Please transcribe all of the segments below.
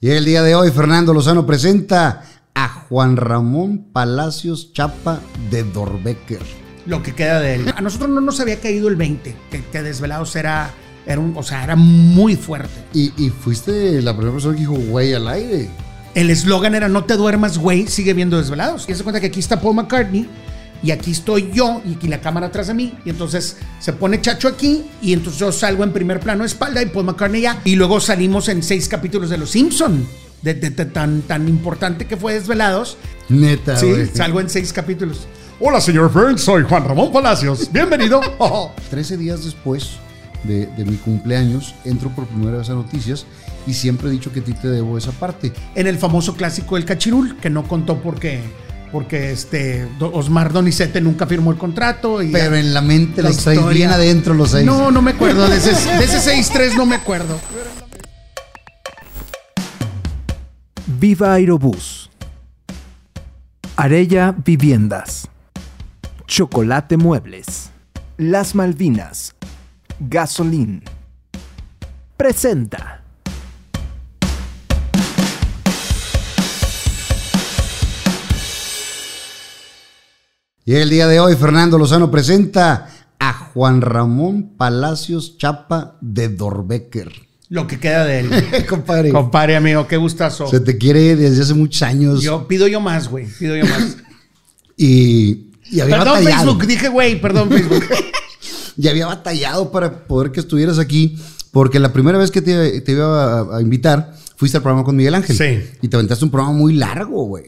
Y el día de hoy Fernando Lozano presenta a Juan Ramón Palacios Chapa de Dorbecker. Lo que queda de él. A nosotros no nos había caído el 20, que, que Desvelados era, era, un, o sea, era muy fuerte. Y, y fuiste la primera persona que dijo, güey, al aire. El eslogan era no te duermas, güey, sigue viendo Desvelados. Y se cuenta que aquí está Paul McCartney y aquí estoy yo y aquí la cámara atrás de mí. Y entonces se pone Chacho aquí y entonces yo salgo en primer plano de espalda y Paul McCartney ya y luego salimos en seis capítulos de Los Simpson de, de- de tan, tan importante que fue Desvelados. Neta, sí, güey. salgo en seis capítulos. Hola señor Burns, soy Juan Ramón Palacios, bienvenido. 13 días después de, de mi cumpleaños, entro por primera vez a noticias y siempre he dicho que a ti te debo esa parte. en el famoso clásico del Cachirul que no contó porque porque este Osmar Donizete nunca firmó el contrato y Pero en la mente La los historia. bien adentro los seis. no, no me acuerdo de ese, de ese 6-3 no me acuerdo Viva Aerobús. Arella Viviendas. Chocolate Muebles. Las Malvinas. Gasolín. Presenta. Y el día de hoy Fernando Lozano presenta a Juan Ramón Palacios Chapa de Dorbecker. lo que queda de él Compadre, compadre amigo qué gustazo se te quiere desde hace muchos años yo pido yo más güey pido yo más y, y había perdón batallado. Facebook dije güey perdón Facebook Y había batallado para poder que estuvieras aquí, porque la primera vez que te, te iba a, a invitar, fuiste al programa con Miguel Ángel. Sí. Y te aventaste un programa muy largo, güey.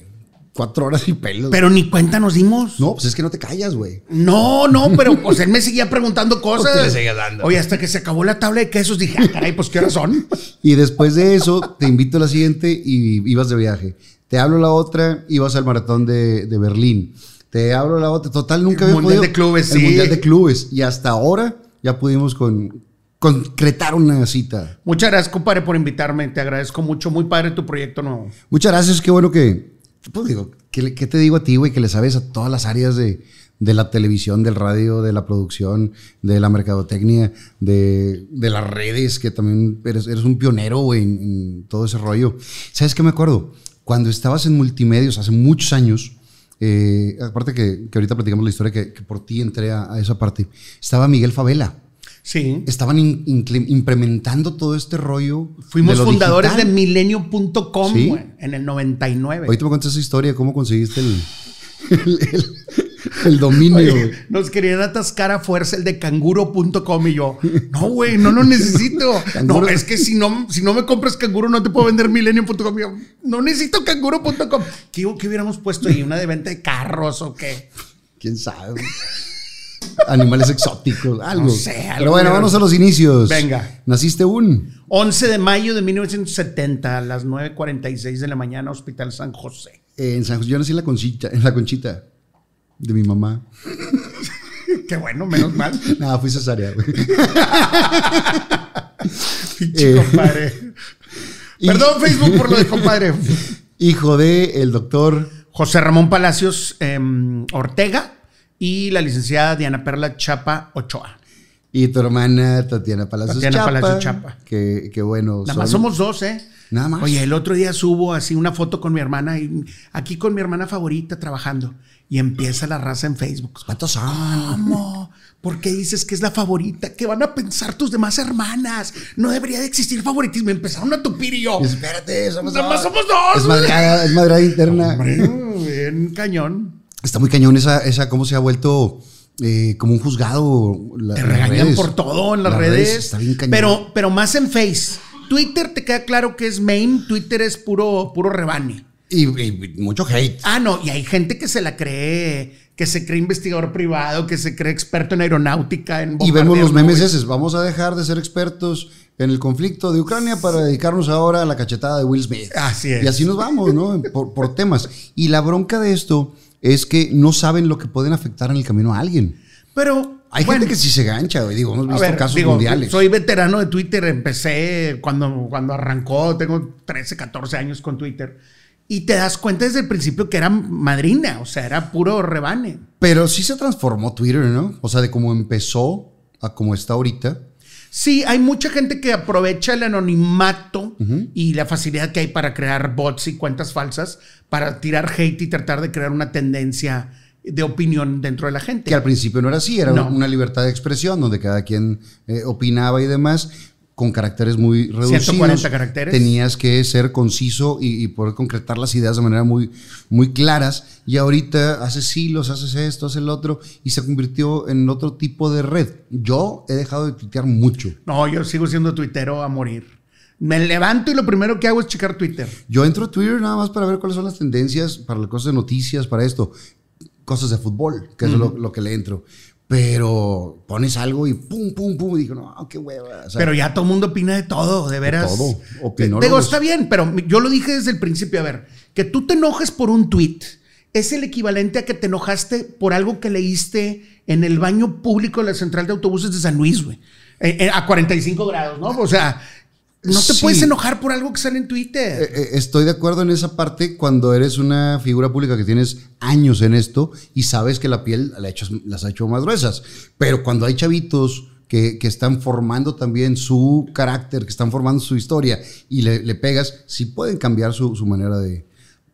Cuatro horas y pelos. pero ni cuenta nos dimos no, pues es que no te callas, güey. No, no, pero pues él me seguía preguntando cosas. Le seguías dando. Oye, hasta que se acabó la tabla de quesos dije, ah, caray, pues qué horas son. Y después de eso, te invito a la siguiente y ibas de viaje. Te hablo la otra, ibas al maratón de, de Berlín. Te hablo la otra. Total, nunca El había Mundial podido- de Clubes, El sí. Mundial de Clubes. Y hasta ahora ya pudimos con, concretar una cita. Muchas gracias, compadre, por invitarme. Te agradezco mucho. Muy padre tu proyecto nuevo. Muchas gracias, qué bueno que. Pues digo, ¿qué, te digo a ti, güey? Que le sabes a todas las áreas de, de la televisión, del radio, de la producción, de la mercadotecnia, de, de las redes, que también eres, eres un pionero, güey, en, todo ese rollo. ¿Sabes qué me acuerdo? Cuando estabas en multimedios hace muchos años, eh, aparte que, que ahorita platicamos la historia que, que por ti entré a, a esa parte, estaba Miguel Favela. Sí. Estaban in- implementando todo este rollo. Fuimos fundadores digital. de milenio.com Sí. en el 99. Ahorita me cuentas esa historia, cómo conseguiste el, el, el- el dominio. Nos querían atascar a fuerza el de canguro.com y yo, no, güey, no lo necesito. No, es que si no, si no me compras canguro no te puedo vender milenio.com. Yo, no necesito canguro.com. ¿Qué, ¿Qué hubiéramos puesto ahí? ¿Una de venta de carros o qué? ¿Quién sabe? Animales exóticos, algo. No sé, algo Pero bueno, vamos a los inicios. Venga. Naciste un 11 de mayo de 1970 a las 9.46 de la mañana, Hospital San José. eh, en San José. Yo nací en la Conchita, en la Conchita de mi mamá. Qué bueno, menos mal. Nada, fui cesárea. güey. Pinche Eh. compadre. Perdón, Facebook, por lo de compadre. Hijo de el doctor. José Ramón Palacios em, Ortega y la licenciada Diana Perla Chapa Ochoa. Y tu hermana Tatiana Palacios Tatiana Chapa. Palacios Chapa. Que, que bueno. Nada más somos dos, ¿eh? Nada más. Oye, el otro día subo así una foto con mi hermana y aquí con mi hermana favorita trabajando. Y empieza la raza en Facebook. ¿Cuántos son? ¿Cómo? ¿Por qué dices que es la favorita? ¿Qué van a pensar tus demás hermanas? No debería de existir favoritismo. Empezaron a tupir y yo. Espérate, somos Nada más somos dos. Es madrada, es madrada interna. Hombre, bien cañón. Está muy cañón esa, esa cómo se ha vuelto eh, como un juzgado. la- Te regañan redes. por todo en las, Las redes. Está bien cañón. pero, pero más en Face. Twitter te queda claro que es main. Twitter es puro, puro rebane. Y, y mucho hate. Ah, no, y hay gente que se la cree, que se cree investigador privado, que se cree experto en aeronáutica, en Y vemos los memes esos. Vamos a dejar de ser expertos en el conflicto de Ucrania para dedicarnos ahora a la cachetada de Will Smith. Así es. Y así nos vamos, ¿no? Por, por temas. Y la bronca de esto es que no saben lo que pueden afectar en el camino a alguien. Pero Hay bueno, gente que sí se gancha, güey. Digo, hemos visto ver, casos digo, mundiales. Soy veterano de Twitter, empecé cuando, cuando arrancó, tengo 13, 14 años con Twitter. Y te das cuenta desde el principio que era madrina, o sea, era puro rebane. Pero sí se transformó Twitter, ¿no? O sea, de cómo empezó a cómo está ahorita. Sí, hay mucha gente que aprovecha el anonimato y la facilidad que hay para crear bots y cuentas falsas para tirar hate y tratar de crear una tendencia de opinión dentro de la gente. Que al principio no era así, era No. una libertad de expresión donde cada quien eh, opinaba y demás con caracteres muy reducidos. 140 caracteres. Tenías que ser conciso y, y poder concretar las ideas de manera muy, muy claras. Y ahorita haces hilos, haces esto, haces el otro y se convirtió en otro tipo de red. Yo he dejado de tuitear mucho. No, yo sigo siendo tuitero a morir. Me levanto y lo primero que hago es checar Twitter. Yo entro a Twitter nada más para ver cuáles son las tendencias, para las cosas de noticias, para esto. Cosas de fútbol, que es lo, lo que le entro. Pero pones algo y pum, pum, pum. Y digo, no, qué hueva. O sea, Pero ya todo el mundo opina de todo, de veras. todo. Digo, Opinólogos. está bien, pero yo lo dije desde el principio. A ver, que tú te enojes por un tweet es el equivalente a que te enojaste por algo que leíste en el baño público de la central de autobuses de San Luis, güey. Eh, eh, a 45 grados, ¿no? O sea, no te Sí. puedes enojar por algo que sale en Twitter. Eh, eh, Estoy de acuerdo en esa parte cuando eres una figura pública que tienes años en esto y sabes que la piel la las ha hecho más gruesas. Pero cuando hay chavitos que, que están formando también su carácter, que están formando su historia y le, le pegas, sí pueden cambiar su, su manera de,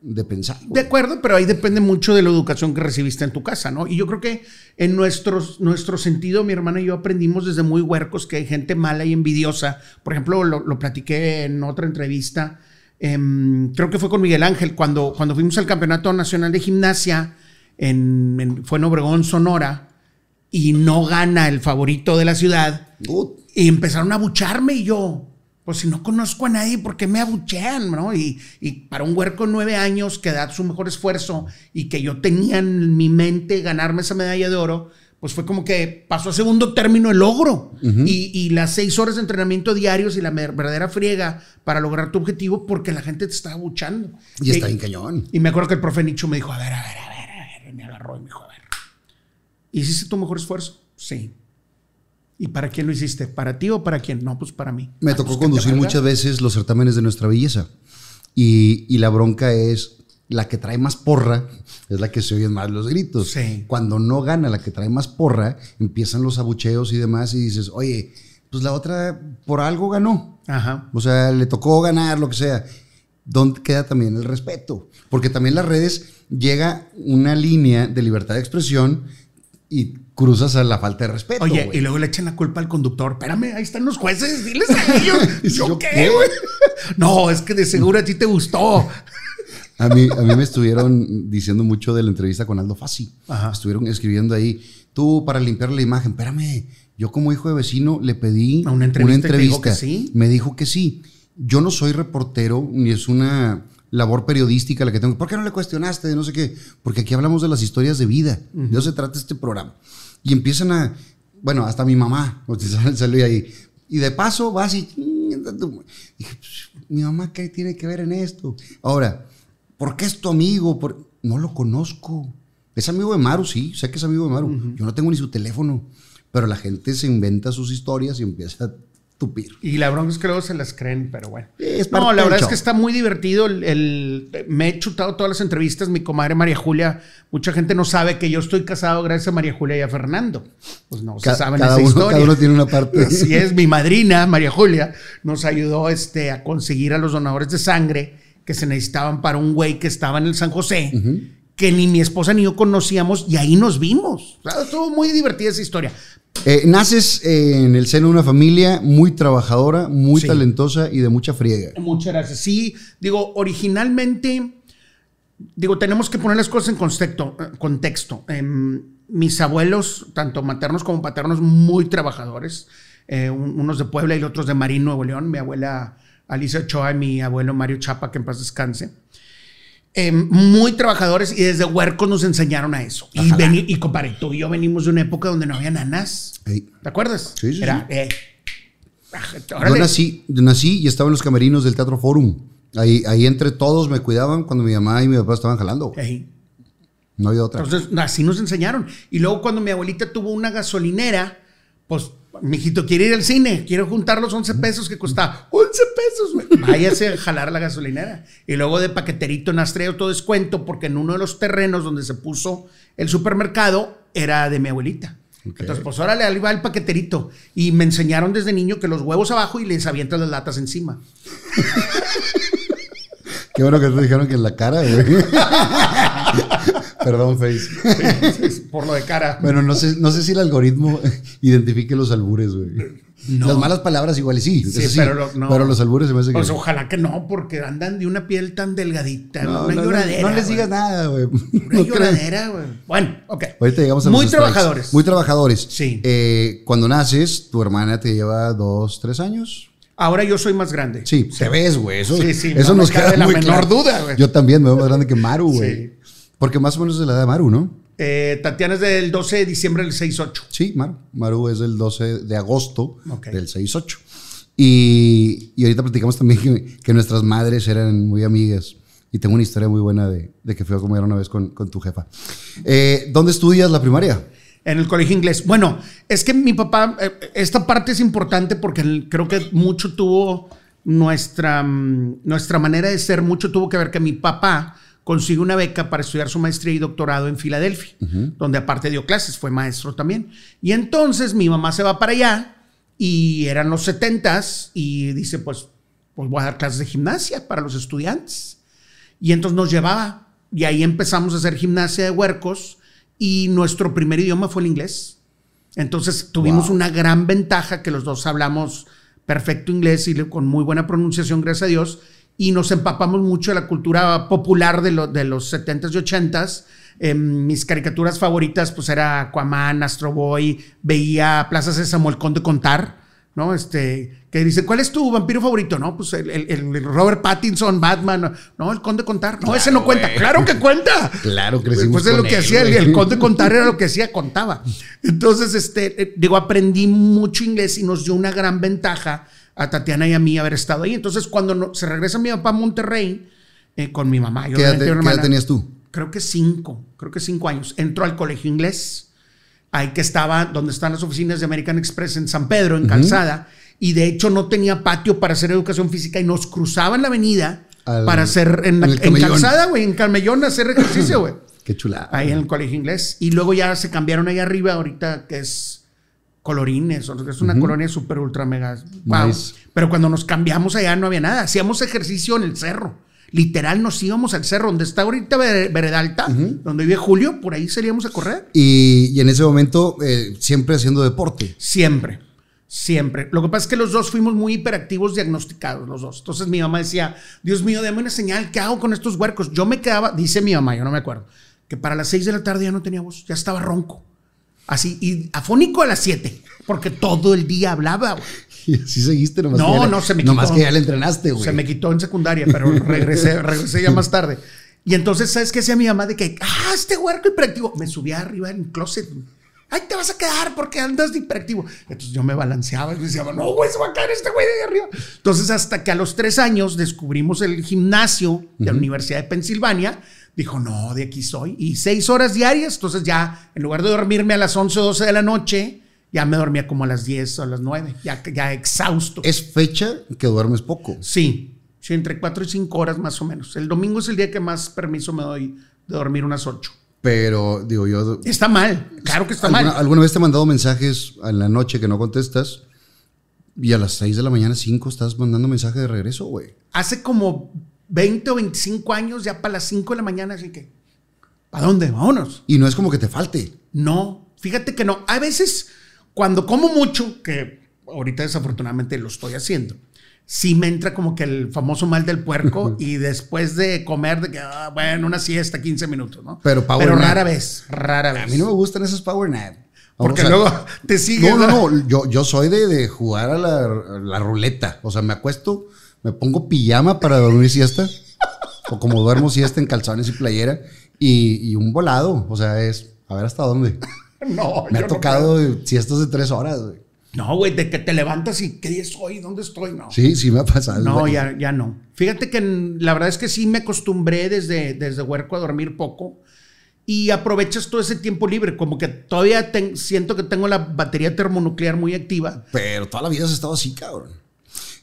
de pensar. De acuerdo, pero ahí depende mucho de la educación que recibiste en tu casa, ¿no? Y yo creo que en nuestros, nuestro sentido, mi hermana y yo aprendimos desde muy huercos que hay gente mala y envidiosa. Por ejemplo, lo, lo platiqué en otra entrevista, em, creo que fue con Miguel Ángel, cuando, cuando fuimos al Campeonato Nacional de Gimnasia, en, en- fue en Obregón, Sonora, y no gana el favorito de la ciudad. Y empezaron a bucharme y yo, pues si no conozco a nadie, ¿por qué me abuchean? ¿no? Y, y para un huerco de nueve años que da su mejor esfuerzo y que yo tenía en mi mente ganarme esa medalla de oro, pues fue como que pasó a segundo término el logro. y, y las seis horas de entrenamiento diarios y la verdadera friega para lograr tu objetivo porque la gente te está abuchando. Y está bien cañón. Y me acuerdo que el profe Nicho me dijo, a ver, a ver, a ver, a ver, me agarró y me dijo, a ver. ¿Hiciste tu mejor esfuerzo? Sí. ¿Y para quién lo hiciste? ¿Para ti o para quién? No, pues para mí. Me Ah, tocó pues conducir muchas veces los certámenes de nuestra belleza. Y, y la bronca es la que trae más porra, es la que se oyen más los gritos. Sí. Cuando no gana la que trae más porra, empiezan los abucheos y demás y dices, oye, pues la otra por algo ganó. Ajá. O sea, le tocó ganar, lo que sea. ¿Dónde queda también el respeto? Porque también las redes llega una línea de libertad de expresión y cruzas a la falta de respeto. Oye, y luego le echan la culpa al conductor. Espérame, ahí están los jueces, diles a ellos. ¿Y ¿Yo, yo qué, güey? No, es que de seguro a ti te gustó. A mí, a mí me estuvieron diciendo mucho de la entrevista con Aldo Fassi. Ajá. Estuvieron escribiendo ahí, tú para limpiar la imagen, espérame, yo como hijo de vecino le pedí ¿A una entrevista y te dijo que sí? Me dijo que sí. Yo no soy reportero, ni es una labor periodística la que tengo. ¿Por qué no le cuestionaste? No sé qué. Porque aquí hablamos de las historias de vida. De eso se trata este programa. Y empiezan a, bueno, hasta mi mamá, sal- salió ahí. Y de paso vas y... Dije, pues, mi mamá, ¿qué tiene que ver en esto? Ahora, ¿por qué es tu amigo? Por- No lo conozco. Es amigo de Maru, sí, sé que es amigo de Maru. Yo no tengo ni su teléfono. Pero la gente se inventa sus historias y empieza a tupir. Y la bronca es que luego se las creen, pero bueno. Es no, la verdad es que está muy divertido. El, el- me he chutado todas las entrevistas. Mi comadre María Julia, mucha gente no sabe que yo estoy casado gracias a María Julia y a Fernando. Pues no Ca- se saben cada esa uno- historia. cada uno tiene una parte. Así es, mi madrina, María Julia, nos ayudó este, a conseguir a los donadores de sangre que se necesitaban para un güey que estaba en el San José. Que ni mi esposa ni yo conocíamos y ahí nos vimos. O sea, estuvo muy divertida esa historia. Eh, naces eh, en el seno de una familia muy trabajadora, muy Sí. talentosa y de mucha friega. Muchas gracias. Sí, digo, originalmente, digo, tenemos que poner las cosas en contexto. eh, contexto. Em, mis abuelos, tanto maternos como paternos, muy trabajadores. un- unos de Puebla y otros de Marín, Nuevo León. Mi abuela Alicia Ochoa y mi abuelo Mario Chapa, que en paz descanse. Em, muy trabajadores y desde huercos nos enseñaron a eso. Y, veni- y compadre, tú y yo venimos de una época donde no había nanas. Ey. ¿Te acuerdas? Sí, sí, Era, sí. eh, ah, Yo nací, nací y estaba en los camerinos del Teatro Forum. Ahí, ahí entre todos me cuidaban cuando mi mamá y mi papá estaban jalando. Ey. No había otra. Entonces, así nos enseñaron. Y luego cuando mi abuelita tuvo una gasolinera, pues, mijito, quiere ir al cine, quiero juntar los 11 pesos que costaba. 11 pesos, güey. Váyase a jalar la gasolinera. Y luego de paqueterito en Astreo todo descuento, porque en uno de los terrenos donde se puso el supermercado era de mi abuelita. Entonces, pues órale, ahí va el paqueterito. Y me enseñaron desde niño que los huevos abajo y les avientas las latas encima. Qué bueno que te dijeron que en la cara, güey. Perdón, Face. Por lo de cara. Bueno, no sé, no sé si el algoritmo identifique los albures, güey. No. Las malas palabras igual y sí. Sí, pero lo- no. pero los albures se me hace que... Pues ojalá que no, porque andan de una piel tan delgadita. no, una lloradera. no les digas nada, güey. Una lloradera, güey. Bueno, ok. Ahorita llegamos a Muy los strikes. trabajadores. Muy trabajadores. Sí. Eh, cuando naces, tu hermana te lleva dos, tres años. Ahora yo soy más grande. Sí, te ves, güey. Eso, Sí, sí, eso no nos cabe queda la muy menor claro. duda, güey. Yo también me veo más grande que Maru, güey. Porque más o menos es de la edad de Maru, ¿no? Eh, Tatiana es del 12 de diciembre del 6-8. Sí, Maru. Maru es del 12 de agosto del 6-8. Y, y ahorita platicamos también que, que nuestras madres eran muy amigas. Y tengo una historia muy buena de, de que fui a comer una vez con, con tu jefa. Eh, ¿Dónde estudias la primaria? En el colegio inglés. Bueno, es que mi papá, eh, esta parte es importante porque creo que mucho tuvo nuestra, mm, nuestra manera de ser, mucho tuvo que ver que mi papá consigue una beca para estudiar su maestría y doctorado en Filadelfia, donde aparte dio clases, fue maestro también. Y entonces mi mamá se va para allá y eran los setentas y dice, pues, pues voy a dar clases de gimnasia para los estudiantes. Y entonces nos llevaba. Y ahí empezamos a hacer gimnasia de huercos. Y nuestro primer idioma fue el inglés. Entonces tuvimos Wow. una gran ventaja que los dos hablamos perfecto inglés y con muy buena pronunciación, gracias a Dios. Y nos empapamos mucho de la cultura popular de, lo- de los 70s y 80s. Em, mis caricaturas favoritas pues era Aquaman, Astro Boy, veía Plaza Sésamo, el Conde Contar. ¿no? Este, que dice, ¿cuál es tu vampiro favorito? No, pues el, el- el Robert Pattinson, Batman, no, el Conde Contar. No, ese no cuenta. Claro que cuenta. Claro, crecimos Pues es lo que él, hacía, el, el Conde Contar era lo que hacía, contaba. Entonces, este, eh, digo, aprendí mucho inglés y nos dio una gran ventaja a Tatiana y a mí haber estado ahí. Entonces, cuando no- se regresa mi papá a Monterrey, eh, con mi mamá, y ¿Qué edad, te- mi qué edad hermana, tenías tú? creo que cinco, creo que cinco años. Entró al colegio inglés, ahí que estaba, donde están las oficinas de American Express en San Pedro, en Calzada, y de hecho no tenía patio para hacer educación física y nos cruzaban la avenida Al- para hacer en, la- en en. Calzada, güey, en Camellón, hacer ejercicio, güey. Qué chulada. Ahí en el colegio inglés. Y luego ya se cambiaron ahí arriba, ahorita que es Colorines, es una colonia súper ultra mega. Wow. Nice. Pero cuando nos cambiamos allá no había nada. Hacíamos ejercicio en el cerro. Literal, nos íbamos al cerro, donde está ahorita Ver- Veredalta, donde vive Julio, por ahí seríamos a correr. Y, y en ese momento, eh, siempre haciendo deporte. Siempre, siempre. Lo que pasa es que los dos fuimos muy hiperactivos diagnosticados, los dos. Entonces mi mamá decía, Dios mío, dame una señal, ¿qué hago con estos huercos? Yo me quedaba, dice mi mamá, yo no me acuerdo, que para las 6 de la tarde ya no tenía voz, ya estaba ronco. Así, y afónico a las 7, porque todo el día hablaba, güey. Y así seguiste nomás. No, no, se me Nomás quitó. que ya le entrenaste, güey. Se me quitó en secundaria, pero regresé, regresé ya más tarde. Y entonces, ¿sabes qué hacía mi mamá? De que, ah, este huerco hiperactivo. Me subía arriba en el closet. Ay, te vas a quedar porque andas de hiperactivo. Entonces yo me balanceaba y decía, no, güey, se va a caer este güey de ahí arriba. Entonces, hasta que a los tres años descubrimos el gimnasio de la Universidad de Pensilvania, dijo, no, de aquí soy. Y seis horas diarias. Entonces, ya en lugar de dormirme a las 11 o 12 de la noche, ya me dormía como a las 10 o a las 9, ya, ya exhausto. Es fecha que duermes poco. Sí, sí, entre 4 y 5 horas más o menos. El domingo es el día que más permiso me doy de dormir unas 8. Pero, digo yo. Está mal, claro que está ¿alguna, mal. alguna vez te he mandado mensajes en la noche que no contestas? Y a las 6 de la mañana, 5, estás mandando mensaje de regreso, güey. Hace como 20 o 25 años, ya para las 5 de la mañana, así que, ¿para dónde? Vámonos. Y no es como que te falte. No, fíjate que no. A veces, cuando como mucho, que ahorita desafortunadamente lo estoy haciendo, sí me entra como que el famoso mal del puerco y después de comer, de que, ah, bueno, una siesta, 15 minutos, ¿no? Pero power Pero nap. rara vez, rara vez. A mí no me gustan esos power nap. Porque luego te sigues. No, no, no. Yo, yo soy de, de jugar a la, la ruleta. O sea, me acuesto, me pongo pijama para dormir siesta. o como duermo siesta en calzones y playera. Y, y un volado. O sea, es a ver hasta dónde. No, Me ha no tocado siestas de tres horas, güey. No, güey, de que te levantas y ¿qué día soy? ¿Dónde estoy? No. Sí, sí me ha pasado. No, güey. ya, ya no. Fíjate que la verdad es que sí me acostumbré desde, desde huerco a dormir poco y aprovechas todo ese tiempo libre. Como que todavía siento que tengo la batería termonuclear muy activa. Pero toda la vida has estado así, cabrón.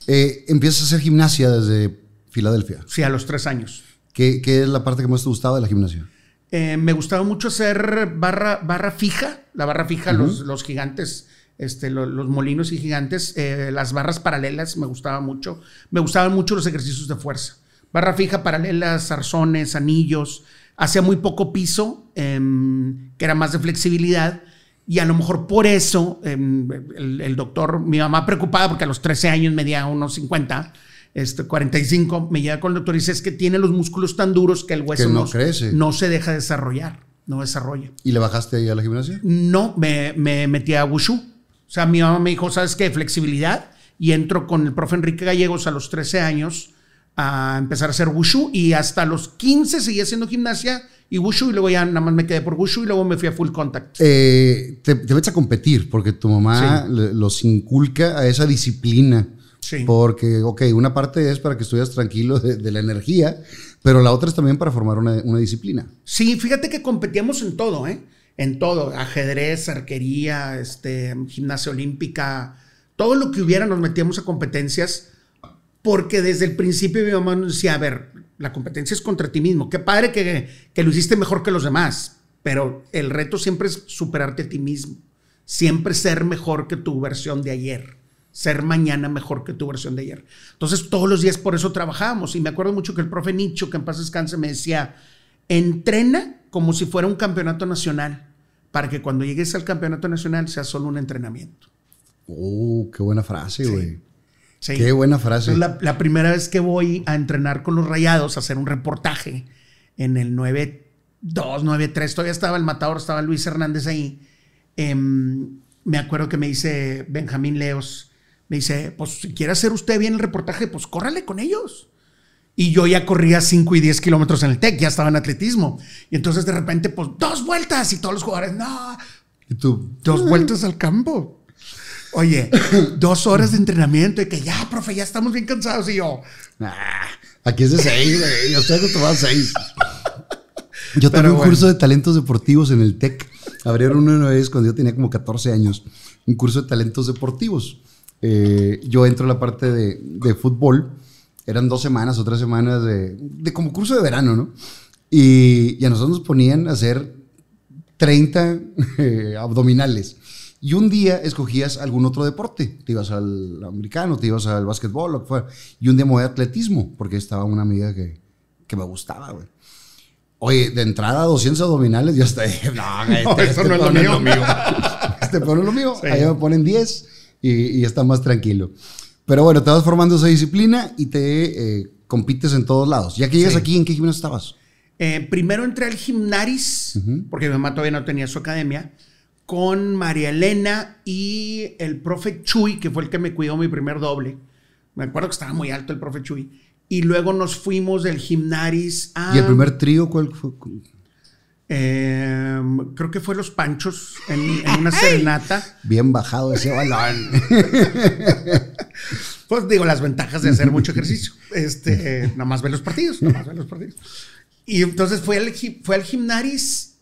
Eh, empiezas a hacer gimnasia desde Filadelfia. Sí, a los tres años. ¿Qué, qué es la parte que más te gustaba de la gimnasia? Eh, me gustaba mucho hacer barra, barra fija, la barra fija, los, los gigantes, este, lo- los, molinos y gigantes, eh, las barras paralelas me gustaba mucho. Me gustaban mucho los ejercicios de fuerza. Barra fija, paralelas, zarzones, anillos. Hacía muy poco piso, em, que era más de flexibilidad. Y a lo mejor por eso em, el, el doctor, mi mamá preocupada porque a los 13 años medía unos 50, este, 45, me llega con el doctor y dice es que tiene los músculos tan duros que el hueso Que no crece. no se deja desarrollar, no desarrolla. ¿Y le bajaste ahí a la gimnasia? No, me, me metí a Wushu. O sea, mi mamá me dijo, ¿sabes qué? Flexibilidad. Y entro con el profe Enrique Gallegos a los 13 años a empezar a hacer Wushu. Y hasta los 15 seguí haciendo gimnasia y Wushu. Y luego ya nada más me quedé por Wushu y luego me fui a Full Contact. Eh, te, te metes a competir porque tu mamá los inculca a esa disciplina. Sí. Porque, ok, una parte es para que estuvieras tranquilo de, de la energía, pero la otra es también para formar una, una disciplina. Sí, fíjate que competíamos en todo, ¿eh? En todo, ajedrez, arquería, este, gimnasia olímpica, todo lo que hubiera nos metíamos a competencias porque desde el principio mi mamá nos decía, a ver, la competencia es contra ti mismo, qué padre que, que lo hiciste mejor que los demás, pero el reto siempre es superarte a ti mismo, siempre ser mejor que tu versión de ayer, ser mañana mejor que tu versión de ayer. Entonces todos los días por eso trabajábamos y me acuerdo mucho que el profe Nicho, que en paz descanse, me decía, entrena como si fuera un campeonato nacional, para que cuando llegues al campeonato nacional sea solo un entrenamiento. Oh, qué buena frase, güey. Sí. Qué buena frase. La, la primera vez que voy a entrenar con los rayados, a hacer un reportaje en el 9-2, 9-3, todavía estaba el matador, estaba Luis Hernández ahí. Em, me acuerdo que me dice Benjamín Leos, me dice, pues si quiere hacer usted bien el reportaje, pues córrale con ellos. Y yo ya corría 5 y 10 kilómetros en el TEC, ya estaba en atletismo. Y entonces de repente, pues dos vueltas y todos los jugadores, no, ¿Y tú? dos vueltas al campo. Oye, dos horas de entrenamiento y que ya, profe, ya estamos bien cansados. Y yo, Ah, aquí es de seis, güey. Yo estoy acostumbrado a seis. Yo tomé un bueno. curso de talentos deportivos en el TEC. Abrieron uno una vez cuando yo tenía como 14 años. Un curso de talentos deportivos. Eh, yo entro a la parte de, de fútbol. Eran dos semanas o tres semanas de, de como curso de verano, ¿no? Y, y a nosotros nos ponían a hacer 30 eh, abdominales. Y un día escogías algún otro deporte. Te ibas al americano, te ibas al básquetbol, lo que fuera. Y un día me voy a atletismo, porque estaba una amiga que, que me gustaba, güey. Oye, de entrada 200 abdominales, yo hasta dije, no, este, No, eso no es lo pedo mío". este no es lo mío. Sí. Allá me ponen 10 y, y está más tranquilo. Pero bueno, te vas formando esa disciplina y te eh, compites en todos lados. Ya que llegas Sí. aquí, ¿en qué gimnasio estabas? eh, primero entré al Gimnaris, porque mi mamá todavía no tenía su academia, con María Elena y el profe Chuy, que fue el que me cuidó mi primer doble. Me acuerdo que estaba muy alto el profe Chuy. Y luego nos fuimos del Gimnaris a... ¿Y el primer trío cuál fue? eh, creo que fue Los Panchos en, en una serenata. Bien bajado ese balón. Pues digo, las ventajas de hacer mucho ejercicio. Este, nada más ver los partidos, nada más ver los partidos. Y entonces fue al, fue al Gimnaris,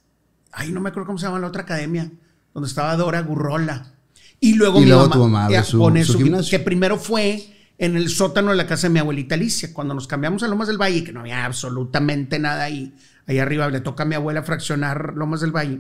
ay, no me acuerdo cómo se llama la otra academia, donde estaba Dora Gurrola. Y luego Y mi luego mamá, tu mamá abre ya su- pone su su- gimnasio. que primero fue en el sótano de la casa de mi abuelita Alicia, cuando nos cambiamos a Lomas del Valle, que no había absolutamente nada ahí. Ahí arriba le toca a mi abuela fraccionar Lomas del Valle.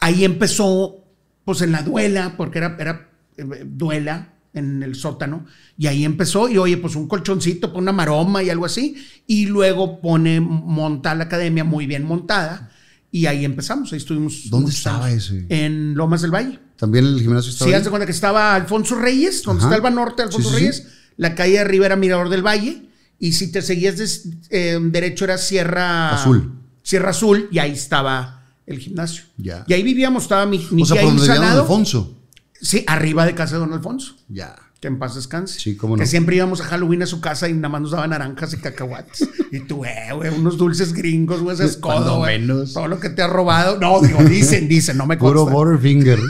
Ahí empezó, pues en la duela, porque era, era eh, duela en el sótano, y ahí empezó, y oye, pues un colchoncito, pues una maroma y algo así, y luego pone, monta la academia muy bien montada, y ahí empezamos, ahí estuvimos. ¿Dónde estaba años. ese? En Lomas del Valle. También el gimnasio estaba Sí, haz de cuenta que estaba Alfonso Reyes, donde Ajá. está el Banorte, Alfonso Sí, sí, sí. Reyes, la calle de arriba era Mirador del Valle, y si te seguías eh, derecho era Sierra Azul. Sierra Azul, y ahí estaba el gimnasio. Ya. Y ahí vivíamos, estaba mi, mi O sea, por donde. Alfonso. Sí, arriba de casa de don Alfonso. Ya. Que en paz descanse. Sí, cómo no. Que siempre íbamos a Halloween a su casa y nada más nos daban naranjas y cacahuates. y tú, eh, güey, unos dulces gringos, güey, ese escodo, güey. menos. Todo lo que te ha robado. No, digo, dicen, dicen, no me Puro consta. Butterfinger.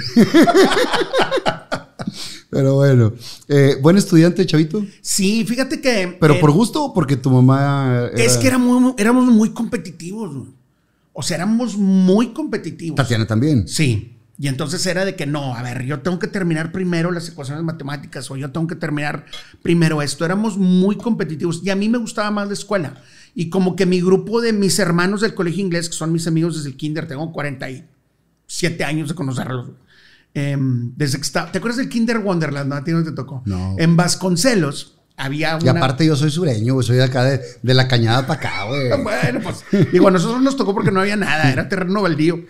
Pero bueno. Eh, ¿Buen estudiante, chavito? Sí, fíjate que. ¿Pero eh, por gusto o porque tu mamá era... Es que era muy- éramos muy competitivos. güey. O sea, éramos muy competitivos. Tatiana también. Sí. Y entonces era de que no, a ver, yo tengo que terminar primero las ecuaciones matemáticas o yo tengo que terminar primero esto. Éramos muy competitivos y a mí me gustaba más la escuela. Y como que mi grupo de mis hermanos del colegio inglés, que son mis amigos desde el kinder, tengo 47 años de conocerlos. Em, desde que estaba, ¿Te acuerdas del Kinder Wonderland? No, a ti no te tocó. No. En Vasconcelos había una... Y aparte yo soy sureño, güey, soy de acá de, de la cañada para acá, güey. Bueno, pues digo, a nosotros nos tocó porque no había nada, era terreno baldío.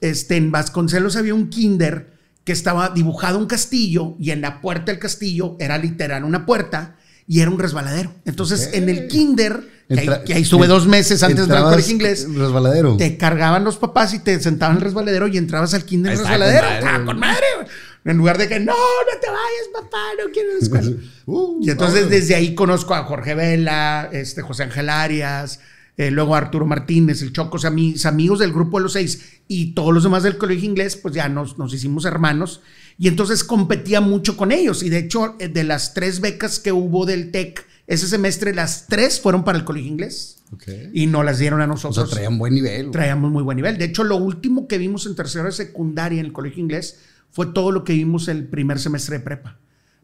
Este, en Vasconcelos había un kinder que estaba dibujado un castillo y en la puerta del castillo era literal una puerta y era un resbaladero. Entonces, en el kinder, que ahí, Entra- que ahí estuve dos meses antes de entrar al Entrabas colegio inglés, Resbaladero. te cargaban los papás y te sentaban en el resbaladero y entrabas al kinder está, resbaladero. con madre, con güey. En lugar de que, no, no te vayas, papá, no quiero la escuela. Uh, Y entonces desde ahí conozco a Jorge Vela, este, José Ángel Arias, eh, luego a Arturo Martínez, el Choco, o sea, mis amigos del grupo de los seis y todos los demás del colegio inglés, pues ya nos, nos hicimos hermanos. Y entonces competía mucho con ellos. Y de hecho, eh, de las tres becas que hubo del TEC ese semestre, las tres fueron para el colegio inglés. Ok. Y no las dieron a O sea, nosotros. traían buen nivel. Traíamos muy buen nivel. De hecho, lo último que vimos en tercero de secundaria en el colegio inglés fue todo lo que vimos el primer semestre de prepa.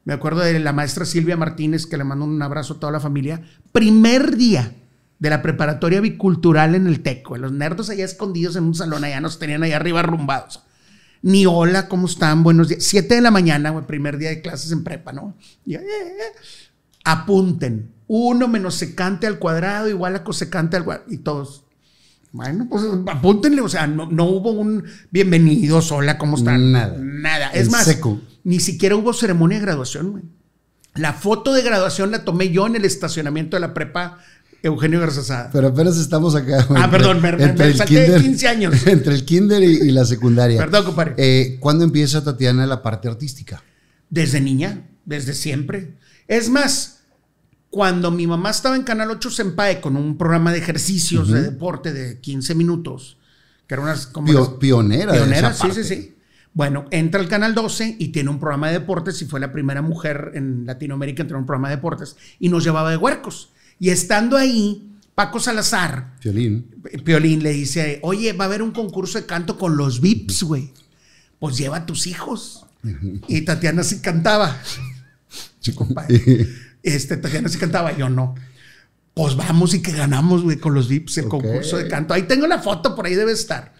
Me acuerdo de la maestra Silvia Martínez, que le mando un abrazo a toda la familia. Primer día de la preparatoria bicultural en el TEC. güey. Los nerdos allá escondidos en un salón, allá nos tenían allá arriba arrumbados. Ni hola, ¿cómo están? Buenos días. Siete de la mañana, güey, primer día de clases en prepa, ¿no? Y, eh, eh, apunten. Uno menos secante al cuadrado igual a cosecante al cuadrado. Y todos. Bueno, pues apúntenle. O sea, no, no hubo un bienvenidos, hola, ¿cómo están? Nada. Nada. Es más, seco. ni siquiera hubo ceremonia de graduación, güey. La foto de graduación la tomé yo en el estacionamiento de la prepa Eugenio Garzazada. Pero apenas estamos acá. Ah, perdón, me- me- me salté 15 años. Entre el kinder y, y la secundaria. Perdón, compadre. Eh, ¿Cuándo empieza Tatiana la parte artística? Desde niña, desde siempre. Es más, cuando mi mamá estaba en Canal 8 Senpai con un programa de ejercicios de deporte de 15 minutos, que era unas como Pio- las- pionera. de pionera, esa sí, parte. sí, sí. Bueno, entra al Canal 12 y tiene un programa de deportes y fue la primera mujer en Latinoamérica en tener un programa de deportes y nos llevaba de huercos. Y estando ahí, Paco Salazar, Violín. Piolín le dice, oye, va a haber un concurso de canto con los VIPs, güey. Pues lleva a tus hijos. Y Tatiana sí cantaba. compadre. Este, Tatiana sí cantaba, yo no. Pues vamos y que ganamos, güey, con los VIPs el concurso de canto. Ahí tengo la foto, por ahí debe estar.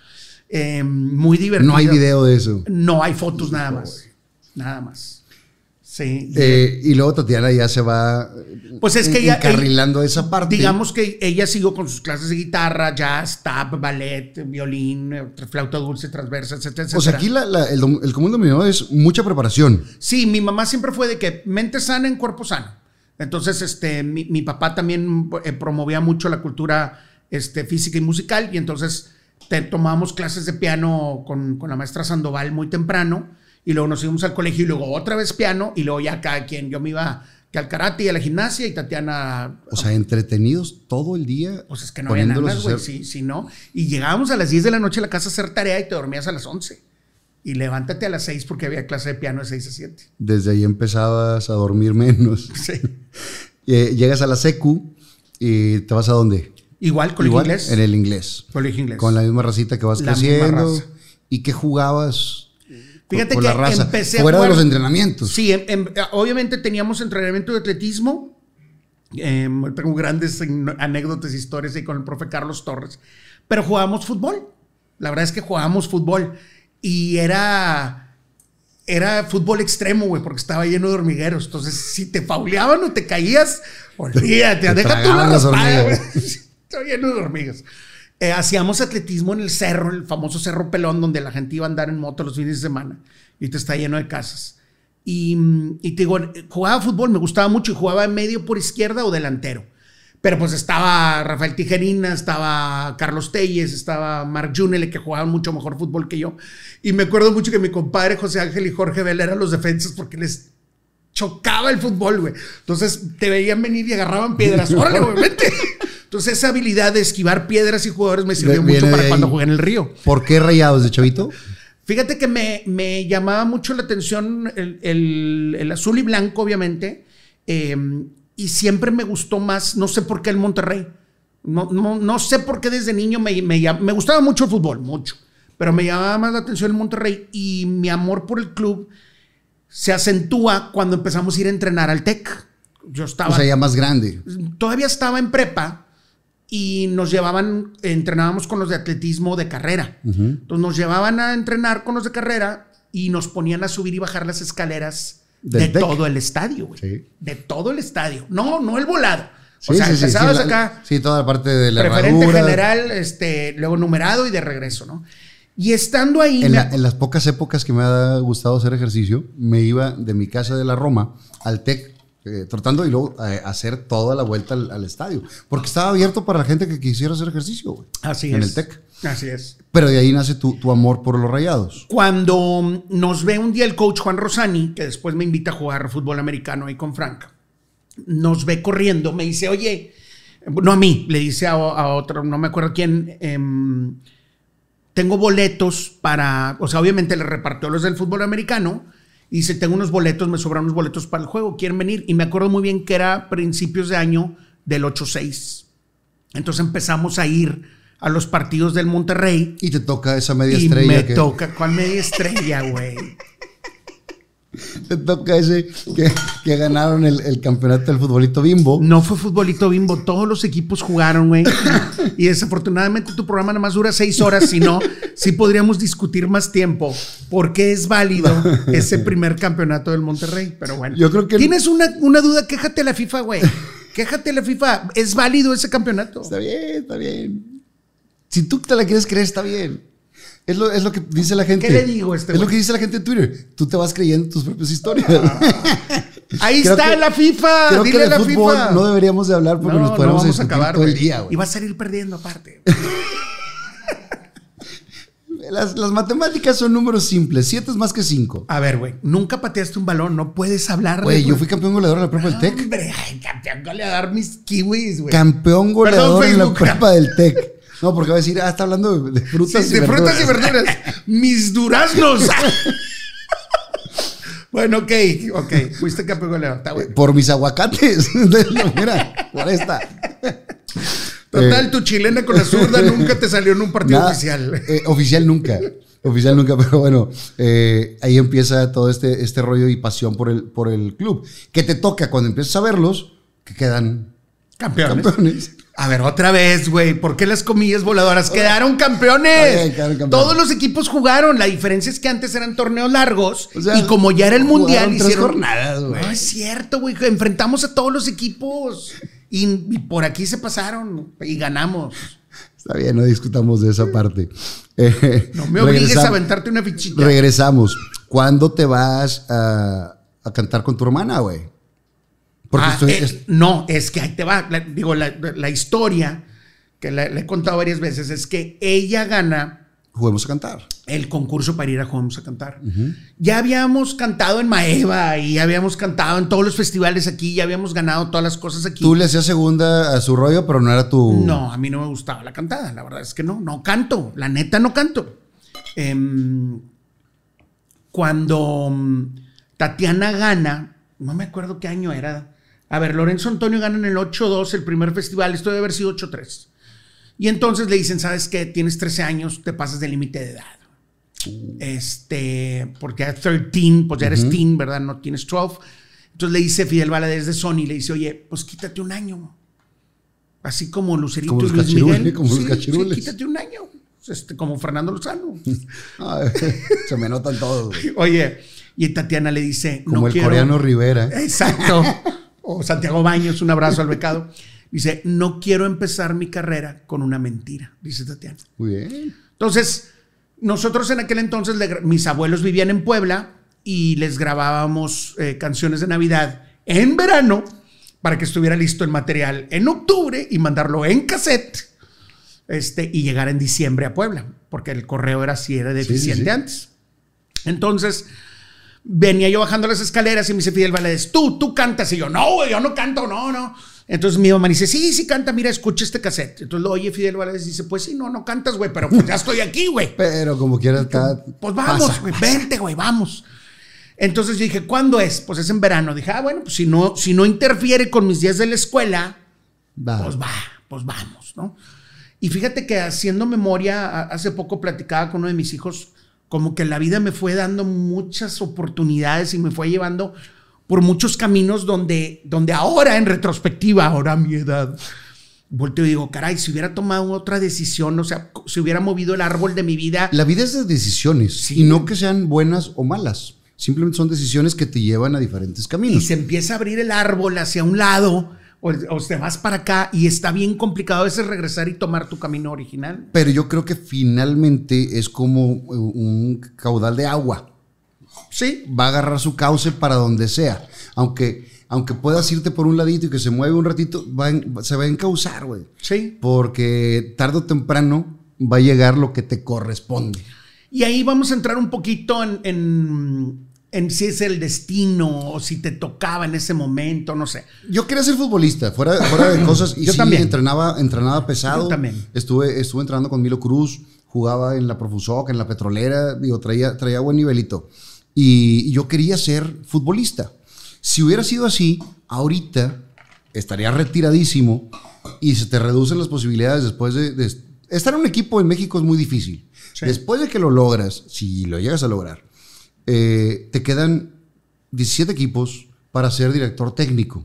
Eh, muy divertido. No hay video de eso. No hay fotos nada más. Nada más. Sí. Eh, y luego Tatiana ya se va Pues es que en- ella- encarrilando esa parte. Digamos que ella siguió con sus clases de guitarra, jazz, tap, ballet, violín, flauta dulce, transversa, etcétera, O sea, etcétera. aquí la- la- el, el común denominador es mucha preparación. Sí, mi mamá siempre fue de que mente sana en cuerpo sano. Entonces, este, mi, mi papá también eh, promovía mucho la cultura este, física y musical y entonces te, tomábamos clases de piano con, con la maestra Sandoval muy temprano y luego nos íbamos al colegio y luego otra vez piano y luego ya cada quien, yo me iba que al karate y a la gimnasia y Tatiana O sea, entretenidos todo el día. Pues es que no había nada, güey. Sí, sí, no. Y llegábamos a las 10 de la noche a la casa a hacer tarea y te dormías a las 11. Y levántate a las 6 porque había clase de piano de 6 a 7. Desde ahí empezabas a dormir menos. Sí. Eh, llegas a la secu y te vas a dónde? Igual, colegio Igual, inglés. En el inglés. Colegio inglés. Con la misma racita que vas La misma creciendo. raza. ¿Y qué jugabas? Fíjate con que la raza? empecé a Fuera jugar- de los entrenamientos. Sí, em- em- obviamente teníamos entrenamiento de atletismo. Em, tengo grandes anécdotas, historias ahí con el profe Carlos Torres. Pero jugábamos fútbol. La verdad es que jugábamos fútbol. Y era. Era fútbol extremo, güey, porque estaba lleno de hormigueros. Entonces, si te fauleaban o te caías, olvídate, Te deja tú la raspada. Estaba lleno de hormigas. Eh, hacíamos atletismo en el cerro, el famoso Cerro Pelón, donde la gente iba a andar en moto los fines de semana. Y te está lleno de casas. Y, mm, y te digo, jugaba fútbol, me gustaba mucho y jugaba en medio por izquierda o delantero. Pero pues estaba Rafael Tijerina, estaba Carlos Telles, estaba Marc Junele, que jugaban mucho mejor fútbol que yo. Y me acuerdo mucho que mi compadre José Ángel y Jorge Vela eran los defensas porque les chocaba el fútbol, güey. Entonces te veían venir y agarraban piedras. Órale, güey, vente. Entonces esa habilidad de esquivar piedras y jugadores me sirvió Viene mucho para cuando jugué en el río. ¿Por qué rayados de chavito? Fíjate que me, me llamaba mucho la atención el, el- el azul y blanco, obviamente, eh, y siempre me gustó más, no sé por qué el Monterrey. No, no, no sé por qué desde niño me, me, me gustaba mucho el fútbol, mucho, pero me llamaba más la atención el Monterrey y mi amor por el club se acentúa cuando empezamos a ir a entrenar al TEC. Yo estaba O sea, ya más grande. todavía estaba en prepa y nos llevaban, entrenábamos con los de atletismo de carrera. Entonces nos llevaban a entrenar con los de carrera y nos ponían a subir y bajar las escaleras Del de todo el estadio, güey. Sí. De todo el estadio. No, no el volado. O Sí, sea, sí, empezabas acá, Sí, toda la parte de la preferente herradura. general, este, luego numerado y de regreso, ¿no? Y estando ahí, En, la- en las pocas épocas que me ha gustado hacer ejercicio, me iba de mi casa de la Roma al TEC, eh, tratando y luego eh, hacer toda la vuelta al, al estadio. Porque estaba abierto para la gente que quisiera hacer ejercicio, güey. así en es. el TEC. Así es. Pero de ahí nace tu, tu amor por los rayados. Cuando nos ve un día el coach Juan Rosani, que después me invita a jugar fútbol americano ahí con Frank, nos ve corriendo, me dice, oye, no a mí, le dice a, a otro, no me acuerdo quién, em, tengo boletos para, o sea, obviamente le repartió los del fútbol americano, y dice, tengo unos boletos, me sobran unos boletos para el juego, ¿quieren venir? Y me acuerdo muy bien que era principios de año del 8-6. Entonces empezamos a ir a los partidos del Monterrey Y te toca esa media y estrella. me que, toca. ¿Cuál media estrella, güey? Te toca ese que, que ganaron el, el campeonato del futbolito bimbo. No fue futbolito bimbo. Todos los equipos jugaron, güey. Y desafortunadamente tu programa nada más dura seis horas. Si no, sí podríamos discutir más tiempo. ¿Por qué es válido ese primer campeonato del Monterrey? Pero bueno. Yo creo que- Tienes una, una duda, quéjate a la FIFA, güey. Quéjate a la FIFA. ¿Es válido ese campeonato? Está bien, está bien. Si tú te la quieres creer, está bien. Es lo, es lo que dice la gente. ¿Qué le digo a este Es lo que dice la gente en Twitter. Tú te vas creyendo tus propias historias. Ahí Creo está que- la FIFA. Creo que Dile a la fútbol FIFA. no deberíamos de hablar porque No, nos no podemos vamos a discutir acabar, todo el güey. día. Y güey. vas a salir perdiendo aparte. Las, las matemáticas son números simples. Siete es más que cinco. A ver, güey. Nunca pateaste un balón. No puedes hablar. Güey, yo fui campeón goleador en la prepa del TEC. Hombre, ay, campeón goleador mis kiwis, güey. Campeón goleador en la prepa del TEC. No, porque va a decir, ah, está hablando de, de frutas Sí, y de verduras. frutas y verduras. Mis duraznos. bueno, ok, ok. Fuiste campeón goleador. Está bueno. Por mis aguacates. Mira, por esta. Total, Eh, tu chilena con la zurda nunca te salió en un partido Nada, oficial. eh, oficial nunca. Oficial nunca, pero bueno, eh, ahí empieza todo este, este rollo y pasión por el, por el club. Que te toca cuando empiezas a verlos, que quedan Campeones. campeones. A ver, otra vez, güey. ¿Por qué las comillas voladoras? Quedaron campeones. Quedaron. Todos los equipos jugaron. La diferencia es que antes eran torneos largos. O sea, y como ya era el mundial, tres hicieron. jornadas, güey. No es cierto, güey. Enfrentamos a todos los equipos. Y, y por aquí se pasaron. Y ganamos. Está bien, no discutamos de esa parte. Eh, No me obligues a aventarte una fichita. Regresamos. ¿Cuándo te vas a, a cantar con tu hermana, güey? Porque Ah, estoy- eh, no, es que ahí te va. La- digo, la, la historia que la- le he contado varias veces es que ella gana juguemos a cantar. el concurso para ir a Juegos a cantar. Ya habíamos cantado en Maeva y ya habíamos cantado en todos los festivales aquí, ya habíamos ganado todas las cosas aquí. Tú le hacías segunda a su rollo, pero no era tu. No, a mí no me gustaba la cantada, la verdad es que no, no canto, la neta no canto. Em, cuando mm, Tatiana gana, no me acuerdo qué año era. A ver, Lorenzo Antonio gana en el 8-2 el primer festival, esto debe haber sido 8-3. Y entonces le dicen, ¿sabes qué? Tienes 13 años, te pasas del límite de edad. Este, porque ya 13, pues ya eres teen, ¿verdad? No tienes 12. Entonces le dice Fidel Valadez de Sony, le dice, oye, pues quítate un año. Así como Lucerito Como y los Luis Miguel. como los Sí, cachirules. sí, quítate un año. Este, como Fernando Lozano. Ay, se me notan todos. Oye, y Tatiana le dice, Como no el quiero- coreano Rivera. Exacto. O Santiago Baños, un abrazo al becado. Dice, no quiero empezar mi carrera con una mentira, dice Tatiana. Muy bien. Entonces, nosotros en aquel entonces, mis abuelos vivían en Puebla y les grabábamos eh, canciones de Navidad en verano para que estuviera listo el material en octubre y mandarlo en cassette este, y llegar en diciembre a Puebla, porque el correo era así, era deficiente sí. antes. Entonces, venía yo bajando las escaleras y me dice Fidel Valadez, tú, tú cantas. Y yo, no, güey, yo no canto, no, no. Entonces mi mamá dice, sí, sí canta, mira, escucha este cassette. Entonces lo oye Fidel Valadez y dice, pues sí, no, no cantas, güey, pero pues ya estoy aquí, güey. Pero como quiera está. Pues vamos, güey, vente, güey, vamos. Entonces yo dije, ¿cuándo es? Pues es en verano. Dije, ah, bueno, pues si no, si no interfiere con mis días de la escuela, Va. pues va, pues vamos, ¿no? Y fíjate que haciendo memoria, hace poco platicaba con uno de mis hijos, como que la vida me fue dando muchas oportunidades y me fue llevando por muchos caminos donde, donde ahora, en retrospectiva, ahora a mi edad, volteo y digo, caray, si hubiera tomado otra decisión, o sea, si hubiera movido el árbol de mi vida. La vida es de decisiones Sí. y no que sean buenas o malas. Simplemente son decisiones que te llevan a diferentes Y caminos. se empieza a abrir el árbol hacia un lado, o, o te vas para acá, y está bien complicado a veces regresar y tomar tu camino original. Pero yo creo que finalmente es como un caudal de agua. Sí, Va a agarrar su cauce para donde sea. Aunque, aunque puedas irte por un ladito y que se mueve un ratito, va en- se va a encauzar, güey. sí. Porque tarde o temprano va a llegar lo que te corresponde. Y ahí vamos a entrar un poquito en, en, en si es el destino o si te tocaba en ese momento, no sé. Yo quería ser futbolista, fuera, fuera de cosas. Y Yo sí, también. entrenaba, entrenaba pesado. Yo también. Estuve, estuve entrenando con Milo Cruz, jugaba en la Profusoc, en la Petrolera, digo, traía, traía buen nivelito. Y yo quería ser futbolista. Si hubiera sido así, ahorita estaría retiradísimo y se te reducen las posibilidades después de, de- estar en un equipo en México es muy difícil. Sí. Después de que lo logras, si lo llegas a lograr, eh, te quedan 17 equipos para ser director técnico.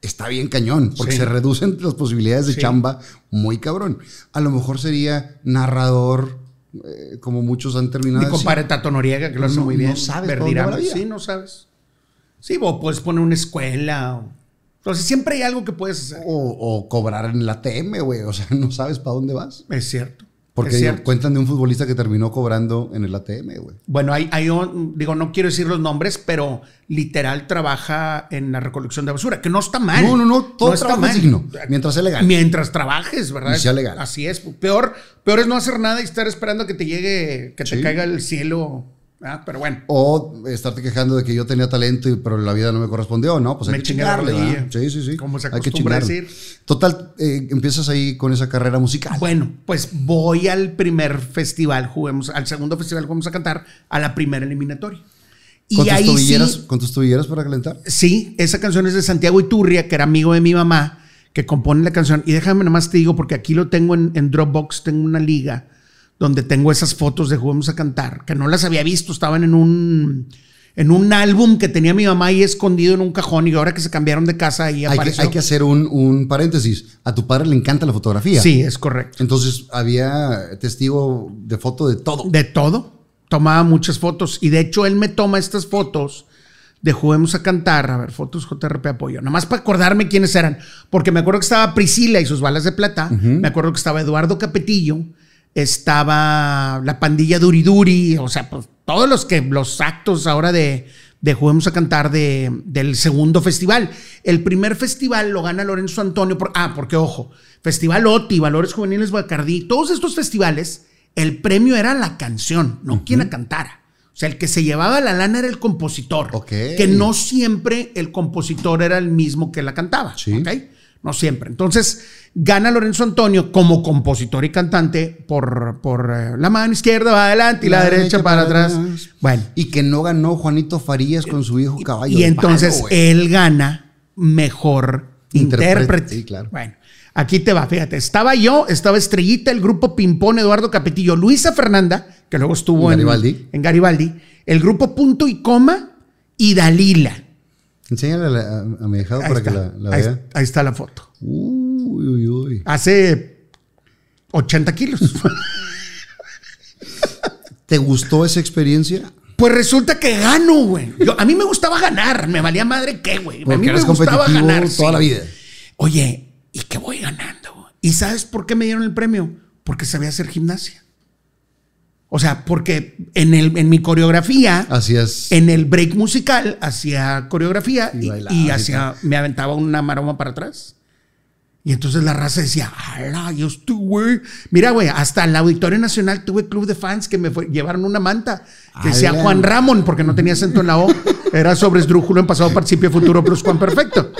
Está bien cañón, porque Sí. se reducen las posibilidades de Sí. chamba muy cabrón. A lo mejor sería narrador, eh, como muchos han terminado. Mi compadre Tato Noriega, que lo hace No- muy bien. no sabes. Sí, no sabes. Sí, vos puedes poner una escuela. o- Entonces siempre hay algo que puedes hacer. O, o cobrar en la TM, güey. O sea, no sabes para dónde vas. Es cierto. Porque cuentan de un futbolista que terminó cobrando en el ATM, güey. Bueno, hay, hay un- digo, no quiero decir los nombres, pero literal trabaja en la recolección de basura, que no está mal. No, no, no, todo está trabajo es digno, mientras sea legal. Mientras trabajes, ¿verdad? Y sea legal. Así es. Peor, peor es no hacer nada y estar esperando a que te llegue, que te caiga el cielo. ¿Verdad? Pero bueno, O estarte quejando de que yo tenía talento, y- pero la vida no me correspondió, ¿no? Pues hay Me que chingarle. Sí, sí, sí. Como se Hay que decir. Total, eh, empiezas ahí con esa carrera musical. bueno, pues voy al primer festival, juguemos, al segundo festival vamos a cantar, a la primera eliminatoria. Y ¿Con tus, ahí tobilleras, sí, ¿Con tus tobilleras para calentar? Sí, esa canción es de Santiago Iturria, que era amigo de mi mamá, que compone la canción. Y déjame nomás te digo, porque aquí lo tengo en, en Dropbox, tengo una liga donde tengo esas fotos de Juguemos a Cantar, que no las había visto, estaban en un, en un álbum que tenía mi mamá ahí escondido en un cajón y ahora que se cambiaron de casa ahí Hay que, hay que hacer un, un paréntesis. A tu padre le encanta la fotografía. Sí, es correcto. Entonces había testigo de foto de todo. De todo. Tomaba muchas fotos. Y de hecho, él me toma estas fotos de Juguemos a Cantar. A ver, fotos JRP Apoyo. Nada más para acordarme quiénes eran. Porque me acuerdo que estaba Priscila y sus balas de plata. Me acuerdo que estaba Eduardo Capetillo. Estaba la pandilla Duriduri. O sea, pues todos los que los actos ahora de, de Juguemos a Cantar de, del segundo festival. El primer festival lo gana Lorenzo Antonio. Por, ah, porque ojo, Festival OTI, Valores Juveniles Bacardí, todos estos festivales, el premio era la canción, no quien la cantara. O sea, el que se llevaba la lana era el compositor. Que no siempre el compositor era el mismo que la cantaba. Sí. ¿ok? No siempre. Entonces, gana Lorenzo Antonio como compositor y cantante por, por eh, la mano izquierda va adelante y la, derecha, para, atrás. Bueno. Y que no ganó Juanito Farías con su hijo caballo. Y entonces palo, él gana mejor Intérprete, intérprete. sí, claro. Bueno, aquí te va, fíjate. Estaba yo, estaba Estrellita, el grupo Pimpón, Eduardo Capetillo, Luisa Fernanda, que luego estuvo ¿En en Garibaldi? en Garibaldi, el grupo Punto y Coma y Dalila. Enséñale a, la- a mi Ahí para está, que la, la ahí, vea. ahí está la foto. Uy, uy, uy. Hace 80 kilos. ¿Te gustó esa experiencia? Pues resulta que gano, güey. Yo- A mí me gustaba ganar, me valía madre qué, güey. A mí me gustaba ganar. toda sí. la vida. Oye, ¿y qué voy ganando? ¿Y sabes por qué me dieron el premio? Porque sabía hacer gimnasia. O sea, porque en, el, en mi coreografía, Hacías. en el break musical, hacía coreografía Y y, y me aventaba una maroma para atrás. Y entonces la raza decía, ¡Hala! Yo estoy, güey. Mira, güey, hasta el Auditorio Nacional tuve club de fans que me fue- llevaron una manta que decía. Juan Ramón, porque no tenía acento en la O. Era sobre esdrújulo en pasado, participio, futuro, plus Juan Perfecto.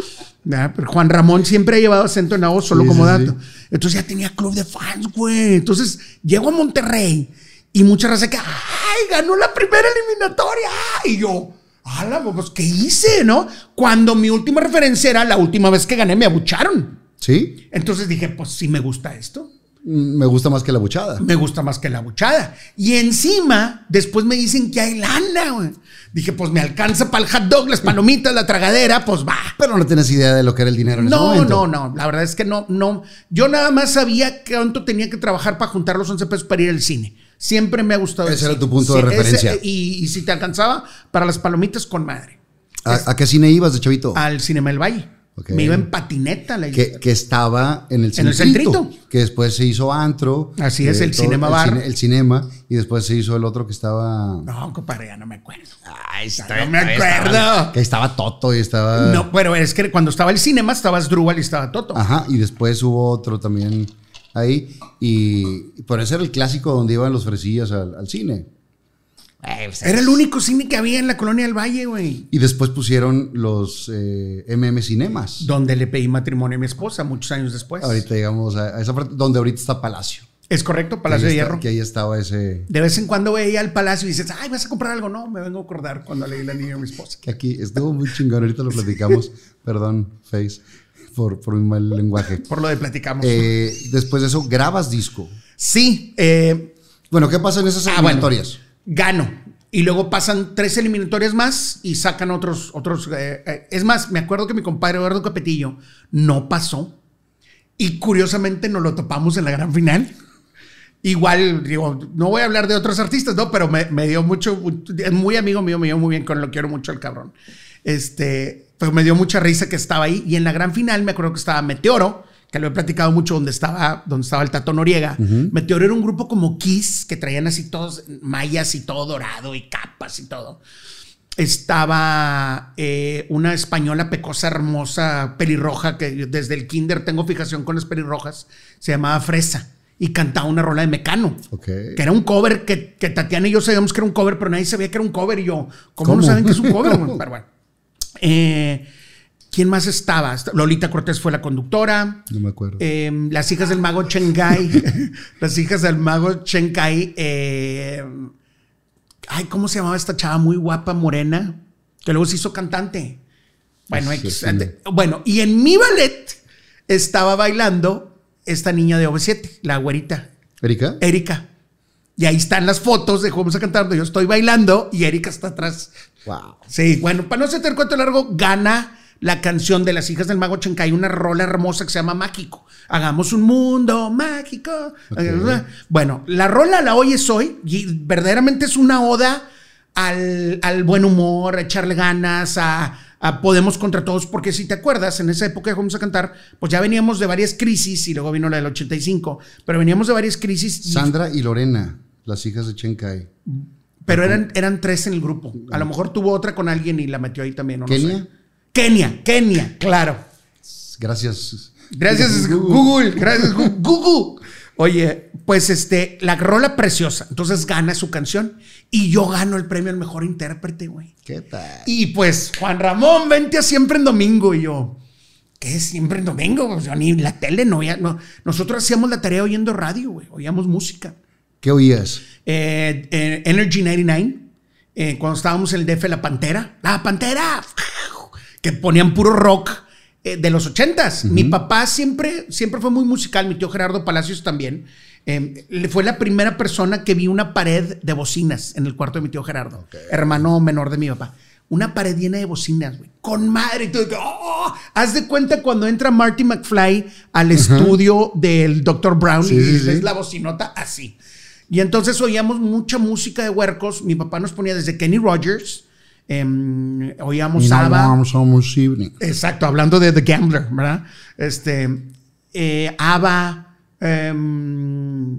Pero Juan Ramón siempre ha llevado acento en la O, solo Sí, como sí, dato. sí. Entonces ya tenía club de fans, güey. Entonces llego a Monterrey y mucha raza que, ¡ay! Ganó la primera eliminatoria. Y yo, ¡hala! Pues, ¿qué hice, no? Cuando mi última referencia era la última vez que gané, me abucharon. ¿Sí? Entonces dije, pues sí me gusta esto. Mm, Me gusta más que la buchada. me gusta más que la buchada. Y encima, después me dicen que hay lana, güey. Dije, pues me alcanza para el hot dog, las palomitas, la tragadera, pues va. Pero no tienes idea de lo que era el dinero en ese No, momento. no, no. La verdad es que no, no. Yo nada más sabía cuánto tenía que trabajar para juntar los 11 pesos para ir al cine. Siempre me ha gustado. el Ese era tu punto de referencia. y, y si te alcanzaba para las palomitas con madre. ¿A, a qué cine ibas de chavito? Al Cinema del Valle. Me iba en patineta. La que, que estaba en el En el centrito, centrito. que después se hizo antro. eh, Así es, el todo- Cinema el Bar. cine- el cinema, y después se hizo el otro que estaba... No, compadre, ya no me acuerdo. Ay, no me acuerdo. Que estaba Toto y estaba... No, pero es que cuando estaba el cinema estaba Drúbal y estaba Toto. Ajá, y después hubo otro también ahí. Y por eso era el clásico donde iban los fresillas al, al cine. Era el único cine que había en la colonia del Valle, güey. Y después pusieron los eh, MM Cinemas. Donde le pedí matrimonio a mi esposa muchos años después. Ahorita llegamos a, a esa parte donde ahorita está Palacio. Es correcto, Palacio de está- Hierro. Que ahí estaba ese... De vez en cuando veía al palacio y dices, ay, ¿vas a comprar algo? No, me vengo a acordar cuando leí la niña a mi esposa. Que aquí estuvo muy chingón, ahorita lo platicamos. Perdón, Face, por, por mi mal lenguaje. Por lo de platicamos. Eh, después de eso, grabas disco. sí, eh, Bueno, ¿qué pasa en esas Ah, bueno. eliminatorias? gano. Y luego pasan tres eliminatorias más y sacan otros, otros. eh, eh, es más, me acuerdo que mi compadre Eduardo Capetillo no pasó. Y curiosamente nos lo topamos en la gran final. Igual, digo, no voy a hablar de otros artistas, ¿no? Pero me, me dio mucho, es muy amigo mío, me dio muy bien, con lo quiero mucho el cabrón. Este, pero me dio mucha risa que estaba ahí. Y en la gran final me acuerdo que estaba Meteoro, que lo he platicado mucho, donde estaba, donde estaba el Tato Noriega. Meteoro era un grupo como Kiss, que traían así todos mayas y todo dorado y capas y todo. Estaba eh, una española pecosa, hermosa, pelirroja, que desde el kinder tengo fijación con las pelirrojas, se llamaba Fresa y cantaba una rola de Mecano. Ok. Que era un cover que, que Tatiana y yo sabíamos que era un cover, pero nadie sabía que era un cover. Y yo, ¿cómo, ¿Cómo? no saben que es un cover? Pero bueno. Eh, ¿Quién más estaba? Lolita Cortés fue la conductora. No me acuerdo. Eh, las hijas del mago Chengai. las hijas del mago Chengai. eh, ay, ¿cómo se llamaba esta chava muy guapa, morena? Que luego se hizo cantante. Bueno, Sí, bueno, y en mi ballet estaba bailando esta niña de OV7, la güerita, ¿Erika? Erika. Y ahí están las fotos de Vamos a cantar donde yo estoy bailando y Erika está atrás. Wow. Sí, bueno, para no hacerte el cuento largo, gana la canción de las hijas del mago Chencay, una rola hermosa que se llama Mágico. Hagamos un mundo mágico. Ok. Bueno, la rola la oyes hoy y verdaderamente es una oda al, al buen humor, a echarle ganas, a, a Podemos contra todos, porque si te acuerdas, en esa época que vamos a cantar, pues ya veníamos de varias crisis y luego vino la del 85, pero veníamos de varias crisis. y- Sandra y Lorena, las hijas de Chenkai. pero eran, eran tres en el grupo. A lo mejor tuvo otra con alguien y la metió ahí también. o no ¿Kenia? sé. Kenia, Kenia, claro. Gracias. Gracias, Google. Gracias, Google. Oye, pues este, la rola preciosa. Entonces gana su canción y yo gano el premio al mejor intérprete, güey. ¿Qué tal? Y pues, Juan Ramón, vente a siempre en domingo. Y yo, ¿qué es siempre en domingo? Pues yo ni la tele no, ya, no. Nosotros hacíamos la tarea oyendo radio, güey. Oíamos música. ¿Qué oías? eh, eh, Energy 99, eh, cuando estábamos en el DF, La Pantera. ¡La Pantera! Que ponían puro rock eh, de los ochentas. Mi papá siempre, siempre fue muy musical, mi tío Gerardo Palacios también. Eh, fue la primera persona que vi una pared de bocinas en el cuarto de mi tío Gerardo, hermano menor de mi papá. Una pared llena de bocinas, güey. Con madre. y todo, ¡oh! Haz de cuenta cuando entra Marty McFly al estudio del Dr. Brown Sí, y sí, sí. ves la bocinota así. Y entonces oíamos mucha música de huercos. Mi papá nos ponía desde Kenny Rogers, em, oíamos ABBA. Exacto, hablando de The Gambler, ¿verdad? Este, eh, ABBA, em,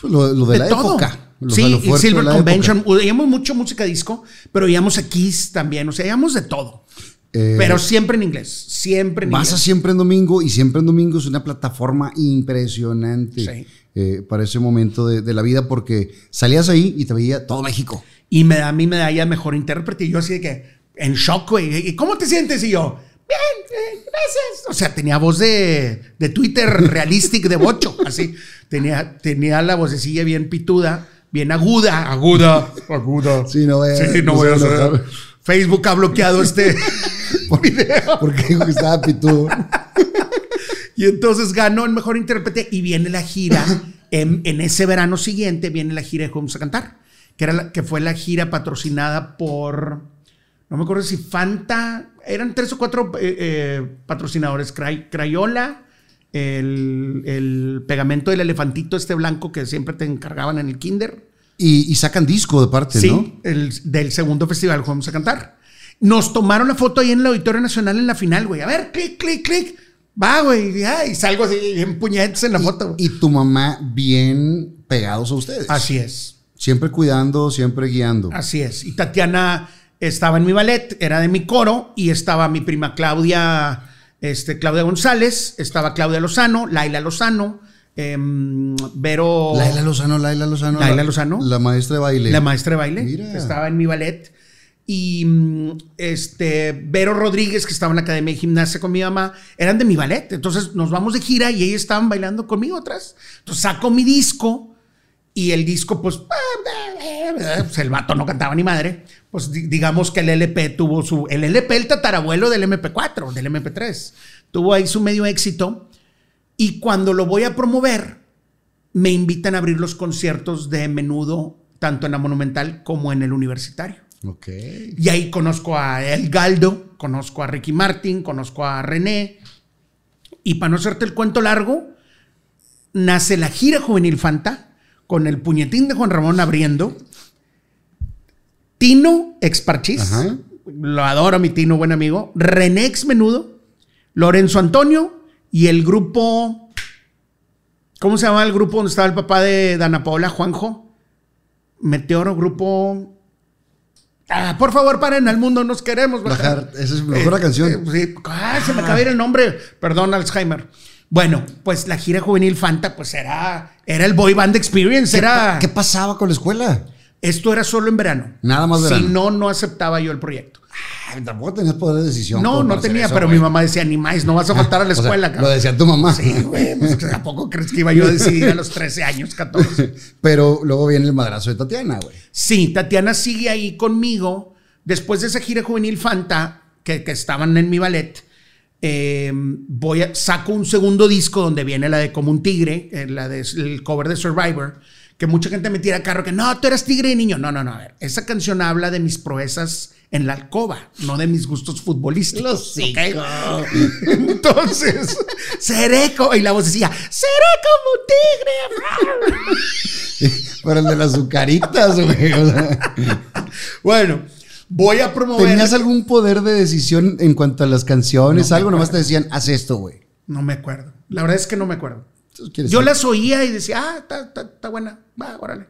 Pues lo, lo de, de la todo. época. Sí, y Silver Convention. época. Oíamos mucho música disco, pero oíamos a Kiss también. O sea, oíamos de todo. Eh, pero siempre en inglés. Siempre en Vas a inglés. siempre en domingo y siempre en domingo es una plataforma impresionante Sí. Eh, para ese momento de, de la vida porque salías ahí y te veía todo México. Y me a mí medalla de mejor intérprete. Y yo así de que, en shock, güey. ¿Y cómo te sientes? Y yo, bien, eh, gracias. O sea, tenía voz de, de Twitter realistic de bocho, así. Tenía, tenía la vocecilla bien pituda, bien aguda. Aguda, aguda. Sí, no vaya- Sí, no no voy a a enojar. Facebook ha bloqueado este video. Porque dijo que estaba pitudo. Y entonces ganó el mejor intérprete y viene la gira. En, en ese verano siguiente viene la gira de Vamos a Cantar, que, era la- que fue la gira patrocinada por, no me acuerdo si Fanta, eran tres o cuatro eh, eh, patrocinadores, Cray- Crayola, el, el pegamento del elefantito este blanco que siempre te encargaban en el kinder. Y, y sacan disco de parte, Sí, ¿no? el, del segundo festival Vamos a Cantar. Nos tomaron la foto ahí en el Auditorio Nacional en la final, güey. A ver, clic, clic, clic. Va, güey. ya, Y salgo así en puñetes en la foto. güey. Y tu mamá bien pegados a ustedes. Así es. Siempre cuidando, siempre guiando. Así es. Y Tatiana estaba en mi ballet, era de mi coro, y estaba mi prima Claudia, este, Claudia González, estaba Claudia Lozano, Laila Lozano, em, Vero. Laila Lozano, Laila Lozano. Laila la- Lozano. La maestra de baile. La maestra de baile. Mira. Estaba en mi ballet. Y mm, este, Vero Rodríguez, que estaba en la Academia de Gimnasia con mi mamá, eran de mi ballet. Entonces nos vamos de gira y ellos estaban bailando conmigo atrás. Entonces saco mi disco y el disco, pues, pues, el vato no cantaba ni madre. Pues di- digamos que el LP tuvo su. El LP, el tatarabuelo del MP4, del MP3. Tuvo ahí su medio éxito. Y cuando lo voy a promover, me invitan a abrir los conciertos de menudo, tanto en la Monumental como en el Universitario. Ok. Y ahí conozco a El Galdo, conozco a Ricky Martin, conozco a René. Y para no hacerte el cuento largo, nace la gira juvenil Fanta con el puñetín de Juan Ramón abriendo. Tino Exparchis, Ajá. lo adoro a mi Tino, buen amigo. René Ex Menudo, Lorenzo Antonio y el grupo. ¿Cómo se llama el grupo donde estaba el papá de Dana Paola, Juanjo? Meteoro, grupo. Ah, por favor, paren al mundo, nos queremos bajar. Bajar, esa es la mejor canción. eh, sí. Ah, se me acaba de ir el nombre. Perdón, Alzheimer. Bueno, pues la gira juvenil Fanta, pues era, era el boy band experience. ¿Qué, Era, ¿Qué pasaba con la escuela? esto era solo en verano. Nada más verano. Si no, no aceptaba yo el proyecto. Ay, tampoco tenías poder de decisión. No, no tenía, eso, pero güey. mi mamá decía, ni más, no vas a faltar a la O sea, escuela. lo cabrón". decía tu mamá. Sí, güey, pues, ¿a poco crees que iba yo a decidir a los 13 años, 14? Pero luego viene el madrazo de Tatiana, güey. Sí, Tatiana sigue ahí conmigo. Después de esa gira juvenil Fanta, que, que estaban en mi ballet, eh, voy a, saco un segundo disco donde viene la de Como un Tigre, eh, la de, el cover de Survivor, que mucha gente me tira carro que no, tú eras tigre de niño. No, no, no, a ver, esa canción habla de mis proezas en la alcoba, no de mis gustos futbolísticos. Los ¿ok? Entonces, seré como, y la voz decía, seré como un tigre. Pero el de las azucaritas, güey. o sea, Bueno, voy a promover. ¿Tenías algún poder de decisión en cuanto a las canciones? No algo, nomás te decían, haz esto, güey. No me acuerdo. La verdad es que no me acuerdo. Entonces, ¿quieres Yo las oía y decía, ah, está, está- está buena, va, órale.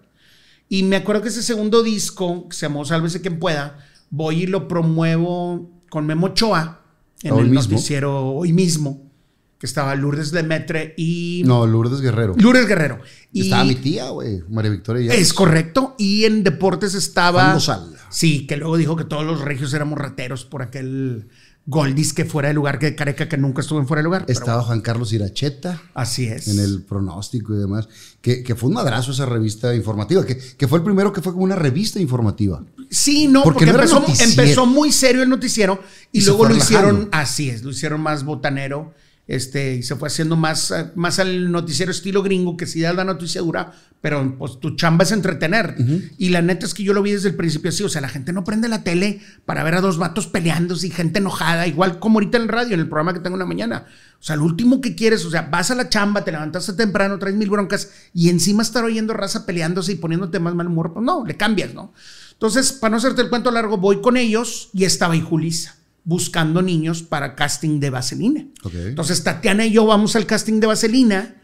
Y me acuerdo que ese segundo disco, que se llamó Sálvese quien pueda, voy y lo promuevo con Memo Ochoa en Hoy el mismo. noticiero hoy mismo, que estaba Lourdes Lemetre y No, Lourdes Guerrero. Lourdes Guerrero. Y Estaba mi tía, güey. María Victoria. es correcto. Y en deportes estaba. Juan Dosal. Sí, que luego dijo que todos los regios éramos rateros por aquel Goldis que fuera de lugar, que Careca que nunca estuvo en fuera de lugar. Estaba Juan Carlos Iracheta Así es. en el pronóstico y demás. Que, que fue un madrazo esa revista informativa. Que, que fue el primero que fue como una revista informativa. Sí, no, Porque porque, no era empezó, muy serio el noticiero y, luego lo hicieron, así es, lo hicieron más botanero. Este, y se fue haciendo más, eh, más al noticiero estilo gringo, que sí da la noticia dura, pero pues tu chamba es entretener. Y la neta es que yo lo vi desde el principio así, o sea, la gente no prende la tele para ver a dos vatos peleándose y gente enojada, igual como ahorita en el radio, en el programa que tengo en la mañana. O sea, lo último que quieres, o sea, vas a la chamba, te levantaste temprano, traes mil broncas y encima estar oyendo raza peleándose y poniéndote más mal humor, pues no, le cambias, ¿no? Entonces, para no hacerte el cuento largo, voy con ellos y estaba ahí Julisa buscando niños para casting de Vaselina. Ok. Entonces, Tatiana y yo vamos al casting de Vaselina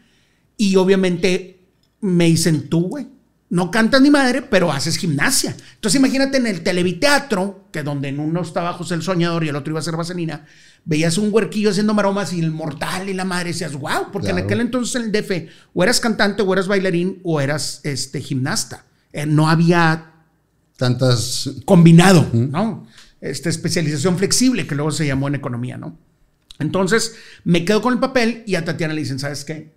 y obviamente me dicen, tú, güey, no cantas ni madre, pero haces gimnasia. Entonces, imagínate en el televiteatro, que donde en uno estaba José el Soñador y el otro iba a ser Vaselina, veías un huerquillo haciendo maromas y el mortal y la madre decías, wow, porque en aquel entonces en el DF o eras cantante o eras bailarín o eras este, gimnasta. Eh, no había Tantas. combinado, ¿no? Esta especialización flexible que luego se llamó en economía, ¿no? Entonces me quedo con el papel y a Tatiana le dicen, ¿sabes qué?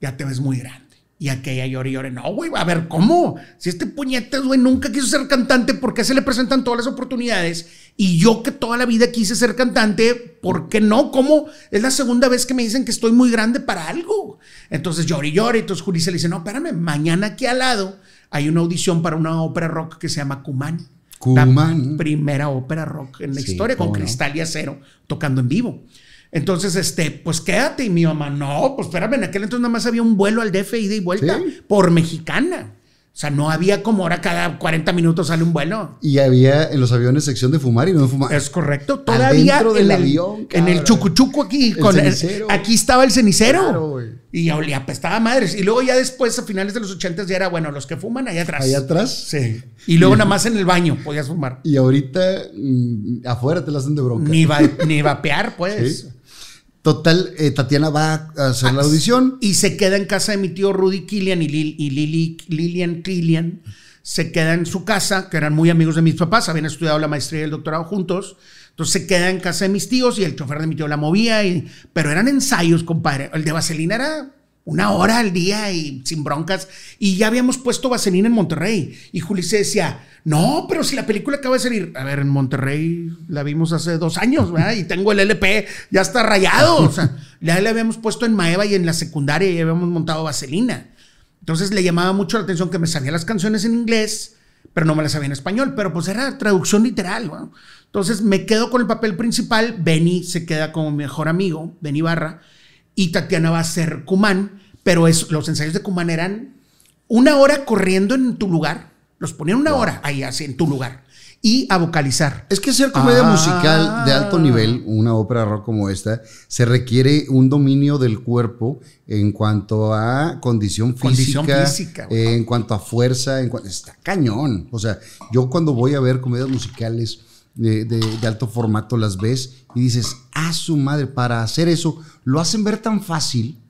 Ya te ves muy grande. Y aquella llore y llore. No, güey, a ver, ¿cómo? Si este puñetas, güey, nunca quiso ser cantante, ¿por qué se le presentan todas las oportunidades? Y yo que toda la vida quise ser cantante, ¿por qué no? ¿Cómo? Es la segunda vez que me dicen que estoy muy grande para algo. Entonces llore y llore. Entonces Juli se le dice, no, espérame, mañana aquí al lado hay una audición para una ópera rock que se llama Cumán. La primera ópera rock en la Sí, historia, con no. cristal y acero, tocando en vivo. Entonces, este, pues quédate. Y mi mamá, no, pues espérame, en aquel entonces nada más había un vuelo al DF ida y vuelta Sí. por mexicana. O sea, no había como ahora cada 40 minutos sale un vuelo. Y había en los aviones sección de fumar y no de fumar. Es correcto. Todavía Adentro en del el, avión, en el chucuchuco aquí, El con el- aquí estaba el cenicero. Claro, güey. Y olía, apestaba madres. Y luego ya después, a finales de los 80 ya era, bueno, los que fuman allá atrás. Allá atrás. Sí. Y luego nada más en el baño podías fumar. Y ahorita mm, afuera te la hacen de bronca. Ni, va- ni vapear, pues. Sí. Total, eh, Tatiana va a hacer la audición. Y se queda en casa de mi tío Rudy Killian y, Lil- y Lili, Lilian Killian. Se queda en su casa, que eran muy amigos de mis papás, habían estudiado la maestría y el doctorado juntos. Entonces se queda en casa de mis tíos y el chofer de mi tío la movía. Y, pero eran ensayos, compadre. El de vaselina era una hora al día y sin broncas. Y ya habíamos puesto vaselina en Monterrey. Y Juli se decía, no, pero si la película acaba de salir. A ver, en Monterrey la vimos hace dos años, ¿verdad? Y tengo el LP, ya está rayado. O sea, ya le habíamos puesto en Maeva y en la secundaria y habíamos montado vaselina. Entonces le llamaba mucho la atención que me sabía las canciones en inglés, pero no me las sabía en español, pero pues era traducción literal. ¿no? Entonces me quedo con el papel principal, Benny se queda como mi mejor amigo, Benny Barra, y Tatiana va a ser Cumán, pero es, los ensayos de Cumán eran una hora corriendo en tu lugar, los ponían una hora ahí así en tu lugar, y a vocalizar. Es que hacer comedia Ah. musical de alto nivel, una ópera rock como esta, se requiere un dominio del cuerpo en cuanto a condición física, Condición física, en cuanto a fuerza, en cuanto, está cañón. O sea, yo cuando voy a ver comedias musicales de, de- de alto formato las ves y dices, a su madre, para hacer eso, lo hacen ver tan fácil.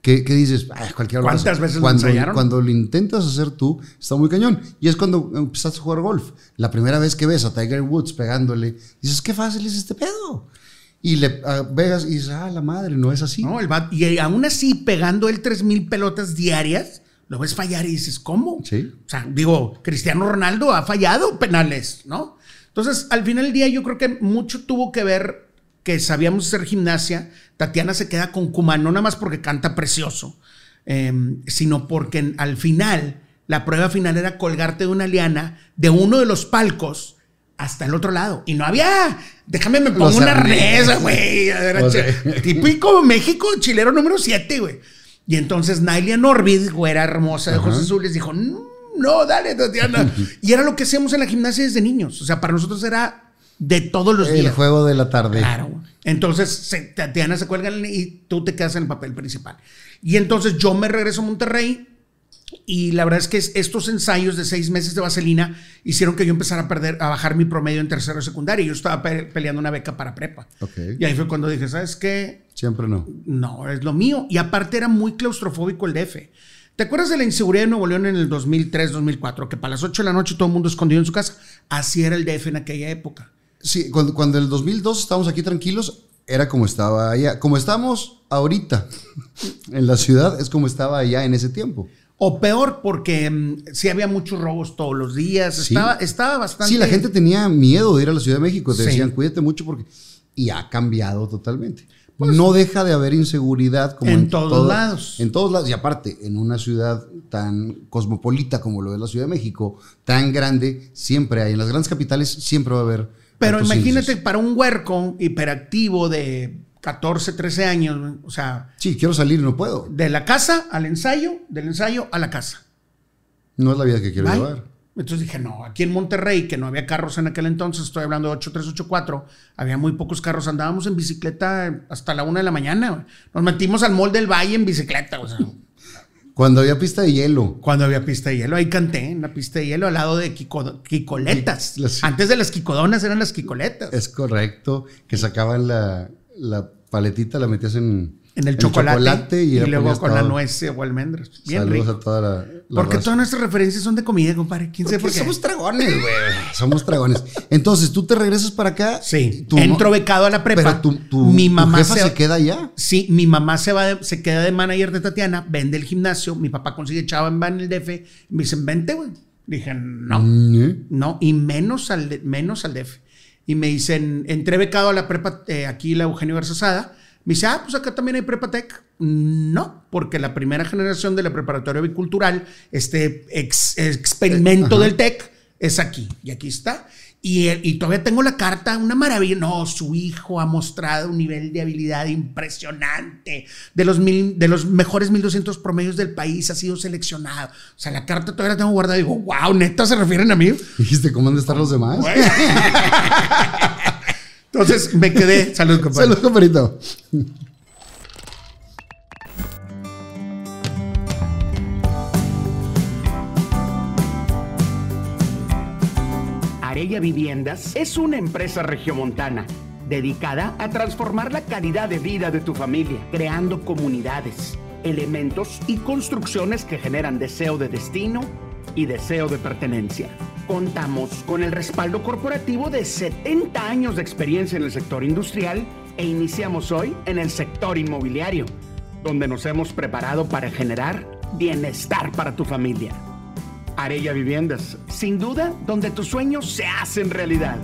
Que, que dices, "Ay, cualquier hora ¿Cuántas pasa". veces lo cuando, ensayaron? Cuando lo intentas hacer tú, está muy cañón. Y es cuando empezaste a jugar golf. La primera vez que ves a Tiger Woods pegándole, dices, qué fácil es este pedo. Y le ah, veas y dices, ah, la madre, no es así. ¿no? El y aún así, pegando él 3.000 pelotas diarias, lo ves fallar y dices, ¿cómo? Sí. O sea, digo, Cristiano Ronaldo ha fallado penales, ¿no? Entonces, al final del día, yo creo que mucho tuvo que ver que sabíamos hacer gimnasia. Tatiana se queda con Kuman, no nada más porque canta precioso, eh, sino porque al final, la prueba final era colgarte de una liana de uno de los palcos hasta el otro lado. Y no había, déjame me pongo Los una arnesa, güey. O sea. Típico México, chilero número 7, güey. Y entonces Nailia Norvid, güera hermosa de José Azules, dijo, "Mm, no, dale, Tatiana. y era lo que hacíamos en la gimnasia desde niños. O sea, para nosotros era de todos los El días. juego de la tarde. Claro. Entonces se- Tatiana se cuelga y tú te quedas en el papel principal. Y entonces yo me regreso a Monterrey y la verdad es que es- estos ensayos de seis meses de vaselina hicieron que yo empezara a perder, a bajar mi promedio en tercero y secundaria. Yo estaba pe- peleando una beca para prepa. Y ahí fue cuando dije, ¿sabes qué? Siempre no. No, es lo mío. Y aparte era muy claustrofóbico el DF. ¿Te acuerdas de la inseguridad de Nuevo León en el 2003, 2004? Que para las 8 de la noche todo el mundo escondido en su casa. Así era el DF en aquella época. Sí, cuando, cuando en el 2002 estábamos aquí tranquilos, era como estaba allá. Como estamos ahorita en la ciudad, es como estaba allá en ese tiempo. O peor, porque mm, sí había muchos robos todos los días. Sí. Estaba, estaba bastante. Sí, la gente tenía miedo de ir a la Ciudad de México. Te Sí. decían, cuídate mucho porque... Y ha cambiado totalmente. No deja de haber inseguridad como Pues, En todos lados. En todos lados. Y aparte, en una ciudad tan cosmopolita como lo es la Ciudad de México, tan grande, siempre hay. En las grandes capitales siempre va a haber... Pero imagínate índices. para un huerco hiperactivo de 14, 13 años, o sea, Sí, quiero salir y no puedo. de la casa al ensayo, del ensayo a la casa. No es la vida que quiero llevar. Entonces dije, no, aquí en Monterrey, que no había carros en aquel entonces, estoy hablando de 8384, había muy pocos carros, andábamos en bicicleta hasta la una de la mañana. Nos metimos al mall del Valle en bicicleta, o sea, Cuando había pista de hielo. cuando había pista de hielo, ahí canté en la pista de hielo al lado de Kiko- Kikoletas. Las- Antes de las Kikodonas eran las Kikoletas. Es correcto. Que sacaban la, la paletita, la metías en, En el, El chocolate, chocolate y y, luego con la nuez o almendras. Bien Saludos rico. a toda la, la Porque raza. todas nuestras referencias son de comida, compadre. ¿Quién sabe por Porque qué? somos dragones, güey. Somos dragones. Entonces, tú te regresas para acá. Sí, tú entro becado a la prepa. Pero tu, tu- mi tu mamá jefa se, se, queda allá. Sí, mi mamá se va, de- se queda de manager de Tatiana, vende el gimnasio, mi papá consigue chava en van el DF, me dicen, vente, güey. Dije, no, Mm, ¿eh? no, y menos al, menos al DF. Y me dicen, entré becado a la prepa, eh, aquí la Eugenio Garzazada. Me dice, ah, pues acá también hay prepa tech. No, porque la primera generación de la preparatoria bicultural, este ex- experimento Ajá. del tech, es aquí. Y aquí está. Y, y todavía tengo la carta, una maravilla. No, su hijo ha mostrado un nivel de habilidad impresionante. De los, mil, de los mejores 1200 promedios del país ha sido seleccionado. O sea, la carta todavía la tengo guardada. Digo, wow, neta, se refieren a mí. Dijiste, ¿cómo han de estar los demás? Entonces me quedé. Salud, compadre. Salud, compadrito. Arella Viviendas es una empresa regiomontana dedicada a transformar la calidad de vida de tu familia, creando comunidades, elementos y construcciones que generan deseo de destino y deseo de pertenencia. Contamos con el respaldo corporativo de 70 años de experiencia en el sector industrial e iniciamos hoy en el sector inmobiliario, donde nos hemos preparado para generar bienestar para tu familia. Arella Viviendas, sin duda, donde tus sueños se hacen realidad.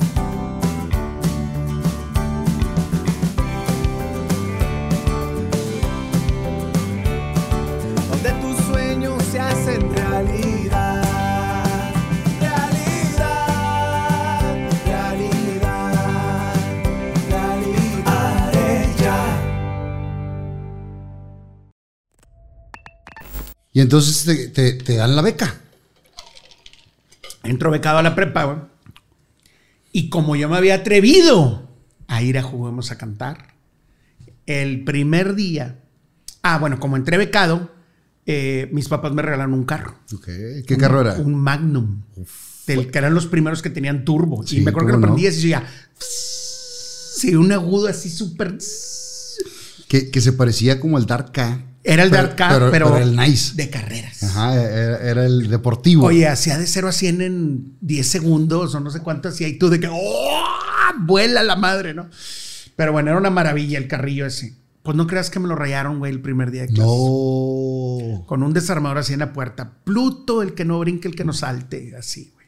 Y entonces te, te- te dan la beca. Entro becado a la prepa, güey. Y como yo me había atrevido a ir a Juguemos a Cantar, el primer día, ah, bueno, como entré becado, eh, mis papás me regalaron un carro. ¿Qué carro era? Un Magnum. Del que eran los primeros que tenían turbo. Sí, y me acuerdo que lo cómo no. prendías y yo ya. Sí, un agudo así súper. Que, que se parecía como el Dark K. Era el Pero- Dark Car, pero, el Nice. de carreras. Ajá, era, era el deportivo. Oye, hacía de 0 a 100 en 10 segundos o no sé cuánto hacía y tú de que ¡oh! vuela la madre, ¿no? Pero bueno, era una maravilla el carrillo ese. Pues no creas que me lo rayaron, güey, el primer día de clases. No. Con un desarmador así en la puerta. Pluto, el que no brinque, el que no salte, así, güey.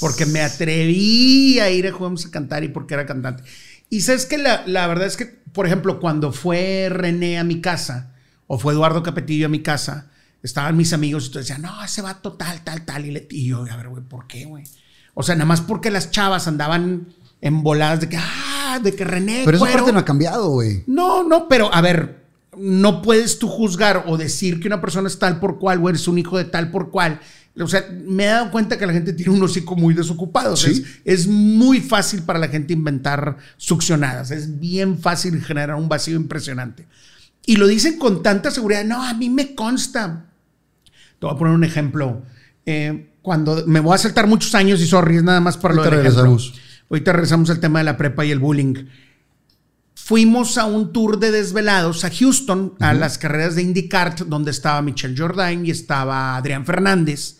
Porque me atreví a ir a Juegos a cantar y porque era cantante. Y sabes que la, la verdad es que, por ejemplo, cuando fue René a mi casa, o fue Eduardo Capetillo a mi casa, estaban mis amigos y todos decían, no, ese va total, tal, tal. Y, le- y yo, a ver, güey, ¿por qué, güey? O sea, nada más porque las chavas andaban emboladas de que, ah, de que René. Pero esa cuero". parte no ha cambiado, güey. No, no, pero a ver, no puedes tú juzgar o decir que una persona es tal por cual o eres un hijo de tal por cual. O sea, me he dado cuenta que la gente tiene un hocico muy desocupado. O sea, Sí. es, es muy fácil para la gente inventar succionadas. Es bien fácil generar un vacío impresionante. Y lo dicen con tanta seguridad. No, a mí me consta. Te voy a poner un ejemplo. Eh, cuando me voy a saltar muchos años y sorry, es nada más para lo del ejemplo. regresamos. Ahorita regresamos al tema de la prepa y el bullying fuimos a un tour de desvelados a Houston, a las carreras de IndyCart, donde estaba Michelle Jordain y estaba Adrián Fernández.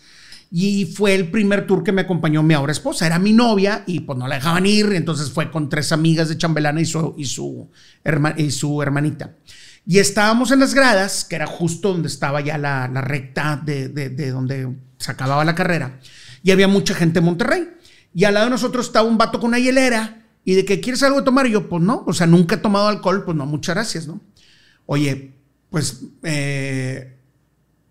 Y fue el primer tour que me acompañó mi ahora esposa. Era mi novia y pues no la dejaban ir. Entonces fue con tres amigas de chambelana y su, y su, herma- y su hermanita. Y estábamos en las gradas, que era justo donde estaba ya la, la recta de, de- de donde se acababa la carrera. Y había mucha gente en Monterrey. Y al lado de nosotros estaba un vato con una hielera. Y de que quieres algo tomar. Y yo, pues no. O sea, nunca he tomado alcohol. Pues no, muchas gracias, ¿no? Oye, pues eh,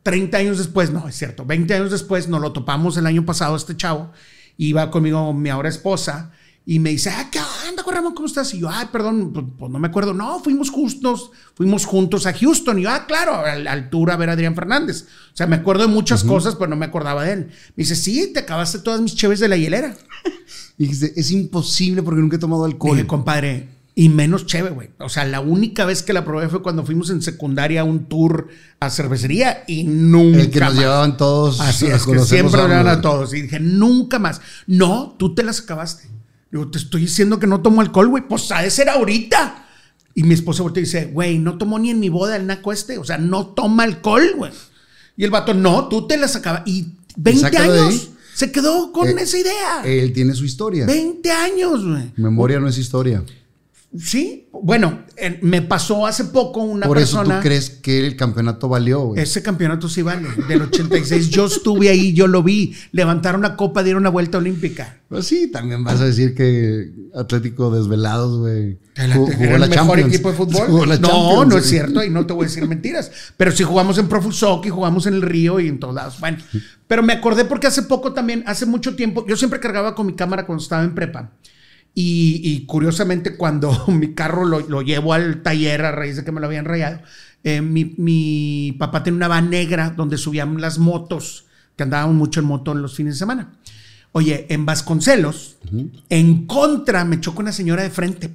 30 años después, no, es cierto, 20 años después nos lo topamos el año pasado este chavo, iba conmigo mi ahora esposa y me dice, ah, ¿qué onda, Ramón? ¿Cómo estás? Y yo, ay, perdón, pues, pues no me acuerdo, no, fuimos justos, fuimos juntos a Houston y yo, ah, claro, al, al tour a ver a Adrián Fernández. O sea, me acuerdo de muchas cosas, pero no me acordaba de él. Me dice, sí, te acabaste todas mis cheves de la hielera. Y dijiste, es imposible porque nunca he tomado alcohol. Dije, compadre, y menos chévere, güey. O sea, la única vez que la probé fue cuando fuimos en secundaria a un tour a cervecería y nunca el que nos más. llevaban todos Así a es, que siempre hablan a todos. Y dije, nunca más. No, tú te las acabaste. Digo, te estoy diciendo que no tomo alcohol, güey. Pues ha de ser ahorita. Y mi esposa voltea y dice, güey, no tomó ni en mi boda el naco este. O sea, no toma alcohol, güey. Y el vato, no, tú te la sacabas. Y 20 sácalo de años se quedó con Eh, esa idea. Él tiene su historia. 20 años, güey. Memoria no es historia. Sí, bueno, me pasó hace poco una Por eso persona. tú crees que el campeonato valió, güey. Ese campeonato sí vale, del 86. Yo estuve ahí, yo lo vi. Levantaron una copa, dieron una vuelta olímpica. Pues sí, también vas a decir que Atlético Desvelados, güey. ¿Era Jugó, jugó la el mejor Champions. equipo de fútbol? La no, Champions, no es cierto, y no te voy a decir mentiras. Pero sí jugamos en Profusoc y jugamos en el Río y en todos lados. Bueno, pero me acordé porque hace poco también, hace mucho tiempo, yo siempre cargaba con mi cámara cuando estaba en prepa. Y, y curiosamente, cuando mi carro lo, lo llevo al taller a raíz de que me lo habían rayado, eh, mi, mi papá tenía una van negra donde subían las motos, que andaban mucho en moto en los fines de semana. Oye, en Vasconcelos, en contra, me choca una señora de frente.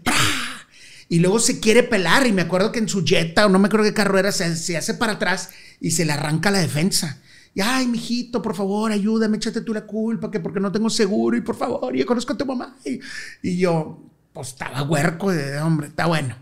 Y luego se quiere pelar. Y me acuerdo que en su Jetta, o no me acuerdo qué carro era, se, se hace para atrás y se le arranca la defensa. Y ay, mijito, por favor, ayúdame, échate tú la culpa, que porque no tengo seguro y por favor, yo conozco a tu mamá. Y, y yo, pues estaba huerco de hombre, está bueno.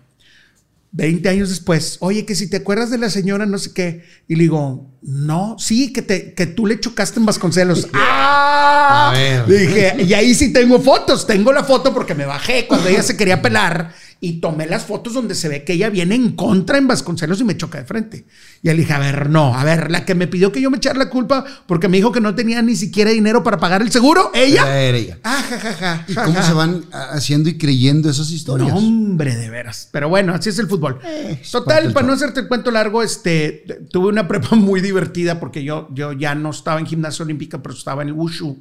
20 años después, oye, que si te acuerdas de la señora, no sé qué. Y le digo, no, sí, que, te, que tú le chocaste en Vasconcelos. ¡Ah! A ver. Dije, y ahí sí tengo fotos. Tengo la foto porque me bajé cuando ella se quería pelar y tomé las fotos donde se ve que ella viene en contra en Vasconcelos y me choca de frente. Y le dije, a ver, no, a ver, la que me pidió que yo me echara la culpa porque me dijo que no tenía ni siquiera dinero para pagar el seguro, ella. Era ella. Ah, ja, ja, ja, ¿Y cómo se van haciendo y creyendo esas historias? No, hombre, de veras. Pero bueno, así es el fútbol. Eh, Total, para no hacerte el cuento largo, este, tuve una prepa muy divertida porque yo, yo ya no estaba en gimnasia olímpica, pero estaba en el wushu.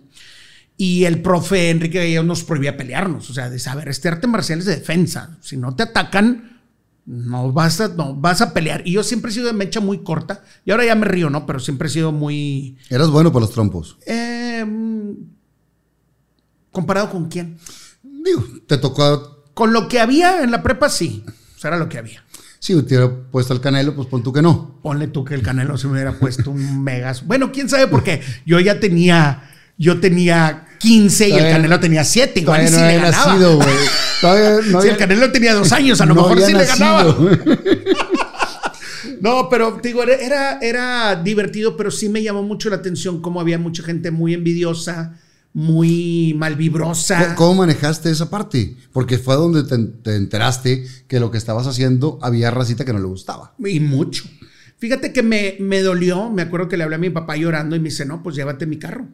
Y el profe Enrique Gallegos nos prohibía pelearnos. O sea, de saber, este arte marcial es de defensa. Si no te atacan, no vas a, no vas a pelear. Y yo siempre he sido de mecha muy corta. Y ahora ya me río, ¿no? Pero siempre he sido muy... Eras bueno para los trompos. eh, ¿Comparado con quién? Digo, te tocó. Con lo que había en la prepa, sí. O sea, era lo que había. Si te hubiera puesto el canelo, pues pon tú que no. Ponle tú que el Canelo se me hubiera puesto un megas. Bueno, quién sabe por qué. Yo ya tenía, yo tenía 15 y el Canelo tenía 7. Igual y no le ganaba. nacido. Todavía no si el Canelo tenía dos años, a lo no mejor sí le ganaba. No, pero digo, era, era, divertido, pero sí me llamó mucho la atención cómo había mucha gente muy envidiosa, muy malvibrosa. ¿Cómo- ¿Cómo manejaste esa parte? Porque fue donde te, te enteraste que lo que estabas haciendo había racita que no le gustaba. Y mucho. Fíjate que me, me dolió. Me acuerdo que le hablé a mi papá llorando y me dice, no, pues llévate mi carro.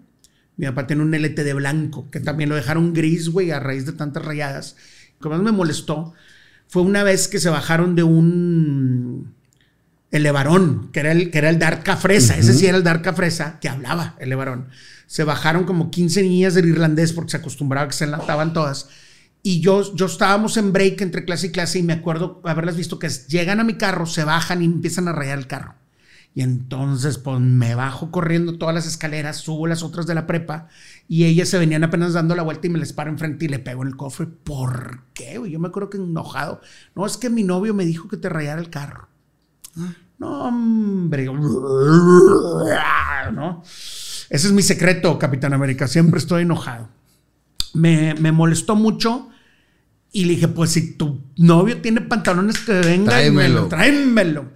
Mi papá tiene un LTD blanco, que también lo dejaron gris, güey, a raíz de tantas rayadas. Lo que más me molestó fue una vez que se bajaron de un elevarón, que era el, que era el Dark Fresa. Ese sí era el Dark Fresa, que hablaba el elevarón. Se bajaron como 15 niñas del irlandés porque se acostumbraba a que se enlataban todas. Y yo, yo estábamos en break entre clase y clase y me acuerdo haberlas visto que llegan a mi carro, se bajan y empiezan a rayar el carro. Y entonces, pues me bajo corriendo todas las escaleras, subo las otras de la prepa y ellas se venían apenas dando la vuelta y me les paro enfrente y le pego en el cofre. ¿Por qué? Yo me acuerdo que enojado. No, es que mi novio me dijo que te rayara el carro. No, hombre. ¿No? Ese es mi secreto, Capitán América. Siempre estoy enojado. Me, me molestó mucho y le dije, pues si tu novio tiene pantalones que venga, Tráemelo. tráemelo.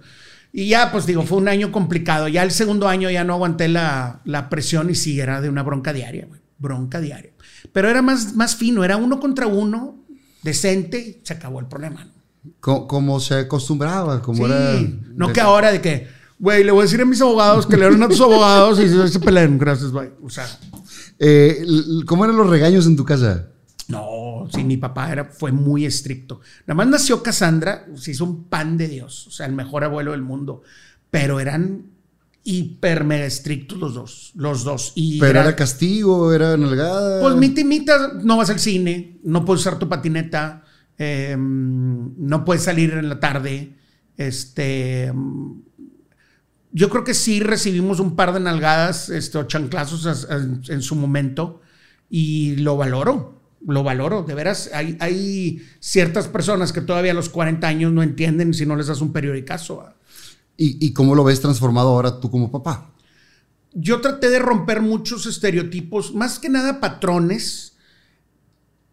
Y ya, pues digo, fue un año complicado. Ya el segundo año ya no aguanté la, la presión y sí, era de una bronca diaria, güey. Bronca diaria. Pero era más, más fino, era uno contra uno, decente, y se acabó el problema. ¿no? Co- Como se acostumbraba, como Sí, era. no que ahora de que, güey, le voy a decir a mis abogados que le a tus abogados y se, peleen. Gracias, bye. O sea, Eh, ¿Cómo eran los regaños en tu casa? no, sí, mi papá era, fue muy estricto. Nada más nació Cassandra, se hizo un pan de Dios, o sea, el mejor abuelo del mundo. Pero eran hiper mega estrictos los dos, los dos. Y ¿Pero era- era castigo? ¿Era nalgada? Pues mita y mita, no vas al cine, no puedes usar tu patineta, eh, no puedes salir en la tarde. Este. mm, Yo creo que sí recibimos un par de nalgadas este, o chanclazos en su momento y lo valoro, lo valoro. De veras, hay, hay ciertas personas que todavía a los 40 años no entienden si no les das un periodicazo. ¿Y, y cómo lo ves transformado ahora tú como papá? yo traté de romper muchos estereotipos, más que nada patrones,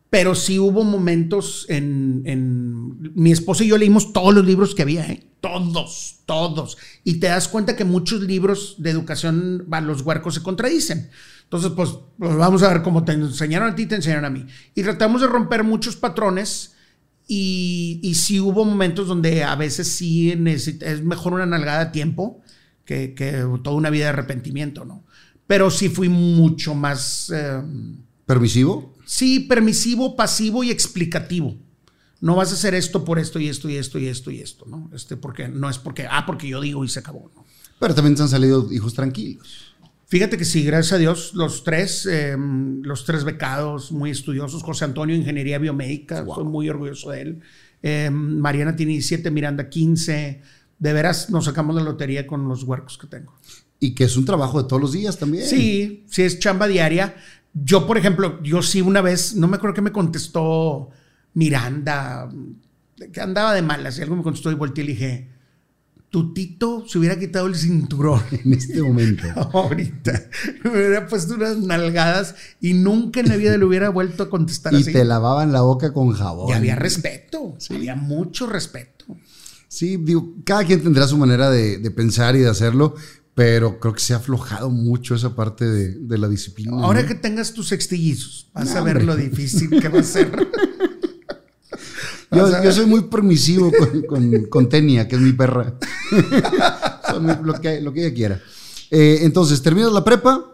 Pero sí hubo momentos en, en- Mi esposo y yo leímos todos los libros que había, ¿eh? Todos, todos. Y te das cuenta que muchos libros de educación, va, los huercos se contradicen. Entonces, pues, pues vamos a ver cómo te enseñaron a ti, te enseñaron a mí. Y tratamos de romper muchos patrones. Y, y sí hubo momentos donde a veces sí es mejor una nalgada a tiempo que, que toda una vida de arrepentimiento, ¿no? Pero sí fui mucho más... eh, ¿Permisivo? Sí, permisivo, pasivo y explicativo. No vas a hacer esto por esto y esto y esto y esto y esto, ¿no? Este, porque no es porque, ah, porque yo digo y se acabó, ¿no? Pero también te han salido hijos tranquilos. Fíjate que sí, gracias a Dios, los tres, eh, los tres becados, muy estudiosos. José Antonio, Ingeniería Biomédica, Wow. soy muy orgulloso de él. Eh, Mariana tiene 17, Miranda 15. De veras, nos sacamos la lotería con los huercos que tengo. Y que es un trabajo de todos los días también. Sí, sí es chamba diaria. Yo, por ejemplo, yo sí una vez, no me acuerdo que me contestó Miranda, que andaba de malas, y algo me contestó y volteé y le dije, tu tito se hubiera quitado el cinturón En este momento. ahorita. Me hubiera puesto unas nalgadas y nunca en la vida le hubiera vuelto a contestar y así. te lavaban la boca con jabón. Y había respeto, había mucho respeto. Sí, digo, cada quien tendrá su manera de, de pensar y de hacerlo, pero creo que se ha aflojado mucho esa parte de, de la disciplina. Ahora ¿no? que tengas tus sextillizos, vas No, a ver hombre. lo difícil que va a ser. Yo, soy muy permisivo con, con, con Tenia, que es mi perra. Lo, que, lo que ella quiera. Eh, entonces, terminas la prepa,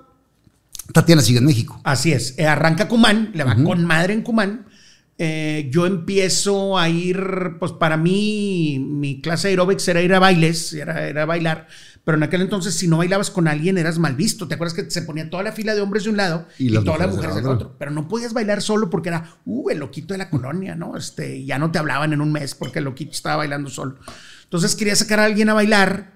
Tatiana sigue en México. Así es. Eh, arranca Cumán, le va con madre en Cumán. Eh, yo empiezo a ir, pues para mí, mi clase de aerobics era ir a bailes, era, era bailar. Pero en aquel entonces, si no bailabas con alguien, eras mal visto. ¿Te acuerdas que se ponía toda la fila de hombres de un lado Y y, todas las mujeres del otro? Pero no podías bailar solo porque era, uh, el loquito de la colonia, ¿no? Este, ya no te hablaban en un mes porque el loquito estaba bailando solo. Entonces quería sacar a alguien a bailar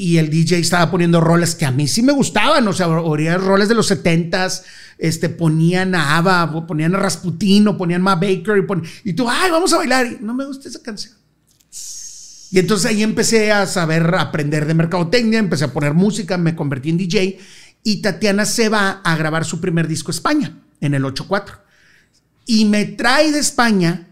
y el DJ estaba poniendo roles que a mí sí me gustaban, o sea, oía roles de los 70s, este, ponían a Ava, ponían a Rasputin, o ponían a Ma Baker, y, pon- y tú, ay, vamos a bailar, y no me gusta esa canción. Y entonces ahí empecé a saber, aprender de mercadotecnia, empecé a poner música, me convertí en DJ, y Tatiana se va a grabar su primer disco España, en el 84 y me trae de España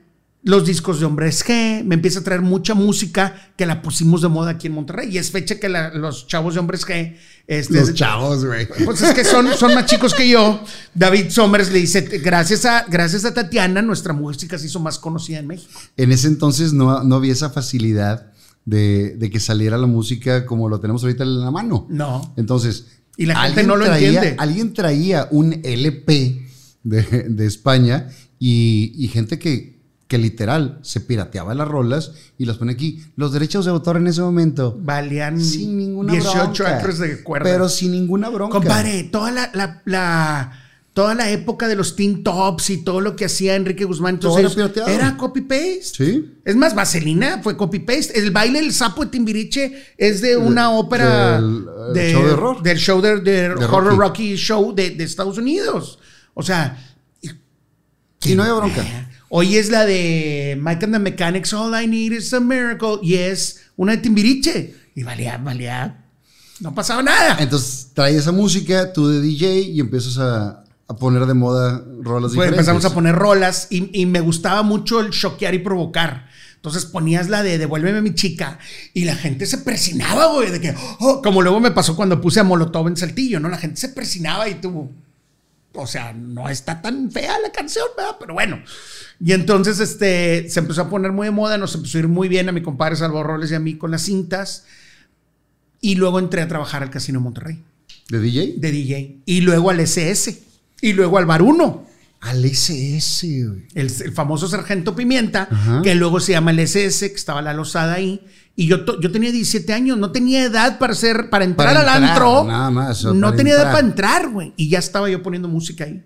los discos de Hombres G, me empieza a traer mucha música que la pusimos de moda aquí en Monterrey y es fecha que la- los chavos de Hombres G, este, Los chavos, güey. pues es que son, son más chicos que yo. David Somers le dice, gracias a, gracias a Tatiana, nuestra música se hizo más conocida en México. En ese entonces no, no había esa facilidad de, de que saliera la música como lo tenemos ahorita en la mano. No. Entonces, Y la gente alguien no lo traía- entiende. Alguien traía un LP de, de España y, y gente que, que literal se pirateaba las rolas y las pone aquí. Los derechos de autor en ese momento. Valían Sin ninguna 18 bronca. de cuerda. Pero sin ninguna bronca. Compadre, toda la, la- la- toda la época de los Teen Tops y todo lo que hacía Enrique Guzmán, entonces, era era copy-paste. Sí. Es más, Vaselina fue copy-paste. El baile del sapo de Timbiriche es de una ópera del, eh, show de horror. Del show de, de Horror Rocky. Rocky Show de, de Estados Unidos. O sea, Y no había bronca. Hoy es la de Mike and the Mechanics, All I Need is a Miracle. Y es una de Timbiriche. Y valía, valía. No pasaba nada. Entonces trae esa música, tú de DJ, y empiezas a, a poner de moda rolas Pues diferentes. empezamos a poner rolas y, y me gustaba mucho el choquear y provocar. Entonces ponías la de Devuélveme a mi chica y la gente se presionaba, güey, de que, oh, como luego me pasó cuando puse a Molotov en Saltillo, ¿no? La gente se presionaba y tú, o sea, no está tan fea la canción, ¿verdad? Pero bueno. Y entonces este, se empezó a poner muy de moda, nos empezó a ir muy bien a mi compadre Salvador Roles y a mí con las cintas. Y luego entré a trabajar al Casino Monterrey ¿De DJ? de DJ. Y luego al SS. Y luego al Bar 1 Al SS, güey. el, el famoso Sargento Pimienta, Ajá. que luego se llama el SS, que estaba la losada ahí. Y yo, yo tenía 17 años, no tenía edad para ser, para entrar Para al entrar, antro. nada más, No tenía edad para entrar, güey. Y ya estaba yo poniendo música ahí.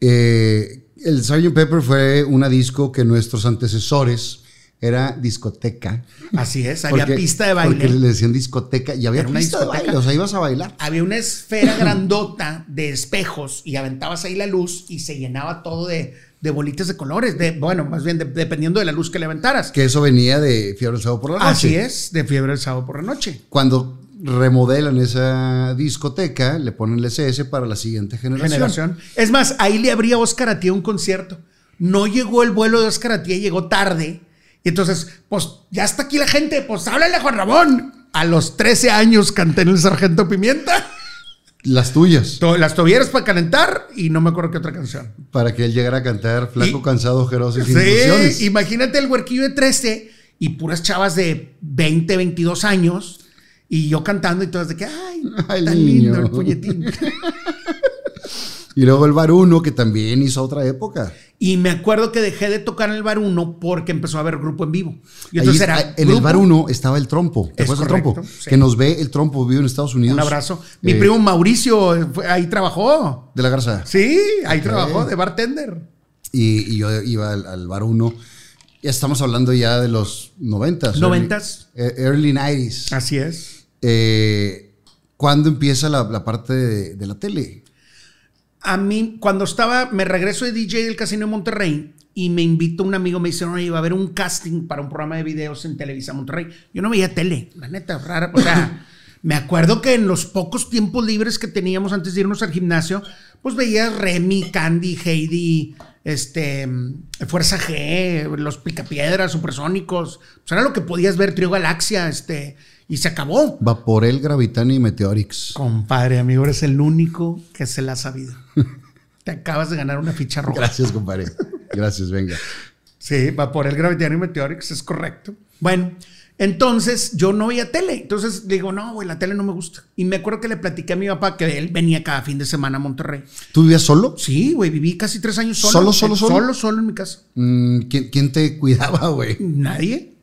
Eh, el Sgt. Pepper fue una disco que nuestros antecesores era discoteca. Así es, había Porque- pista de Porque baile. le decían discoteca y había Era una pista de discoteca. baile, o sea, ibas a bailar. Había una esfera grandota de espejos y aventabas ahí la luz y se llenaba todo de, de bolitas de colores. De, bueno, más bien de- dependiendo de la luz que le aventaras. Que eso venía de Fiebre el Sábado por la Noche. Así es, de fiebre el sábado por la noche. Cuando remodelan esa discoteca, le ponen el SS para la siguiente generación. generación. Es más, ahí le abría Oscar a ti un concierto. no llegó el vuelo de Oscar Atía, llegó tarde. Y entonces, pues ya está aquí la gente, pues háblale a Juan Ramón. A los 13 años canté en el Sargento Pimienta. Las tuyas. To- Las tobilleras para calentar y no me acuerdo qué otra canción. Para que él llegara a cantar Flaco, Y- Cansado, Ojeroso y sin. Sí, imagínate el huerquillo de 13 y puras chavas de 20, 22 años y yo cantando y todas de que, ay, Ay, tan niño. lindo el puñetín. Y luego el Bar Uno, que también hizo otra época. Y me acuerdo que dejé de tocar en el bar 1 porque empezó a haber grupo en vivo. Y entonces era en el Bar Uno estaba el Trompo. ¿Te acuerdas del Trompo? sí. Que nos ve el Trompo, vive en Estados Unidos. Un abrazo. Mi Eh, primo Mauricio eh, fue- ahí trabajó. De la Garza. Sí, ahí trabajó de bartender. Y, y yo iba al, al Bar Uno. Ya estamos hablando ya de los noventas. Noventas. Early, eh, early 90s. Así es. Eh, ¿Cuándo empieza la, la parte de, de la tele? A mí, cuando estaba, me regreso de DJ del Casino de Monterrey y me invita un amigo, me dice, oye, va a haber un casting para un programa de videos en Televisa Monterrey. Yo no veía tele, la neta, rara. O sea, me acuerdo que en los pocos tiempos libres que teníamos antes de irnos al gimnasio, pues veía Remy, Candy, Heidi, este, Fuerza G, los Picapiedras, Supersónicos. Pues era lo que podías ver, Trio Galaxia, este, y se acabó. Vaporel, Gravitani y Meteorix. Compadre, amigo, eres el único que se la ha sabido. Te acabas de ganar una ficha roja. Gracias, compadre. Gracias, venga. Sí, va por el Gravitano y Meteorix, es correcto. Bueno, entonces yo no veía tele. Entonces digo, no, güey, la tele no me gusta. Y me acuerdo que le platiqué a mi papá que él venía cada fin de semana a Monterrey. ¿Tú vivías solo? Sí, güey, viví casi tres años solo. ¿Solo, solo, solo? Solo, solo en mi casa. Mm, ¿quién, quién te cuidaba, güey? Nadie.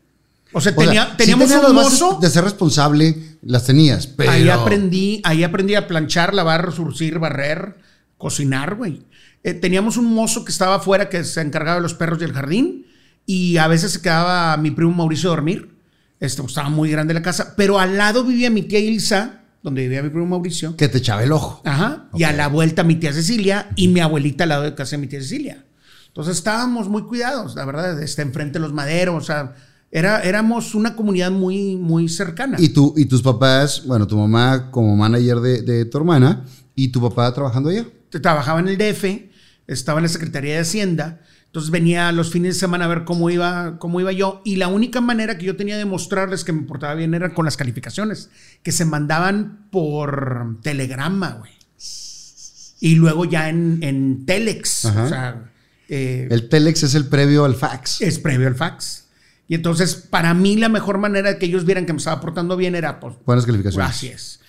O sea, O sea, tenía, sí teníamos un mozo. De ser responsable, las tenías, pero. Ahí aprendí, ahí aprendí a planchar, lavar, surcir, barrer, cocinar, güey. Eh, teníamos un mozo que estaba afuera que se encargaba de los perros y el jardín y a veces se quedaba mi primo Mauricio a dormir. Este, pues, estaba muy grande la casa, pero al lado vivía mi tía Ilsa, donde vivía mi primo Mauricio. Que te echaba el ojo. Ajá. Y a la vuelta mi tía Cecilia y mi abuelita al lado de casa de mi tía Cecilia. Entonces estábamos muy cuidados, la verdad, este, enfrente de los maderos, o sea, era, éramos una comunidad muy, muy cercana. Y, tú, y tus papás, bueno, tu mamá como manager de, de tu hermana y tu papá trabajando allá. Trabajaba en el DF, estaba en la Secretaría de Hacienda, entonces venía los fines de semana a ver cómo iba, cómo iba yo, y la única manera que yo tenía de mostrarles que me portaba bien era con las calificaciones, que se mandaban por telegrama, güey. Y luego ya en, en Telex, Ajá. o sea, eh, El Telex es el previo al fax. es previo al fax. Y entonces, para mí, la mejor manera de que ellos vieran que me estaba portando bien era, pues, Buenas calificaciones. Así es.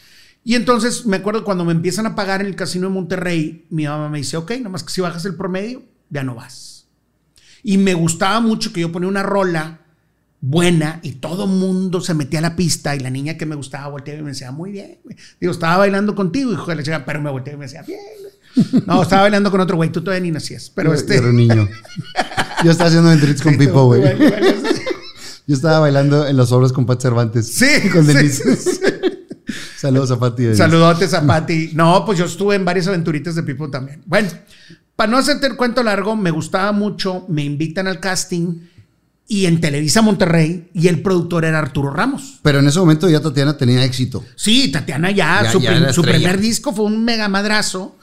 Y entonces me acuerdo cuando me empiezan a pagar en el casino de Monterrey, mi mamá me dice, ok, nomás que si bajas el promedio, ya no vas. Y me gustaba mucho que yo ponía una rola buena y todo mundo se metía a la pista y la niña que me gustaba volteaba y me decía, muy bien. güey". Digo, estaba bailando contigo, hijo de la chica, pero me volteaba y me decía, bien. güey". No, estaba bailando con otro güey, tú todavía ni nacías. Pero Yo- este... era un niño. Yo estaba haciendo entrevistas con Pipo, güey. Yo estaba bailando en las obras con Pat Cervantes. Sí, Con Denise. sí, sí. Saludos a Pati. Saludotes a Pati. No, pues yo estuve en varias aventuritas de Pipo también. Bueno, para no hacerte el cuento largo, me gustaba mucho, me invitan al casting y en Televisa Monterrey y el productor era Arturo Ramos. Pero en ese momento ya Tatiana tenía éxito. Sí, Tatiana ya, Ya- su, ya prim- era su estrella. primer disco fue un mega madrazo.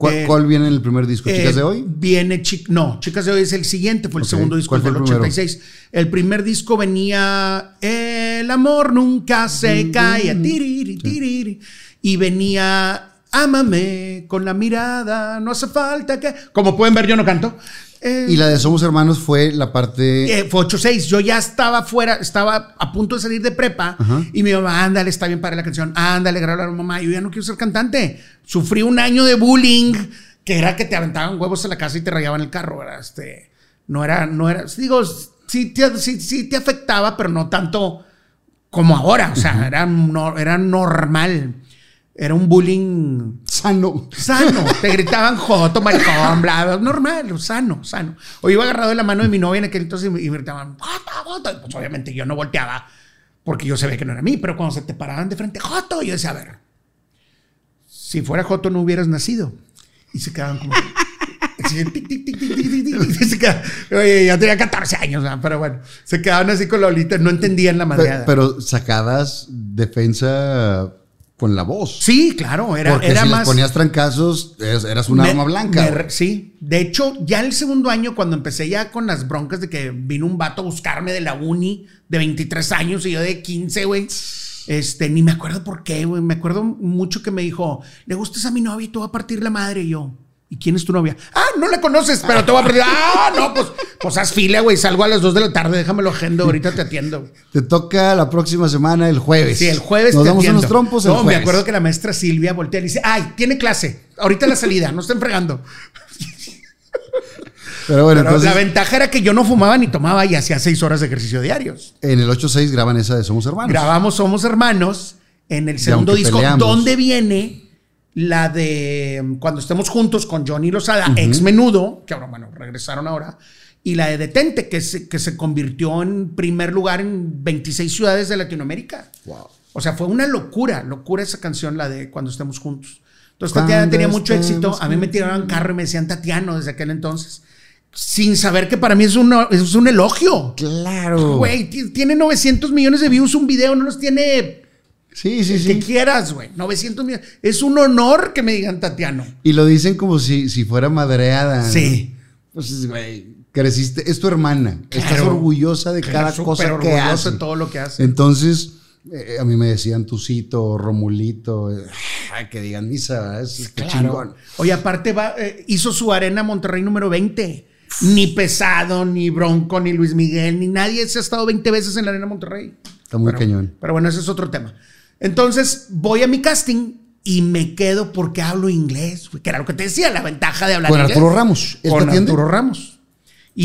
¿Cuál, Eh, cuál viene en el primer disco? ¿Chicas eh, de hoy? Viene, Chi- no, Chicas de hoy es el siguiente, fue el segundo disco, ¿cuál fue fue el el primero? 86. El primer disco venía El amor nunca se cae, tiriri, tiriri, y venía Ámame con la mirada, no hace falta que. Como pueden ver, yo no canto. Eh, Y la de Somos Hermanos fue la parte. eh, fue 8-6. Yo ya estaba fuera, estaba a punto de salir de prepa. Y mi mamá, ándale, está bien para la canción. Ándale, graba la mamá. Yo ya no quiero ser cantante. Sufrí un año de bullying, que era que te aventaban huevos a la casa y te rayaban el carro. ¿verdad? Este, no era, no era. Digo, sí te, sí, sí te afectaba, pero no tanto como ahora. O sea, era, no, era normal. Era un bullying Sano. sano. Te gritaban joto, maricón, bla, bla, normal, sano, sano. O iba agarrado de la mano de mi novia en aquel entonces y me, gritaban, joto, joto. Y Pues obviamente yo no volteaba porque yo sabía que no era mí, pero cuando se te paraban de frente, joto, yo decía, a ver, si fuera joto no hubieras nacido. Y se quedaban como... oye, ya tenía 14 años, ¿verdad? pero bueno, se quedaban así con la olita, no entendían la madreada. Pero sacabas defensa con la voz. Sí, claro, era, Porque era si más. les ponías trancazos, eras, un arma blanca. me- sí. De hecho, ya el segundo año, cuando empecé ya con las broncas de que vino un vato a buscarme de la uni de 23 años y yo de 15, güey. Este, ni me acuerdo por qué, güey. Me acuerdo mucho que me dijo, le gustas a mi novia y te voy a partir la madre. Y yo, ¿y quién es tu novia? Ah, no la conoces, pero te voy a partir. Ah, no, pues, pues haz fila, güey. Salgo a las 2 de la tarde, déjamelo agendo, ahorita te atiendo. Te toca la próxima semana, el jueves. Sí, el jueves Nos te damos atiendo. unos trompos el No, me acuerdo que la maestra Silvia voltea y dice, ay, tiene clase. Ahorita la salida, no estén fregando. Pero bueno, Pero entonces la ventaja era que yo no fumaba ni tomaba y hacía seis horas de ejercicio diarios. en el 8-6 graban esa de Somos Hermanos. Grabamos Somos Hermanos en el segundo disco, peleamos. donde viene la de mm, Cuando estemos juntos con Johnny Lozada, ex menudo, que ahora, bueno, regresaron ahora, y la de Detente, que se, que se convirtió en primer lugar en 26 ciudades de Latinoamérica. Wow. O sea, fue una locura, locura esa canción, la de Cuando estemos juntos. Entonces, Cuando Tatiana tenía mucho éxito. A mí me tiraban carro y me decían Tatiano desde aquel entonces. Sin saber que para mí es, una- es un elogio. Claro. Güey, ti- tiene 900 millones de views un video, no los tiene Sí, sí, el que sí. quieras, güey. 900 millones. Es un honor que me digan Tatiano. Y lo dicen como si, si fuera madreada. Sí. Pues, güey, creciste, es tu hermana. Estás Claro. orgullosa de cada cosa que hace. de todo lo que hace. Entonces, eh, a mí me decían Tucito, Romulito, eh, que digan misa, es qué chingón. Oye, aparte va, eh, hizo su arena Monterrey número 20. Ni Pesado, ni Bronco, ni Luis Miguel, ni nadie se ha estado 20 veces en la arena Monterrey. Está muy pero, cañón. Pero bueno, ese es otro tema. Entonces, voy a mi casting y me quedo porque hablo inglés, que era lo que te decía, la ventaja de hablar Con inglés. Arturo Ramos, ¿él Con? Arturo Ramos.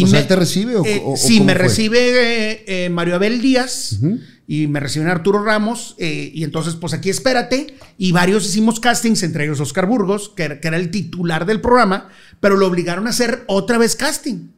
O sea, ¿él te recibe o- eh, o- sí, me fue? recibe eh, eh, Mario Abel Díaz y me reciben Arturo Ramos eh, y entonces pues aquí espérate y varios hicimos castings, entre ellos Oscar Burgos, que era el titular del programa, pero lo obligaron a hacer otra vez casting.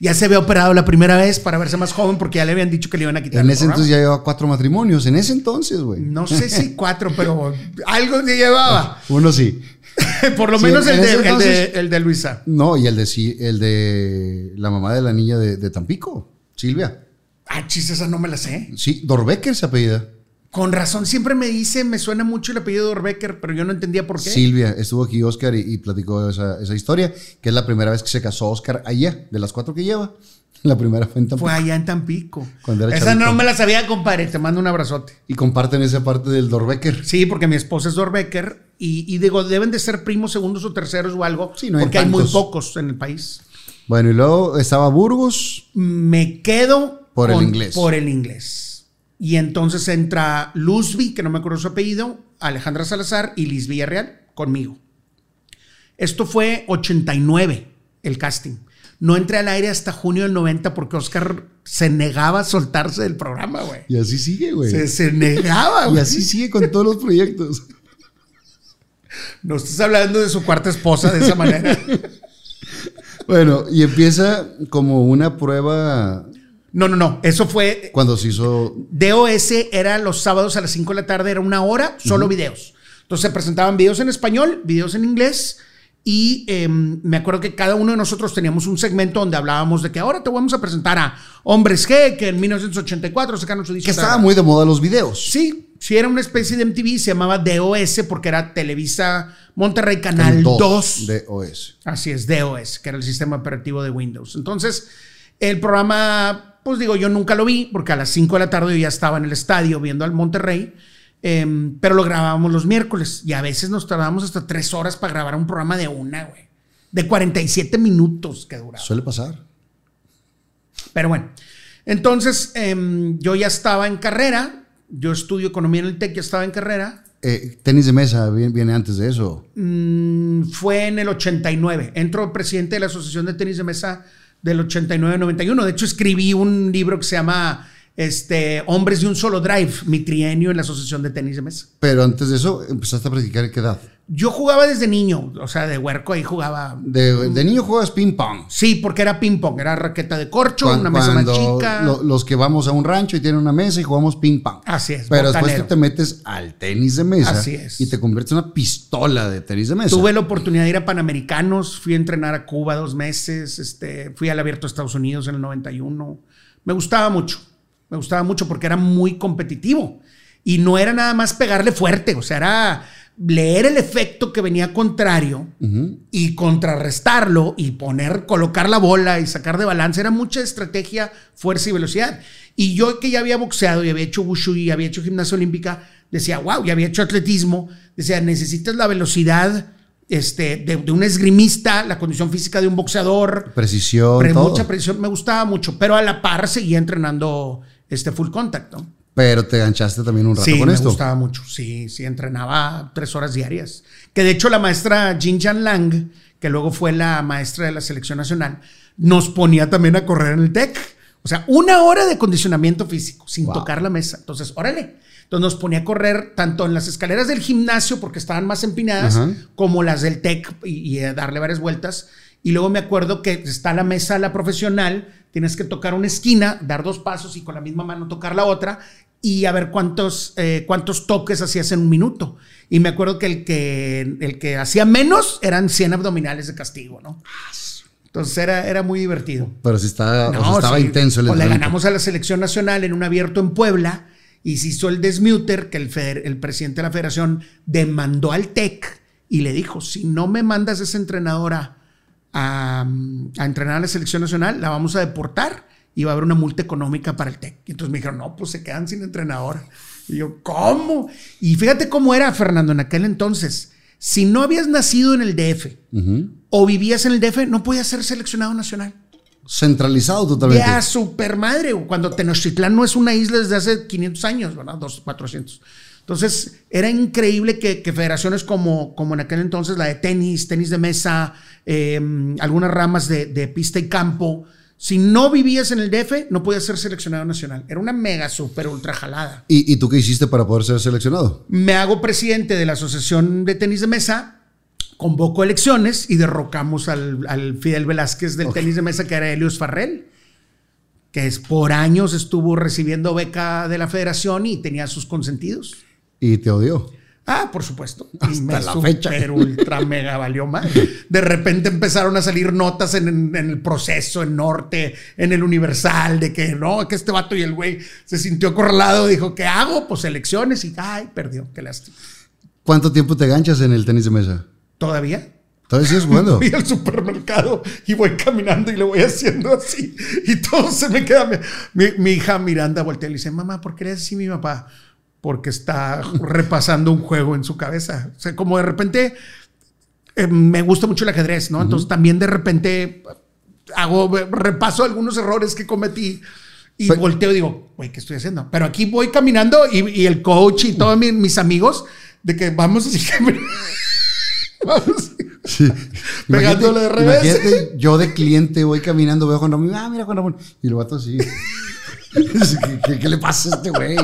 Ya se había operado la primera vez para verse más joven porque ya le habían dicho que le iban a quitar En el ese programa. entonces ya llevaba cuatro matrimonios. En ese entonces, güey. No sé si cuatro, pero algo se llevaba. Uno sí. Por lo Sí, menos en el, de, el, de, entonces- el de Luisa. No, y el de el de la mamá de la niña de, de Tampico, Silvia. Ah, chis, esa no me la sé. Sí, Dorbecker se apellida. Con razón, siempre me dice, me suena mucho el apellido de Orbecker, pero yo no entendía por qué. Silvia, estuvo aquí Oscar y, y platicó esa, esa historia, que es la primera vez que se casó Oscar allá, de las cuatro que lleva. La primera fue en Tampico. Fue allá en Tampico. Cuando era Esa no me la sabía, compadre. Te mando un abrazote. Y comparten esa parte del Dorbecker. Sí, porque mi esposa es Dorbecker y, y digo, deben de ser primos, segundos o terceros o algo, Sí, no hay porque hay muy pocos en el país. Bueno, y luego estaba Burgos. Me quedo Por el inglés. Por el inglés. Y entonces entra Luzby, que no me acuerdo su apellido, Alejandra Salazar y Liz Villarreal conmigo. Esto fue 89, el casting. No entré al aire hasta junio del 90 porque Oscar se negaba a soltarse del programa, güey. Y así sigue, güey. Se, se negaba, Y güey. así sigue con todos los proyectos. No estás hablando de su cuarta esposa de esa manera. Bueno, y empieza como una prueba No, no, no. Eso fue. cuando se hizo DOS era los sábados a las 5 de la tarde, era una hora, solo videos. Entonces se presentaban videos en español, videos en inglés. Y eh, me acuerdo que cada uno de nosotros teníamos un segmento donde hablábamos de que ahora te vamos a presentar a Hombres G, que en 1984 sacaron su disco. que estaba muy de moda los videos. Sí, sí, era una especie de MTV, se llamaba DOS porque era Televisa Monterrey Canal El 2. de OS. Así es, DOS, que era el sistema operativo de Windows. Entonces, el programa, pues digo, yo nunca lo vi, porque a las 5 de la tarde yo ya estaba en el estadio viendo al Monterrey, em, pero lo grabábamos los miércoles y a veces nos tardábamos hasta 3 horas para grabar un programa de una, güey. De 47 minutos que duraba. Suele pasar. Pero bueno, entonces em, yo ya estaba en carrera, yo estudio economía en el TEC, ya estaba en carrera. Eh, tenis de mesa viene, viene antes de eso. Mm, fue en el 89. Entro presidente de la Asociación de Tenis de Mesa del 89-91. De hecho, escribí un libro que se llama este, Hombres de un solo drive, mi trienio en la Asociación de Tenis de Mesa. Pero antes de eso empezaste a practicar en qué edad. Yo jugaba desde niño, o sea, de huerco ahí jugaba. De, de niño juegas ping pong. Sí, porque era ping pong, era raqueta de corcho, una mesa más chica. lo- los que vamos a un rancho y tienen una mesa y jugamos ping pong. Así es, Pero después tú te metes al tenis de mesa Así es. y te conviertes en una pistola de tenis de mesa. Tuve la oportunidad de ir a Panamericanos, fui a entrenar a Cuba dos meses, este, fui al Abierto de Estados Unidos en el 91. Me gustaba mucho, me gustaba mucho porque era muy competitivo. Y no era nada más pegarle fuerte, o sea, era leer el efecto que venía contrario y contrarrestarlo y poner, colocar la bola y sacar de balance. Era mucha estrategia, fuerza y velocidad. Y yo que ya había boxeado y había hecho wushu y había hecho gimnasia olímpica, decía, wow, y había hecho atletismo, decía, necesitas la velocidad este, de, de un esgrimista, la condición física de un boxeador. Precisión, Pre- todo. mucha precisión, me gustaba mucho, pero a la par seguía entrenando este full contact, ¿no? Pero te ganchaste también un rato Sí, con me esto. gustaba mucho. Sí, sí, entrenaba tres horas diarias. Que de hecho la maestra Jin Jan Lang, que luego fue la maestra de la selección nacional, nos ponía también a correr en el TEC. O sea, una hora de condicionamiento físico sin Wow. tocar la mesa. Entonces, órale. Entonces nos ponía a correr tanto en las escaleras del gimnasio, porque estaban más empinadas, como las del TEC y, y darle varias vueltas. Y luego me acuerdo que está la mesa, la profesional, tienes que tocar una esquina, dar dos pasos y con la misma mano tocar la otra y a ver cuántos, eh, cuántos toques hacías en un minuto. Y me acuerdo que el que, el que hacía menos eran 100 abdominales de castigo, ¿no? Entonces era, era muy divertido. Pero sí estaba, o sea, estaba sí. intenso el Pues le ganamos a la selección nacional en un abierto en Puebla y se hizo el desmuter que el, feder- el presidente de la federación demandó al TEC y le dijo, si no me mandas esa entrenadora a, a entrenar a la selección nacional, la vamos a deportar y va a haber una multa económica para el TEC. Y entonces me dijeron, no, pues se quedan sin entrenadora. Y yo, ¿cómo? Y fíjate cómo era, Fernando, en aquel entonces. Si no habías nacido en el DF Ujú. o vivías en el DF, no podías ser seleccionado nacional. Centralizado totalmente. Ya, super madre. Cuando Tenochtitlán no es una isla desde hace 500 años, ¿verdad? Dos, 400. Entonces, era increíble que, que federaciones como, como en aquel entonces la de tenis, tenis de mesa, eh, algunas ramas de, de pista y campo, si no vivías en el DF, no podías ser seleccionado nacional. Era una mega, super, ultra jalada. ¿Y, y tú qué hiciste para poder ser seleccionado? Me hago presidente de la Asociación de Tenis de Mesa, convoco elecciones y derrocamos al, al Fidel Velázquez del tenis de mesa, que era Helios Farrell, que es, por años estuvo recibiendo beca de la federación y tenía sus consentidos. Y te odió. Ah, por supuesto. Hasta me la super fecha. ultra mega valió mal. De repente empezaron a salir notas en, en el proceso, en Norte, en el Universal, de que no, que este vato y el güey se sintió acorralado. Dijo, ¿qué hago? Pues elecciones y, ay, perdió. Qué lástima. ¿Cuánto tiempo te ganchas en el tenis de mesa? ¿Todavía? ¿Todavía sigues jugando? Voy al supermercado y voy caminando y le voy haciendo así. Y todo se me queda. Mi, mi hija Miranda voltea y le dice: Mamá, ¿por qué eres así mi papá? Porque está repasando un juego en su cabeza. O sea, como de repente eh, me gusta mucho el ajedrez, ¿no? Entonces también de repente hago, repaso algunos errores que cometí. Y volteo y digo, güey, ¿qué estoy haciendo? Pero aquí voy caminando y, y el coach y todos mi- mis amigos, de que vamos así, vamos. Sí. Pegándole de revés. Yo de cliente voy caminando, veo a Juan Ramón, ah, mira Juan Ramón. Y el vato así. ¿Qué, qué, qué le pasa a este güey?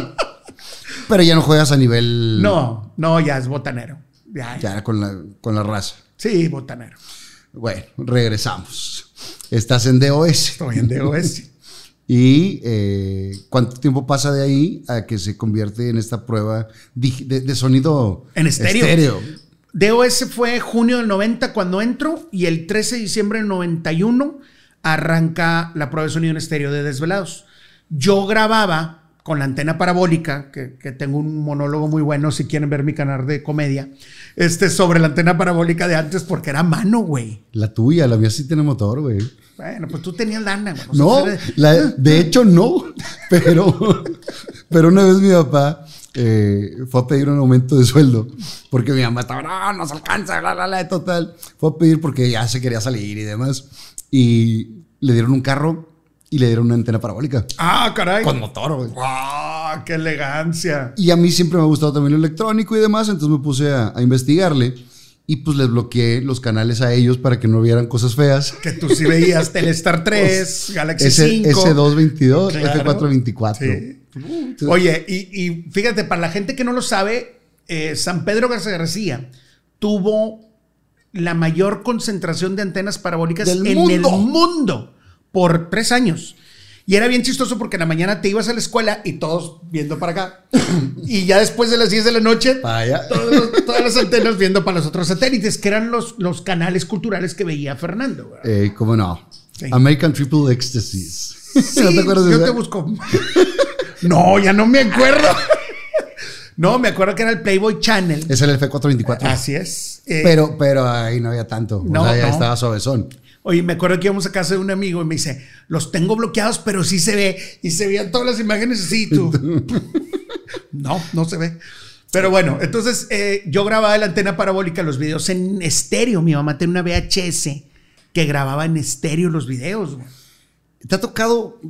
Pero ya no juegas a nivel. No, no, ya es botanero. Ya, ya. Ya con la, con la raza. Sí, botanero. Bueno, regresamos. Estás en DOS. Estoy en DOS. ¿Y eh, cuánto tiempo pasa de ahí a que se convierte en esta prueba de, de sonido En estéreo. DOS fue junio del 90 cuando entro y el 13 de diciembre del 91 arranca la prueba de sonido en estéreo de Desvelados. Yo grababa con la antena parabólica, que, que tengo un monólogo muy bueno si quieren ver mi canal de comedia, este, sobre la antena parabólica de antes porque era mano, güey. La tuya, la mía sí tiene motor, güey. Bueno, pues tú tenías lana, güey. No, la- de hecho no, pero, pero una vez mi papá eh, fue a pedir un aumento de sueldo porque mi mamá estaba, no, nos alcanza, la, la, la, total. Fue a pedir porque ya se quería salir y demás. Y le dieron un carro y le dieron una antena parabólica. Ah, caray. Con motor, güey. ¡Ah, qué elegancia! Y a mí siempre me ha gustado también lo electrónico y demás, entonces me puse a, a investigarle y pues les bloqueé los canales a ellos para que no vieran cosas feas. Que tú sí veías Telestar 3, Galaxy Ese, 5. S222, Claro. F424. Sí. Oye, y, y fíjate, para la gente que no lo sabe, eh, San Pedro Garza García tuvo la mayor concentración de antenas parabólicas Del en mundo. el mundo por tres años. Y era bien chistoso porque en la mañana te ibas a la escuela y todos viendo para acá. y ya después de las 10 de la noche, todos los- todas las antenas viendo para los otros satélites, que eran los, los canales culturales que veía Fernando. Eh, ¿Cómo no? Sí. American Triple Ecstasies. Sí, ¿No te acuerdas de yo esa? te busco. No, ya no me acuerdo. No, me acuerdo que era el Playboy Channel. Es el F424. Así es. Eh, Pero, pero ahí no había tanto. No, o sea, ya no. estaba suavezón. Oye, me acuerdo que íbamos a casa de un amigo y me dice, los tengo bloqueados, pero sí se ve. Y se veían todas las imágenes así, tú. no, no se ve. Pero bueno, entonces eh, yo grababa en la antena parabólica los videos en estéreo. Mi mamá tenía una VHS que grababa en estéreo los videos. güey. Te ha tocado,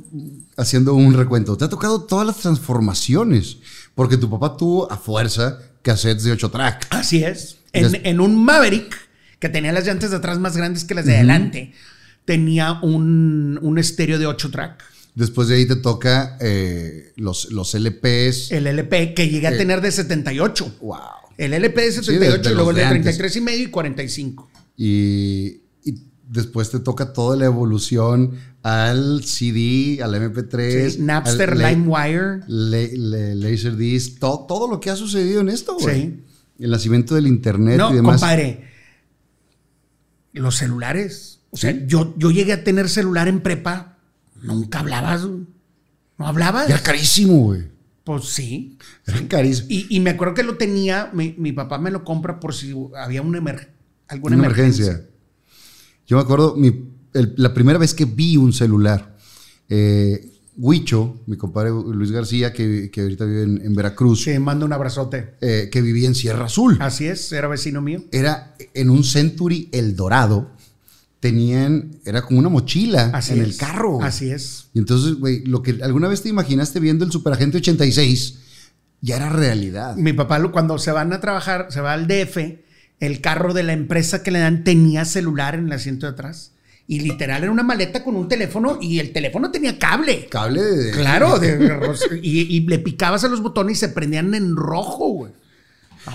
haciendo un recuento, te ha tocado todas las transformaciones. Porque tu papá tuvo a fuerza cassettes de 8 track. Así es. En, en un Maverick, que tenía las llantas de atrás más grandes que las de adelante, tenía un, un estéreo de 8 track. Después de ahí te toca eh, los, los LPs. El LP que llegué a Eh. tener de 78. wow. El LP de Sí, de- 78 de y luego el de de antes. 33 y medio y 45. Y, y después te toca toda la evolución al CD, al MP3, Sí, Napster, LimeWire. le- le- Laserdisc, todo, todo lo que ha sucedido en esto, güey. Sí. El nacimiento del internet No, y demás. compadre. Los celulares. O sea, Sí. yo, yo llegué a tener celular en prepa. Nunca hablabas. No hablabas. Era carísimo, güey. Pues sí. Era carísimo. Y, y me acuerdo que lo tenía, mi, mi papá me lo compra por si había una emer- alguna Una emergencia. emergencia. Yo me acuerdo, mi- el- la primera vez que vi un celular, eh, Huicho, mi compadre Luis García, que, que ahorita vive en, en Veracruz, Sí, mando un abrazote. eh, que vivía en Sierra Azul. Así es, era vecino mío. Era en un Century El Dorado, tenían, era como una mochila Así en es. el carro. Así es. Y entonces, güey, lo que alguna vez te imaginaste viendo el Superagente 86, ya era realidad. Mi papá, cuando se van a trabajar, se va al DF, el carro de la empresa que le dan tenía celular en el asiento de atrás. Y literal era una maleta con un teléfono y el teléfono tenía cable. Cable de... Claro, de- y, y le picabas a los botones y se prendían en rojo, güey.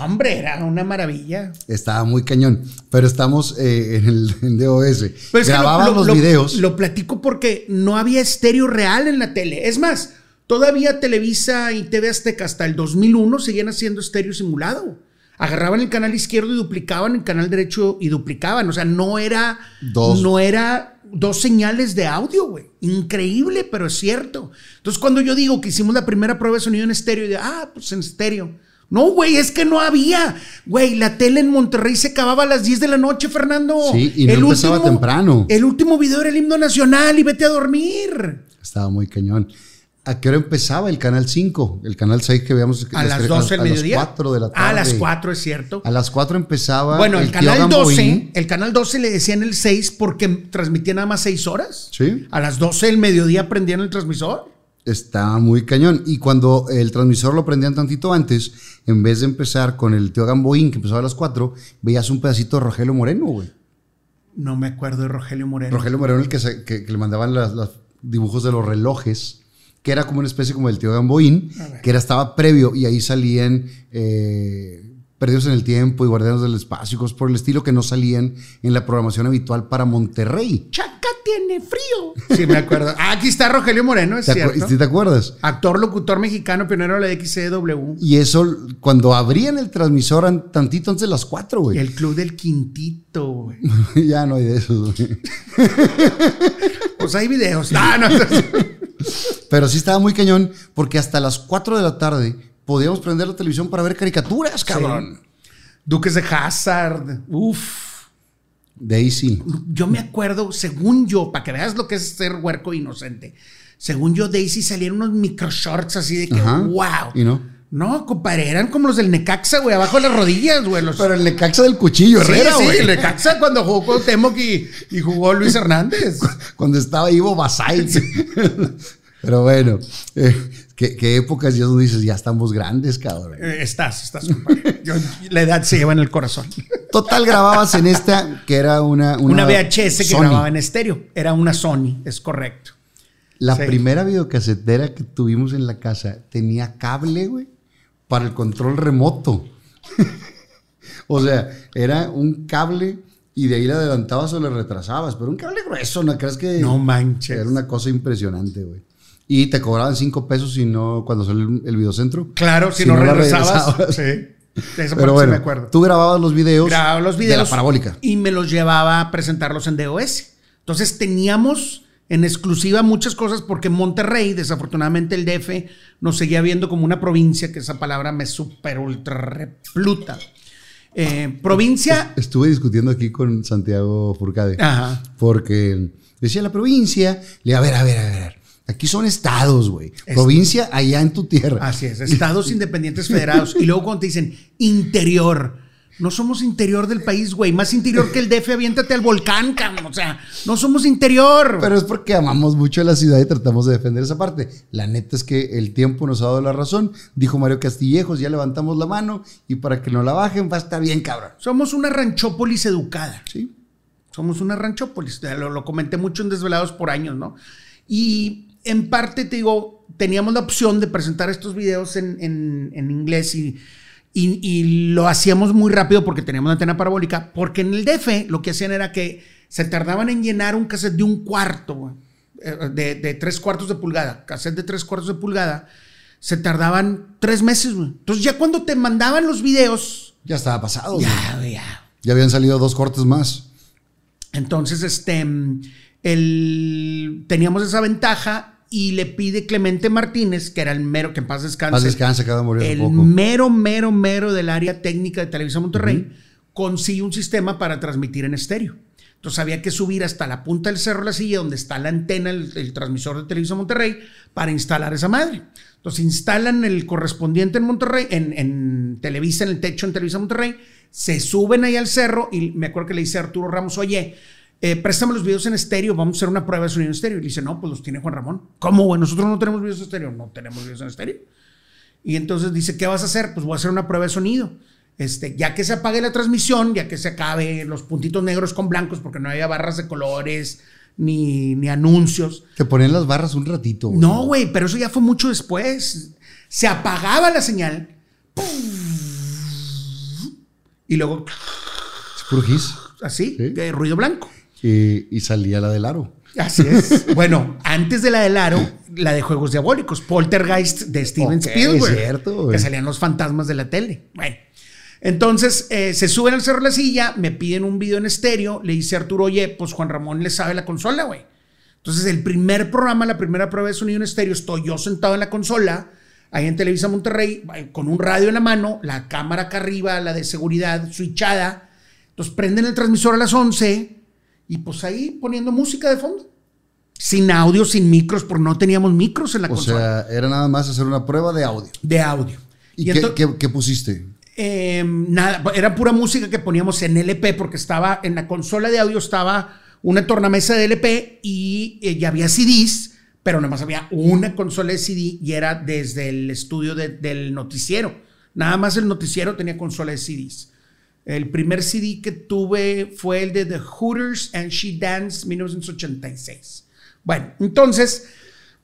Hombre, era una maravilla. Estaba muy cañón. Pero estamos eh, en el en DOS. Pero es que lo- Grababan lo- los lo- videos. Lo platico porque no había estéreo real en la tele. Es más, todavía Televisa y TV Azteca hasta el 2001 seguían haciendo estéreo simulado. Agarraban el canal izquierdo y duplicaban el canal derecho y duplicaban. O sea, no era Dos. no era dos señales de audio, güey. Increíble, pero es cierto. Entonces, cuando yo digo que hicimos la primera prueba de sonido en estéreo, y de, ah, pues en estéreo. No, güey, es que no había. Güey, la tele en Monterrey se acababa a las 10 de la noche, Fernando. Sí, y no empezaba temprano. El último video era el himno nacional y vete a dormir. Estaba muy cañón. ¿A qué hora empezaba el canal 5? El canal 6 que veíamos. A las 12 del a mediodía. las 4 de la tarde. A las 4, es cierto. A las 4 empezaba. Bueno, el, tío canal Gamboín. 12, el canal 12 le decían el 6 porque transmitía nada más 6 horas. Sí. A las 12 del mediodía prendían el transmisor. Estaba muy cañón. Y cuando el transmisor lo prendían tantito antes, en vez de empezar con el tío Gamboín, que empezaba a las 4, veías un pedacito de Rogelio Moreno, güey. No me acuerdo de Rogelio Moreno. Rogelio Moreno, el que, se- que- que le mandaban los dibujos de los relojes, que era como una especie como el tío Gamboín, que era, estaba previo y ahí salían eh, Perdidos en el Tiempo y Guardianes del Espacio, y cosas por el estilo que no salían en la programación habitual para Monterrey. Chaca tiene frío. Sí, me acuerdo. Ah, aquí está Rogelio Moreno, es ¿Te, cierto. ¿sí te acuerdas? Actor, locutor mexicano, pionero de la XCW. Y eso, cuando abrían el transmisor an- tantito antes de las 4, güey. El club del quintito, güey. ya no hay de esos, güey. Pues hay videos. Ah, no, no. Pero sí estaba muy cañón porque hasta las 4 de la tarde podíamos prender la televisión para ver caricaturas, cabrón. Duques de Hazard. Uf. Daisy. Yo me acuerdo, según yo, para que veas lo que es ser huerco inocente. Según yo, Daisy salieron unos micro shorts así de que, Ajá. wow. ¿Y no? No, compadre, eran como los del Necaxa, güey, abajo de las rodillas, güey. Los... Pero el Necaxa del cuchillo, Sí, Herrera, sí, güey. el Necaxa cuando jugó Cuauhtémoc y, y jugó Luis Hernández. Cuando estaba Ivo Basay. Pero bueno, eh, ¿qué, qué épocas ya donde dices, ya estamos grandes, cabrón. Eh, estás, estás, compadre. Yo- la edad se lleva en el corazón. Total, grababas en esta, que era una... Una, VHS que Sony. grababa en estéreo. Era una Sony, es correcto. La Sí. primera videocasetera que tuvimos en la casa tenía cable, güey, para el control remoto. o sea, era un cable y de ahí le adelantabas o le retrasabas, pero un cable grueso, ¿no crees que...? No manches. Era una cosa impresionante, güey. Y te cobraban cinco pesos si no, cuando salió el, el videocentro. Claro, si, Si no, no regresabas. regresabas. Sí. De parte Pero sí bueno, me acuerdo. tú grababas los videos, grababa los videos de la parabólica. y me los llevaba a presentarlos en DOS. Entonces teníamos en exclusiva muchas cosas porque Monterrey, desafortunadamente el DF, nos seguía viendo como una provincia, que esa palabra me super ultra repluta. Eh, provincia... Estuve discutiendo aquí con Santiago Furcade. Ajá. Porque decía la provincia, le a ver, a ver, a ver. Aquí son estados, güey. Provincia allá en tu tierra. Así es, estados independientes federados. Y luego cuando te dicen interior, no somos interior del país, güey. Más interior que el DF, aviéntate al volcán, cabrón. O sea, no somos interior. Pero es porque amamos mucho a la ciudad y tratamos de defender esa parte. La neta es que el tiempo nos ha dado la razón. Dijo Mario Castillejos, ya levantamos la mano y para que no la bajen va a estar bien, cabrón. Somos una ranchópolis educada. Sí. Somos una ranchópolis. Lo, lo comenté mucho en Desvelados por años, ¿no? Y en parte, te digo, teníamos la opción de presentar estos videos en, en- en inglés y, y- y lo hacíamos muy rápido porque teníamos una antena parabólica, porque en el DF lo que hacían era que se tardaban en llenar un cassette de un cuarto, eh, de, de tres cuartos de pulgada, cassette de tres cuartos de pulgada, se tardaban tres meses, güey. Entonces ya cuando te mandaban los videos, Ya estaba pasado. ya, güey, ya. Ya habían salido dos cortes más. Entonces, este, el, teníamos esa ventaja y le pide Clemente Martínez, que era el mero, que en paz descanse. Paz descanse, acaba de morir hace El poco. mero, mero, mero del área técnica de Televisa Monterrey, consigue un sistema para transmitir en estéreo. Entonces había que subir hasta la punta del cerro de la silla, donde está la antena, el, el transmisor de Televisa Monterrey, para instalar esa madre. Entonces instalan el correspondiente en Monterrey, en, en Televisa, en el techo en Televisa Monterrey, se suben ahí al cerro y me acuerdo que le dice a Arturo Ramos, oye, eh, préstame los videos en estéreo, vamos a hacer una prueba de sonido en estéreo. Y le dice, no, pues los tiene Juan Ramón. ¿Cómo, güey? Nosotros no tenemos videos en estéreo. No tenemos videos en estéreo. Y entonces dice, ¿qué vas a hacer? Pues voy a hacer una prueba de sonido. Este, ya que se apague la transmisión, ya que se acabe los puntitos negros con blancos, porque no había barras de colores ni, ni anuncios. Te ponían las barras un ratito. güey. No, güey, pero eso ya fue mucho después. Se apagaba la señal. Y luego, así, Sí. de ruido blanco. Y, y salía la del aro. Así es. bueno, antes de la del aro, la de Juegos Diabólicos, Poltergeist de Steven Spielberg. es cierto, güey. que salían los fantasmas de la tele. Bueno, entonces eh, se suben al cerro de la silla, me piden un video en estéreo, le dice Arturo, oye, pues Juan Ramón le sabe la consola, güey. Entonces el primer programa, la primera prueba de sonido en estéreo, estoy yo sentado en la consola, ahí en Televisa Monterrey, con un radio en la mano, la cámara acá arriba, la de seguridad, switchada. Entonces prenden el transmisor a las 11 y pues ahí poniendo música de fondo. Sin audio, sin micros, porque no teníamos micros en la O consola sea, era nada más hacer una prueba de audio. de audio. ¿Y, Y qué, qué- qué pusiste? eh, nada, era pura música que poníamos en LP porque estaba en la consola de audio estaba una tornamesa de LP y eh, ya había CDs, pero nada más había una consola de CD y era desde el estudio de- del noticiero. Nada más el noticiero tenía consola de CDs. El primer CD que tuve fue el de The Hooters and She Danced 1986. Bueno, entonces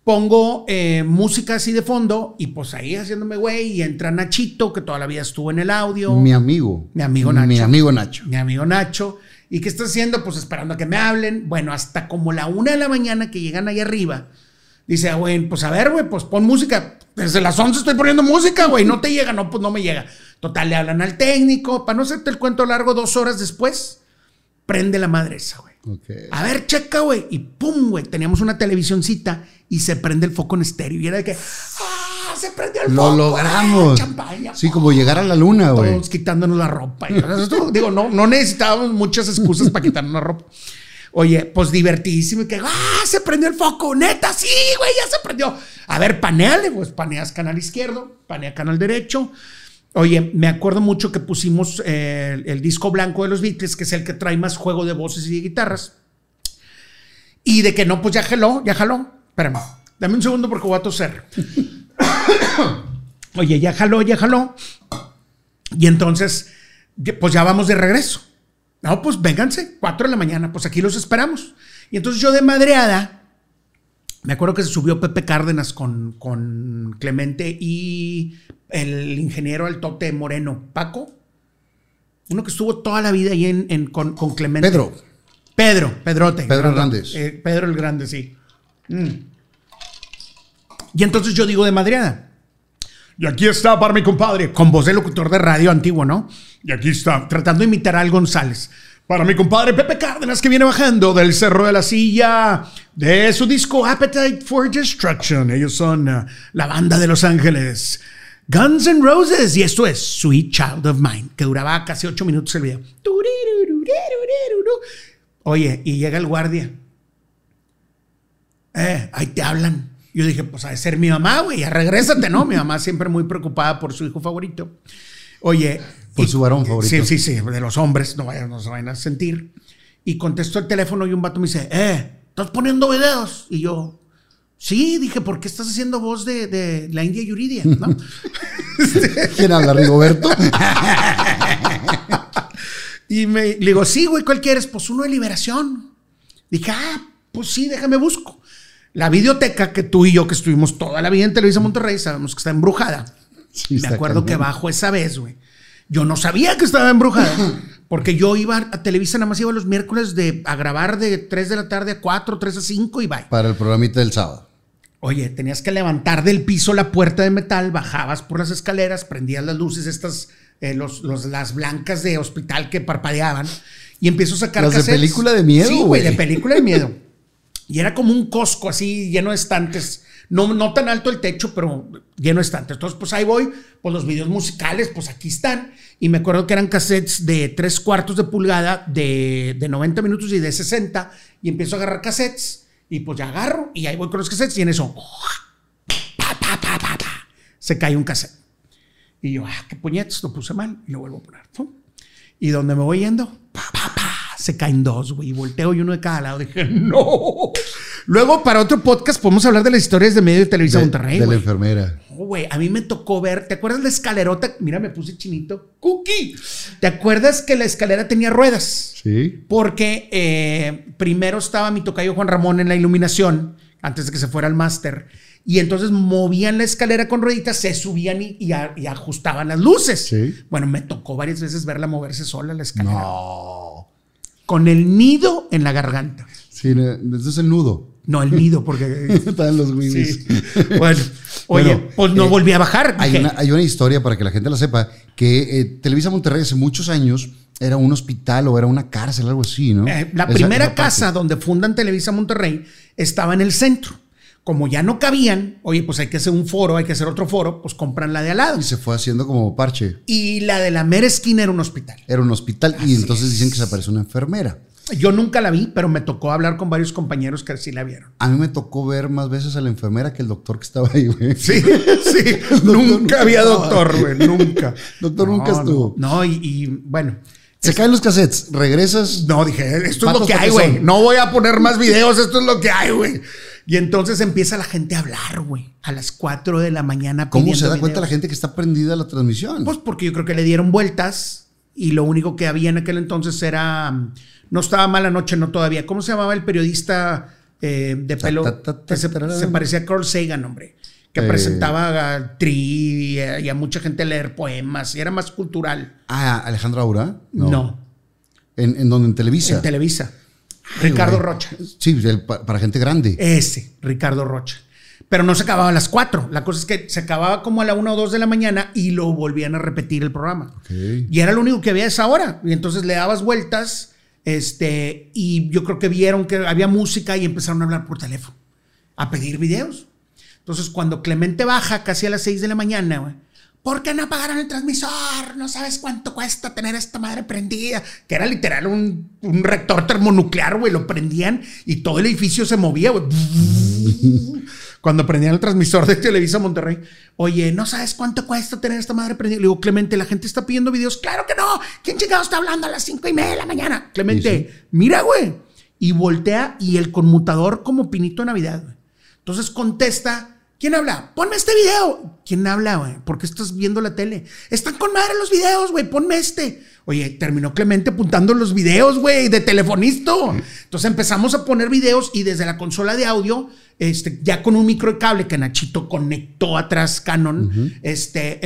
pongo eh, música así de fondo y pues ahí haciéndome güey y entra Nachito que toda la vida estuvo en el audio. Mi amigo. Mi amigo Nacho. Mi amigo Nacho. Mi amigo Nacho. ¿Y qué está haciendo? Pues esperando a que me hablen. Bueno, hasta como la una de la mañana que llegan ahí arriba. Dice, ah, güey, pues a ver, güey, pues pon música. Desde las 11 estoy poniendo música, güey. No te llega, no, pues no me llega. Total, le hablan al técnico. Para no hacerte el cuento largo, dos horas después, prende la madre esa, güey. A ver, checa, güey. Y pum, güey. Teníamos una televisioncita y se prende el foco en estéreo. Y era de que, ¡ah! Se prendió el Lo foco. logramos. ¡ah! Champaña. Sí, como llegar a la luna, güey. Todos quitándonos la ropa. Y, digo, no, no necesitábamos muchas excusas para quitarnos la ropa. Oye, pues divertidísimo. Y que, ¡ah! Se prendió el foco. Neta, sí, güey, ya se prendió. A ver, paneale, pues paneas canal izquierdo, panea canal derecho. Oye, me acuerdo mucho que pusimos eh, el, el disco blanco de los Beatles, que es el que trae más juego de voces y de guitarras. Y de que no, pues ya jaló, ya jaló. Espérame, dame un segundo porque voy a toser. Oye, ya jaló, ya jaló. Y entonces, pues ya vamos de regreso. No, pues vénganse, 4 de la mañana, pues aquí los esperamos. Y entonces yo de madreada, me acuerdo que se subió Pepe Cárdenas con, con Clemente y el ingeniero al tote Moreno, Paco. Uno que estuvo toda la vida ahí en, en- con, con Clemente. Pedro. Pedro, Pedrote. Pedro. Hernández. Eh, Pedro el Grande, sí. Mm. Y entonces yo digo de madreada. Y aquí está para mi compadre, con voz de locutor de radio antiguo, ¿no? Y aquí está, tratando de imitar a Al González. Para mi compadre Pepe Cárdenas que viene bajando del Cerro de la Silla de su disco Appetite for Destruction. Ellos son uh, la banda de Los Ángeles. Guns N' Roses. Y esto es Sweet Child of Mine, que duraba casi ocho minutos el video. Oye, y llega el guardia. Eh, ahí te hablan. Yo dije, pues ha de ser mi mamá, güey, ya regrésate, ¿no? Mi mamá siempre muy preocupada por su hijo favorito. Oye. Por y- su varón favorito. Sí, sí, sí, de los hombres, no, vayan, no se vayan a sentir. Y contesto el teléfono y un vato me dice, eh, ¿estás poniendo videos? Y yo, sí, dije, ¿por qué estás haciendo voz de, de la India Yuridia? ¿no? ¿Quién habla, Rigoberto? Y me le digo, sí, güey, ¿cuál quieres? Pues uno de liberación. Dije, ah, pues sí, déjame busco. La videoteca que tú y yo, que estuvimos toda la vida en Televisa Monterrey, sabemos que está embrujada. Sí, me está acuerdo que bajo esa vez, güey. Yo no sabía que estaba embrujada. Porque yo iba a Televisa, nada más iba los miércoles de, a grabar de 3 de la tarde a 4, 3 a 5 y bye. Para el programita del sábado. Oye, tenías que levantar del piso la puerta de metal, bajabas por las escaleras, prendías las luces, estas, eh, los, los- las blancas de hospital que parpadeaban, y empiezo a sacar Las de cassettes. película de miedo, Sí, güey. de película de miedo. Y era como un cosco así, lleno de estantes. No, no tan alto el techo, pero lleno de estantes. Entonces, pues ahí voy, pues los videos musicales, pues aquí están. Y me acuerdo que eran cassettes de tres cuartos de pulgada, de, de 90 minutos y de 60. Y empiezo a agarrar cassettes. Y pues ya agarro y ahí voy con los cassettes y en eso, pa, pa, pa, se cae un cassette. Y yo, ah, qué puñetes, lo puse mal y lo vuelvo a poner. Y donde me voy yendo, pa, pa, pa, se caen dos, güey. Y volteo y uno de cada lado. Dije, no. Luego, para otro podcast, podemos hablar de las historias de medio de Televisa De, Monterrey, de la enfermera. Güey, a mí me tocó ver, ¿te acuerdas la escalerota? Mira, me puse chinito. Cookie. ¿Te acuerdas que la escalera tenía ruedas? Sí. Porque eh, primero estaba mi tocayo Juan Ramón en la iluminación, antes de que se fuera al máster. Y entonces movían la escalera con rueditas, se subían y, y a- y ajustaban las luces. Sí. Bueno, me tocó varias veces verla moverse sola la escalera. No. Con el nido en la garganta. Sí, ese es el nudo. No, el nido, porque. Están los wibis. sí. Bueno, oye, Bueno, pues no eh, volví a bajar. Hay una, hay una historia para que la gente la sepa, que eh, Televisa Monterrey hace muchos años era un hospital o era una cárcel, algo así, ¿no? Eh, la Esa- primera casa donde fundan Televisa Monterrey estaba en el centro. Como ya no cabían, oye, pues hay que hacer un foro, hay que hacer otro foro, pues compran la de al lado. Y se fue haciendo como parche. Y la de la mera esquina era un hospital. Era un hospital y entonces dicen que se apareció una enfermera. Yo nunca la vi, pero me tocó hablar con varios compañeros que sí la vieron. A mí me tocó ver más veces a la enfermera que el doctor que estaba ahí, güey. Sí, sí. nunca había doctor, güey, nunca. Doctor nunca estuvo. No, no, y, y, bueno. Se caen los cassettes, regresas. No, dije, esto es lo que hay, güey. No voy a poner más videos, esto es lo que hay, güey. Y entonces empieza la gente a hablar, güey, a las 4 de la mañana. ¿Cómo se da cuenta la gente que está prendida la transmisión? Pues porque yo creo que le dieron vueltas y lo único que había en aquel entonces era. mm, No estaba mala noche, no todavía. ¿Cómo se llamaba el periodista eh, de pelo? ta, ta, que se, parecía a Carl Sagan, hombre. Que Eh. presentaba a Tri y a, y a mucha gente a leer poemas y era más cultural. ah, Alejandro Aura. No, En, en donde en Televisa. en Televisa. Ricardo güey. Rocha. Sí, el- para gente grande. Ese, Ricardo Rocha. Pero no se acababa a las 4. La cosa es que se acababa como a la 1 o 2 de la mañana y lo volvían a repetir el programa. Y era lo único que había a esa hora. Y entonces le dabas vueltas. Este, y yo creo que vieron que había música y empezaron a hablar por teléfono, a pedir videos. Entonces, cuando Clemente baja casi a las 6 de la mañana, güey, ¿por qué no apagaron el transmisor? No sabes cuánto cuesta tener esta madre prendida. Que era literal un, un reactor termonuclear, güey. Lo prendían y todo el edificio se movía, güey. Cuando prendían el transmisor de Televisa Monterrey. Oye, ¿no sabes cuánto cuesta tener esta madre prendida? Le digo, Clemente, la gente está pidiendo videos. Claro que no. ¿Quién chingado está hablando a las cinco y media de la mañana? Clemente, mira, güey. Y voltea y el conmutador como pinito de Navidad, güey. Entonces contesta. ¿Quién habla? Ponme este video. ¿Quién habla, güey? ¿Por qué estás viendo la tele? Están con madre los videos, güey. Ponme este. Oye, terminó Clemente apuntando los videos, güey, de telefonisto. Entonces empezamos a poner videos y desde la consola de audio, este, ya con un micro de cable que Nachito conectó atrás Canon, este,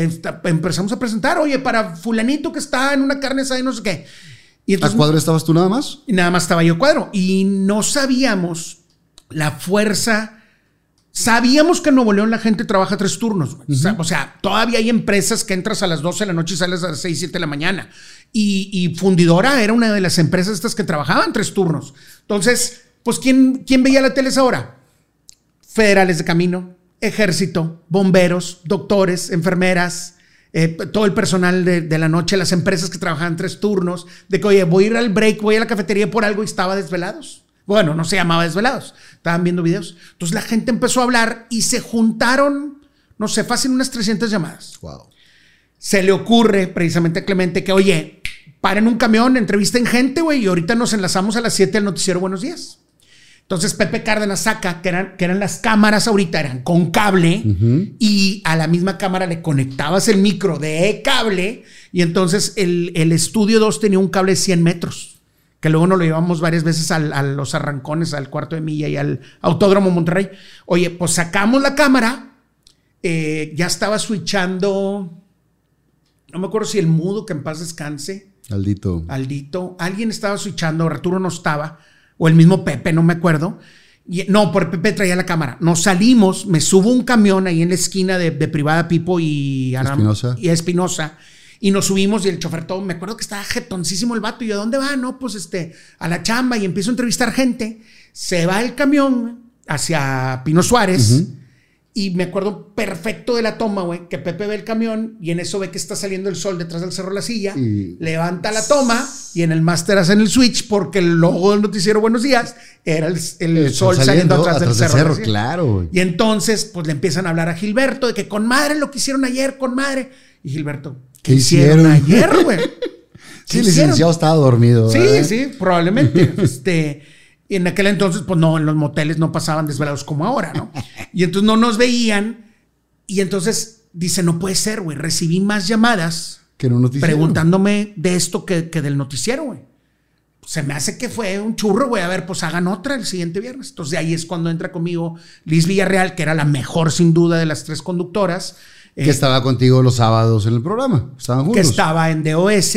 empezamos a presentar, oye, para fulanito que está en una carne asada y no sé qué. Y ¿A entonces cuadro estabas tú nada más? y nada más estaba yo cuadro. Y no sabíamos la fuerza. Sabíamos que en Nuevo León la gente trabaja tres turnos. O sea- O sea, todavía hay empresas que entras a las 12 de la noche y sales a las 6, 7 de la mañana. y, y Fundidora era una de las empresas estas que trabajaban tres turnos. Entonces, pues, ¿quién, quién veía la tele a esa hora? Federales de camino, ejército, bomberos, doctores, enfermeras, eh, todo el personal de, de la noche, las empresas que trabajaban tres turnos, de que, oye, voy a ir al break, voy a la cafetería por algo y estaba desvelados. Bueno, no se llamaba desvelados, estaban viendo videos. Entonces la gente empezó a hablar y se juntaron, no sé, fácil unas 300 llamadas. Wow. Se le ocurre precisamente a Clemente que, oye, paren un camión, entrevisten gente, güey, y ahorita nos enlazamos a las 7 al noticiero Buenos Días. Entonces Pepe Cárdenas saca, que eran, que eran las cámaras ahorita, eran con cable, y a la misma cámara le conectabas el micro de cable, y entonces el, el estudio 2 tenía un cable de 100 metros, que luego nos lo llevamos varias veces al- a los arrancones, al cuarto de milla y al Autódromo Monterrey. Oye, pues sacamos la cámara, eh, ya estaba switchando, no me acuerdo si el mudo, que en paz descanse, Aldito. Aldito, alguien estaba switchando, Arturo no estaba, o el mismo Pepe, no me acuerdo. Y, no, por Pepe traía la cámara. Nos salimos, me subo un camión ahí en la esquina de, de Privada Pipo y Aram- Espinosa. y Espinosa. Y nos subimos y el chofer todo, me acuerdo que estaba jetoncísimo el vato. Y yo, ¿a dónde va? No, pues este, a la chamba y empiezo a entrevistar gente. Se va el camión hacia Pino Suárez. Y me acuerdo perfecto de la toma, güey, que Pepe ve el camión y en eso ve que está saliendo el sol detrás del cerro de la silla. Y- Levanta la toma y en el máster hacen el switch porque el logo del noticiero Buenos Días era el, el El sol saliendo, atrás, del cerro. claro, güey. Y entonces, pues le empiezan a hablar a Gilberto de que con madre lo que hicieron ayer, con madre. Y Gilberto, ¿qué, ¿Qué hicieron, hicieron? ayer, güey? Sí, ¿Qué el licenciado estaba dormido. Sí, ¿verdad? sí, probablemente. este, y en aquel entonces, pues no, en los moteles no pasaban desvelados como ahora, ¿no? Y entonces no nos veían. Y entonces dice, no puede ser, güey. Recibí más llamadas Que no preguntándome de esto que, que del noticiero, güey. Se me hace que fue un churro, güey. A ver, pues hagan otra el siguiente viernes. Entonces de ahí es cuando entra conmigo Liz Villarreal, que era la mejor sin duda de las tres conductoras. Que eh, estaba contigo los sábados en el programa. Estaban que juntos. estaba en DOS.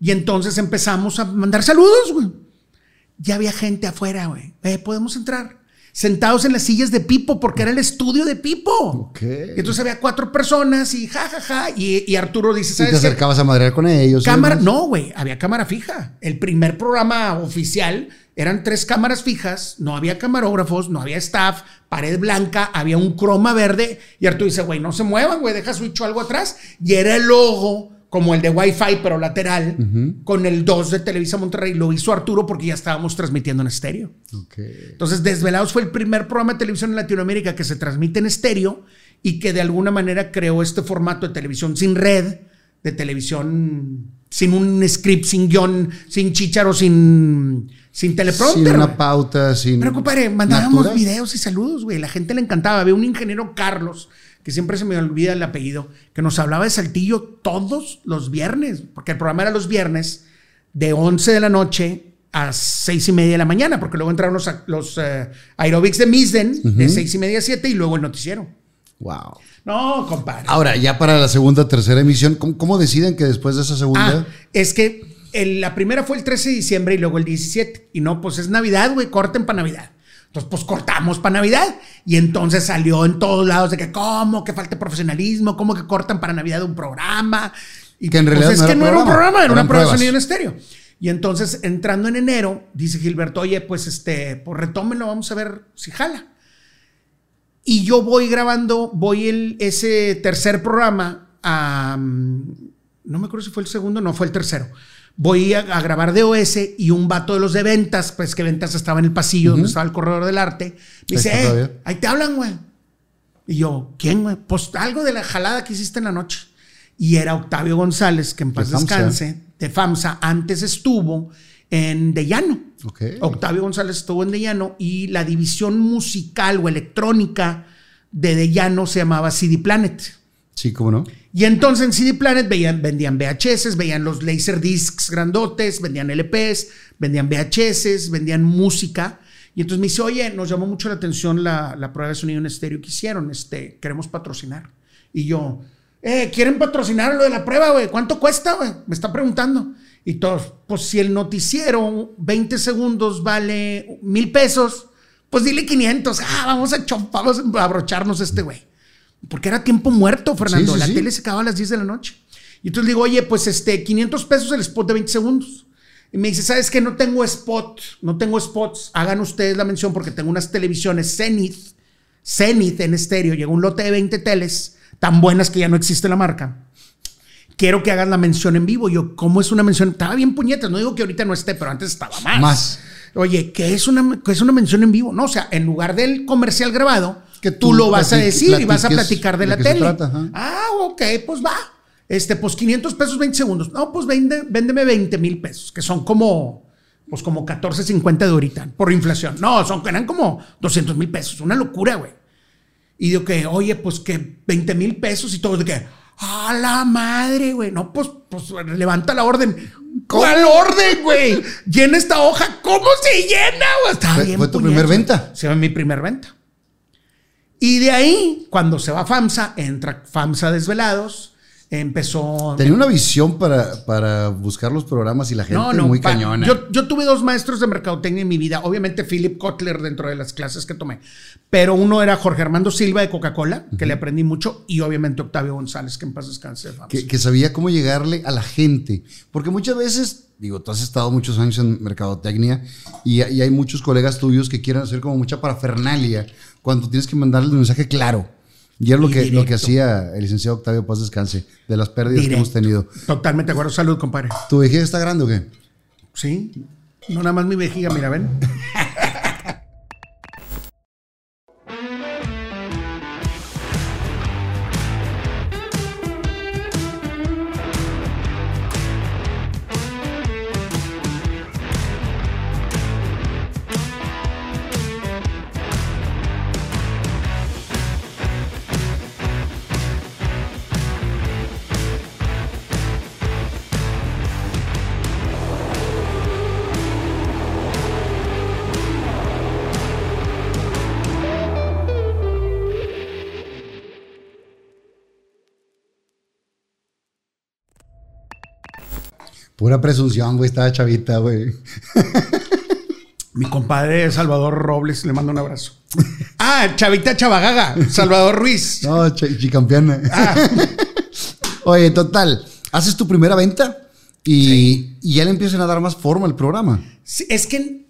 Y entonces empezamos a mandar saludos, güey. Ya había gente afuera, güey. Eh, podemos entrar. Sentados en las sillas de Pipo, porque era el estudio de Pipo. Ok. Y entonces había cuatro personas y ja, ja, ja. Y, y Arturo dice, Y te ¿sabes acercabas a madrear con ellos. Cámara, no, güey, había cámara fija. El primer programa oficial eran tres cámaras fijas, no había camarógrafos, no había staff, pared blanca, había un croma verde. Y Arturo dice, güey, no se muevan, güey, deja switch o algo atrás. Y era el logo, como el de Wi-Fi, pero lateral, con el 2 de Televisa Monterrey. Lo hizo Arturo porque ya estábamos transmitiendo en estéreo. Entonces, Desvelados fue el primer programa de televisión en Latinoamérica que se transmite en estéreo y que de alguna manera creó este formato de televisión sin red, de televisión sin un script, sin guion, sin chícharo, sin, sin teleprompter. Sin una pauta, sin. Pero, compadre, mandábamos videos y saludos, güey. La gente le encantaba. Había un ingeniero Carlos, que siempre se me olvida el apellido, que nos hablaba de Saltillo todos los viernes, porque el programa era los viernes de 11 de la noche a 6 y media de la mañana, porque luego entraron los, los eh, aerobics de Misden de 6 y media a 7 y luego el noticiero. Wow. No, compadre. Ahora, ya para la segunda, tercera emisión, ¿cómo, cómo deciden que después de esa segunda? Ah, es que el- la primera fue el 13 de diciembre y luego el 17. Y no, pues es Navidad, güey, corten para Navidad. Entonces, pues cortamos para Navidad. Y entonces salió en todos lados de que, ¿cómo? Que falta profesionalismo, ¿cómo que cortan para Navidad un programa? Y Que en pues, realidad es no que era no era un programa, era una prueba de sonido en estéreo. Y entonces, entrando en enero, dice Gilberto, oye, pues este, pues retómenlo, vamos a ver si jala. Y yo voy grabando, voy el, ese tercer programa a. mm, No me acuerdo si fue el segundo, no, fue el tercero. Voy a, a grabar DOS y un vato de los de ventas, pues que ventas estaba en el pasillo donde estaba el corredor del arte. Me dice, eh, ahí te hablan, güey. Y yo, ¿quién, güey? Pues algo de la jalada que hiciste en la noche. Y era Octavio González, que en paz De FAMSA. descanse, de FAMSA. Antes estuvo en De Llano. Octavio González estuvo en De Llano y la división musical o electrónica de De Llano se llamaba CD Planet. Sí, ¿cómo no? Y entonces en CD Planet veían, vendían VHS, veían los Laserdiscs grandotes, vendían LPs, vendían VHS, vendían música. Y entonces me dice, oye, nos llamó mucho la atención la, prueba de sonido en estéreo que hicieron, este, queremos patrocinar. Y yo, eh, ¿quieren patrocinar lo de la prueba, güey? ¿Cuánto cuesta, güey? Me está preguntando. Y todos, pues si el noticiero 20 segundos vale mil pesos, pues dile 500. Ah, vamos a, vamos a abrocharnos este güey. Porque era tiempo muerto, Fernando. Sí, sí, la sí. tele se acababa a las 10 de la noche. Y entonces le digo, oye, pues este, 500 pesos el spot de 20 segundos. Y me dice, ¿sabes qué? No tengo spot, no tengo spots. Hagan ustedes la mención porque tengo unas televisiones Zenith, Zenith en estéreo. Llegó un lote de 20 teles, tan buenas que ya no existe la marca. Quiero que hagas la mención en vivo. Yo, ¿cómo es una mención? Estaba bien puñetas. No digo que ahorita no esté, pero antes estaba más. Más. Oye, ¿qué es una, qué es una mención en vivo? No, o sea, en lugar del comercial grabado, Que tú, tú lo vas a decir y vas a platicar de de la se tele. trata. Ah, ok, pues va. Este, pues 500 pesos, 20 segundos. No, pues vende, véndeme 20 mil pesos, que son como, pues como 14.50 de ahorita, por inflación. No, son, eran como 200 mil pesos, una locura, güey. Y digo que, oye, pues que 20 mil pesos y todo, de que, a la madre, güey. No, pues, pues levanta la orden. ¿Cuál orden, güey? Llena esta hoja. ¿Cómo se llena, güey? ¿Fue- bien fue tu primer venta? Sí, fue mi primer venta. Y de ahí, cuando se va FAMSA, entra FAMSA Desvelados, empezó... Tenía una visión para, para buscar los programas y la gente muy pa- cañona. Yo, yo tuve dos maestros de mercadotecnia en mi vida. Obviamente Philip Kotler dentro de las clases que tomé. Pero uno era Jorge Armando Silva de Coca-Cola, que le aprendí mucho. Y obviamente Octavio González, que en paz descanse. de FAMSA. que, que sabía cómo llegarle a la gente. Porque muchas veces, digo, tú has estado muchos años en mercadotecnia y, y hay muchos colegas tuyos que quieren hacer como mucha parafernalia cuando tienes que mandarle el mensaje claro. Y era lo Y que, lo que hacía el licenciado Octavio Paz Descanse, de las pérdidas que hemos tenido. Totalmente de acuerdo. Salud, compadre. ¿Tu vejiga está grande o qué? Sí. No nada más mi vejiga, mira, ven. Pura presunción, güey, estaba chavita, güey. Mi compadre Salvador Robles, le mando un abrazo. Ah, Chavita Chavagaga, Salvador Ruiz. No, ch- chicampeana. Ah, Oye, total, haces tu primera venta y, y ya le empiezan a dar más forma al programa. sí, es que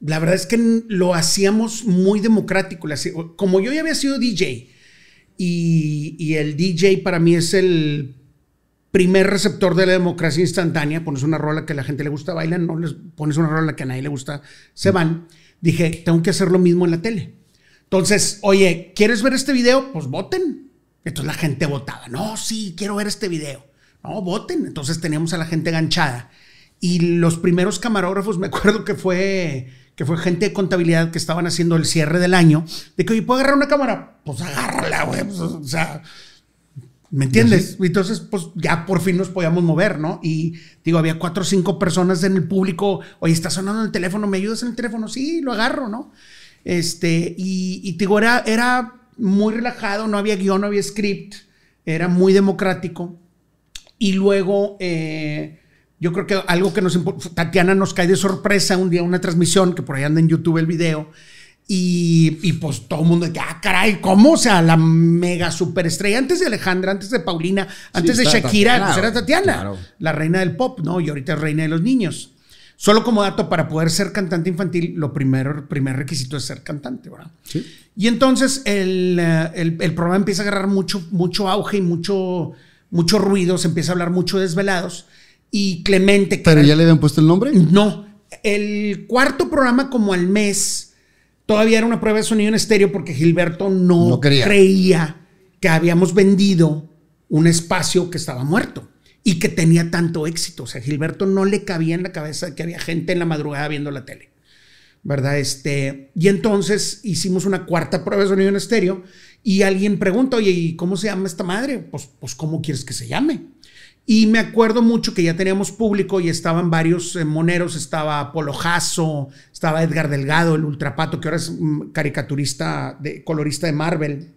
la verdad es que lo hacíamos muy democrático. Como yo ya había sido DJ y, y el DJ para mí es el primer receptor de la democracia instantánea, pones una rola que a la gente le gusta, bailan, no les pones una rola que a nadie le gusta, se van. Dije, tengo que hacer lo mismo en la tele. Entonces, oye, ¿quieres ver este video? Pues voten. Entonces la gente votaba. No, sí, quiero ver este video. No, voten. Entonces teníamos a la gente ganchada. Y los primeros camarógrafos, me acuerdo que fue, que fue gente de contabilidad que estaban haciendo el cierre del año. De que, oye, ¿puedo agarrar una cámara? Pues agárrala, güey. Pues, o sea, ¿Me entiendes? Entonces, pues ya por fin nos podíamos mover, ¿no? Y digo, había cuatro o cinco personas en el público. Oye, está sonando el teléfono, ¿me ayudas en el teléfono? Sí, lo agarro, ¿no? Este, y, y digo, era, era muy relajado, no había guion, no había script, era muy democrático. Y luego, eh, yo creo que algo que nos Tatiana nos cae de sorpresa un día, una transmisión, que por ahí anda en YouTube el video. Y, y pues todo el mundo, ah, caray, ¿cómo? O sea, la mega superestrella, antes de Alejandra, antes de Paulina, antes de Shakira, Tatiana, pues era Tatiana, claro. la reina del pop, ¿no? Y ahorita es reina de los niños. Solo como dato, para poder ser cantante infantil, lo primero, primer requisito es ser cantante, ¿verdad? Sí. Y entonces el, eh, el- el programa empieza a agarrar mucho, mucho auge y mucho, mucho ruido, se empieza a hablar mucho de desvelados. Y Clemente, que ¿Pero era- ya le habían puesto el nombre? no, el cuarto programa como al mes todavía era una prueba de sonido en estéreo porque Gilberto no, creía que habíamos vendido un espacio que estaba muerto y que tenía tanto éxito. O sea, Gilberto no le cabía en la cabeza que había gente en la madrugada viendo la tele. ¿Verdad? Este, y entonces hicimos una cuarta prueba de sonido en estéreo y alguien pregunta, oye, ¿y cómo se llama esta madre? Pues, pues ¿cómo quieres que se llame? Y me acuerdo mucho que ya teníamos público y estaban varios eh, moneros, estaba Polo Jasso, estaba Edgar Delgado, el ultrapato, que ahora es mm, caricaturista, de, colorista de Marvel.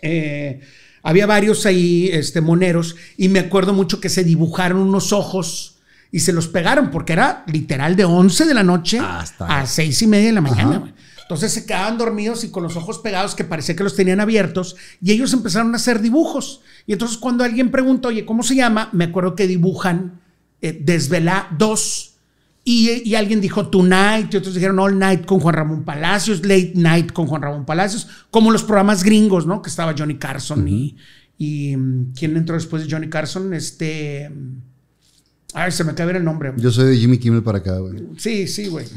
Eh, había varios ahí, este, moneros, y me acuerdo mucho que se dibujaron unos ojos y se los pegaron, porque era literal de 11 de la noche Hasta- a 6 y media de la mañana. Ajá. Entonces se quedaban dormidos y con los ojos pegados que parecía que los tenían abiertos y ellos empezaron a hacer dibujos Y entonces cuando alguien pregunta, oye, ¿cómo se llama? Me acuerdo que dibujan eh, Desvela 2 y, y alguien dijo Tonight y otros dijeron All Night con Juan Ramón Palacios, Late Night con Juan Ramón Palacios, como los programas gringos, ¿no? Que estaba Johnny Carson y, y mm, ¿quién entró después de Johnny Carson? Este... mm, Ay, se me acaba el nombre. Yo soy de Jimmy Kimmel para acá, güey. Sí, sí, güey.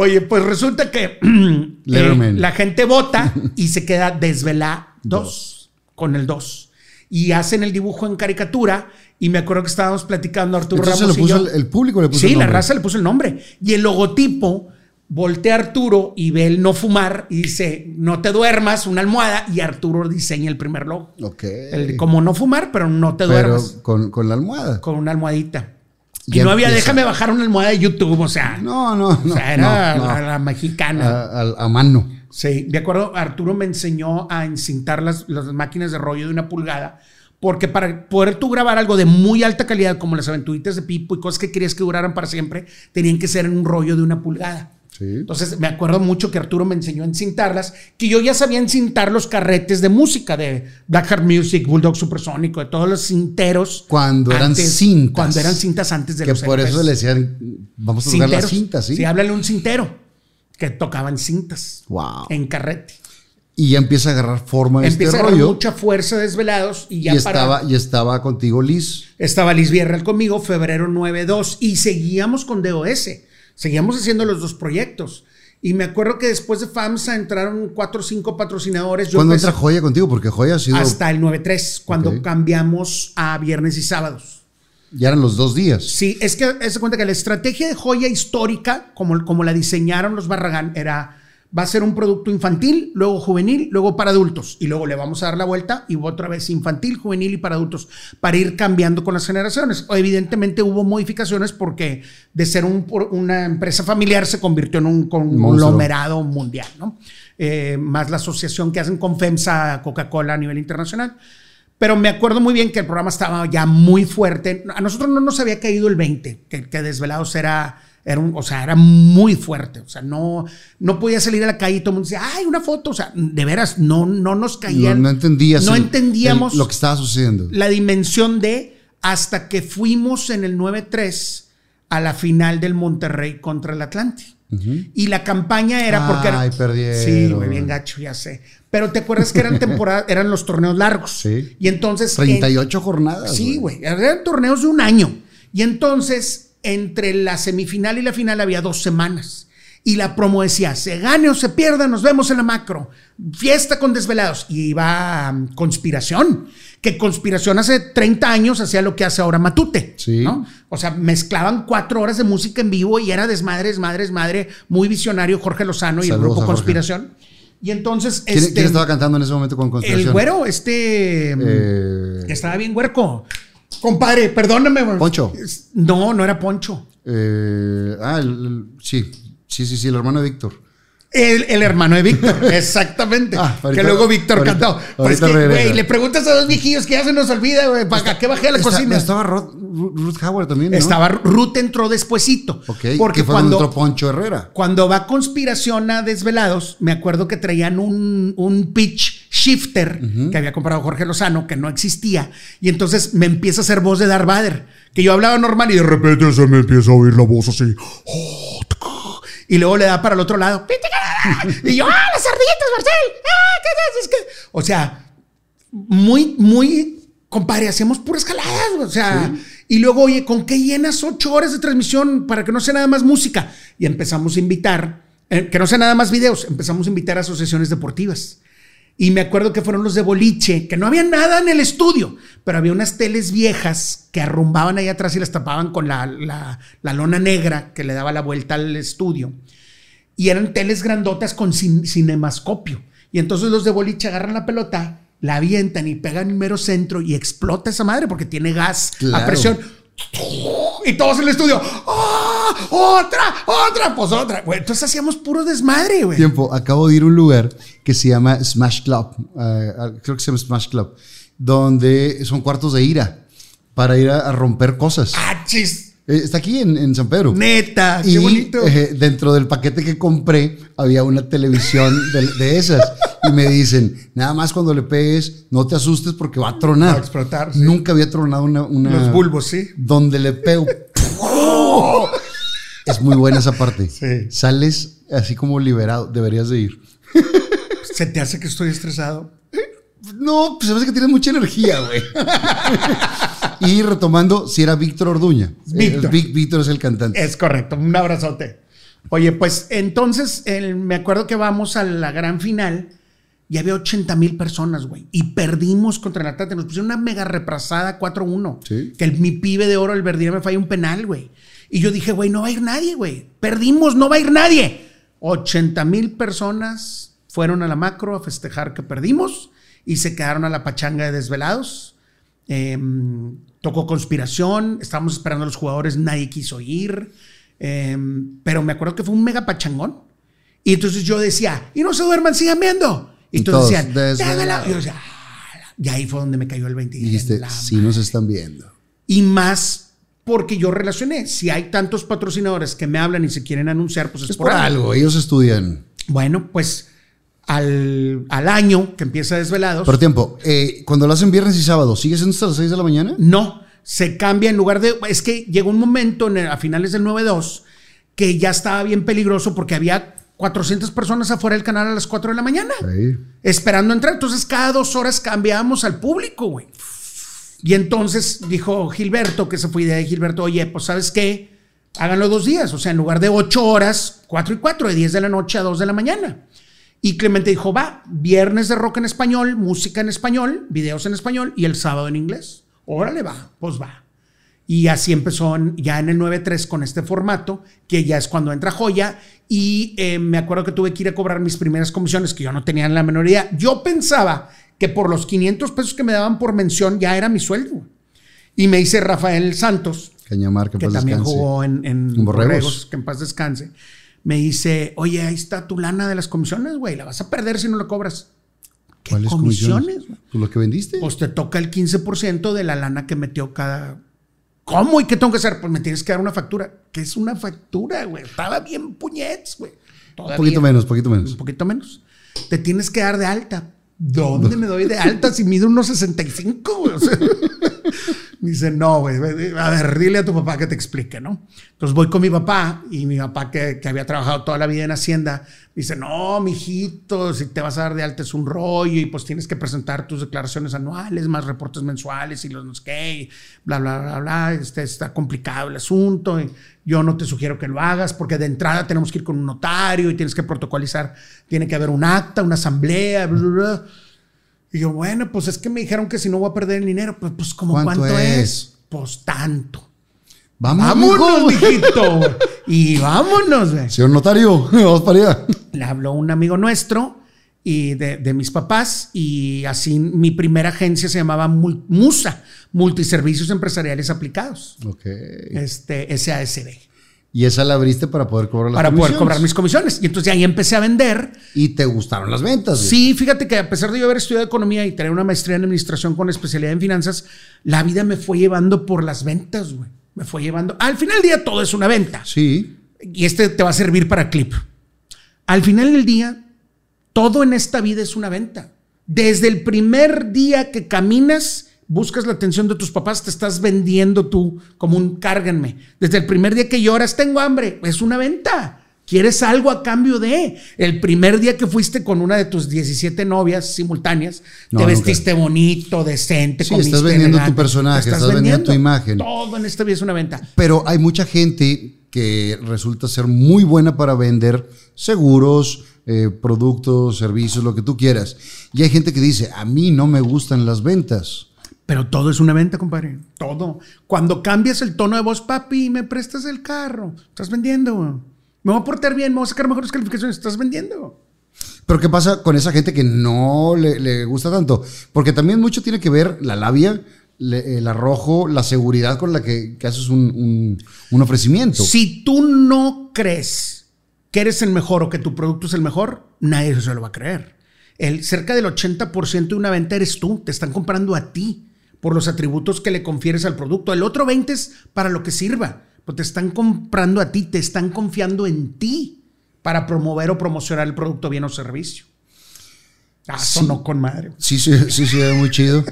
Oye, pues resulta que eh, la gente vota y se queda desvela 2 con el 2. Y hacen el dibujo en caricatura. Y me acuerdo que estábamos platicando Arturo Entonces Ramos le puso y yo. el, el público le puso Sí, el la raza le puso el nombre. Y el logotipo, voltea a Arturo y ve el no fumar y dice, no te duermas, una almohada. Y Arturo diseña el primer logo. Ok. El como no fumar, pero no te Pero duermas. con, con la almohada. Con una almohadita. Y no había, déjame bajar una almohada de YouTube, o sea. No, no, no. o sea, era no, no. La, la mexicana. A, a- a mano. Sí, de acuerdo, Arturo me enseñó a encintar las, las máquinas de rollo de una pulgada, porque para poder tú grabar algo de muy alta calidad, como las aventuritas de Pipo y cosas que querías que duraran para siempre, tenían que ser en un rollo de una pulgada. Sí. Entonces me acuerdo mucho que Arturo me enseñó a encintarlas, que yo ya sabía encintar los carretes de música de Black Heart Music, Bulldog Supersónico, de todos los cinteros. Cuando eran cintas. Cuando eran cintas antes de que los por eso le decían, vamos a tocar las cintas, ¿sí? Sí, háblale un cintero que tocaban cintas. Wow. En carrete. Y ya empieza a agarrar forma este Empieza a agarrar rollo. mucha fuerza de desvelados y ya y, estaba, y estaba contigo Liz. estaba Liz Vierrel conmigo, febrero 9-2, y seguíamos con DOS. Seguíamos haciendo los dos proyectos. Y me acuerdo que después de FAMSA entraron cuatro o cinco patrocinadores. Yo ¿Cuándo empecé entra Joya contigo? Porque Joya ha sido. hasta el 9-3, cuando cambiamos a viernes y sábados. Ya eran los dos días. Sí, es que se cuenta que la estrategia de joya histórica, como, como la diseñaron los Barragán, era va a ser un producto infantil, luego juvenil, luego para adultos. Y luego le vamos a dar la vuelta y otra vez infantil, juvenil y para adultos, para ir cambiando con las generaciones. Evidentemente hubo modificaciones porque de ser un- una empresa familiar se convirtió en un conglomerado mundial, ¿no? Eh, más la asociación que hacen con FEMSA, Coca-Cola a nivel internacional. Pero me acuerdo muy bien que el programa estaba ya muy fuerte. A nosotros no nos había caído el 20, que, que Desvelados era, era un, o sea, era muy fuerte. O sea, no, no podía salir a la calle y todo el mundo decía, ay, una foto. O sea, de veras, no, no nos No, caían. no entendías. No el- entendíamos el- lo que estaba sucediendo. la dimensión de hasta que fuimos en el 9-3 a la final del Monterrey contra el Atlante. Y la campaña era porque era- Ay, perdieron. Sí, güey, bien gacho, ya sé. Pero te acuerdas que eran temporadas, eran los torneos largos. Sí. Y entonces. en- 38 jornadas. Sí, güey. Eran torneos de un año. Y entonces, entre la semifinal y la final había dos semanas. Y la promo decía, se gane o se pierda, nos vemos en la macro. Fiesta con desvelados. Y iba um, conspiración. Que conspiración hace 30 años hacía lo que hace ahora Matute. Sí. ¿no? O sea, mezclaban cuatro horas de música en vivo y era desmadre, desmadre, desmadre. Muy visionario Jorge Lozano y el grupo. Conspiración. Y entonces. ¿Quién, este, quién estaba cantando en ese momento con el conspiración? güero, este. Eh, Estaba bien huerco. Compadre, perdóname. Poncho. No, no era Poncho. eh, ah, el- el- sí. Sí, sí, sí, el hermano de Víctor. El, el hermano de Víctor, exactamente. Ah, ahorita- que luego Víctor ahorita- cantó. Pues que, güey, le preguntas a dos viejillos que ya se nos olvida, güey, ¿para qué bajé a la Está- cocina? Estaba Ruth Howard también, ¿no? Estaba, Ruth entró despuesito. Ok, porque fue cuando entró Poncho Herrera. cuando va conspiración a Desvelados, me acuerdo que traían un, un pitch shifter que había comprado Jorge Lozano, que no existía. Y entonces me empieza a hacer voz de Darth Vader, que yo hablaba normal y de repente se me empieza a oír la voz así. Y luego le da para el otro lado. Y yo, ¡ah, las ardillitas, Marcel! ¡Ah, qué es que-". O sea, muy, muy, compadre, hacemos puras jaladas, o sea, y luego, oye, ¿con qué llenas ocho horas de transmisión para que no sea nada más música? Y empezamos a invitar, eh, que no sea nada más videos, empezamos a invitar a asociaciones deportivas. Y me acuerdo que fueron los de boliche, que no había nada en el estudio, pero había unas teles viejas que arrumbaban ahí atrás y las tapaban con la, la- la lona negra que le daba la vuelta al estudio. Y eran teles grandotas con cin- cinemascopio. Y entonces los de boliche agarran la pelota, la avientan y pegan en mero centro y explota esa madre porque tiene gas a presión. Y todos en el estudio, ¡ah! ¡Otra! ¡Otra! Pues otra. Güey, entonces hacíamos puro desmadre, güey. Tiempo, acabo de ir a un lugar que se llama Smash Club. eh, creo que se llama Smash Club. Donde son cuartos de ira para ir a, a romper cosas. ¡Ah, chis! Eh, está aquí en, en San Pedro. Neta, qué Y bonito. eh, dentro del paquete que compré había una televisión de, de esas. y me dicen, nada más cuando le pegues, no te asustes porque va a tronar. Va a explotar, sí. Nunca había tronado una, una- Los bulbos, sí. Donde le pego. ¡Oh! es muy buena esa parte. Sí. Sales así como liberado. Deberías de ir. ¿Se te hace que estoy estresado? No, pues se me hace que tienes mucha energía, güey. y retomando, si era Víctor Orduña. Víctor. Eh, Víctor es el cantante. Es correcto, un abrazote. Oye, pues entonces el- me acuerdo que vamos a la gran final y había 80 mil personas, güey. Y perdimos contra el Atlante. Nos pusieron una mega reprasada 4-1. Sí. Que el- mi pibe de oro, el Verdía, me falla un penal, güey. Y yo dije, güey, no va a ir nadie, güey. Perdimos, no va a ir nadie. 80 mil personas fueron a la macro a festejar que perdimos y se quedaron a la pachanga de desvelados. Em, tocó conspiración, estábamos esperando a los jugadores, nadie quiso ir. Em, pero me acuerdo que fue un mega pachangón. Y entonces yo decía, y no se duerman, sigan viendo. Y entonces decían, desvelados. "Déjala". Y yo decía, "Ah, la-". y ahí fue donde me cayó el 20. Y dijiste, sí nos están viendo. y más porque yo relacioné. Si hay tantos patrocinadores que me hablan y se quieren anunciar, pues es, Es por algo, ellos estudian. Bueno, pues al, al año que empieza Desvelados, Por tiempo, eh, cuando lo hacen viernes y sábado, ¿sigue siendo hasta las 6 de la mañana? no, se cambia en lugar de... Es que llegó un momento en el- a finales del 9-2 que ya estaba bien peligroso porque había 400 personas afuera del canal a las 4 de la mañana. Sí. esperando entrar. Entonces, cada dos horas cambiábamos al público, güey. Y entonces dijo Gilberto, que se fue idea de Gilberto, oye, pues sabes qué, háganlo dos días. O sea, en lugar de ocho horas, cuatro y cuatro, de 10 de la noche a 2 de la mañana. Y Clemente dijo, va, viernes de rock en español, música en español, videos en español y el sábado en inglés. Órale, va, pues va. Y así empezó ya en el 9-3 con este formato, que ya es cuando entra Joya. Y eh, me acuerdo que tuve que ir a cobrar mis primeras comisiones, que yo no tenía en la menor idea. Yo pensaba que por los 500 pesos que me daban por mención ya era mi sueldo. Y me dice Rafael Santos, Cañamar, que, que también descanse. jugó en, en En Borregos. Borregos, que en paz descanse. Me dice, oye, ahí está tu lana de las comisiones, güey. La vas a perder si no la cobras. ¿Qué ¿Cuáles comisiones? güey? Pues lo que vendiste. pues te toca el 15% de la lana que metió cada. ¿Cómo? ¿Y qué tengo que hacer? Pues me tienes que dar una factura. ¿Qué es una factura, güey? Estaba bien puñets, güey. un poquito menos, poquito menos. Un poquito menos. Te tienes que dar de alta. ¿Dónde me doy de alta si mido unos 65, güey? O sea, me dice, no, güey. A ver, dile a tu papá que te explique, ¿no? Entonces voy con mi papá y mi papá, que, que había trabajado toda la vida en Hacienda, dice, no, mijito, si te vas a dar de alta es un rollo y pues tienes que presentar tus declaraciones anuales, más reportes mensuales y los no sé qué, bla, bla, bla, bla. Este, está complicado el asunto. y yo no te sugiero que lo hagas porque de entrada tenemos que ir con un notario y tienes que protocolizar. Tiene que haber un acta, una asamblea, bla, bla, bla. Y yo, bueno, pues es que me dijeron que si no voy a perder el dinero, pues, pues como ¿Cuánto cuánto, es? es? Pues tanto. Vamos, Vámonos, mijo. mijito. Y vámonos, güey. Señor notario, vamos para allá. Le habló un amigo nuestro y de, de mis papás y así mi primera agencia se llamaba MUSA, Multiservicios Empresariales Aplicados, Ok. este SASB, Y esa la abriste para poder cobrar las para poder cobrar mis comisiones. Y entonces ahí empecé a vender. Y te gustaron las ventas. güey. Sí, fíjate que a pesar de yo haber estudiado economía y tener una maestría en administración con especialidad en finanzas, la vida me fue llevando por las ventas, güey. Me fue llevando. Al final del día todo es una venta. Sí. y este te va a servir para clip. Al final del día, todo en esta vida es una venta. Desde el primer día que caminas, buscas la atención de tus papás, te estás vendiendo tú como un cárganme. Desde el primer día que lloras, tengo hambre, es una venta. ¿Quieres algo a cambio de? El primer día que fuiste con una de tus 17 novias simultáneas, No, te nunca. vestiste bonito, decente, Sí, estás comiste vendiendo tu personaje, estás vendiendo tu imagen. Todo en esta vida es una venta. Pero hay mucha gente que resulta ser muy buena para vender seguros, eh, productos, servicios, lo que tú quieras. Y hay gente que dice, a mí no me gustan las ventas. Pero todo es una venta, compadre. Todo. Cuando cambias el tono de voz, papi, me prestas el carro. Estás vendiendo. Me voy a portar bien, me voy a sacar mejores calificaciones. Estás vendiendo. Pero ¿qué pasa con esa gente que no le, le gusta tanto? Porque también mucho tiene que ver la labia, le- el arrojo, la seguridad con la que, que haces un, un- un ofrecimiento. Si tú no crees que eres el mejor o que tu producto es el mejor, nadie se lo va a creer. El, cerca del 80% de una venta eres tú. Te están comprando a ti por los atributos que le confieres al producto. El otro 20 es para lo que sirva. Pero te están comprando a ti, te están confiando en ti para promover o promocionar el producto, bien o servicio. Ah, sonó con madre. Sí, sí, sí, sí, muy chido.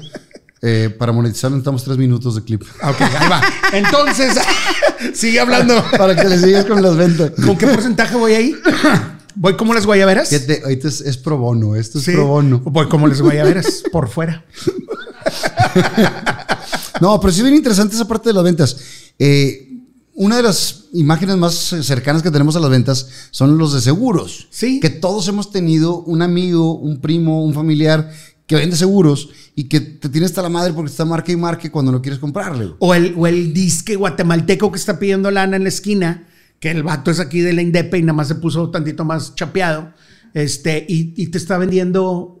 Eh, para monetizar necesitamos tres minutos de clip. Ok, ahí va. Entonces, sigue hablando. Para que le sigas con las ventas. ¿Con qué porcentaje voy ahí? ¿Voy como las guayaberas? ¿Qué te- ahorita es, es pro bono, esto es Sí. pro bono. Voy como las guayaberas, por fuera. No, pero sí es bien interesante esa parte de las ventas. Eh, una de las imágenes más cercanas que tenemos a las ventas son los de seguros. Sí. Que todos hemos tenido un amigo, un primo, un familiar que vende seguros y que te tiene hasta la madre porque está marca y marque cuando no quieres comprarle. O el, o el disque guatemalteco que está pidiendo lana en la esquina, que el vato es aquí de la Indepe y nada más se puso tantito más chapeado, este, y, y te está vendiendo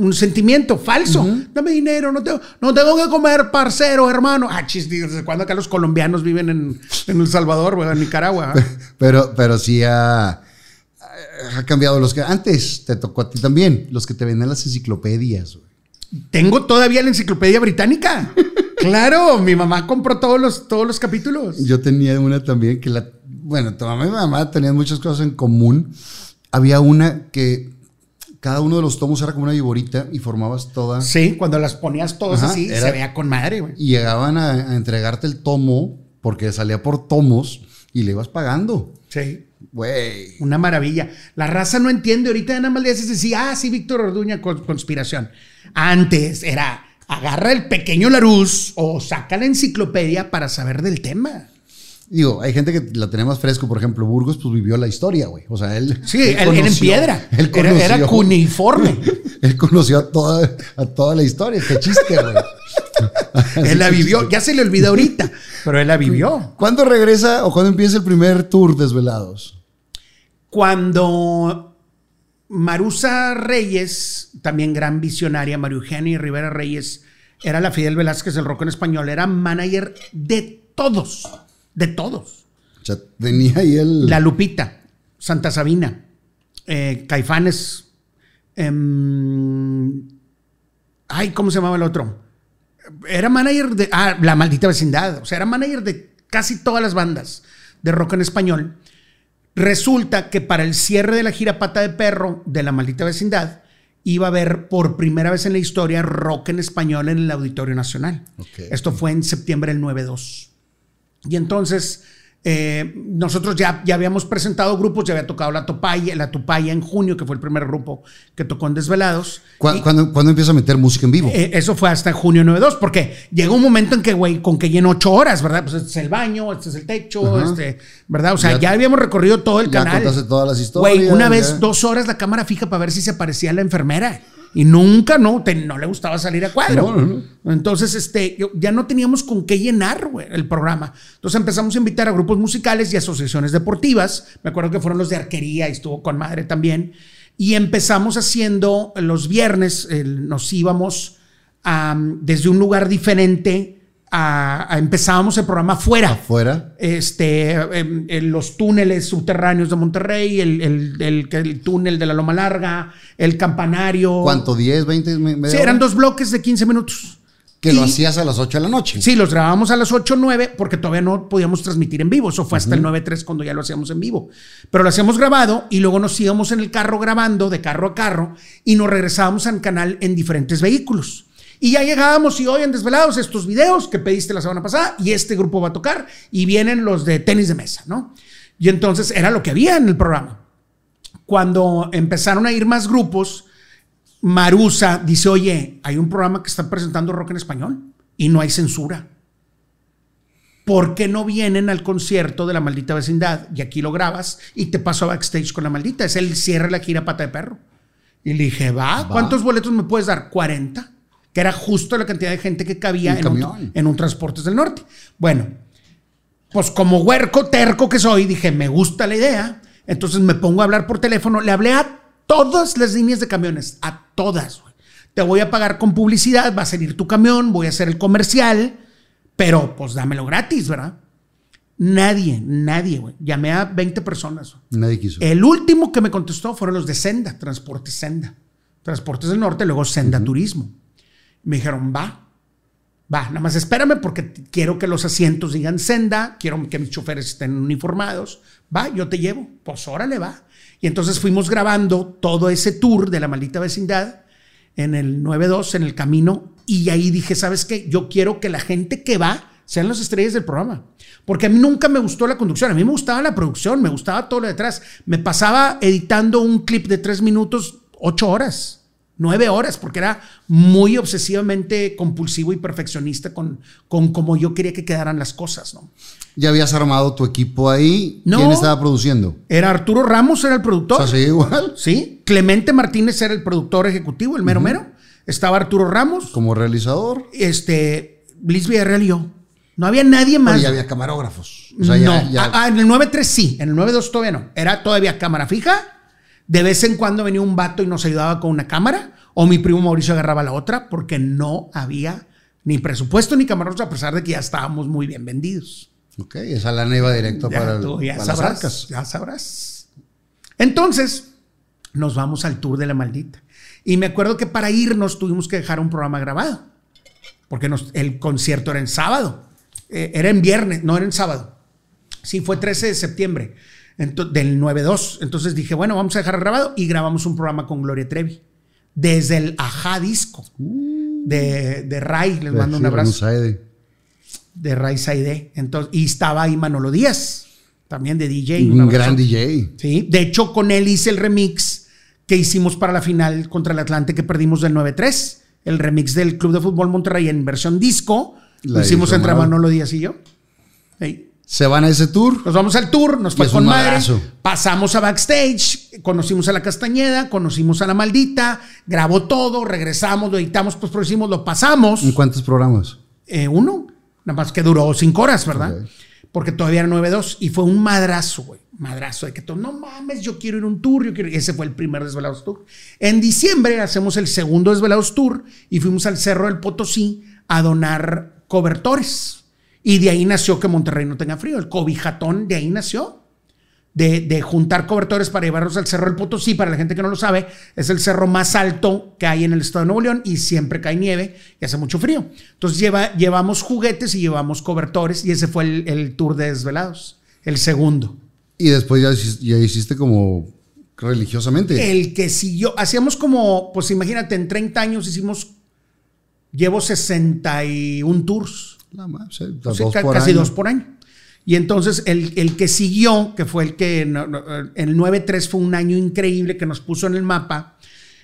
un sentimiento falso. Dame dinero, no tengo, no tengo que comer, parcero, hermano. Ah, chis, ¿desde cuándo acá los colombianos viven en, en El Salvador, güey, en Nicaragua? Pero, pero sí ha, ha cambiado los que antes te tocó a ti también, los que te venden las enciclopedias. Tengo todavía la enciclopedia británica. Claro, mi mamá compró todos los, todos los capítulos. Yo tenía una también que la, bueno, tu mamá y mi mamá tenían muchas cosas en común. Había una que cada uno de los tomos era como una viborita y formabas toda. Sí, cuando las ponías todas Ajá, así, era- se veía con madre, güey. Y llegaban a, a entregarte el tomo porque salía por tomos y le ibas pagando. Sí. Güey. Una maravilla. La raza no entiende. Ahorita nada más le haces así, ah, sí, Víctor Orduña, con- conspiración. Antes era, agarra el pequeño Larus o saca la enciclopedia para saber del tema. Digo, hay gente que la tenía más fresco, por ejemplo, Burgos, pues vivió la historia, güey. O sea, él. Sí, él, él en conoció- piedra. Él era, era conoció- cuneiforme. Él conoció a toda, a toda la historia. Qué chiste, güey. él la vivió. Ya se le olvida ahorita, pero él la vivió. ¿Cuándo regresa o cuándo empieza el primer tour Desvelados? Cuando Marusa Reyes, también gran visionaria, María Eugenia Rivera Reyes, era la Fidel Velázquez del rock en español, era manager de todos, de todos. O sea, tenía ahí el. La Lupita, Santa Sabina, eh, Caifanes, em, ay, ¿cómo se llamaba el otro? Era manager de, ah, La Maldita Vecindad, o sea, era manager de casi todas las bandas de rock en español. Resulta que para el cierre de la gira Pata de Perro de La Maldita Vecindad, iba a haber por primera vez en la historia rock en español en el Auditorio Nacional. Esto fue en septiembre del 9-2. Y entonces eh, nosotros ya, ya habíamos presentado grupos, ya había tocado la Topaya, la Tupaya en junio, que fue el primer grupo que tocó en Desvelados. ¿Cu- Y, ¿Cuándo, cuándo empieza a meter música en vivo? eh, eso fue hasta junio 9-2, porque llegó un momento en que, güey, con que lleno ocho horas, ¿verdad? Pues este es el baño, este es el techo, Ajá. este, ¿verdad? O sea, Ya- ya, habíamos recorrido todo el ya canal. contaste todas las historias, Güey, una vez, ya. dos horas la cámara fija para ver si se parecía a la enfermera. Y nunca, no, te- no le gustaba salir a cuadro. No, no, Entonces, este, yo- ya no teníamos con qué llenar el programa. Entonces empezamos a invitar a grupos musicales y asociaciones deportivas. Me acuerdo que fueron los de arquería y estuvo con madre también. Y empezamos haciendo los viernes, nos íbamos am, desde un lugar diferente a, a- empezábamos el programa fuera Afuera. este, em, en los túneles subterráneos de Monterrey, el, el- el- el túnel de la Loma Larga, el campanario. ¿Cuánto? ¿10, 20? me- media Sí, eran dos bloques de 15 minutos. Que lo hacías a las 8 de la noche. Sí, los grabábamos a las 8 o 9 porque todavía no podíamos transmitir en vivo. Eso fue hasta el 9-3 cuando ya lo hacíamos en vivo. Pero lo hacíamos grabado y luego nos íbamos en el carro grabando de carro a carro y nos regresábamos al canal en diferentes vehículos. Y ya llegábamos y hoy en Desvelados estos videos que pediste la semana pasada y este grupo va a tocar y vienen los de tenis de mesa, ¿no? Y entonces era lo que había en el programa. Cuando empezaron a ir más grupos, Marusa dice, oye, hay un programa que está presentando rock en español y no hay censura. ¿Por qué no vienen al concierto de la maldita vecindad? Y aquí lo grabas y te paso a backstage con la maldita. Es el cierre de la gira pata de perro. Y le dije, va, ¿cuántos boletos me puedes dar? 40. Que era justo la cantidad de gente que cabía en un, en un Transportes del Norte. Bueno, pues como huerco terco que soy, dije, me gusta la idea. Entonces me pongo a hablar por teléfono. Le hablé a todas las líneas de camiones, a todas. Te voy a pagar con publicidad, va a salir tu camión, voy a hacer el comercial, pero pues dámelo gratis, ¿verdad? Nadie, nadie, güey. Llamé a 20 personas. Nadie quiso. El último que me contestó fueron los de Senda, Transportes Senda. Transportes del Norte, luego Senda Turismo. Me dijeron, va, va, nada más espérame porque quiero que los asientos digan Senda, quiero que mis choferes estén uniformados. Va, yo te llevo. Pues órale, va. Y entonces fuimos grabando todo ese tour de la maldita vecindad en el 9-2, en el camino, y ahí dije, ¿sabes qué? Yo quiero que la gente que va sean las estrellas del programa. Porque a mí nunca me gustó la conducción, a mí me gustaba la producción, me gustaba todo lo detrás. Me pasaba editando un clip de tres minutos, ocho horas nueve horas, porque era muy obsesivamente compulsivo y perfeccionista con, con cómo yo quería que quedaran las cosas, ¿no? ¿Ya habías armado tu equipo ahí? No. ¿Quién estaba produciendo? Era Arturo Ramos, era el productor. O sea, sí, igual. Sí. Clemente Martínez era el productor ejecutivo, el mero mero. Estaba Arturo Ramos, Como realizador. este, Liz Villarreal y yo. No había nadie más. Pero ya había camarógrafos. O sea, ya- no. ya- Ah, ah, en el 9.3 sí, en el 9.2 todavía no. Era todavía cámara fija. De vez en cuando venía un vato y nos ayudaba con una cámara. O mi primo Mauricio agarraba la otra porque no había ni presupuesto ni camarógrafos a pesar de que ya estábamos muy bien vendidos. Ok, esa lana iba directo Ya, para, el- tú ya para las sabrás, arcas. ya sabrás. Entonces, nos vamos al tour de la maldita. Y me acuerdo que para irnos tuvimos que dejar un programa grabado. Porque nos- el concierto era en sábado. Eh, era en viernes, no era en sábado. Sí, fue 13 de septiembre del 9-2. Entonces dije, bueno, vamos a dejar grabado y grabamos un programa con Gloria Trevi. Desde el Ajá Disco de, de Ray. Les mando un Sí, abrazo de Ray Saide. Entonces, y estaba ahí Manolo Díaz, también de DJ. Un gran DJ. Sí, de hecho, con él hice el remix que hicimos para la final contra el Atlante que perdimos del 9-3. El remix del Club de Fútbol Monterrey en versión disco. La lo hicimos entre Manolo. Díaz y yo. Ahí. Se van a ese tour. Nos vamos al tour, nos fue con madre. Pasamos a backstage, conocimos a la Castañeda, conocimos a la Maldita, grabó todo, regresamos, lo editamos, pues producimos, lo pasamos. ¿En cuántos programas? Eh, uno, nada más que duró cinco horas, ¿verdad? Porque todavía era 9-2 y fue un madrazo, güey. Madrazo de que todo, no mames, yo quiero ir a un tour, yo quiero ir". Ese fue el primer Desvelados Tour. En diciembre hacemos el segundo Desvelados Tour y fuimos al Cerro del Potosí a donar cobertores. Y de ahí nació que Monterrey no tenga frío. El cobijatón de ahí nació. De, de juntar cobertores para llevarlos al Cerro del Potosí. Para la gente que no lo sabe, es el cerro más alto que hay en el estado de Nuevo León y siempre cae nieve y hace mucho frío. Entonces lleva, llevamos juguetes y llevamos cobertores y ese fue el, el tour de Desvelados, el segundo. Y después ya, ya hiciste como religiosamente. El que siguió, hacíamos como, pues imagínate, en 30 años hicimos, llevo 61 tours. Nada más, sí, sea, dos ca- por casi año. dos por año. Y entonces el, el que siguió, que fue el que no- no, el 9-3 fue un año increíble que nos puso en el mapa.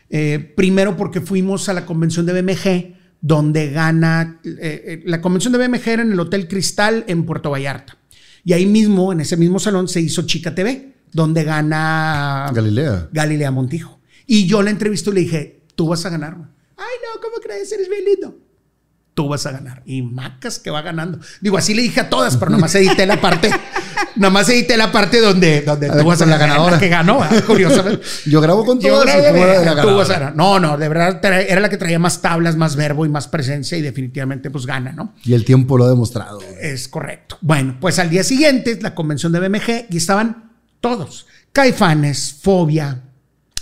eh, primero porque fuimos a la convención de BMG, donde gana. eh, eh, la convención de BMG era en el Hotel Cristal en Puerto Vallarta. Y ahí mismo, en ese mismo salón, se hizo Chica TV, donde gana Galilea. Galilea Montijo. Y yo la entrevisté y le dije, tú vas a ganar. güey". Ay, no, ¿cómo crees? Eres bien lindo. Tú vas a ganar. Y Macas que va ganando. Digo, así le dije a todas, pero nomás edité la parte, nomás edité la parte donde, donde tú vas a la la ganadora. que ganó, ¿verdad? curiosamente. Yo grabo con todas tú la vas a ganar. No, no, de verdad era la que traía más tablas, más verbo y más presencia y definitivamente pues gana, ¿no? Y el tiempo lo ha demostrado. Es correcto. Bueno, pues al día siguiente, la convención de BMG, y estaban todos. Caifanes, Fobia,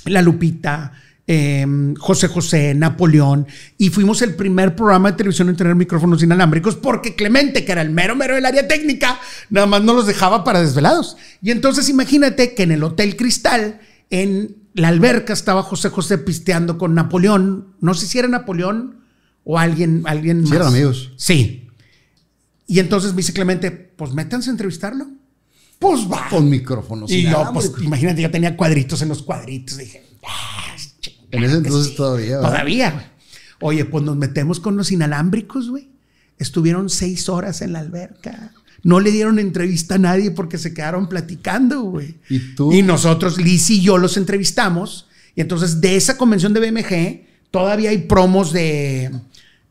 La Lupita, eh, José José, Napoleón, y fuimos el primer programa de televisión en tener micrófonos inalámbricos porque Clemente, que era el mero mero del área técnica, nada más no los dejaba para desvelados. Y entonces imagínate que en el Hotel Cristal, en la alberca, estaba José José pisteando con Napoleón. No sé si era Napoleón o alguien, alguien Sí, más. eran amigos. Sí. Y entonces me dice Clemente, pues métanse a entrevistarlo. Pues va. Con micrófonos. y yo, pues imagínate, yo tenía cuadritos en los cuadritos. Dije, ah, En ese entonces sí. todavía, ¿verdad? Todavía, güey. Oye, pues nos metemos con los inalámbricos, güey. Estuvieron seis horas en la alberca. No le dieron entrevista a nadie porque se quedaron platicando, güey. ¿Y tú? Y nosotros, Liz y yo, los entrevistamos. Y entonces, de esa convención de BMG, todavía hay promos de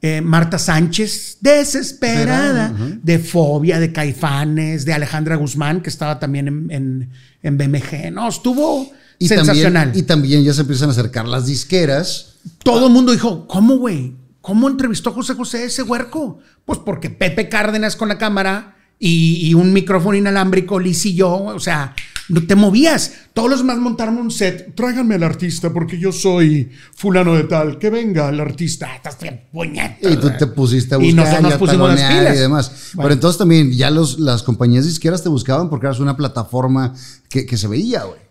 eh, Marta Sánchez, desesperada, de Fobia, de Caifanes, de Alejandra Guzmán, que estaba también en, en- en BMG. No, estuvo Y sensacional. También, y también ya se empiezan a acercar las disqueras. Todo el mundo dijo, ¿cómo, güey? ¿Cómo entrevistó a José José ese huerco? Pues porque Pepe Cárdenas con la cámara y, y un micrófono inalámbrico, Liz y yo, o sea, no te movías. Todos los demás montaron un set. Tráiganme al artista porque yo soy fulano de tal. Que venga el artista. Ah, Estás bien puñeta. Y tú te pusiste a Y buscar nosotros y nos pusimos las pilas. y demás. Bueno. Pero entonces también ya los, las compañías disqueras te buscaban porque eras una plataforma que, que se veía, güey.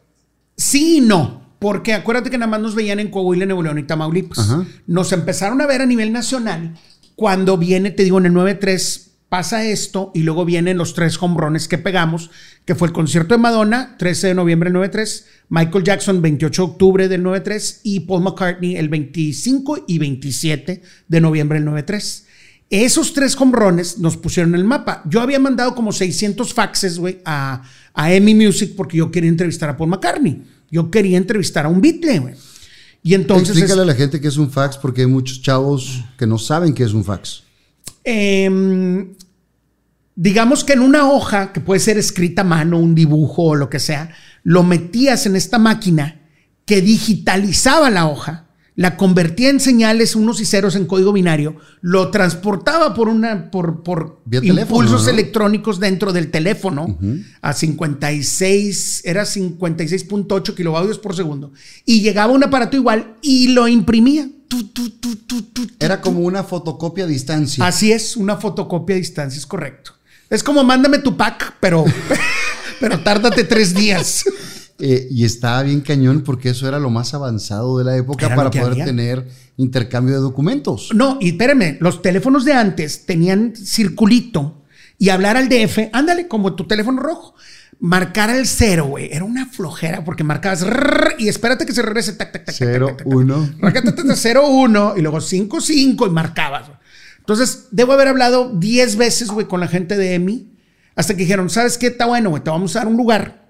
Sí y no. Porque acuérdate que nada más nos veían en Coahuila, Nuevo León y Tamaulipas. Ajá. Nos empezaron a ver a nivel nacional cuando viene, te digo, en el 9-3 pasa esto y luego vienen los tres hombrones que pegamos, que fue el concierto de Madonna, 13 de noviembre del 93, Michael Jackson, 28 de octubre del 93 y Paul McCartney el 25 y 27 de noviembre del 93. Esos tres hombrones nos pusieron el mapa. Yo había mandado como 600 faxes, güey, a, a Emmy Music porque yo quería entrevistar a Paul McCartney. Yo quería entrevistar a un Beatle, güey. Y entonces... Explícale a la gente qué es un fax porque hay muchos chavos que no saben qué es un fax. Em, digamos que en una hoja que puede ser escrita a mano, un dibujo o lo que sea, lo metías en esta máquina que digitalizaba la hoja, la convertía en señales, unos y ceros en código binario, lo transportaba por una por, por teléfono, impulsos ¿no? electrónicos dentro del teléfono a 56, era 56.8 kilovatios por segundo y llegaba un aparato igual y lo imprimía. Tu, tu, tu, Era como una fotocopia a distancia. Así es, una fotocopia a distancia, es correcto. Es como mándame tu pack, pero, pero tárdate tres días. Eh, y estaba bien cañón porque eso era lo más avanzado de la época Era para poder había. tener intercambio de documentos. No, y espérame, los teléfonos de antes tenían circulito y hablar al DF, ándale, como tu teléfono rojo. Marcar al cero, güey. Era una flojera porque marcabas rrr, y espérate que se regrese. Tac, tac, tac, Cero, tac, tac, tac. uno. 0, 1 y luego 5, 5 y marcabas. Entonces, debo haber hablado 10 veces, güey, con la gente de EMI hasta que dijeron, ¿sabes qué? Está bueno, güey, te vamos a dar un lugar,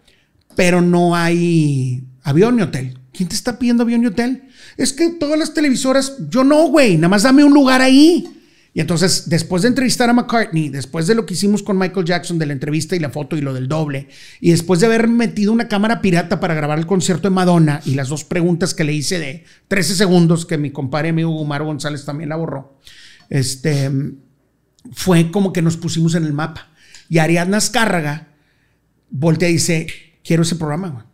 pero no hay avión ni hotel. ¿Quién te está pidiendo avión y hotel? Es que todas las televisoras, yo no, güey, nada más dame un lugar ahí. Y entonces, después de entrevistar a McCartney, después de lo que hicimos con Michael Jackson, de la entrevista y la foto y lo del doble, y después de haber metido una cámara pirata para grabar el concierto de Madonna y las dos preguntas que le hice de 13 segundos, que mi compadre amigo Gumaro González también la borró, este, fue como que nos pusimos en el mapa. Y Ariadna Azcárraga voltea y dice, quiero ese programa, güey.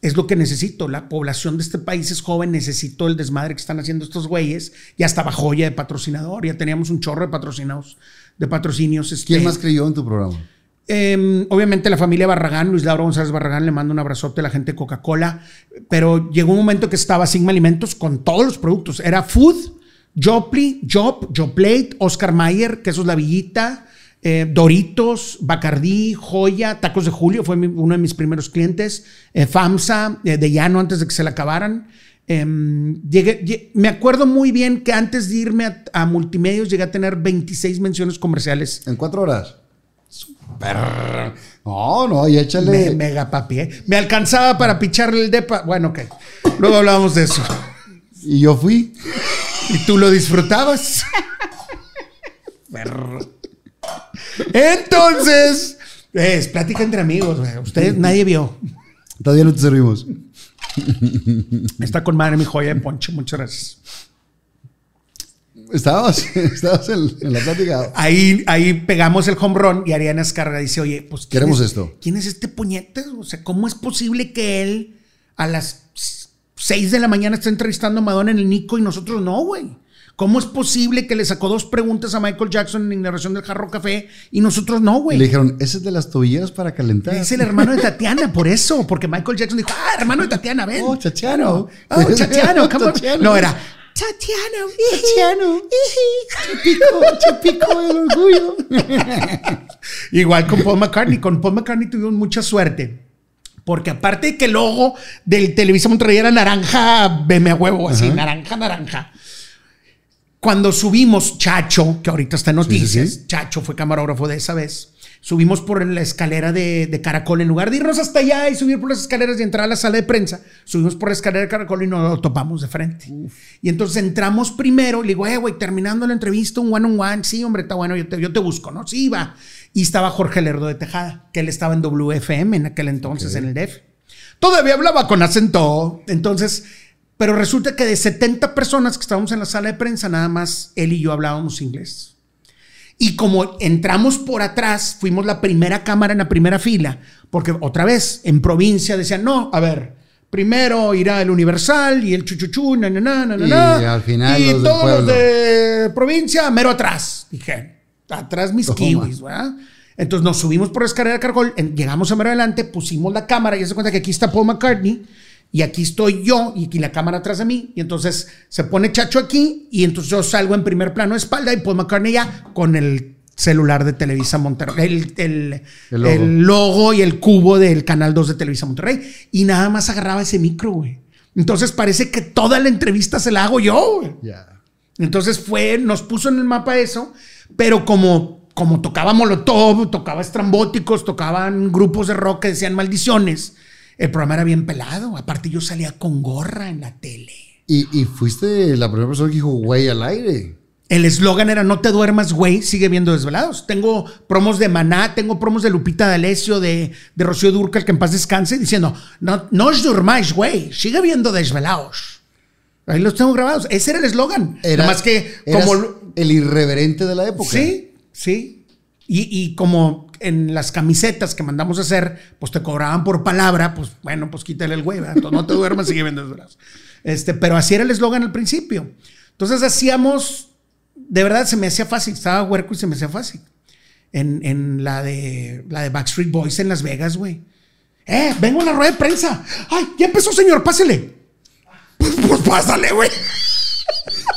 Es lo que necesito. La población de este país es joven, necesito el desmadre que están haciendo estos güeyes. Ya estaba joya de patrocinador, ya teníamos un chorro de patrocinados, de patrocinios. este, ¿Quién más creyó en tu programa? eh, obviamente la familia Barragán, Luis Lauro González Barragán, le mando un abrazote a la gente de Coca-Cola, pero llegó un momento que estaba Sigma Alimentos con todos los productos. Era Food, Jopli, Job, Joplate, Oscar Mayer, Quesos La Villita, eh, Doritos, Bacardí, Joya, Tacos de Julio, fue mi- uno de mis primeros clientes, eh, FAMSA, eh, de Llano antes de que se la acabaran. Em, llegué- lle- me acuerdo muy bien que antes de irme a, a multimedios llegué a tener 26 menciones comerciales ¿En cuatro horas? Super. No, no, y échale. Me, mega papi, ¿eh? Me alcanzaba para picharle el depa. Bueno, ok. Luego hablábamos de eso. Y yo fui. Y tú lo disfrutabas. Perro. Entonces, es plática entre amigos. güey. Ustedes, nadie vio. Todavía no te servimos. Está con madre mi joya de ponche. Muchas gracias. Estabas, estabas en, en la plática. Ahí, ahí pegamos el home run y Ariana Escarga dice, oye, pues ¿quién Queremos es- esto. ¿Quién es este puñete? O sea, ¿cómo es posible que él a las 6 de la mañana esté entrevistando a Madonna en el Nico y nosotros no, güey? ¿Cómo es posible que le sacó dos preguntas a Michael Jackson en la inauguración del Jarro Café y nosotros no, güey? le dijeron, ese es de las tobilleras para calentar. Es el hermano de Tatiana, por eso, porque Michael Jackson dijo, ah, hermano de Tatiana, ven. Oh, Chachiano. Oh, Chachiano, on. Chachiano. No, era Tatiano. Chachiano. Chapico, chapico del orgullo. Igual con Paul McCartney. Con Paul McCartney tuvimos mucha suerte. Porque aparte de que el logo del Televisa Monterrey era naranja, veme a huevo, así, naranja, naranja. Cuando subimos, Chacho, que ahorita está en noticias, sí. Chacho fue camarógrafo de esa vez, subimos por la escalera de, de Caracol, en lugar de irnos hasta allá y subir por las escaleras y entrar a la sala de prensa, subimos por la escalera de Caracol y nos lo topamos de frente. Y entonces entramos primero, le digo, eh, güey, terminando la entrevista, un one on one, sí, hombre, está bueno, yo te, yo te busco, ¿no? Sí, va. Y estaba Jorge Lerdo de Tejada, que él estaba en WFM en aquel entonces, en el DEF. Todavía hablaba con acento. Entonces, pero resulta que de 70 personas que estábamos en la sala de prensa, nada más él y yo hablábamos inglés. Y como entramos por atrás, fuimos la primera cámara en la primera fila, porque otra vez en provincia decían, no, a ver, primero irá el Universal y el chuchuchú, na, na, na, na, Y na, al final y los todos los de provincia, mero atrás. Dije, atrás mis Toma. kiwis, ¿verdad? Entonces nos subimos por la escalera de caracol, en- llegamos a mero adelante, pusimos la cámara y se cuenta que aquí está Paul McCartney y aquí estoy yo y aquí la cámara atrás de mí y entonces se pone Chacho aquí y entonces yo salgo en primer plano de espalda y Paul McCartney ya con el celular de Televisa Monterrey, el, el- El logo. el logo y el cubo del canal 2 de Televisa Monterrey y nada más agarraba ese micro, güey. Entonces parece que toda la entrevista se la hago yo, güey. Ya. Entonces fue, nos puso en el mapa eso, pero como, como tocaba Molotov, tocaba estrambóticos, tocaban grupos de rock que decían maldiciones, el programa era bien pelado. Aparte yo salía con gorra en la tele. Y, y fuiste la primera persona que dijo, güey, al aire. El eslogan era no te duermas, güey, sigue viendo desvelados. Tengo promos de Maná, tengo promos de Lupita D'Alessio, de, de Rocío Durcal, que en paz descanse, diciendo, no, no os durmáis, güey, sigue viendo desvelados. Ahí los tengo grabados. Ese era el eslogan. Era, Más que como... el irreverente de la época. Sí, sí. Y, y como en las camisetas que mandamos a hacer, pues te cobraban por palabra, pues bueno, pues quítale el güey, no te duermas, sigue viendo desvelados. Este, pero así era el eslogan al principio. Entonces hacíamos, de verdad se me hacía fácil, estaba huerco y se me hacía fácil. En, en la, de, la de Backstreet Boys en Las Vegas, güey. Eh, vengo a la rueda de prensa. Ay, ya empezó, señor, pásele. Pues, pues pásale, güey.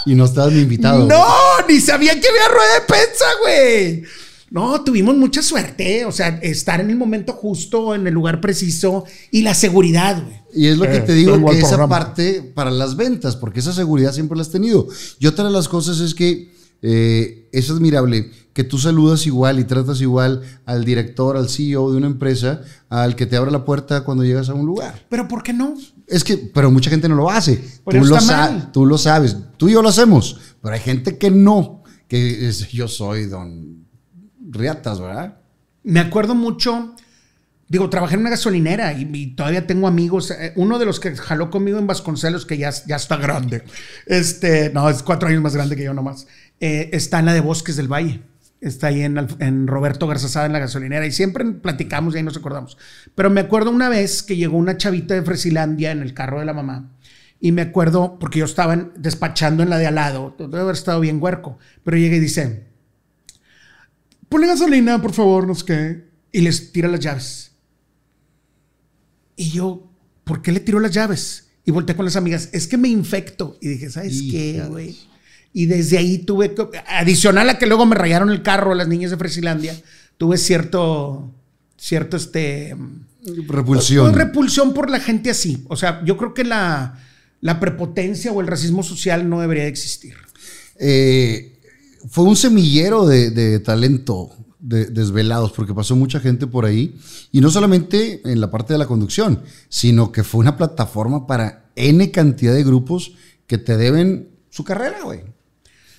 Y no estabas ni invitado. No, ni sabía que había rueda de prensa, güey. No, tuvimos mucha suerte, o sea, estar en el momento justo, en el lugar preciso y la seguridad, güey. Y es lo que Eh, te digo, que esa programa. parte para las ventas, porque esa seguridad siempre la has tenido. Y otra de las cosas es que eh, es admirable que tú saludas igual y tratas igual al director, al CEO de una empresa, al que te abre la puerta cuando llegas a un lugar. Pero ¿por qué no? Es que, pero mucha gente no lo hace. Pero Tú lo, está sa- mal. tú lo sabes. Tú y yo lo hacemos. Pero hay gente que no. Que es, yo soy don Riatas, ¿verdad? Me acuerdo mucho, digo, trabajé en una gasolinera y, todavía tengo amigos. eh, Uno de los que jaló conmigo en Vasconcelos, que ya, ya está grande, este, no, es cuatro años más grande que yo nomás, eh, está en la de Bosques del Valle. Está ahí en, en Roberto Garzazada en la gasolinera y siempre platicamos y ahí nos acordamos. Pero me acuerdo una vez que llegó una chavita de Fresilandia en el carro de la mamá y me acuerdo, porque yo estaba despachando en la de al lado, debe haber estado bien huerco, pero llega y dice, ponle gasolina, por favor, no sé qué. Y les tira las llaves. Y yo, ¿por qué le tiró las llaves? Y volteé con las amigas, es que me infecto. Y dije, ¿sabes qué, güey? Y desde ahí tuve, que- adicional a que luego me rayaron el carro las niñas de Fresilandia, tuve cierto, cierto, este, Repulsión. pues, repulsión por la gente así. O sea, yo creo que la, la prepotencia o el racismo social no debería de existir. Eh, fue un semillero de, talento de desvelados, porque pasó mucha gente por ahí, y no solamente en la parte de la conducción, sino que fue una plataforma para N cantidad de grupos que te deben su carrera, güey.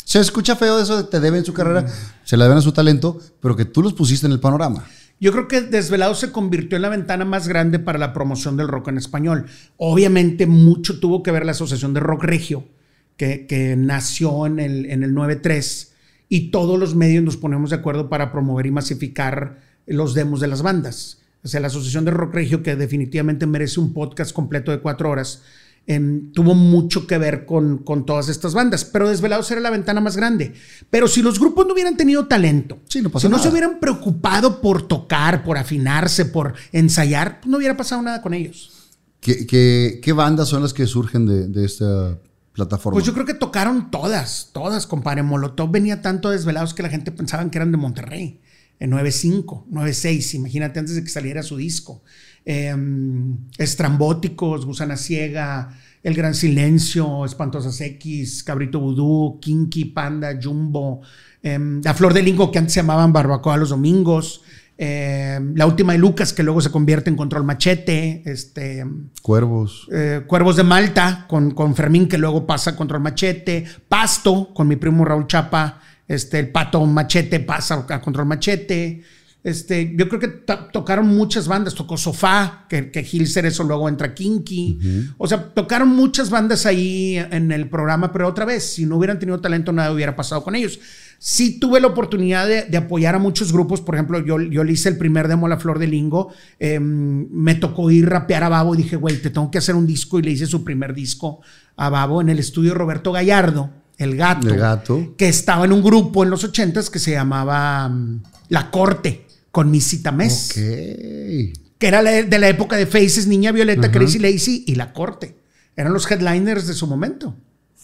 Se escucha feo eso de te deben su carrera, se la deben a su talento, pero que tú los pusiste en el panorama. Yo creo que Desvelado se convirtió en la ventana más grande para la promoción del rock en español. Obviamente mucho tuvo que ver la Asociación de Rock Regio, que, nació en el, en el 9-3, y todos los medios nos ponemos de acuerdo para promover y masificar los demos de las bandas. O sea, la Asociación de Rock Regio, que definitivamente merece un podcast completo de cuatro horas, em, tuvo mucho que ver con, con todas estas bandas, pero Desvelados era la ventana más grande. Pero si los grupos no hubieran tenido talento, Sí, no pasa si no nada. se hubieran preocupado por tocar, por afinarse, por ensayar, pues no hubiera pasado nada con ellos. ¿Qué, qué- qué bandas son las que surgen de, de esta Pues yo creo que tocaron todas, todas, compadre. Molotov venía tanto desvelados que la gente pensaba que eran de Monterrey. En 9.5, 9.6, imagínate antes de que saliera su disco. Em, Estrambóticos, Gusana Ciega, El Gran Silencio, Espantosas X, Cabrito Vudú, Kinky, Panda, Jumbo, em, La Flor de Lingo, que antes se llamaban Barbacoa los domingos, em, La Última de Lucas, que luego se convierte en Control Machete, este, Cuervos. eh, Cuervos de Malta con, con Fermín, que luego pasa contra el Machete. Pasto con mi primo Raúl Chapa. Este, el Pato Machete pasa a contra el Machete. Este, yo creo que to- tocaron muchas bandas. Tocó Sofá, que, que Gil Cerezo luego entra Kinky. O sea, tocaron muchas bandas ahí en el programa, pero otra vez, si no hubieran tenido talento, nada hubiera pasado con ellos. Sí tuve la oportunidad de, de apoyar a muchos grupos. Por ejemplo, yo, yo le hice el primer demo a La Flor de Lingo. Eh, me tocó ir rapear a Babo y dije, güey, te tengo que hacer un disco. Y le hice su primer disco a Babo en el estudio Roberto Gallardo, El Gato. El Gato. Que estaba en un grupo en los ochentas que se llamaba mm, La Corte, con Misita Mes. Ok. que era la- de la época de Faces, Niña Violeta, Crazy Lazy y La Corte. Eran los headliners de su momento.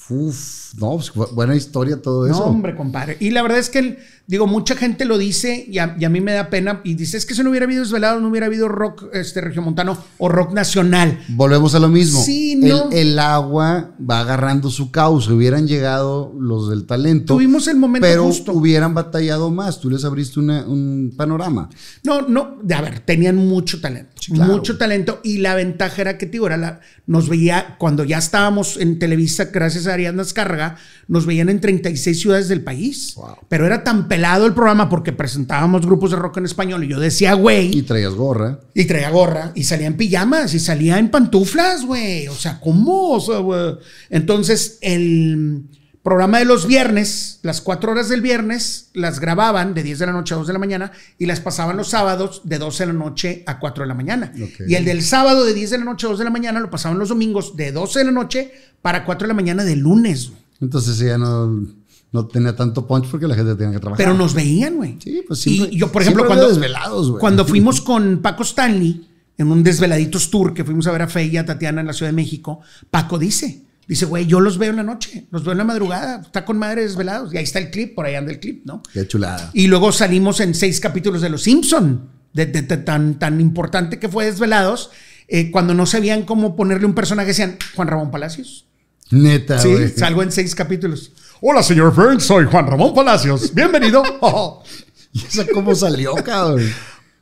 Uf, no, pues, bu- buena historia todo eso. No, hombre, compadre. Y la verdad es que, digo, mucha gente lo dice y a, y a mí me da pena. Y dice, es que si no hubiera habido desvelados, no hubiera habido rock este, regiomontano o rock nacional. Volvemos a lo mismo. Sí, no. el, agua va agarrando su cauce. Hubieran llegado los del talento. Tuvimos el momento pero justo. hubieran batallado más. Tú les abriste una- un panorama. No, no, a ver, tenían mucho talento, claro. mucho talento y la ventaja era que, tío, era la, nos veía, cuando ya estábamos en Televisa, gracias a Ariadna Escárraga, nos veían en 36 ciudades del país. Wow. Pero era tan pelado el programa porque presentábamos grupos de rock en español y yo decía, güey, Y traías gorra. y traía gorra y salía en pijamas y salía en pantuflas, güey. O sea, ¿cómo? O sea, güey. Entonces, el programa de los viernes, las cuatro horas del viernes, las grababan de 10 de la noche a 2 de la mañana y las pasaban los sábados de 12 de la noche a 4 de la mañana. Y el del sábado de 10 de la noche a 2 de la mañana lo pasaban los domingos de 12 de la noche para 4 de la mañana de lunes. Entonces ya no, no tenía tanto punch porque la gente tenía que trabajar. Pero nos veían, güey. Sí, pues siempre- Y yo, por ejemplo, cuando, desvelados, cuando fuimos con Paco Stanley en un Desveladitos Tour que fuimos a ver a Fe y a Tatiana en la Ciudad de México, Paco dice, dice, güey, yo los veo en la noche, los veo en la madrugada, está con madre desvelados. Y ahí está el clip, por ahí anda el clip, ¿no? Qué chulada. Y luego salimos en seis capítulos de Los Simpson, de, de- de tan, tan importante que fue Desvelados, eh, cuando no sabían cómo ponerle un personaje, decían Juan Ramón Palacios. Neta, Sí, salgo en seis capítulos. Hola, señor Burns, soy Juan Ramón Palacios. Bienvenido. ¿Y esa cómo salió, cabrón?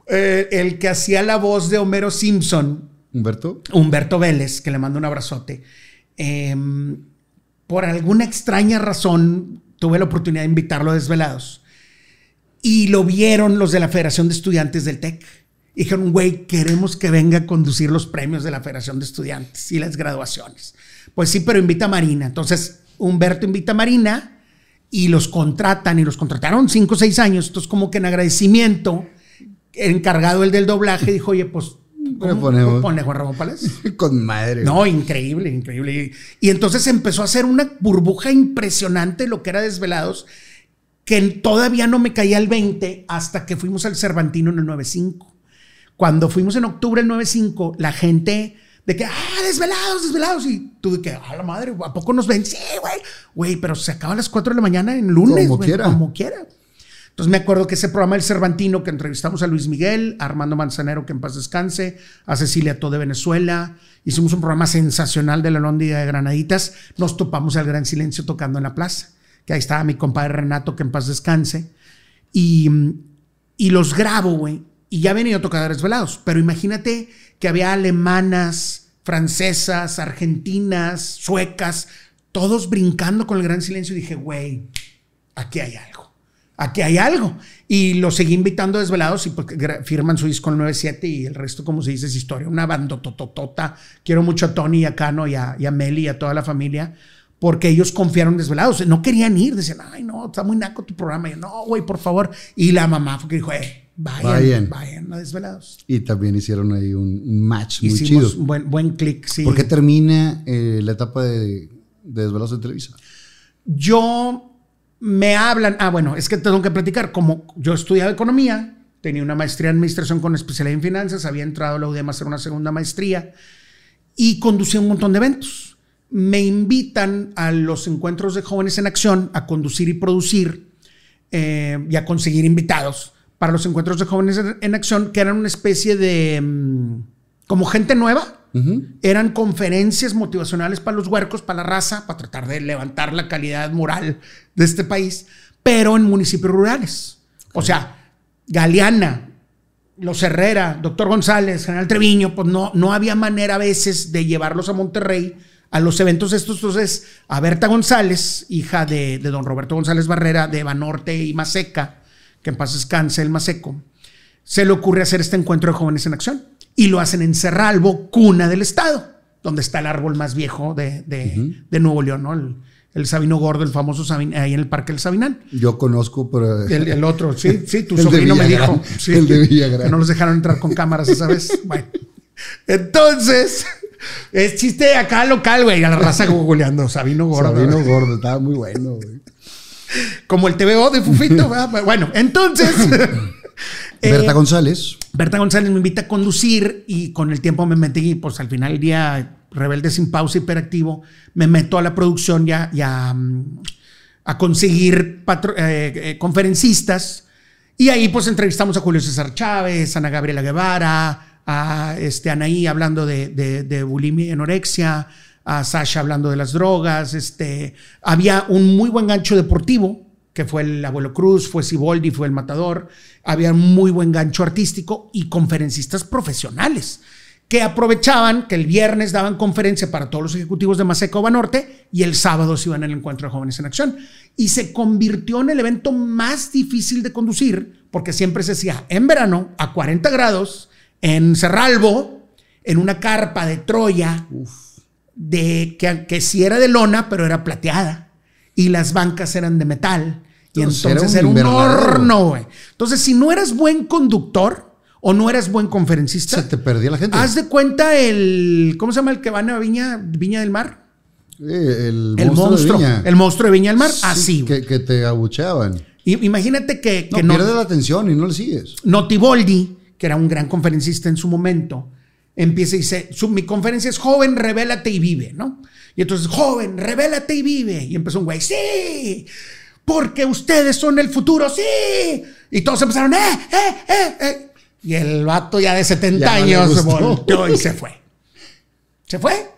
Eh, el que hacía la voz de Homero Simpson, Humberto. Humberto Vélez, que le mando un abrazote, eh, por alguna extraña razón tuve la oportunidad de invitarlo a Desvelados. Y lo vieron los de la Federación de Estudiantes del TEC. Dijeron, güey, queremos que venga a conducir los premios de la Federación de Estudiantes y las graduaciones. Pues sí, pero invita a Marina. Entonces, Humberto invita a Marina y los contratan y los contrataron cinco o seis años. Entonces, como que en agradecimiento, encargado el del doblaje dijo, oye, pues, ¿cómo? ponemos? Ponle Juan Ramón Palacios. Con madre. No, increíble, increíble. Y, entonces empezó a hacer una burbuja impresionante lo que era Desvelados, que todavía no me caía el 20 hasta que fuimos al Cervantino en el 95. Cuando fuimos en octubre del 95, la gente de que, ah, desvelados, desvelados. Y tú de que, a la madre, ¿a poco nos ven? Sí, güey. Güey, pero se acaba a las 4 de la mañana en lunes. Como quiera. Como quiera. Entonces me acuerdo que ese programa del Cervantino, que entrevistamos a Luis Miguel, a Armando Manzanero, que en paz descanse, a Cecilia To de Venezuela, hicimos un programa sensacional de la Lóndiga de Granaditas, nos topamos al Gran Silencio tocando en la plaza, que ahí estaba mi compadre Renato, que en paz descanse, y, y los grabo, güey, y ya venían tocadores velados, pero imagínate que había alemanas, francesas, argentinas, suecas, todos brincando con el Gran Silencio, y dije, güey, aquí hay algo aquí hay algo. Y lo seguí invitando a desvelados y gra- firman su disco el 97 y el resto, como se dice, es historia. Una bandotototota. Quiero mucho a Tony y a Cano y a, y a Meli y a toda la familia porque ellos confiaron desvelados. No querían ir. Decían, ay, no, está muy naco tu programa. Y yo, no, güey, por favor. Y la mamá fue que dijo, eh, vayan, Vayan. vayan, a desvelados. Y también hicieron ahí un, un match muy Hicimos chido. buen, buen clic, sí. ¿Por qué termina eh, la etapa de, de Desvelados en Televisa? Yo me hablan, ah, bueno, es que tengo que platicar, como yo estudiaba economía, tenía una maestría en administración con especialidad en finanzas, había entrado a la UDEM a hacer una segunda maestría y conducía un montón de eventos. Me invitan a los encuentros de jóvenes en acción a conducir y producir eh, y a conseguir invitados para los encuentros de jóvenes en, acción, que eran una especie de, mm, como gente nueva, eran conferencias motivacionales para los huercos, para la raza, para tratar de levantar la calidad moral de este país, pero en municipios rurales. O sea, Galeana, Los Herrera, Doctor González, General Treviño, pues no, no había manera a veces de llevarlos a Monterrey a los eventos estos. Entonces, a Berta González, hija de, de don Roberto González Barrera, de Banorte y Maseca, que en paz descanse el Maseco, se le ocurre hacer este encuentro de jóvenes en acción. Y lo hacen en Cerralbo, cuna del estado, donde está el árbol más viejo de, de- de Nuevo León, ¿no? El, el Sabino Gordo, el famoso Sabin- ahí en el Parque del Sabinán. Yo conozco, pero. El, el otro, sí, sí, tu sobrino me dijo. sí, el de Villagrán. Que no los dejaron entrar con cámaras esa vez. Bueno. Entonces, es chiste acá local, güey, a la raza googleando, Sabino Gordo. Sabino Gordo, estaba muy bueno, güey. Como el TVO de Fufito, ¿verdad? Bueno, entonces. eh, Berta González. Berta González me invita a conducir y con el tiempo me metí, pues al final del día, rebelde sin pausa, hiperactivo, me meto a la producción ya, ya mm, a conseguir eh, eh, conferencistas. Y ahí pues entrevistamos a Julio César Chávez, a Ana Gabriela Guevara, a este, Anaí hablando de bulimia y anorexia, a Sasha hablando de las drogas. Este, había un muy buen gancho deportivo, que fue el Abuelo Cruz, fue Siboldi, fue el Matador. Había un muy buen gancho artístico y conferencistas profesionales que aprovechaban que el viernes daban conferencia para todos los ejecutivos de Maseca o Banorte y el sábado se iban al encuentro de jóvenes en acción. Y se convirtió en el evento más difícil de conducir porque siempre se hacía en verano a 40 grados en Cerralbo, en una carpa de Troya, de, que, que sí era de lona, pero era plateada. Y las bancas eran de metal. Y Entonces, entonces era era un horno, güey. Entonces, si no eras buen conductor o no eras buen conferencista, Se te perdía la gente. Haz de cuenta el. ¿Cómo se llama el que va a Viña, Viña del Mar? Eh, el, El monstruo, monstruo. de Viña. El monstruo de Viña del Mar. Sí, Así. que, que te abucheaban. I- Imagínate que, No, que no, pierdes la atención y no le sigues. Notiboldi, que era un gran conferencista en su momento, empieza y dice: Mi conferencia es joven, revélate y vive, ¿no? Y entonces, joven, revélate y vive. Y empezó un güey: ¡Sí! Porque ustedes son el futuro, sí. Y todos empezaron: ¡Eh, eh, eh! eh". Y el vato ya de 70 Ya no le años volteó y se fue. Se fue.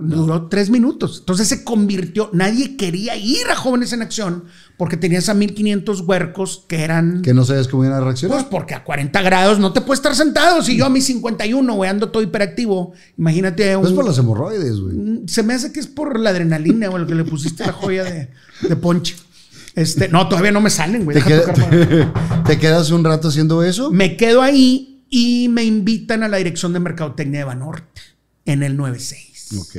Duró tres minutos. Entonces se convirtió. Nadie quería ir a Jóvenes en Acción porque tenías a 1500 huercos que eran. Que no sabes cómo iban a Pues reaccionar. porque a 40 grados no te puedes estar sentado. Si yo a mis 51, güey, ando todo hiperactivo. Imagínate. No es un- por las hemorroides, güey. Mm, Se me hace que es por la adrenalina, güey, lo que le pusiste la joya de, de ponche. Este, no, todavía no me salen, güey. ¿Te, deja queda- tocar para- te quedas un rato haciendo eso? Me quedo ahí y me invitan a la dirección de Mercadotecnia de Banorte en el 96. Ok.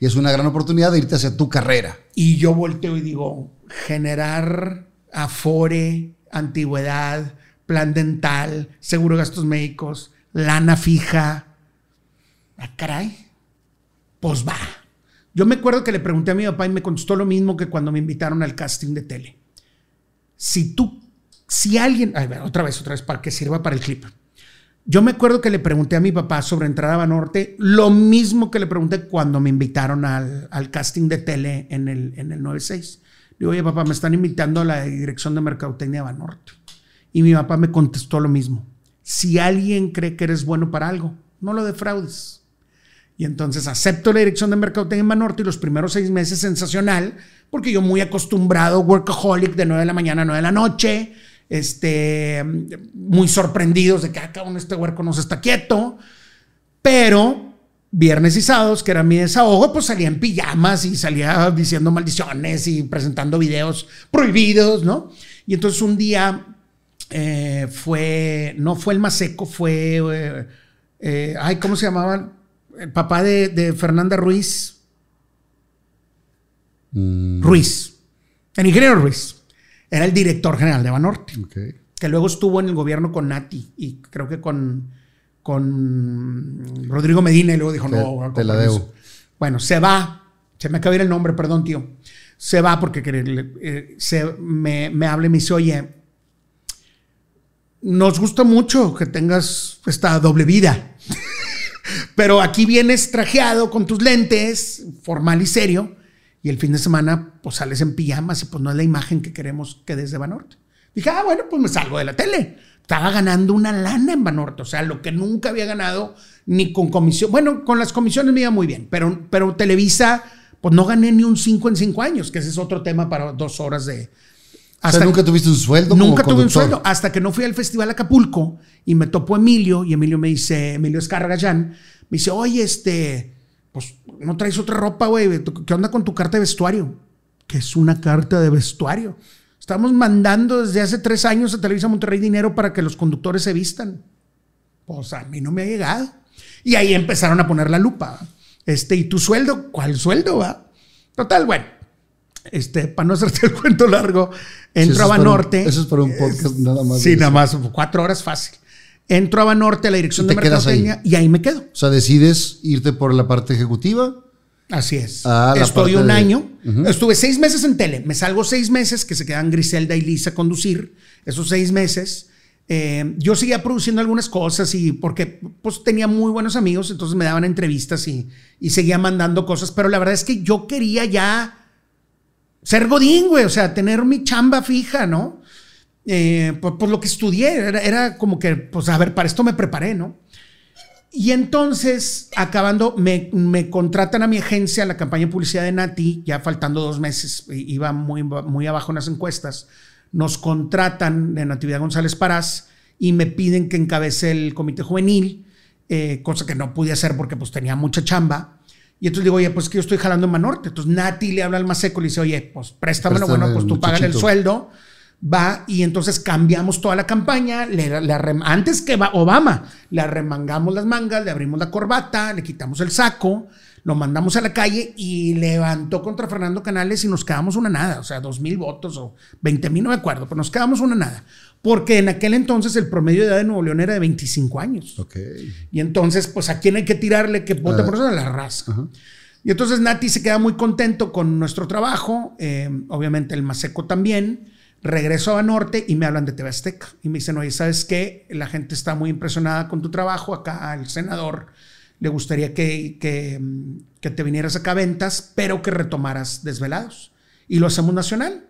Y es una gran oportunidad de irte hacia tu carrera. Y yo volteo y digo, generar afore, antigüedad, plan dental, seguro de gastos médicos, lana fija. Ah, caray. Pues va. Yo me acuerdo que le pregunté a mi papá y me contestó lo mismo que cuando me invitaron al casting de tele. Si tú, si alguien, otra vez, otra vez, para que sirva para el clip. Yo me acuerdo que le pregunté a mi papá sobre entrar a Banorte, lo mismo que le pregunté cuando me invitaron al, al casting de tele en el, en el 96. Le digo, oye, papá, me están invitando a la dirección de Mercadotecnia de Banorte. Y mi papá me contestó lo mismo. Si alguien cree que eres bueno para algo, no lo defraudes. Y entonces acepto la dirección de Mercadotecnia en Banorte y los primeros seis meses sensacional, porque yo muy acostumbrado, workaholic de 9 de la mañana a 9 de la noche, este, muy sorprendidos de que acá este huerco no se está quieto, pero viernes y sábados, que era mi desahogo, pues salía en pijamas y salía diciendo maldiciones y presentando videos prohibidos, ¿no? Y entonces un día eh, fue, no fue el más seco, fue, eh, eh, ay, ¿cómo se llamaba? El papá de, de Fernanda Ruiz. Mm, Ruiz, el ingeniero Ruiz, era el director general de Banorte que luego estuvo en el gobierno con Nati y creo que con, con Rodrigo Medina y luego dijo, Te- no, no, te la compromiso". debo. Bueno, se va, se me acaba de ir el nombre, perdón, tío. Se va porque que- eh, se, me, me habla y me dice, oye, nos gusta mucho que tengas esta doble vida. Pero aquí vienes trajeado con tus lentes, formal y serio, y el fin de semana pues sales en pijamas y pues no es la imagen que queremos que des de Banorte. Dije, ah, bueno, pues me salgo de la tele. Estaba ganando una lana en Banorte, o sea, lo que nunca había ganado ni con comisión. Bueno, con las comisiones me iba muy bien, pero, pero Televisa, pues no gané ni un 5 en 5 años, que ese es otro tema para dos horas de... o sea, nunca tuviste un sueldo como Nunca tuve un sueldo hasta que no fui al Festival Acapulco y me topó Emilio y Emilio me dice, Emilio Escargallán, me dice, oye, este, pues no traes otra ropa, güey, ¿Tú- ¿qué onda con tu carta de vestuario? Que es una carta de vestuario. Estamos mandando desde hace tres años a Televisa Monterrey dinero para que los conductores se vistan. Pues a mí no me ha llegado. Y ahí empezaron a poner la lupa. Este, ¿y tu sueldo? ¿Cuál sueldo, va? Total, bueno. Este, para no hacerte el cuento largo, Sí, entro eso a es para un- Banorte. eso es para un podcast nada más. Sí, nada más, cuatro horas fácil. Entro a Banorte, a la dirección de te quedas ahí. Mercadotecnia, y ahí me quedo. O sea, decides irte por la parte ejecutiva. Así es. Ah, Estoy un de- año. Estuve seis meses en tele. Me salgo seis meses, que se quedan Griselda y Lisa a conducir. Esos seis meses. eh, yo seguía produciendo algunas cosas y porque pues tenía muy buenos amigos, entonces me daban entrevistas y, y seguía mandando cosas, pero la verdad es que yo quería ya ser godín, güey, o sea, tener mi chamba fija, ¿no? Eh, por, por lo que estudié, era, era como que, pues a ver, para esto me preparé, ¿no? Y entonces, acabando, me, me, contratan a mi agencia, la campaña de publicidad de Nati, ya faltando dos meses, iba muy, muy abajo en las encuestas. Nos contratan de Natividad González Parás y me piden que encabece el comité juvenil, eh, cosa que no pude hacer porque pues tenía mucha chamba. Y entonces digo, oye, pues que yo estoy jalando en Manorte. Entonces Nati le habla al Maseco y le dice, oye, pues préstamelo, Préstame bueno, pues tú págale el sueldo va y entonces cambiamos toda la campaña, le, antes que va Obama, le arremangamos las mangas, le abrimos la corbata, le quitamos el saco, lo mandamos a la calle y levantó contra Fernando Canales y nos quedamos una nada, o sea, dos mil votos o 20 mil, no me acuerdo, pero nos quedamos una nada. Porque en aquel entonces el promedio de edad de Nuevo León era de 25 años. Y entonces, pues, ¿a quién hay que tirarle que vote por eso? A la raza. Y entonces Nati se queda muy contento con nuestro trabajo, eh, obviamente el Maseco también. Regreso a Norte y me hablan de TV Azteca. Y me dicen, oye, ¿sabes qué? La gente está muy impresionada con tu trabajo. Acá al senador le gustaría que, que, mm, que te vinieras acá a ventas, pero que retomaras Desvelados. Y lo hacemos nacional.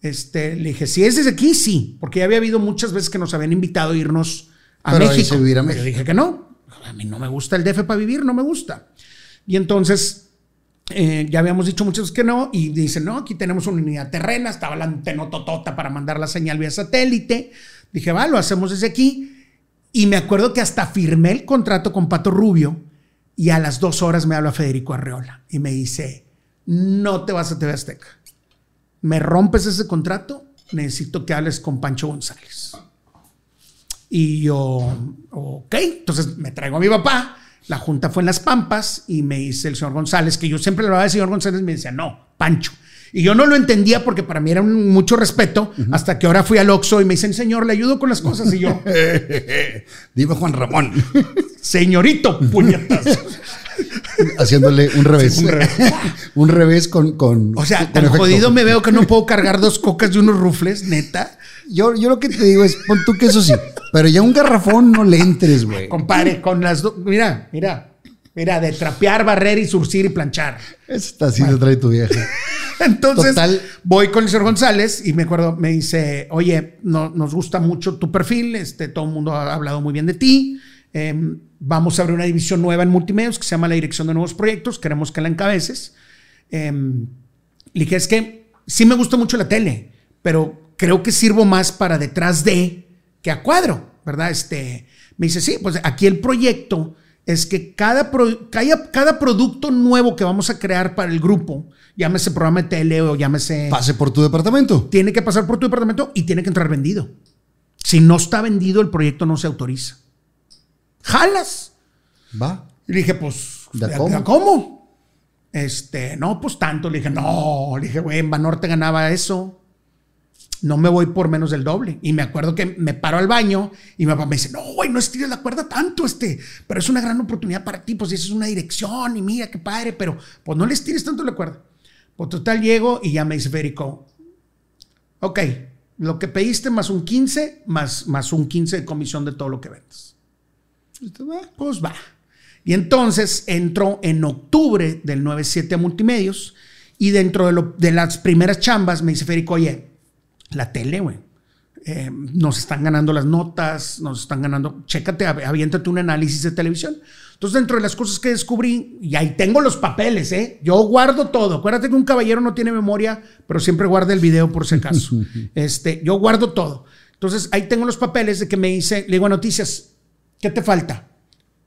Este, le dije, si es desde aquí, sí, porque ya había habido muchas veces que nos habían invitado a irnos a Pero México. vivir a México. dije que no. A mí no me gusta el DF para vivir, no me gusta. Y entonces eh, ya habíamos dicho veces que no, y dicen, no, aquí tenemos una unidad terrena, estaba la antena totota para mandar la señal vía satélite. Dije, va, lo hacemos desde aquí. Y me acuerdo que hasta firmé el contrato con Pato Rubio y a las dos horas me habla Federico Arreola y me dice, no te vas a TV Azteca. Me rompes ese contrato, necesito que hables con Pancho González. Y yo, ok, entonces me traigo a mi papá. La junta fue en Las Pampas y me dice el señor González, que yo siempre le hablaba del señor González, me decía, no, Pancho. Y yo no lo entendía porque para mí era un mucho respeto, hasta que ahora fui al Oxxo y me dicen, señor, le ayudo con las cosas. Y yo, Dime Juan Ramón. señorito, puñetas. Haciéndole un revés. un revés. un revés con. con O sea, con tan efecto. jodido me veo que no puedo cargar dos cocas y unos rufles, neta. Yo, yo lo que te digo es, pon tú que eso sí, pero ya un garrafón no le entres, güey. Compadre, con las dos, mira, mira, mira, de trapear, barrer y surcir y planchar. Esta así te trae tu vieja. Entonces Total. voy con el señor González y me acuerdo, me dice, oye, no, nos gusta mucho tu perfil, este, todo el mundo ha hablado muy bien de ti. eh, vamos a abrir una división nueva en multimedios que se llama la Dirección de Nuevos Proyectos, queremos que la encabeces. Eh, le dije, es que sí me gusta mucho la tele, pero creo que sirvo más para detrás de que a cuadro, ¿verdad? Este, me dice, sí, pues aquí el proyecto es que cada, pro- cada, cada producto nuevo que vamos a crear para el grupo, llámese programa de tele o llámese... Pase por tu departamento. Tiene que pasar por tu departamento y tiene que entrar vendido. Si no está vendido, el proyecto no se autoriza. ¡Jalas! Va. Y le dije, pues, ¿De ¿de cómo? cómo? cómo? Este, no, pues tanto. Le dije, no, le dije, güey, en Banorte ganaba eso. No me voy por menos del doble. Y me acuerdo que me paro al baño y mi papá me dice, no, güey, no estires la cuerda tanto, este, pero es una gran oportunidad para ti, pues esa es una dirección y mira, qué padre, pero pues no le estires tanto la cuerda. Pues total llego y ya me dice Federico, ok, lo que pediste más un 15, más, más un 15 de comisión de todo lo que vendes. Pues va. Y entonces entró en octubre del 97 a Multimedios y dentro de, lo- de las primeras chambas me dice Federico, oye, la tele, güey. eh, nos están ganando las notas, nos están ganando, chécate, av- aviéntate un análisis de televisión. Entonces, dentro de las cosas que descubrí, y ahí tengo los papeles, ¿eh? Yo guardo todo. Acuérdate que un caballero no tiene memoria, pero siempre guarda el video por si acaso. este, yo guardo todo. Entonces, ahí tengo los papeles de que me dice, le digo a noticias, ¿qué te falta?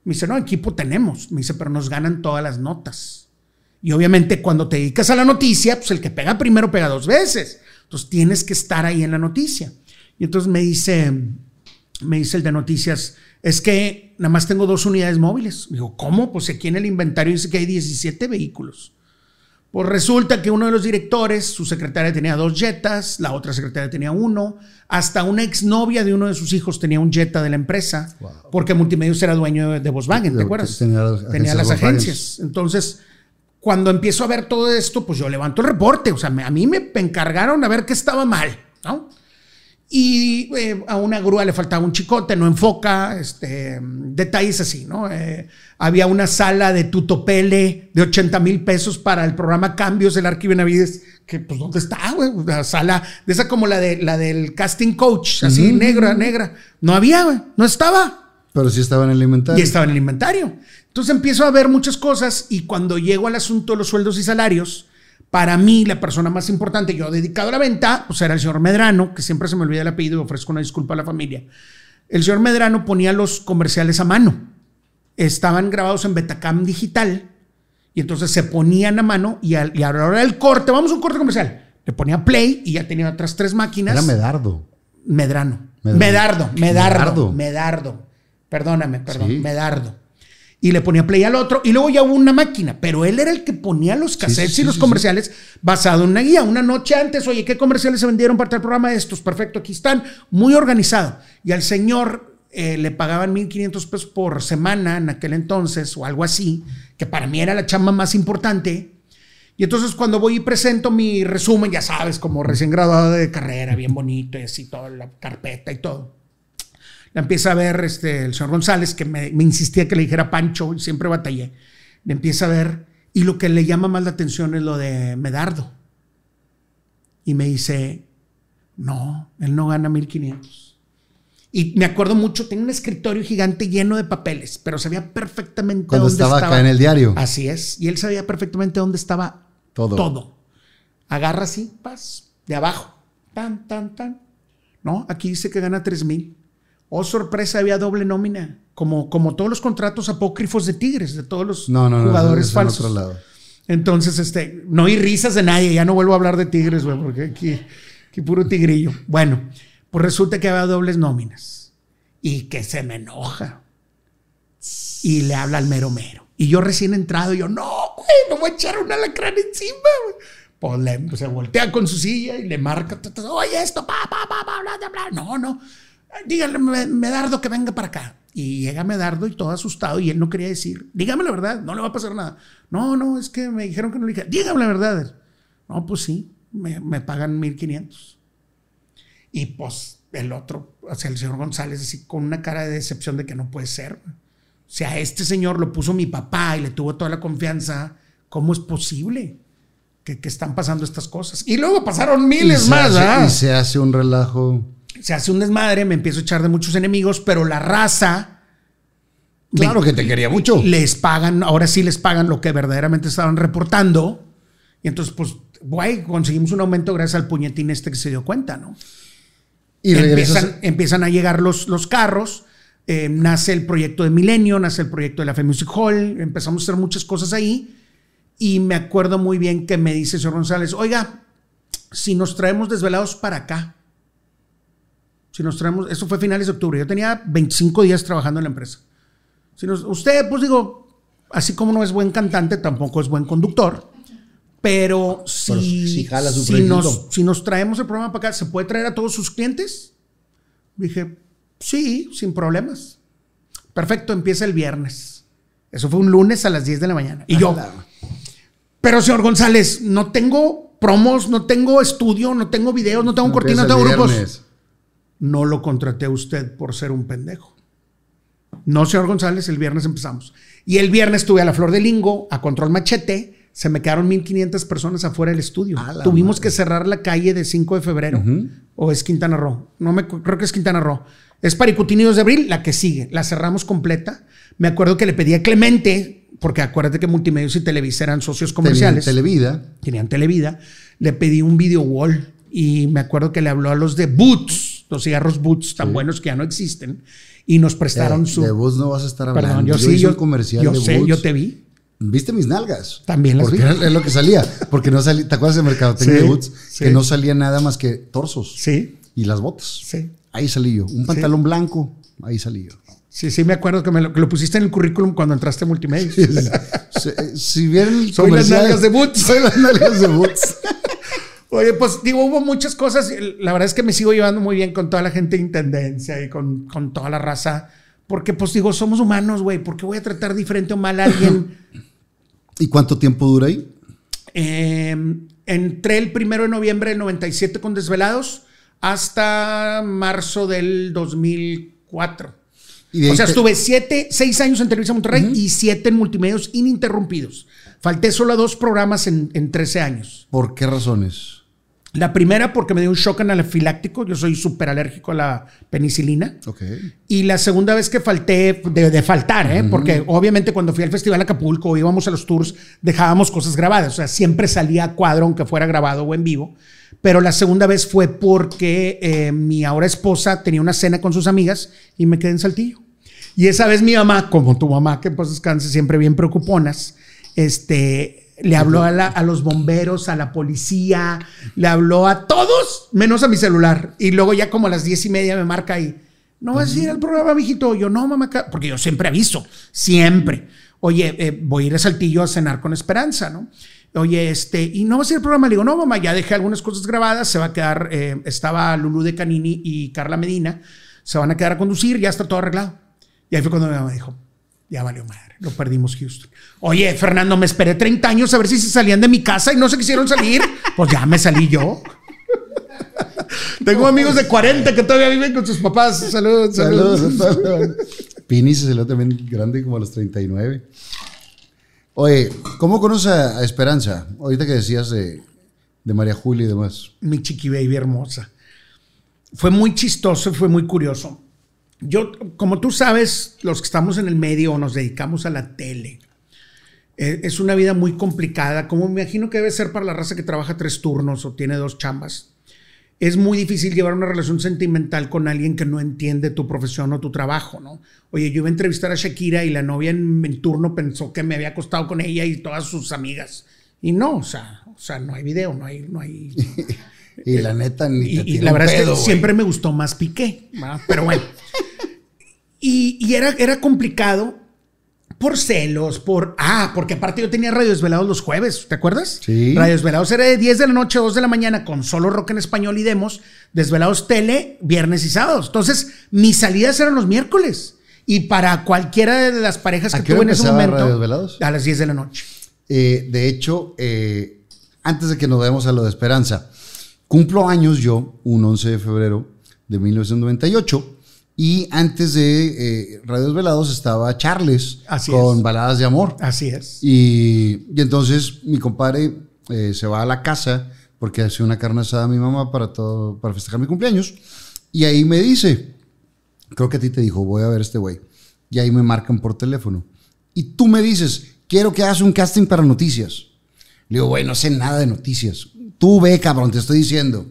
Me dice, no, equipo tenemos. Me dice, pero nos ganan todas las notas. Y obviamente cuando te dedicas a la noticia, pues el que pega primero pega dos veces. Entonces tienes que estar ahí en la noticia. Y entonces me dice, me dice el de noticias, es que nada más tengo dos unidades móviles. Digo, ¿cómo? Pues aquí en el inventario dice que hay 17 vehículos. Pues resulta que uno de los directores, su secretaria tenía dos Jetas, la otra secretaria tenía uno, hasta una exnovia de uno de sus hijos tenía un Jetta de la empresa, porque Multimedios era dueño de, de Volkswagen, ¿te acuerdas? tenía las agencias. Entonces, cuando empiezo a ver todo esto, pues yo levanto el reporte, o sea, me- a mí me encargaron a ver qué estaba mal, ¿no? Y eh, a una grúa le faltaba un chicote, no enfoca, este, detalles así, ¿no? Eh, había una sala de tutopele de 80 mil pesos para el programa Cambios del Arqui Benavides, que pues ¿dónde está, güey? Una sala de esa como la, de, la del casting coach, así, negra, negra. No había, güey, no estaba. Pero sí estaba en el inventario. Y estaba en el inventario. Entonces empiezo a ver muchas cosas y cuando llego al asunto de los sueldos y salarios, para mí la persona más importante, yo dedicado a la venta, pues era el señor Medrano, que siempre se me olvida el apellido y ofrezco una disculpa a la familia. El señor Medrano ponía los comerciales a mano. Estaban grabados en Betacam digital y entonces se ponían a mano y, al- y a la hora del corte, vamos a un corte comercial, le ponía play y ya tenía otras tres máquinas. Era Medardo. Medrano. Medrano. Medardo, Medardo, Medardo. Medardo. Perdóname, perdón, Sí. Medardo. Y le ponía play al otro y luego ya hubo una máquina, pero él era el que ponía los cassettes sí, y los comerciales basado en una guía. Una noche antes, oye, ¿qué comerciales se vendieron para el programa de estos? Perfecto, aquí están, muy organizado. Y al señor eh, le pagaban 1.500 pesos por semana en aquel entonces o algo así, que para mí era la chamba más importante. Y entonces cuando voy y presento mi resumen, ya sabes, como recién graduado de carrera, bien bonito y así, toda la carpeta y todo. La empieza a ver este, el señor González, que me, me insistía que le dijera Pancho y siempre batallé. Le empieza a ver y lo que le llama más la atención es lo de Medardo. Y me dice, no, él no gana 1500. Y me acuerdo mucho, tenía un escritorio gigante lleno de papeles, pero sabía perfectamente Cuando dónde estaba acá en el diario. Así es. Y él sabía perfectamente dónde estaba Todo. todo. Agarra así, paz, de abajo. Tan, tan, tan. No, aquí dice que gana 3 mil. Oh, sorpresa, había doble nómina. Como, como todos los contratos apócrifos de Tigres, de todos los No, no, no. jugadores es en falsos. otro lado. Entonces, este, no hay risas de nadie, ya no vuelvo a hablar de Tigres, güey, porque aquí, aquí puro tigrillo. Bueno, pues resulta que había dobles nóminas y que se me enoja. Y le habla al mero mero. Y yo recién entrado, yo, no, güey, no voy a echar un alacrán encima, güey. Pues le- pues se voltea con su silla y le marca, oye, esto, pa, pa, pa, pa, bla, bla, bla. No, no, díganle a Medardo que venga para acá. Y llega Medardo y todo asustado y él no quería decir, dígame la verdad, no le va a pasar nada. No, no, es que me dijeron que no le dije, dígame la verdad. No, pues sí, me, me pagan 1500. Y pues el otro, o sea, el señor González, así con una cara de decepción de que no puede ser. O sea, este señor lo puso mi papá y le tuvo toda la confianza. ¿Cómo es posible que, que están pasando estas cosas? Y luego pasaron miles más, hace- ¿ah? Y se hace un relajo. Se hace un desmadre, me empiezo a echar de muchos enemigos, pero la raza Claro Me- que te quería mucho. les pagan, ahora sí les pagan lo que verdaderamente estaban reportando. Y entonces, pues, güey, conseguimos un aumento gracias al puñetín este que se dio cuenta, ¿no? Y empiezan, empiezan a llegar los, los carros, eh, nace el proyecto de Milenio, nace el proyecto de la Fe Music Hall, empezamos a hacer muchas cosas ahí. Y me acuerdo muy bien que me dice el señor González, oiga, si nos traemos desvelados para acá, si nos traemos, eso fue finales de octubre, yo tenía 25 días trabajando en la empresa. Si nos- usted, pues digo, así como no es buen cantante, tampoco es buen conductor, pero si, Pero sí jala su si, nos, si nos traemos el programa para acá, ¿se puede traer a todos sus clientes? Dije, sí, sin problemas. Perfecto, empieza el viernes. Eso fue un lunes a las 10 de la mañana. Y yo, pero señor González, no tengo promos, no tengo estudio, no tengo videos, no tengo cortinas, no tengo grupos. viernes. No lo contraté a usted por ser un pendejo. No, señor González, el viernes empezamos. Y el viernes tuve a la Flor de Lingo, a Control Machete. Se me quedaron 1500 personas afuera del estudio. Tuvimos madre. que cerrar la calle de 5 de febrero. O es Quintana Roo. No me creo que es Quintana Roo. Es Paricutini 2 de abril, la que sigue. La cerramos completa. Me acuerdo que le pedí a Clemente, porque acuérdate que Multimedios y Televisa eran socios Tenían comerciales Televida. tenían Televida, le pedí un video wall y me acuerdo que le habló a los de Boots, los cigarros Boots tan buenos que ya no existen, y nos prestaron Eh, su... De Boots no vas a estar hablando. Perdón, yo, sí, yo, comercial yo de sé, Boots. yo te vi. ¿Viste mis nalgas? También las Porque vi. era- es lo que salía. Porque no salía. ¿Te acuerdas de Mercadotecnia Sí, de Boots? sí. Que no salía nada más que torsos. Sí, Y las botas. sí. Ahí salí yo. Un pantalón blanco. Ahí salí yo. Sí, sí, me acuerdo que, me lo, que lo pusiste en el currículum cuando entraste a Multimedia. Si, si vieron el Soy las nalgas de Boots. Soy las nalgas de Boots. Oye, pues digo, hubo muchas cosas. La verdad es que me sigo llevando muy bien con toda la gente de intendencia y con, con toda la raza. Porque, pues digo, somos humanos, güey. ¿Por qué voy a tratar diferente o mal a alguien? ¿Y cuánto tiempo dura ahí? Eh, entré el primero de noviembre del 97 con Desvelados. hasta marzo del 2004. Y O sea, te- estuve siete, seis años en Televisa Monterrey y siete en multimedios ininterrumpidos. Falté solo a dos programas en, en 13 años. ¿Por qué razones? La primera porque me dio un shock anafiláctico. Yo soy súper alérgico a la penicilina. Ok. Y la segunda vez que falté, de, de faltar, ¿eh? porque obviamente cuando fui al Festival Acapulco o íbamos a los tours, dejábamos cosas grabadas. O sea, siempre salía a cuadro, aunque fuera grabado o en vivo. Pero la segunda vez fue porque eh, mi ahora esposa tenía una cena con sus amigas y me quedé en Saltillo. Y esa vez mi mamá, como tu mamá, que pues descanse, siempre bien preocuponas, este, le habló a, la- a los bomberos, a la policía, le habló a todos, menos a mi celular. Y luego ya como a las diez y media me marca ahí, ¿no vas a ir al programa, mijito? Yo, no, mamá, ca-", porque yo siempre aviso, siempre. Oye, eh, voy a ir a Saltillo a cenar con Esperanza, ¿no? Oye, este, y no vas a ir al programa. Le digo, no, mamá, ya dejé algunas cosas grabadas, se va a quedar, eh, estaba Lulú de Canini y Carla Medina, se van a quedar a conducir, ya está todo arreglado. Y ahí fue cuando mi mamá dijo, ya valió madre, lo perdimos Houston. Oye, Fernando, me esperé 30 años a ver si se salían de mi casa y no se quisieron salir. Pues ya me salí yo. Tengo amigos de 40 que todavía viven con sus papás. Saludos, saludos. Saludos. Pini se salió también grande como a los 39. Oye, ¿cómo conoces a a Esperanza? Ahorita que decías de, de María Julia y demás. mi chiqui baby hermosa. Fue muy chistoso y fue muy curioso. Yo, como tú sabes, los que estamos en el medio o nos dedicamos a la tele, eh, es una vida muy complicada, como me imagino que debe ser para la raza que trabaja tres turnos o tiene dos chambas. Es muy difícil llevar una relación sentimental con alguien que no entiende tu profesión o tu trabajo, ¿no? Oye, yo iba a entrevistar a Shakira y la novia en, en turno pensó que me había acostado con ella y todas sus amigas. Y no, o sea, o sea, no hay video, no hay, no hay, Y la neta, ni y, te y la verdad es que siempre me gustó más Piqué, pero bueno. Y, y era, era complicado por celos, por... Ah, porque aparte yo tenía Radio Desvelados los jueves, ¿te acuerdas? Sí. Radio Desvelados era de 10 de la noche a 2 de la mañana con solo rock en español y demos. Desvelados tele, viernes y sábados. Entonces, mis salidas eran los miércoles. Y para cualquiera de las parejas ¿A que tuve en ese momento... Radio Desvelados? A las 10 de la noche. Eh, de hecho, eh, antes de que nos vayamos a lo de Esperanza, cumplo años yo, un 11 de febrero de 1998, y antes de eh, Radio Velados estaba Charles Así con es. Baladas de Amor. Así es. Y, y entonces mi compadre eh, se va a la casa porque hace una carne asada a mi mamá para, todo, para festejar mi cumpleaños. Y ahí me dice, creo que a ti te dijo, voy a ver a este güey. Y ahí me marcan por teléfono. Y tú me dices, quiero que hagas un casting para noticias. Le digo, güey, no sé nada de noticias. Tú ve, cabrón, te estoy diciendo.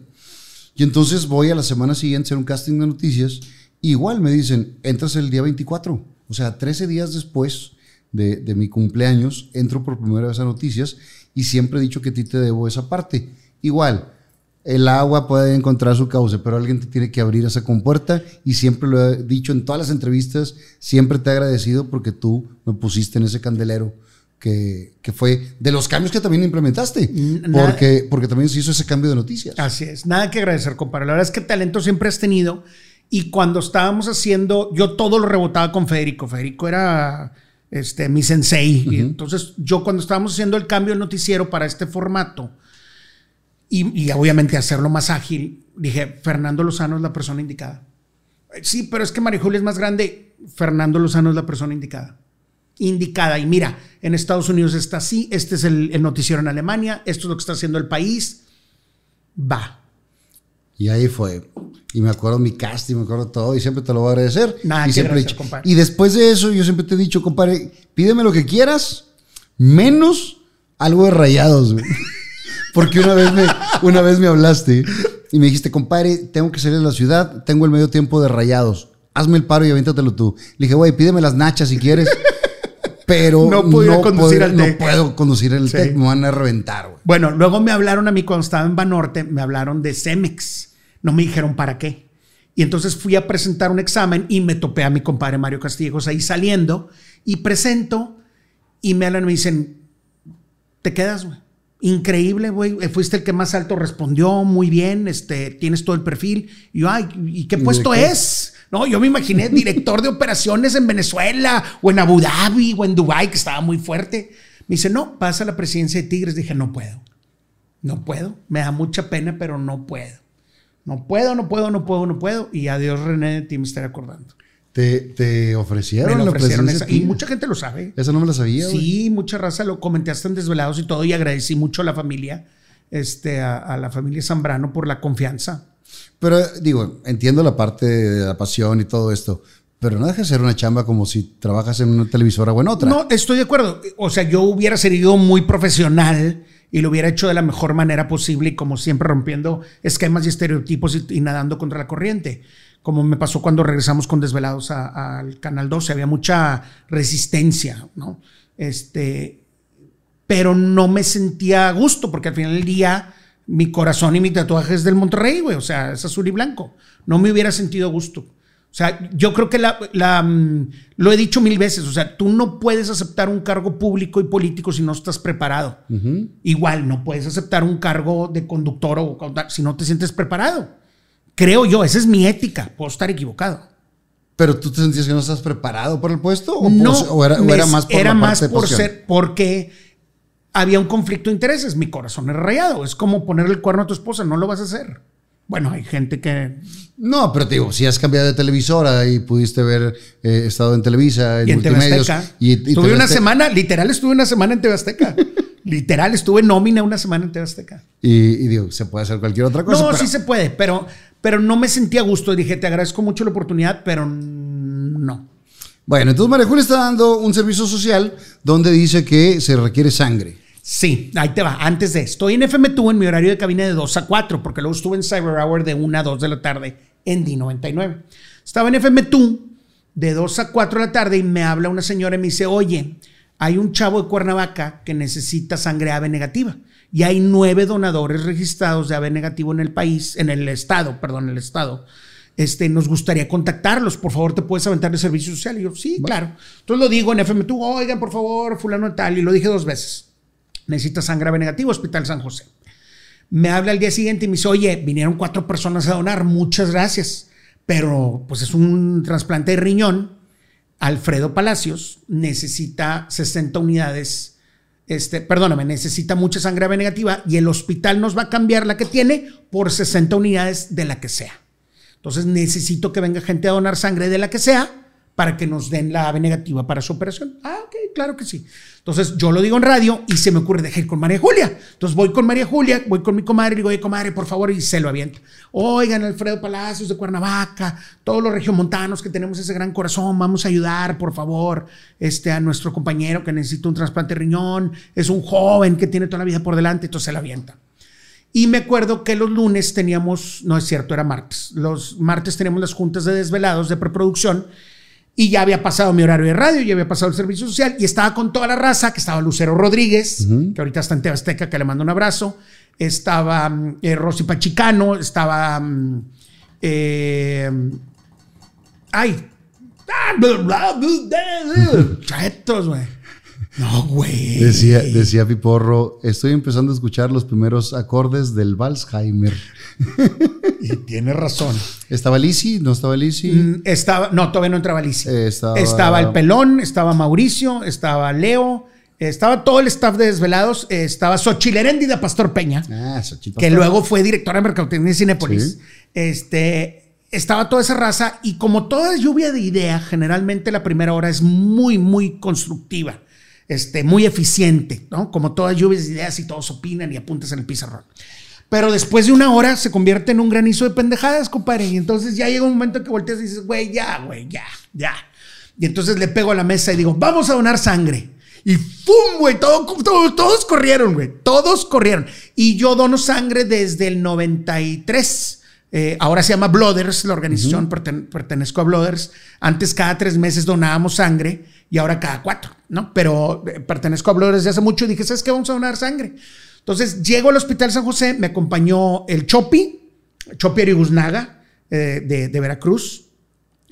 Y entonces voy a la semana siguiente a hacer un casting de noticias. Igual me dicen, entras el día 24. O sea, 13 días después de, de mi cumpleaños, entro por primera vez a noticias y siempre he dicho que a ti te debo esa parte. Igual, el agua puede encontrar su cauce, pero alguien te tiene que abrir esa compuerta y siempre lo he dicho en todas las entrevistas, siempre te he agradecido porque tú me pusiste en ese candelero. Que, que fue de los cambios que también implementaste, Nada- porque, porque también se hizo ese cambio de noticias. Así es, nada que agradecer, compadre. La verdad es que talento siempre has tenido. Y cuando estábamos haciendo, yo todo lo rebotaba con Federico. Federico era este, mi sensei. Y entonces, yo cuando estábamos haciendo el cambio del noticiero para este formato, y, y obviamente hacerlo más ágil, dije, Fernando Lozano es la persona indicada. Sí, pero es que María Julia es más grande. Fernando Lozano es la persona indicada. Indicada. Y mira, en Estados Unidos está así, este es el, el noticiero en Alemania, esto es lo que está haciendo el país. Va. Y ahí fue. Y me acuerdo mi casting, me acuerdo todo, y siempre te lo voy a agradecer. Nada y siempre agradecer. Y después de eso, yo siempre te he dicho, compadre, pídeme lo que quieras, menos algo de rayados, güey. Porque una vez, me, una vez me hablaste y me dijiste, compadre, tengo que salir de la ciudad, tengo el medio tiempo de rayados. Hazme el paro y avéntatelo tú. Le dije, güey, pídeme las nachas si quieres. Pero No puedo conducir puedo- al no puedo conducir el Sí. TEC, me van a reventar, güey. Bueno, luego me hablaron a mí cuando estaba en Banorte, me hablaron de Cemex. No me dijeron para qué. Y entonces fui a presentar un examen y me topé a mi compadre Mario Castillejos ahí saliendo y presento y me hablan y me dicen, te quedas, güey. Increíble, güey. Fuiste el que más alto respondió, muy bien, este, tienes todo el perfil. Y yo, ay, ¿y qué puesto es? No, yo me imaginé director de operaciones en Venezuela o en Abu Dhabi o en Dubai que estaba muy fuerte. Me dice, no, pasa la presidencia de Tigres. Dije, no puedo. No puedo. Me da mucha pena, pero no puedo. No puedo, no puedo, no puedo, no puedo. Y adiós, René, de ti me estaré acordando. Te, te ofrecieron, Me lo ofrecieron esa- y mucha gente lo sabe. Eso no me lo sabía. Sí, mucha raza lo comenté hasta en Desvelados y todo, y agradecí mucho a la familia, este, a, a la familia Zambrano por la confianza. Pero digo, entiendo la parte de la pasión y todo esto, pero no deja de ser una chamba como si trabajas en una televisora o en otra. No, estoy de acuerdo. O sea, yo hubiera sido muy profesional y lo hubiera hecho de la mejor manera posible y como siempre rompiendo esquemas y estereotipos y, y nadando contra la corriente. Como me pasó cuando regresamos con Desvelados al Canal 12, había mucha resistencia, ¿no? Este, pero no me sentía a gusto porque al final del día mi corazón y mi tatuaje es del Monterrey, güey, o sea, es azul y blanco. No me hubiera sentido gusto. O sea, yo creo que la, la, mm, lo he dicho mil veces, o sea, tú no puedes aceptar un cargo público y político si no estás preparado. Igual, no puedes aceptar un cargo de conductor o si no te sientes preparado. Creo yo, esa es mi ética, puedo estar equivocado. Pero tú te sentías que no estás preparado para el puesto o, No, o era, o me- era más por era la más parte por ser, porque había un conflicto de intereses. Mi corazón es rayado. Es como ponerle el cuerno a tu esposa, no lo vas a hacer. Bueno, hay gente que. No, pero te digo, si has cambiado de televisora y pudiste haber eh, estado en Televisa, en, Y en TV multimedios. Azteca. y, y Estuve TV una Azteca- semana, literal, estuve una semana en TV Azteca. literal, estuve en nómina una semana en TV Azteca. Y, y digo, se puede hacer cualquier otra cosa. no, pero- sí se puede, pero, pero no me sentía a gusto. Dije, te agradezco mucho la oportunidad, pero no. Bueno, entonces María Julia está dando un servicio social donde dice que se requiere sangre. Sí, ahí te va. Antes de, estoy en FM2 en mi horario de cabina de 2 a 4, porque luego estuve en Cyber Hour de 1 a 2 de la tarde en D99. Estaba en FM2 de 2 a 4 de la tarde y me habla una señora y me dice, oye, hay un chavo de Cuernavaca que necesita sangre AB negativa. Y hay nueve donadores registrados de AB negativo en el país, en el estado, perdón, en el estado. Este, nos gustaría contactarlos. Por favor, ¿te puedes aventar el servicio social? Y yo, sí, claro. Entonces lo digo en FM2, oigan, por favor, fulano de tal. Y lo dije dos veces necesita sangre AB negativo, Hospital San José. Me habla al día siguiente y me dice, oye, vinieron cuatro personas a donar, muchas gracias, pero pues es un trasplante de riñón. Alfredo Palacios necesita 60 unidades, este, perdóname, necesita mucha sangre AB negativa y el hospital nos va a cambiar la que tiene por 60 unidades de la que sea. Entonces necesito que venga gente a donar sangre de la que sea para que nos den la AB negativa para su operación. Ah, ok, claro que sí. Entonces yo lo digo en radio y se me ocurre dejar con María Julia. Entonces voy con María Julia, voy con mi comadre y digo, oye, comadre, por favor, y se lo avienta. Oigan, Alfredo Palacios de Cuernavaca, todos los regiomontanos que tenemos ese gran corazón, vamos a ayudar, por favor, este, a nuestro compañero que necesita un trasplante de riñón, es un joven que tiene toda la vida por delante, entonces se la avienta. Y me acuerdo que los lunes teníamos, no es cierto, era martes. Los martes teníamos las juntas de desvelados de preproducción y ya había pasado mi horario de radio, ya había pasado el servicio social y estaba con toda la raza, que estaba Lucero Rodríguez, que ahorita está en Tebasteca, que le mando un abrazo. Estaba mm, eh, Rosy Pachicano, estaba. mm, eh, ay. ah, Chetos, güey. No, güey. Decía, decía Piporro, estoy empezando a escuchar los primeros acordes del Valsheimer. Y tiene razón. ¿Estaba Lisi? ¿No estaba Lisi? Mm, Estaba, no, todavía no entraba Lisi. Eh, estaba... el pelón, estaba Mauricio, estaba Leo, estaba todo el staff de Desvelados, estaba Xochitl Heréndida Pastor Peña, Ah, Xochitl que luego fue directora de Mercadotecnia de Cinépolis. Sí. Este, estaba toda esa raza y como toda lluvia de idea, generalmente la primera hora es muy, muy constructiva, este, muy eficiente, ¿no? Como todas lluvias de ideas y todos opinan y apuntas en el pizarrón. Pero después de una hora se convierte en un granizo de pendejadas, compadre. Y entonces ya llega un momento que volteas y dices, güey, ya, güey, ya, ya. Y entonces le pego a la mesa y digo, vamos a donar sangre. Y ¡pum! güey, todo, todo- todos corrieron, güey. Todos corrieron. Y yo dono sangre desde el 93. Eh, ahora se llama Blooders, la organización, perten- pertenezco a Blooders. Antes cada tres meses donábamos sangre y ahora cada cuatro, ¿no? Pero eh, pertenezco a Blooders desde hace mucho y dije, ¿sabes qué? Vamos a donar sangre. Entonces llego al Hospital San José, me acompañó el Chopi, Chopi Aribuznaga, eh, de, de Veracruz,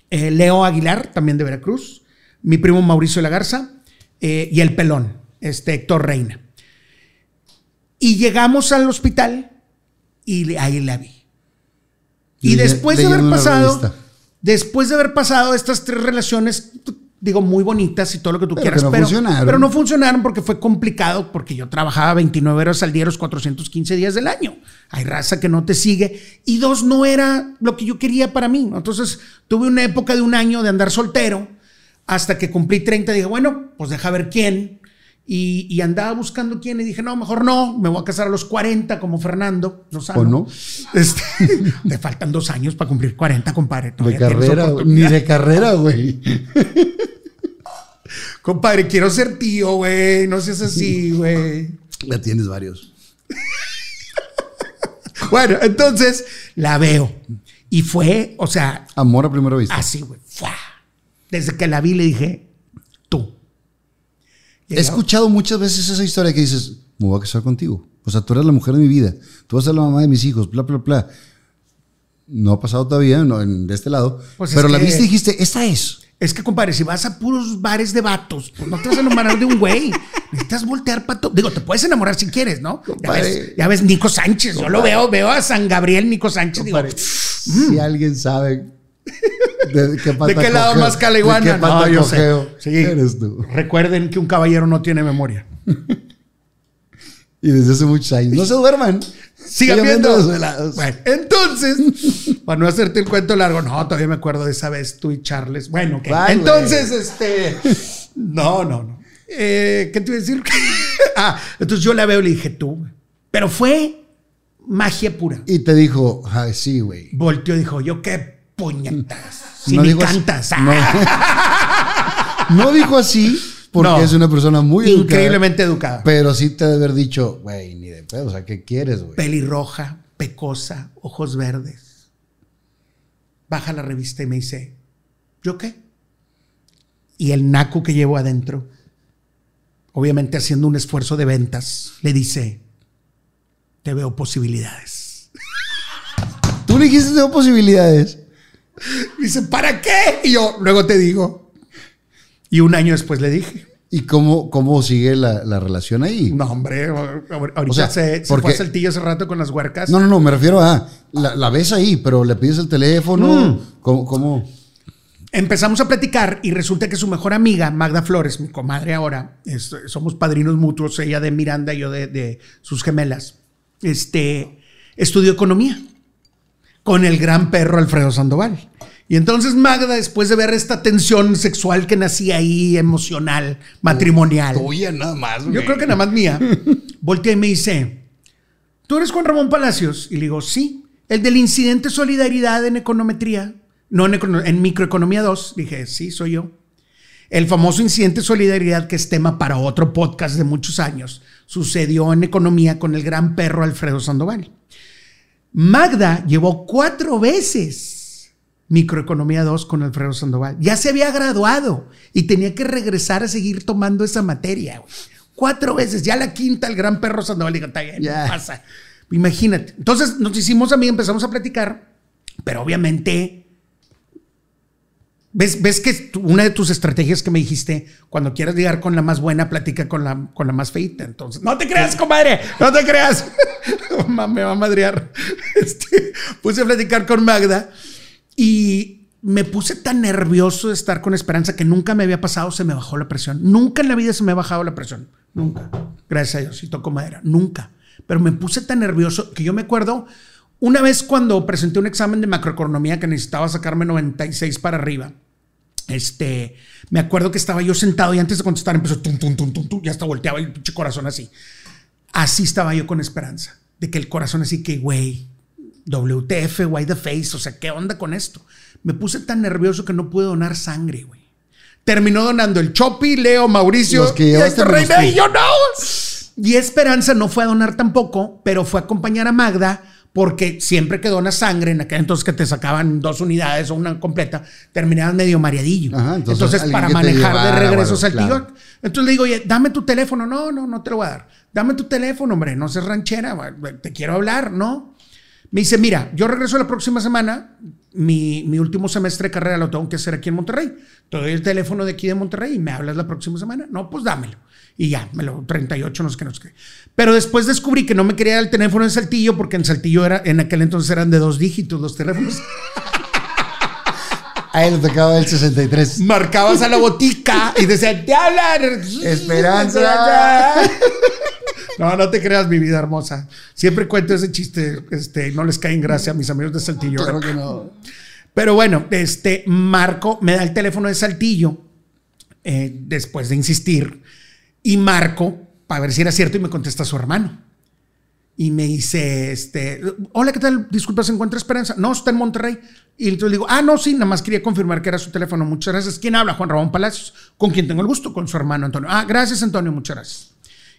eh, Leo Aguilar, también de Veracruz, mi primo Mauricio de la Garza eh, y el pelón, este Héctor Reina. Y llegamos al hospital y le- ahí la vi. Y después de haber pasado, después de haber pasado estas tres relaciones, digo, muy bonitas y todo lo que tú Pero quieras, que no pero, funcionaron. pero no funcionaron porque fue complicado, porque yo trabajaba 29 horas al día los 415 días del año. Hay raza que no te sigue. Y dos, no era lo que yo quería para mí. ¿no? Entonces, tuve una época de un año de andar soltero hasta que cumplí 30. Dije, bueno, pues deja ver quién. Y, y andaba buscando quién y dije, no, mejor no, me voy a casar a los 40 como Fernando. Lozano. ¿O no? Este, te faltan dos años para cumplir 40, compadre. De carrera, ni de carrera, güey. Compadre, quiero ser tío, güey. No seas así, güey. Ya tienes varios. Bueno, entonces la veo. Y fue, o sea, Amor a primera vista. así, güey. Desde que la vi le dije, tú. He escuchado muchas veces esa historia que dices, me voy a casar contigo. O sea, tú eres la mujer de mi vida. Tú vas a ser la mamá de mis hijos, bla, bla, bla. No ha pasado todavía, no, en- de este lado. Pues es pero la que- viste y dijiste, esta es. Es que, compadre, si vas a puros bares de vatos, pues no te vas a enamorar de un güey. Necesitas voltear para todo. Digo, te puedes enamorar si quieres, ¿no? Ya ves, ya ves Nico Sánchez. Yo lo veo, veo a San Gabriel Nico Sánchez. Digo, Compadre, Si alguien sabe de qué, ¿De qué lado más calaiguana? de qué pata No, yo sé. Sí. eres tú. Recuerden que un caballero no tiene memoria. Y desde hace muchos años. No se duerman. Sigan viendo. Bueno, entonces, para no hacerte el cuento largo, no, todavía me acuerdo de esa vez tú y Charles. Bueno, ok. ¿Cuál, Entonces, este. No, no, no. Eh, ¿Qué te iba a decir? ah, entonces yo la veo y le dije tú. Pero fue magia pura. Y te dijo, ay, sí, güey. Volteó y dijo, yo qué puñetas. Si No así- cantas. No. No dijo así porque No. es una persona muy educada, Increíblemente educada. Pero sí te debe haber dicho, güey, ni de pedo. O sea, ¿qué quieres, güey? pelirroja, pecosa, ojos verdes. Baja la revista y me dice, ¿yo qué? Y el naco que llevo adentro, obviamente haciendo un esfuerzo de ventas, le dice, te veo posibilidades. Tú le dijiste tengo posibilidades. Dice, ¿para qué? Y yo, luego te digo. Y un año después le dije, ¿Y cómo, cómo sigue la, la relación ahí? no, hombre, ahorita O sea, se, se porque- fue a Saltillo hace rato con las huercas. No, no, no, me refiero a la, la ves ahí, pero le pides el teléfono. ¿Cómo, cómo? Empezamos a platicar y resulta que su mejor amiga, Magda Flores, mi comadre ahora, es- somos padrinos mutuos, ella de Miranda y yo de, de sus gemelas, este, estudió economía con el gran perro Alfredo Sandoval. Y entonces Magda, después de ver esta tensión sexual que nacía ahí, emocional, matrimonial, Tuya nada más, yo creo que nada más mía, voltea y me dice, ¿tú eres Juan Ramón Palacios? Y le digo, sí, el del incidente Solidaridad en econometría, no en, econo- en microeconomía 2. Dije, sí, soy yo. El famoso incidente Solidaridad, que es tema para otro podcast de muchos años, sucedió en economía con el gran perro Alfredo Sandoval. Magda llevó cuatro veces microeconomía 2 con Alfredo Sandoval. Ya se había graduado y tenía que regresar a seguir tomando esa materia. güey. Cuatro veces, ya la quinta, el gran perro Sandoval. Digo, está bien, Ya. no pasa. Imagínate. Entonces nos hicimos amigos, empezamos a platicar, pero obviamente. ¿Ves, ves que una de tus estrategias que me dijiste, cuando quieras ligar con la más buena, platica con la, con la más feita. Entonces, no te creas, comadre, no te creas. Me va a madrear. Este, puse a platicar con Magda y me puse tan nervioso de estar con Esperanza que nunca me había pasado, se me bajó la presión. Nunca en la vida se me ha bajado la presión. Nunca. Gracias a Dios, y toco madera. Nunca. Pero me puse tan nervioso que yo me acuerdo una vez cuando presenté un examen de macroeconomía que necesitaba sacarme 96 para arriba. Este, me acuerdo que estaba yo sentado y antes de contestar empezó tum, tum, tum, tum, tum, y hasta volteaba el pinche corazón así. Así estaba yo con esperanza, de que el corazón así que, güey, WTF, why the face, o sea, ¿qué onda con esto? Me puse tan nervioso que no pude donar sangre, güey. Terminó donando el Chopi, Leo, Mauricio, Los que y este Reina, y yo no. Y Esperanza no fue a donar tampoco, pero fue a acompañar a Magda porque siempre que donas sangre, en aquel entonces que te sacaban dos unidades o una completa, terminabas medio mareadillo. Ajá, entonces, entonces, para manejar de llevara, regreso bueno, al claro. entonces le digo, oye, dame tu teléfono. No, no, no te lo voy a dar. Dame tu teléfono, hombre, no seas ranchera, te quiero hablar, ¿no? Me dice, mira, yo regreso la próxima semana, mi, mi último semestre de carrera lo tengo que hacer aquí en Monterrey. Te doy el teléfono de aquí de Monterrey y me hablas la próxima semana. No, pues dámelo. Y ya, me lo 38, no sé qué, no sé qué. Pero después descubrí que no me quería dar el teléfono en Saltillo porque en Saltillo era, en aquel entonces eran de dos dígitos los teléfonos. A él le tocaba el 63. Marcabas a la botica y decían, te hablan. Esperanza. No, no te creas, mi vida hermosa. Siempre cuento ese chiste, este, no les cae en gracia a mis amigos de Saltillo. Claro que no. Pero bueno, este Marco me da el teléfono de Saltillo eh, después de insistir y Marco para ver si era cierto y me contesta su hermano. Y me dice, este, hola, ¿qué tal? Disculpa, ¿se encuentra Esperanza? No, está en Monterrey. Y entonces le digo, ah, no, sí, nada más quería confirmar que era su teléfono. Muchas gracias. ¿Quién habla? Juan Ramón Palacios, con quien tengo el gusto, con su hermano Antonio. Ah, gracias, Antonio, muchas gracias.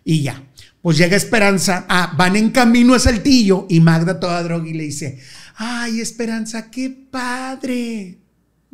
Y ya. Pues llega Esperanza, ah, van en camino a Saltillo y Magda toda droga y le dice, ay, Esperanza, qué padre.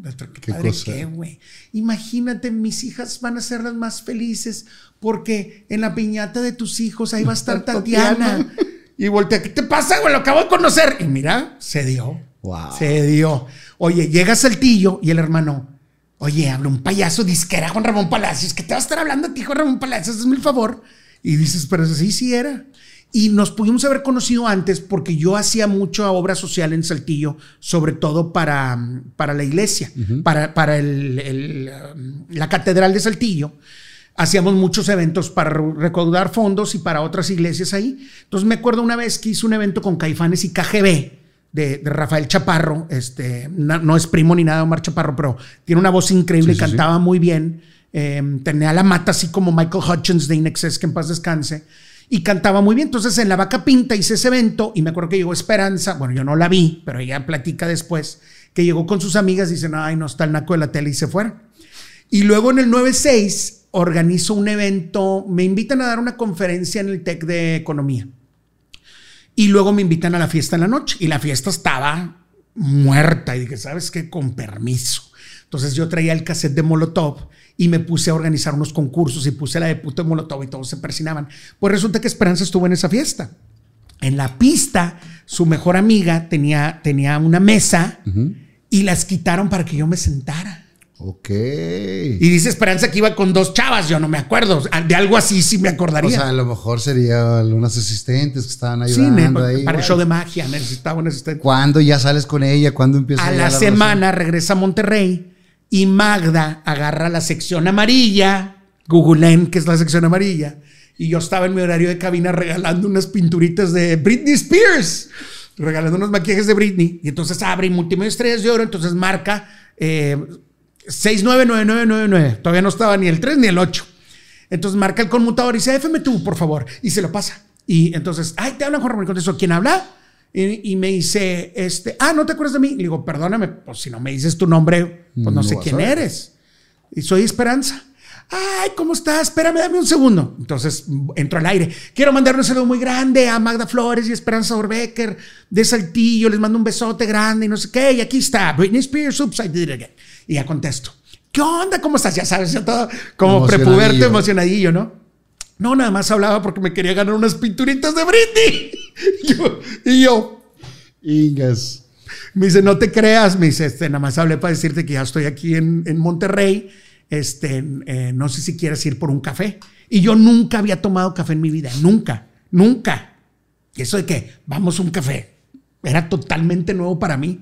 Otro, ¿Qué, ¿Qué padre cosa? qué, güey? Imagínate, mis hijas van a ser las más felices porque en la piñata de tus hijos ahí va a estar Tatiana. y voltea, ¿qué te pasa, güey? Lo acabo de conocer. Y mira, se dio. Wow. Se dio. Oye, llega Saltillo y el hermano, oye, habla un payaso disquera Juan Ramón Palacios, que te va a estar hablando a ti, Juan Ramón Palacios, hazme el favor. Y dices, pero sí, sí era. Y nos pudimos haber conocido antes porque yo hacía mucha obra social en Saltillo, sobre todo para, para la iglesia, para, para el- el, la catedral de Saltillo. Hacíamos muchos eventos para re- recaudar fondos y para otras iglesias ahí. Entonces me acuerdo una vez que hice un evento con Caifanes y KGB de, de Rafael Chaparro. Este, no, no es primo ni nada de Omar Chaparro, pero tiene una voz increíble, Sí, sí. cantaba muy bien. Eh, tenía la mata así como Michael Hutchins de Inexcess, que en paz descanse. Y cantaba muy bien. Entonces en la vaca pinta hice ese evento y me acuerdo que llegó Esperanza. Bueno, yo no la vi, pero ella platica después que llegó con sus amigas y dicen, ay, no está el naco de la tele y se fueron. Y luego en el 96 organizo un evento, me invitan a dar una conferencia en el TEC de Economía. Y luego me invitan a la fiesta en la noche. Y la fiesta estaba muerta. Y dije, ¿sabes qué? Con permiso. Entonces yo traía el cassette de Molotov y me puse a organizar unos concursos y puse la de puto de Molotov y todos se persinaban. Pues resulta que Esperanza estuvo en esa fiesta. En la pista, su mejor amiga tenía, tenía una mesa y las quitaron para que yo me sentara. Ok. Y dice Esperanza que iba con dos chavas, yo no me acuerdo. De algo así sí me O acordaría. sea, a lo mejor sería algunas asistentes que estaban sí, ayudando ne- ahí. para el show de magia necesitaba un asistente. ¿Cuándo ya sales con ella? ¿Cuándo empieza A ya la semana regresa a Monterrey y Magda agarra la sección amarilla, googleen que es la sección amarilla, y yo estaba en mi horario de cabina regalando unas pinturitas de Britney Spears, regalando unos maquillajes de Britney, y entonces abre multimedia estrellas de oro, entonces marca eh, 699999, todavía no estaba ni el 3 ni el 8. Entonces marca el conmutador y dice, FM tú, por favor, y se lo pasa. Y entonces, ay, te hablan Juan Ramón, ¿quién habla? Y, y me dice, este, ah, ¿no te acuerdas de mí? Le digo, perdóname, pues si no me dices tu nombre, pues no, No sé quién eres. Y soy Esperanza. Ay, ¿cómo estás? Espérame, dame un segundo. Entonces entro al aire. Quiero mandarle un saludo muy grande a Magda Flores y Esperanza Orbecker de Saltillo. Les mando un besote grande y no sé qué. Y aquí está, Britney Spears, oops, I did it again. Y ya contesto. ¿Qué onda? ¿Cómo estás? Ya sabes, ya todo como prepuberto, emocionadillo, ¿no? No, nada más hablaba porque me quería ganar unas pinturitas de Britney. Yo- y yo, Ingas. me dice, no te creas, me dice, este, nada más hablé para decirte que ya estoy aquí en, en Monterrey, este, eh, no sé si quieres ir por un café. Y yo nunca había tomado café en mi vida, nunca, nunca. Y eso de que vamos a un café, era totalmente nuevo para mí.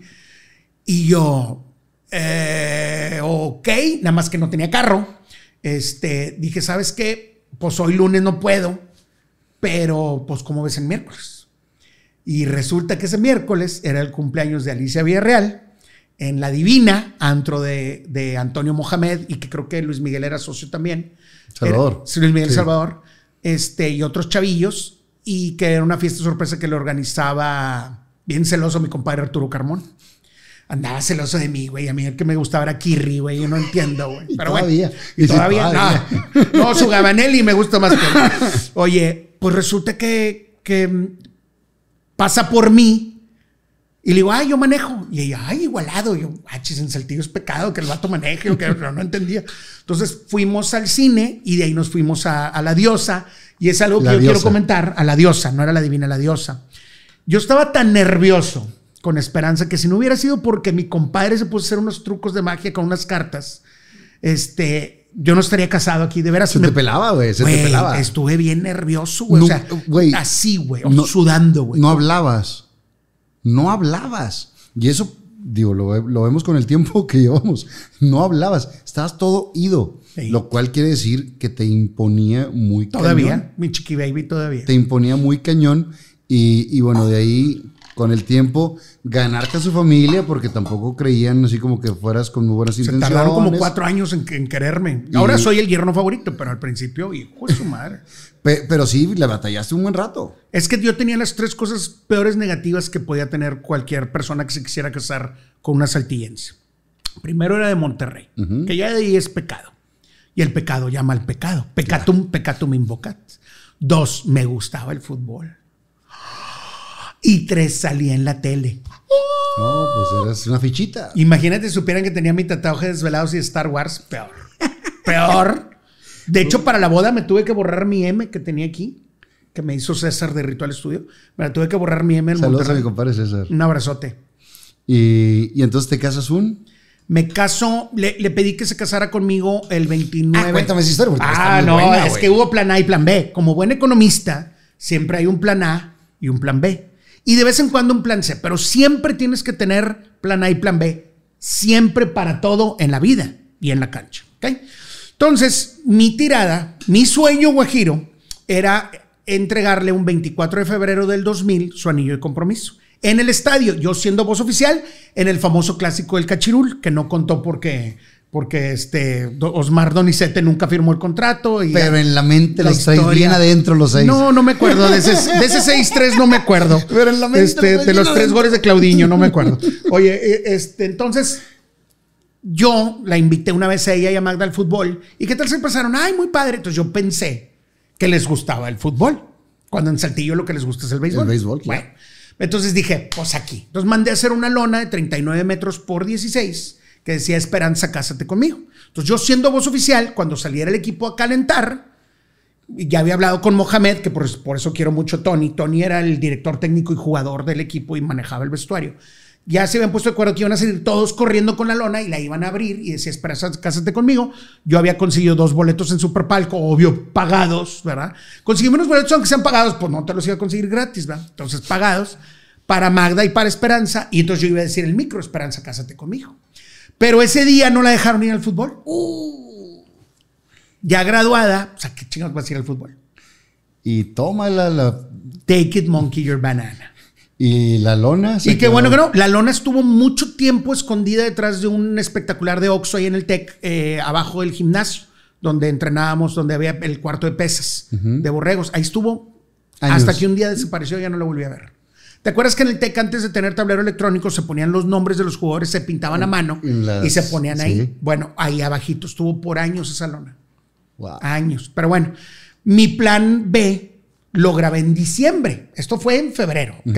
Y yo, eh, ok, nada más que no tenía carro. Este, dije, ¿sabes qué? Pues hoy lunes no puedo, pero pues como ves el miércoles. Y resulta que ese miércoles era el cumpleaños de Alicia Villarreal en La Divina, antro de, de Antonio Mohamed, y que creo que Luis Miguel era socio también. Salvador. Era- Luis Miguel Sí. Salvador. Este, y otros chavillos, y que era una fiesta sorpresa que le organizaba bien celoso mi compadre Arturo Carmón. Andaba celoso de mí, güey. A mí el que me gustaba era Kirri, güey. Yo no entiendo, güey. Pero todavía. bueno, Y todavía. todavía. No, no, su Gabanelli me gusta más que él. Oye, pues resulta que, que mm, pasa por mí y le digo, ay, yo manejo. Y ella, ay, igualado. Y yo, ah, chis, en Saltillo es pecado que el vato maneje, o que no, no entendía. Entonces fuimos al cine y de ahí nos fuimos a, a la diosa. Y es algo que La yo quiero diosa. comentar, a la diosa, no era la divina, la diosa. Yo estaba tan nervioso con Esperanza que si no hubiera sido porque mi compadre se puso a hacer unos trucos de magia con unas cartas, este, yo no estaría casado aquí. De veras, Se me- te pelaba, güey. Se te pelaba. Estuve bien nervioso, güey. o No, sea, güey, así, güey, o no- sudando, güey. No hablabas. No hablabas. Y eso digo, lo, ve- lo vemos con el tiempo que llevamos, no hablabas, estabas todo ido, Sí. lo cual quiere decir que te imponía muy Todavía, cañón. mi chiqui baby todavía. Te imponía muy cañón y, y bueno, de ahí con el tiempo ganarte a su familia porque tampoco creían así como que fueras con muy buenas Se intenciones. tardaron como cuatro años en, en quererme. Y- Ahora soy el yerno favorito, pero al principio, hijo de su madre. Pe- pero sí, le batallaste un buen rato. Es que yo tenía las tres cosas peores negativas que podía tener cualquier persona que se quisiera casar con una saltillense. Primero era de Monterrey, que ya de ahí es pecado. Y el pecado llama al pecado. Pecatum, pecatum invocat. Dos, me gustaba el fútbol. Y tres, salía en la tele. No, pues eras una fichita. Imagínate si supieran que tenía mi tatuaje de desvelados y Star Wars. Peor. Peor. De hecho, para la boda me tuve que borrar mi M que tenía aquí, que me hizo César de Ritual Studio. Me la tuve que borrar mi M en Saludos a mi compadre César. Un abrazote. Y, y entonces te casas un. Me caso, le, le pedí que se casara conmigo el 29. Ah, cuéntame esa historia, porque Ah, no, buena, es que hubo plan A y plan B. Como buen economista, siempre hay un plan A y un plan B. Y de vez en cuando un plan C, pero siempre tienes que tener plan A y plan B. Siempre para todo en la vida y en la cancha. ¿ok? Entonces, mi tirada, mi sueño guajiro era entregarle un 24 de febrero del 2000 su anillo de compromiso. En el estadio, yo siendo voz oficial, en el famoso clásico del Cachirul, que no contó porque, porque este, Osmar Donizete nunca firmó el contrato. Y Pero en la mente la los historia. bien adentro los seis. No, no me acuerdo. De ese, de ese 6-3 no me acuerdo. Pero en la mente Este, de los tres goles de Claudiño, no me acuerdo. Oye, eh, este, entonces yo la invité una vez a ella y a Magda al fútbol. ¿Y qué tal se pasaron? Ay, muy padre. Entonces yo pensé que les gustaba el fútbol. Cuando en Saltillo lo que les gusta es el béisbol. El béisbol, claro. Bueno, entonces dije, pues aquí. Entonces mandé a hacer una lona de 39 metros por 16 que decía Esperanza, cásate conmigo. Entonces yo siendo voz oficial, cuando saliera el equipo a calentar, ya había hablado con Mohamed, que por, eso quiero mucho a Tony. Tony era el director técnico y jugador del equipo y manejaba el vestuario. Ya se habían puesto de acuerdo que iban a salir todos corriendo con la lona y la iban a abrir y decía, espera, cásate conmigo. Yo había conseguido dos boletos en Superpalco, obvio, pagados, ¿verdad? Conseguimos unos boletos, aunque sean pagados, pues no te los iba a conseguir gratis, ¿verdad? Entonces, pagados para Magda y para Esperanza. Y entonces yo iba a decir el micro, Esperanza, cásate conmigo. Pero ese día no la dejaron ir al fútbol. Ya graduada, o sea, ¿qué chingados vas a ir al fútbol? Y toma la, la- Take it, monkey, your banana. y la lona. Y qué quedó- bueno que no. La lona estuvo mucho tiempo escondida detrás de un espectacular de Oxxo ahí en el TEC, eh, abajo del gimnasio, donde entrenábamos, donde había el cuarto de pesas de borregos. Ahí estuvo Años. hasta que un día desapareció y ya no lo volví a ver. ¿Te acuerdas que en el TEC antes de tener tablero electrónico se ponían los nombres de los jugadores, se pintaban a mano las- y se ponían ahí? sí. Bueno, ahí abajito estuvo por años esa lona Wow. años. Pero bueno, mi plan B lo grabé en diciembre. Esto fue en febrero, ¿ok?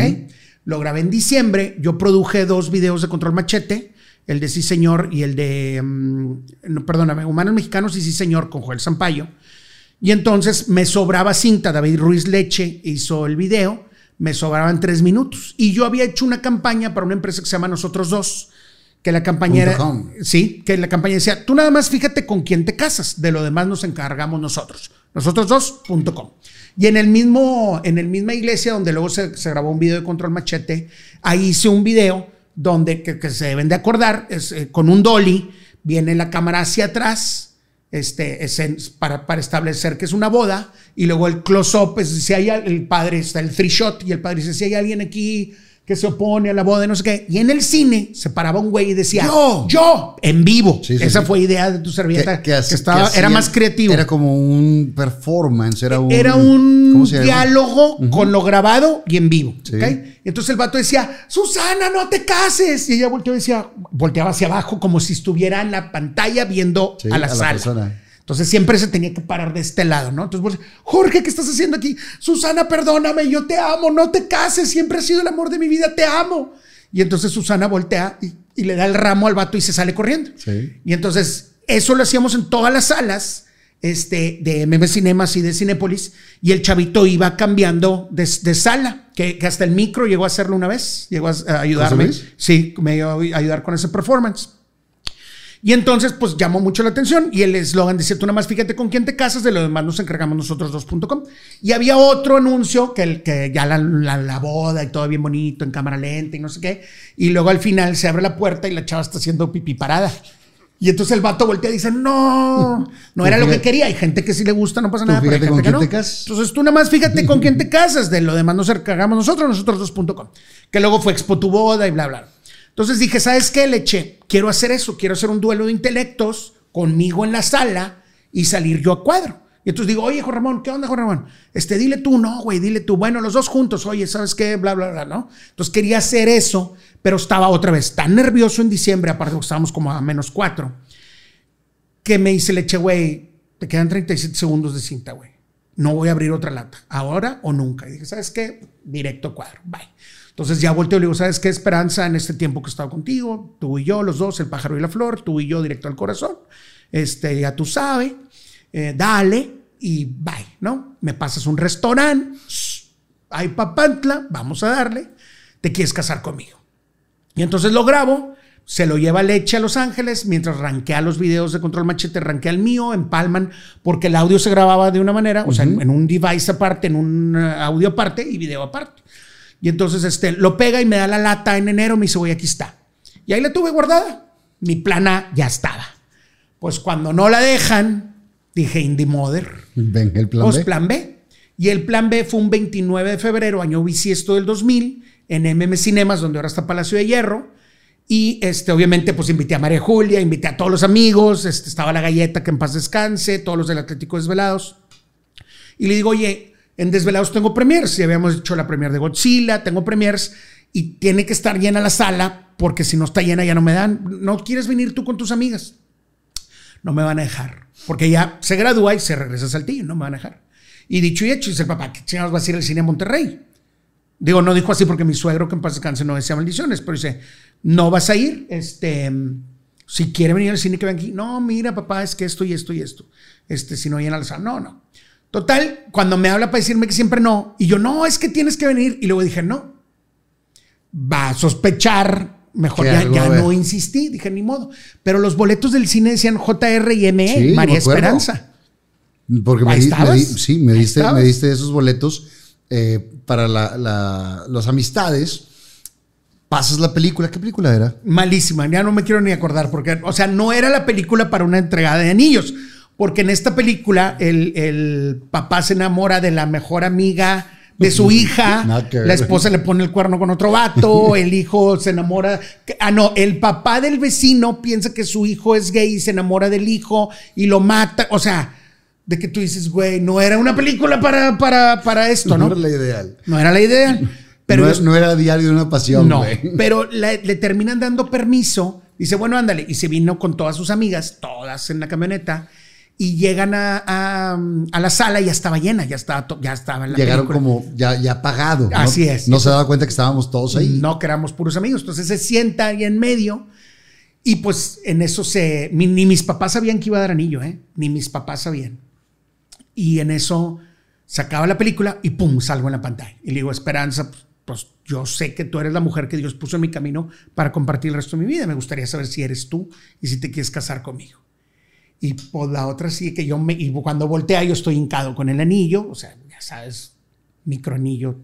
Lo grabé en diciembre. Yo produje dos videos de Control Machete, el de Sí Señor y el de, mm, no, perdóname, Humanos Mexicanos y Sí Señor con Joel Sampaio. Y entonces me sobraba cinta. David Ruiz Leche hizo el video. Me sobraban tres minutos. Y yo había hecho una campaña para una empresa que se llama Nosotros Dos. Que la campaña era. Sí, que la campaña decía: tú nada más fíjate con quién te casas. De lo demás nos encargamos nosotros. Nosotros dos.com. Y en el mismo, en el misma iglesia donde luego se, se grabó un video de Control Machete, ahí hice un video donde, que, que se deben de acordar, es, eh, con un dolly, viene la cámara hacia atrás, este, es para, para establecer que es una boda, y luego el close-up, si hay el padre, está el three shot, y el padre dice, si hay alguien aquí que se opone a la boda, y no sé qué. Y en el cine se paraba un güey y decía, Yo. yo, en vivo. Sí, sí, Esa sí. fue idea de tu servilleta, que, hace- estaba, que era más creativo. Era como un performance, era un. Diálogo con lo grabado y en vivo. Entonces el vato decía, Susana, no te cases. Y ella volteó y decía, volteaba hacia abajo como si estuviera en la pantalla viendo a la a la sala. persona. Entonces siempre se tenía que parar de este lado, ¿no? Entonces, vos, Jorge, ¿qué estás haciendo aquí? Susana, perdóname, yo te amo, no te cases, siempre has sido el amor de mi vida, te amo. Y entonces Susana voltea y, y le da el ramo al vato y se sale corriendo. Sí. Y entonces eso lo hacíamos en todas las salas este, de MM Cinemas y de Cinépolis y el chavito iba cambiando de, de sala, que, que hasta el micro llegó a hacerlo una vez, llegó a, a ayudarme. Sí, me iba a ayudar con ese performance. Y entonces, pues llamó mucho la atención y el eslogan decía, tú nada más fíjate con quién te casas, de lo demás nos encargamos nosotros 2.com. Y había otro anuncio que, el, que ya la, la- la boda y todo bien bonito, en cámara lenta y no sé qué. Y luego al final se abre la puerta y la chava está haciendo pipí parada. Y entonces el vato voltea y dice, no, no era lo que quería. Hay gente que sí le gusta, no pasa nada. Pero hay fíjate gente con que quién no. te casas. Entonces tú nada más fíjate con quién te casas, de lo demás nos encargamos nosotros, nosotros 2.com. Que luego fue Expo tu boda y bla, bla. Entonces dije, ¿sabes qué, Leche? Quiero hacer eso, quiero hacer un duelo de intelectos conmigo en la sala y salir yo a cuadro. Y entonces digo, oye, Juan Ramón, ¿qué onda, Juan Ramón? Este, dile tú, no, güey, dile tú. Bueno, los dos juntos, oye, ¿sabes qué? Bla, bla, bla, ¿no? Entonces quería hacer eso, pero estaba otra vez tan nervioso en diciembre, aparte estábamos como a menos cuatro, que me dice Leche, güey, te quedan 37 segundos de cinta, güey. No voy a abrir otra lata, ahora o nunca. Y dije, ¿sabes qué? Directo cuadro, bye. Entonces ya volteo y le digo, ¿sabes qué, Esperanza? En este tiempo que he estado contigo, tú y yo, los dos, el pájaro y la flor, tú y yo directo al corazón. Este, ya tú sabes, eh, dale y bye, ¿no? Me pasas un restaurante, hay papantla, vamos a darle, te quieres casar conmigo. Y entonces lo grabo, se lo lleva Leche a Los Ángeles, mientras rankea los videos de Control Machete, rankea el mío, empalman, porque el audio se grababa de una manera, o sea, en, en un device aparte, en un eh, audio aparte y video aparte. Y entonces este, lo pega y me da la lata en enero, me dice, güey, aquí está. Y ahí la tuve guardada. Mi plana ya estaba. Pues cuando no la dejan, dije, Indie Mother. Ven, el plan Pues B. plan B. Y el plan B fue un 29 de febrero, año bisiesto del 2000, en MM Cinemas, donde ahora está Palacio de Hierro. Y este, obviamente, pues invité a María Julia, invité a todos los amigos, este, estaba la galleta que en paz descanse, todos los del Atlético Desvelados. Y le digo, oye, en Desvelados tengo premiers. Y habíamos hecho la premier de Godzilla, tengo premiers. Y tiene que estar llena la sala, porque si no está llena ya no me dan. ¿No quieres venir tú con tus amigas? No me van a dejar. Porque ya se gradúa y se regresa a Saltillo, no me van a dejar. Y dicho y hecho, dice el papá, ¿qué chingados vas a ir al cine a Monterrey? Digo, no dijo así porque mi suegro, que en paz descanse, no decía maldiciones, pero dice, no vas a ir, este, si quiere venir al cine que ven aquí, no, mira, papá, es que esto y esto y esto, este, si no llena la sala, no, no. Total, cuando me habla para decirme que siempre no, y yo, no, es que tienes que venir, y luego dije, no, va a sospechar, mejor ya, no insistí, dije, ni modo. Pero los boletos del cine decían JR y ME, Sí, María. Esperanza. Porque me, di- me estabas. di- sí, me diste, me diste esos boletos eh, para la, la- las amistades. Pasas la película. ¿Qué película era? Malísima, ya no me quiero ni acordar, porque, o sea, no era la película para una entregada de anillos, porque en esta película el, el papá se enamora de la mejor amiga de su hija, la esposa le pone el cuerno con otro vato, el hijo se enamora, ah, no, el papá del vecino piensa que su hijo es gay y se enamora del hijo y lo mata, o sea, de que tú dices, güey, no era una película para, para, para esto, ¿no? era la ideal. No era la idea. Pero no, ellos- no era diario de una pasión, no, güey. pero le, le terminan dando permiso. Dice, bueno, ándale. Y se vino con todas sus amigas, todas en la camioneta, y llegan a, a- a la sala y ya estaba llena, ya estaba, ya estaba en la Llegaron película. como ya, ya pagado. ¿no? Así es. No se daba cuenta que estábamos todos ahí. No que éramos puros amigos. Entonces se sienta ahí en medio. Y pues en eso se. mi- ni mis papás sabían que iba a dar anillo, ¿eh? Ni mis papás sabían. Y en eso se acaba la película y pum, salgo en la pantalla. Y le digo, Esperanza, pues, pues, yo sé que tú eres la mujer que Dios puso en mi camino para compartir el resto de mi vida. Me gustaría saber si eres tú y si te quieres casar conmigo. Y pues la otra sí que yo me. Y cuando voltea, yo estoy hincado con el anillo, o sea, ya sabes, microanillo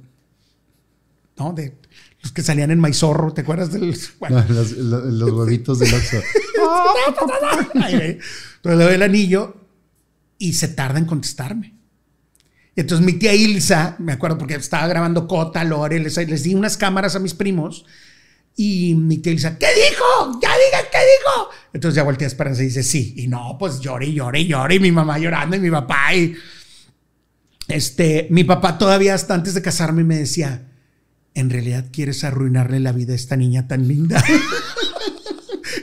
¿no? De los que salían en Maizorro, ¿te acuerdas del...? Bueno, No, los, los- los huevitos del Oxxo. Entonces le doy el anillo y se tarda en contestarme. Y entonces mi tía Ilsa, me acuerdo porque estaba grabando Cota, Lore, les, les di unas cámaras a mis primos y mi tía Ilsa, ¿qué dijo? Ya digan qué dijo. Entonces ya volteé a Esperanza y dice, sí. Y no, pues lloré, lloré, lloré, y mi mamá llorando y mi papá. Y este, mi papá todavía hasta antes de casarme me decía, en realidad quieres arruinarle la vida a esta niña tan linda.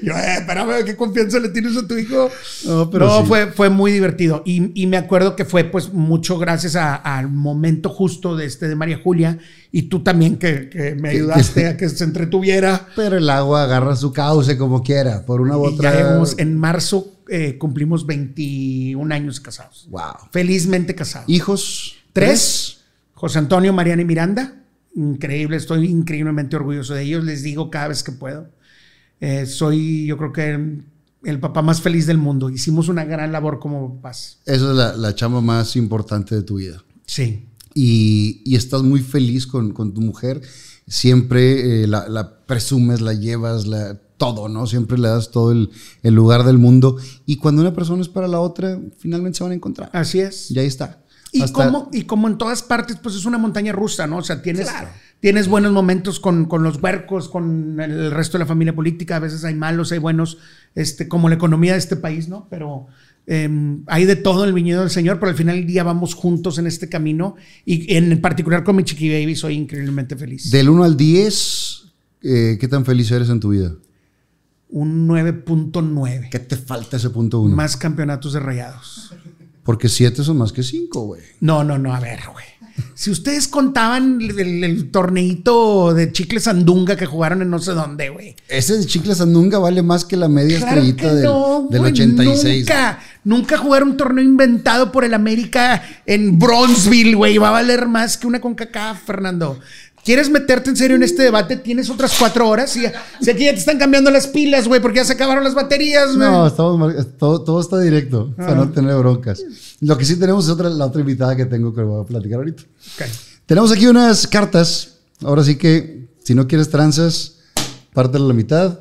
Yo, eh, espérame, ¿qué confianza le tienes a tu hijo? No, pero no, sí. fue, fue muy divertido. Y, y me acuerdo que fue pues mucho gracias a- al momento justo de este de María Julia y tú también que, que me ayudaste a que se entretuviera. Pero el agua agarra su cauce como quiera, por una u Y otra. ya en marzo eh, cumplimos 21 años casados. Wow. Felizmente casados. Hijos. Tres, José Antonio, Mariana y Miranda. Increíble, estoy increíblemente orgulloso de ellos. Les digo cada vez que puedo. Eh, soy, yo creo que el papá más feliz del mundo. Hicimos una gran labor como papás. Esa es la, la chamba más importante de tu vida. Sí. y, y estás muy feliz con, con tu mujer, siempre eh, la, la presumes, la llevas, la, todo, ¿no? Siempre le das todo el, el lugar del mundo. Y cuando una persona es para la otra, finalmente se van a encontrar. Así es. Y ahí está. Y Hasta- como, y como en todas partes, pues es una montaña rusa, ¿no? O sea, tienes, tienes buenos momentos con, con los huercos, con el resto de la familia política, a veces hay malos, hay buenos, este, como la economía de este país, ¿no? Pero em, hay de todo en el viñedo del Señor, pero al final del día vamos juntos en este camino y en particular con mi chiqui baby soy increíblemente feliz. Del 1 al 10, eh, ¿qué tan feliz eres en tu vida? Un 9.9. ¿Qué te falta ese punto 1? Más campeonatos de rayados. Porque 7 son más que 5, güey. No, no, no, a ver, güey. Si ustedes contaban el, el, torneito de chicle sandunga que jugaron en no sé dónde, güey. Ese de Chicle Sandunga vale más que la media Claro estrellita del, no, del güey, 86. Nunca, nunca jugaron un torneo inventado por el América en Bronzeville, güey. Va a valer más que una CONCACAF, Fernando. ¿Quieres meterte en serio en este debate? Tienes otras cuatro horas. Si, si aquí ya te están cambiando las pilas, güey, porque ya se acabaron las baterías, güey. No, estamos mar- todo, todo está directo para no tener broncas. Lo que sí tenemos es otra, la otra invitada que tengo que voy a platicar ahorita. Ok. Tenemos aquí unas cartas. Ahora sí que, si no quieres tranzas, pártela a la mitad.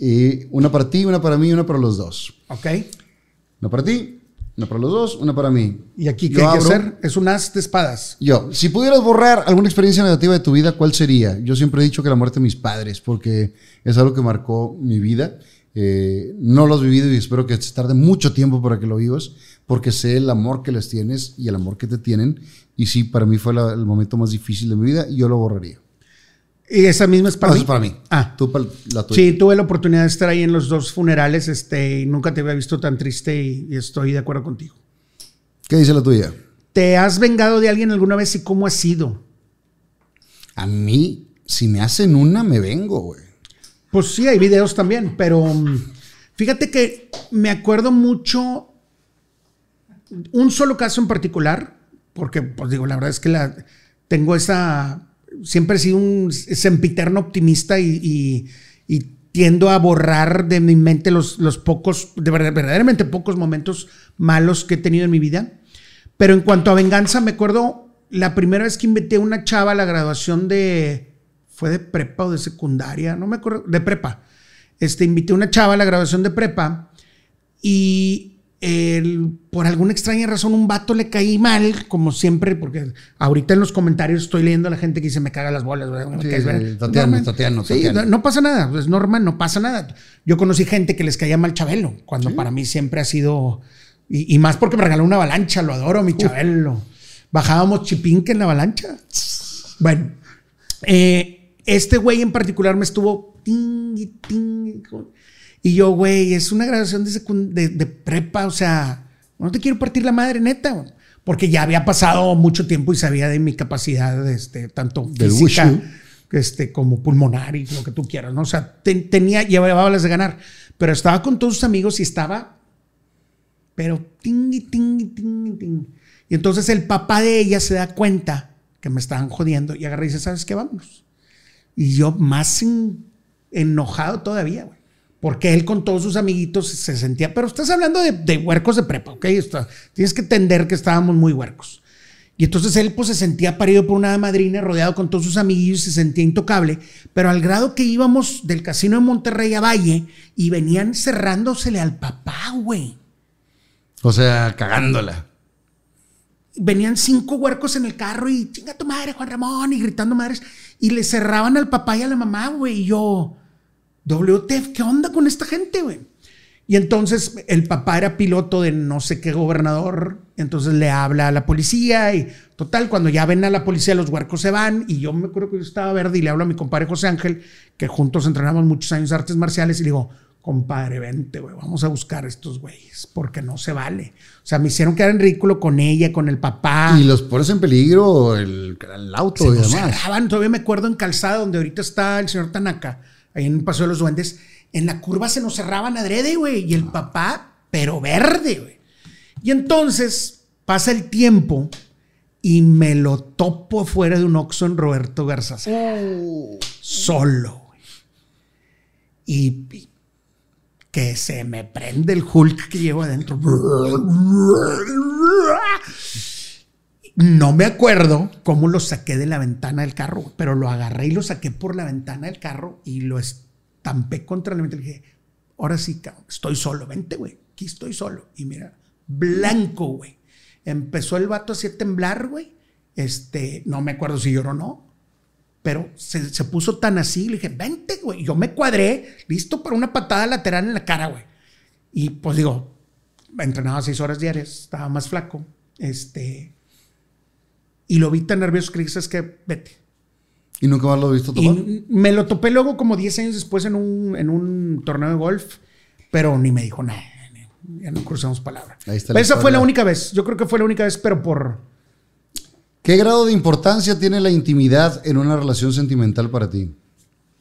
Y una para ti, una para mí y una para los dos. Ok. Una para ti, una para los dos, una para mí. ¿Y aquí Yo qué hay que abro. hacer? Es un as de espadas. Yo, si pudieras borrar alguna experiencia negativa de tu vida, ¿cuál sería? Yo siempre he dicho que la muerte de mis padres, porque es algo que marcó mi vida. Eh, no lo has vivido y espero que te tarde mucho tiempo para que lo vivas, porque sé el amor que les tienes y el amor que te tienen. Y sí, para mí fue la- el momento más difícil de mi vida y yo lo borraría. Y esa misma es para No, mí. es para mí. Ah. Tú para la tuya. Sí, tuve la oportunidad de estar ahí en los dos funerales, este, y nunca te había visto tan triste y, y estoy de acuerdo contigo. ¿Qué dice la tuya? ¿Te has vengado de alguien alguna vez y cómo ha sido? A mí, si me hacen una, me vengo, güey. Pues sí, hay videos también, pero mm, fíjate que me acuerdo mucho un solo caso en particular, porque pues digo, la verdad es que la, tengo esa, siempre he sido un sempiterno optimista y, y- tiendo a borrar de mi mente los, los pocos, de verdad, verdaderamente pocos momentos malos que he tenido en mi vida. Pero en cuanto a venganza, me acuerdo la primera vez que invité a una chava a la graduación de. ¿Fue de prepa o de secundaria? No me acuerdo. De prepa. Este, invité a una chava a la graduación de prepa y el- por alguna extraña razón un vato le caí mal, como siempre, porque ahorita en los comentarios estoy leyendo a la gente que dice me caga las bolas. güey, me Sí, caes sí, mal". Tatiano, Normal. Tatiano, Sí, Tatiano. no pasa nada, es normal, no pasa nada. Yo conocí gente que les caía mal Chabelo, cuando para mí siempre ha sido, y, y más porque me regaló una avalancha, lo adoro, mi Chabelo. Bajábamos chipinque en la avalancha. Bueno, eh, este güey en particular me estuvo tingui, con- y yo, güey, es una graduación de, de, de prepa, o sea, no te quiero partir la madre, neta, güey. porque ya había pasado mucho tiempo y sabía de mi capacidad, este, tanto física este, como pulmonar y lo que tú quieras, ¿no? O sea, ten- tenía, llevaba las de ganar, pero estaba con todos sus amigos y estaba, pero tingui, tingui, tingui, tingui. Y entonces el papá de ella se da cuenta que me estaban jodiendo y agarra y dice, ¿sabes qué? Vámonos. Y yo más en- enojado todavía, güey. Porque él con todos sus amiguitos se sentía, pero estás hablando de, de huercos de prepa, ¿ok? Está- tienes que entender que estábamos muy huercos. Y entonces él pues se sentía parido por una madrina, rodeado con todos sus amiguillos, se sentía intocable, pero al grado que íbamos del casino de Monterrey a Valle y venían cerrándosele al papá, güey. O sea, cagándola. venían cinco huercos en el carro y chinga tu madre, Juan Ramón, y gritando madres. Y le cerraban al papá y a la mamá, güey. Y yo, WTF, ¿qué onda con esta gente, güey? Y entonces el papá era piloto de no sé qué gobernador. Entonces le habla a la policía y total, cuando ya ven a la policía, los huercos se van. Y yo me acuerdo que yo estaba verde y le hablo a mi compadre José Ángel, que juntos entrenamos muchos años artes marciales. Y le digo, compadre, vente, güey, vamos a buscar a estos güeyes, porque no se vale. O sea, me hicieron quedar en ridículo con ella, con el papá. Y los pones en peligro el, el auto Se y demás. Todavía me acuerdo en Calzada, donde ahorita está el señor Tanaka, ahí en el Paso de los Duendes. En la curva se nos cerraban adrede, güey. Y el papá, pero verde, güey. Y entonces pasa el tiempo y me lo topo fuera de un Oxxo en Roberto Garzazada. Solo, güey. Y, y que se me prende el Hulk que llevo adentro. No me acuerdo cómo lo saqué de la ventana del carro, pero lo agarré y lo saqué por la ventana del carro y lo estampé contra la ventana. Y dije, ahora sí, estoy solo, vente, güey, aquí estoy solo. Y mira, blanco, güey. Empezó el vato así a temblar, güey. Este, no me acuerdo si lloró o no, pero se, se puso tan así. Le dije, vente, güey. Yo me cuadré, listo para una patada lateral en la cara, güey. Y pues digo, entrenaba seis horas diarias, estaba más flaco. Este, y lo vi tan nervioso que dije, es que vete. ¿Y nunca más lo he visto tomar? Y me lo topé luego como 10 años después en un, en un torneo de golf, pero ni me dijo nada. Ya no cruzamos palabra. Ahí está la Esa fue la única vez. Yo creo que fue la única vez, pero por... ¿Qué grado de importancia tiene la intimidad en una relación sentimental para ti?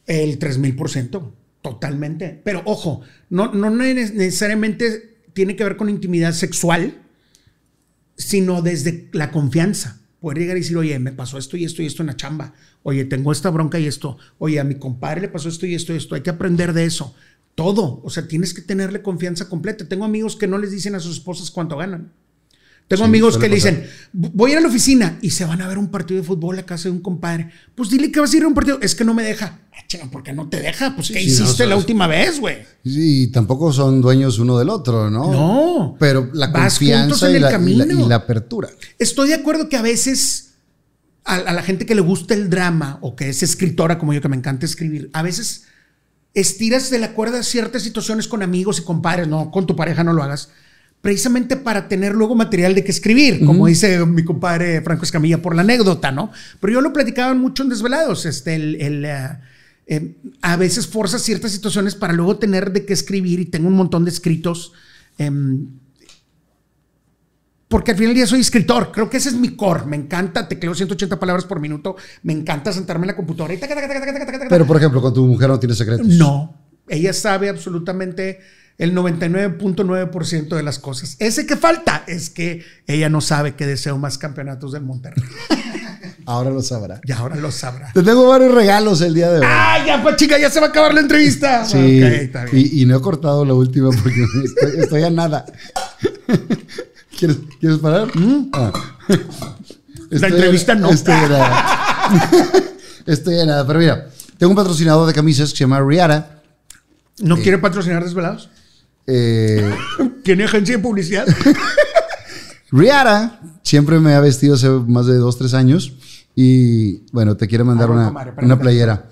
El 3000%, totalmente. Pero ojo, no, no ne- necesariamente tiene que ver con intimidad sexual, sino desde la confianza. Poder llegar y decir, oye, me pasó esto y esto y esto en la chamba. Oye, tengo esta bronca y esto. Oye, a mi compadre le pasó esto y esto y esto. Hay que aprender de eso. Todo. O sea, tienes que tenerle confianza completa. Tengo amigos que no les dicen a sus esposas cuánto ganan. Tengo Sí, amigos que le pasar. dicen, voy a ir a la oficina y se van a ver un partido de fútbol a casa de un compadre. Pues dile que vas a ir a un partido. Es que no me deja. Ah, ¿por qué no te deja? Pues ¿qué sí, no, hiciste la última vez, güey? Y tampoco son dueños uno del otro, ¿no? No. Pero la confianza y la, y la- y la apertura. Estoy de acuerdo que a veces a, a la gente que le gusta el drama o que es escritora como yo, que me encanta escribir, a veces estiras de la cuerda ciertas situaciones con amigos y compadres, no, con tu pareja no lo hagas, precisamente para tener luego material de que escribir, como dice mi compadre Franco Escamilla por la anécdota, ¿no? Pero yo lo platicaba mucho en Desvelados, este, el... el, eh, eh, a veces forzas ciertas situaciones para luego tener de qué escribir y tengo un montón de escritos em, porque al final del día soy escritor. Creo que ese es mi core. Me encanta, tecleo 180 palabras por minuto. Me encanta sentarme en la computadora y taca, taca, taca. Pero, por ejemplo, con tu mujer no tienes secretos. No. Ella sabe absolutamente el 99.9% de las cosas. Ese que falta es que ella no sabe que deseo más campeonatos del Monterrey. Ahora lo sabrá. Y ahora lo sabrá. Te tengo varios regalos el día de hoy. ¡Ah, ya, pues chica! Ya se va a acabar la entrevista. Sí, está bien. y, y no he cortado la última porque estoy, estoy a nada. ¿Quieres, ¿quieres parar? Ah. Estoy a- entrevista no. Estoy a nada. estoy a nada. Pero mira, tengo un patrocinador de camisas que se llama Riara. ¿No quiere patrocinar Desvelados? Eh, ¿Tiene agencia de publicidad? Riara siempre me ha vestido hace más de dos, tres años. Y bueno, te quiero mandar Ah, una, una playera.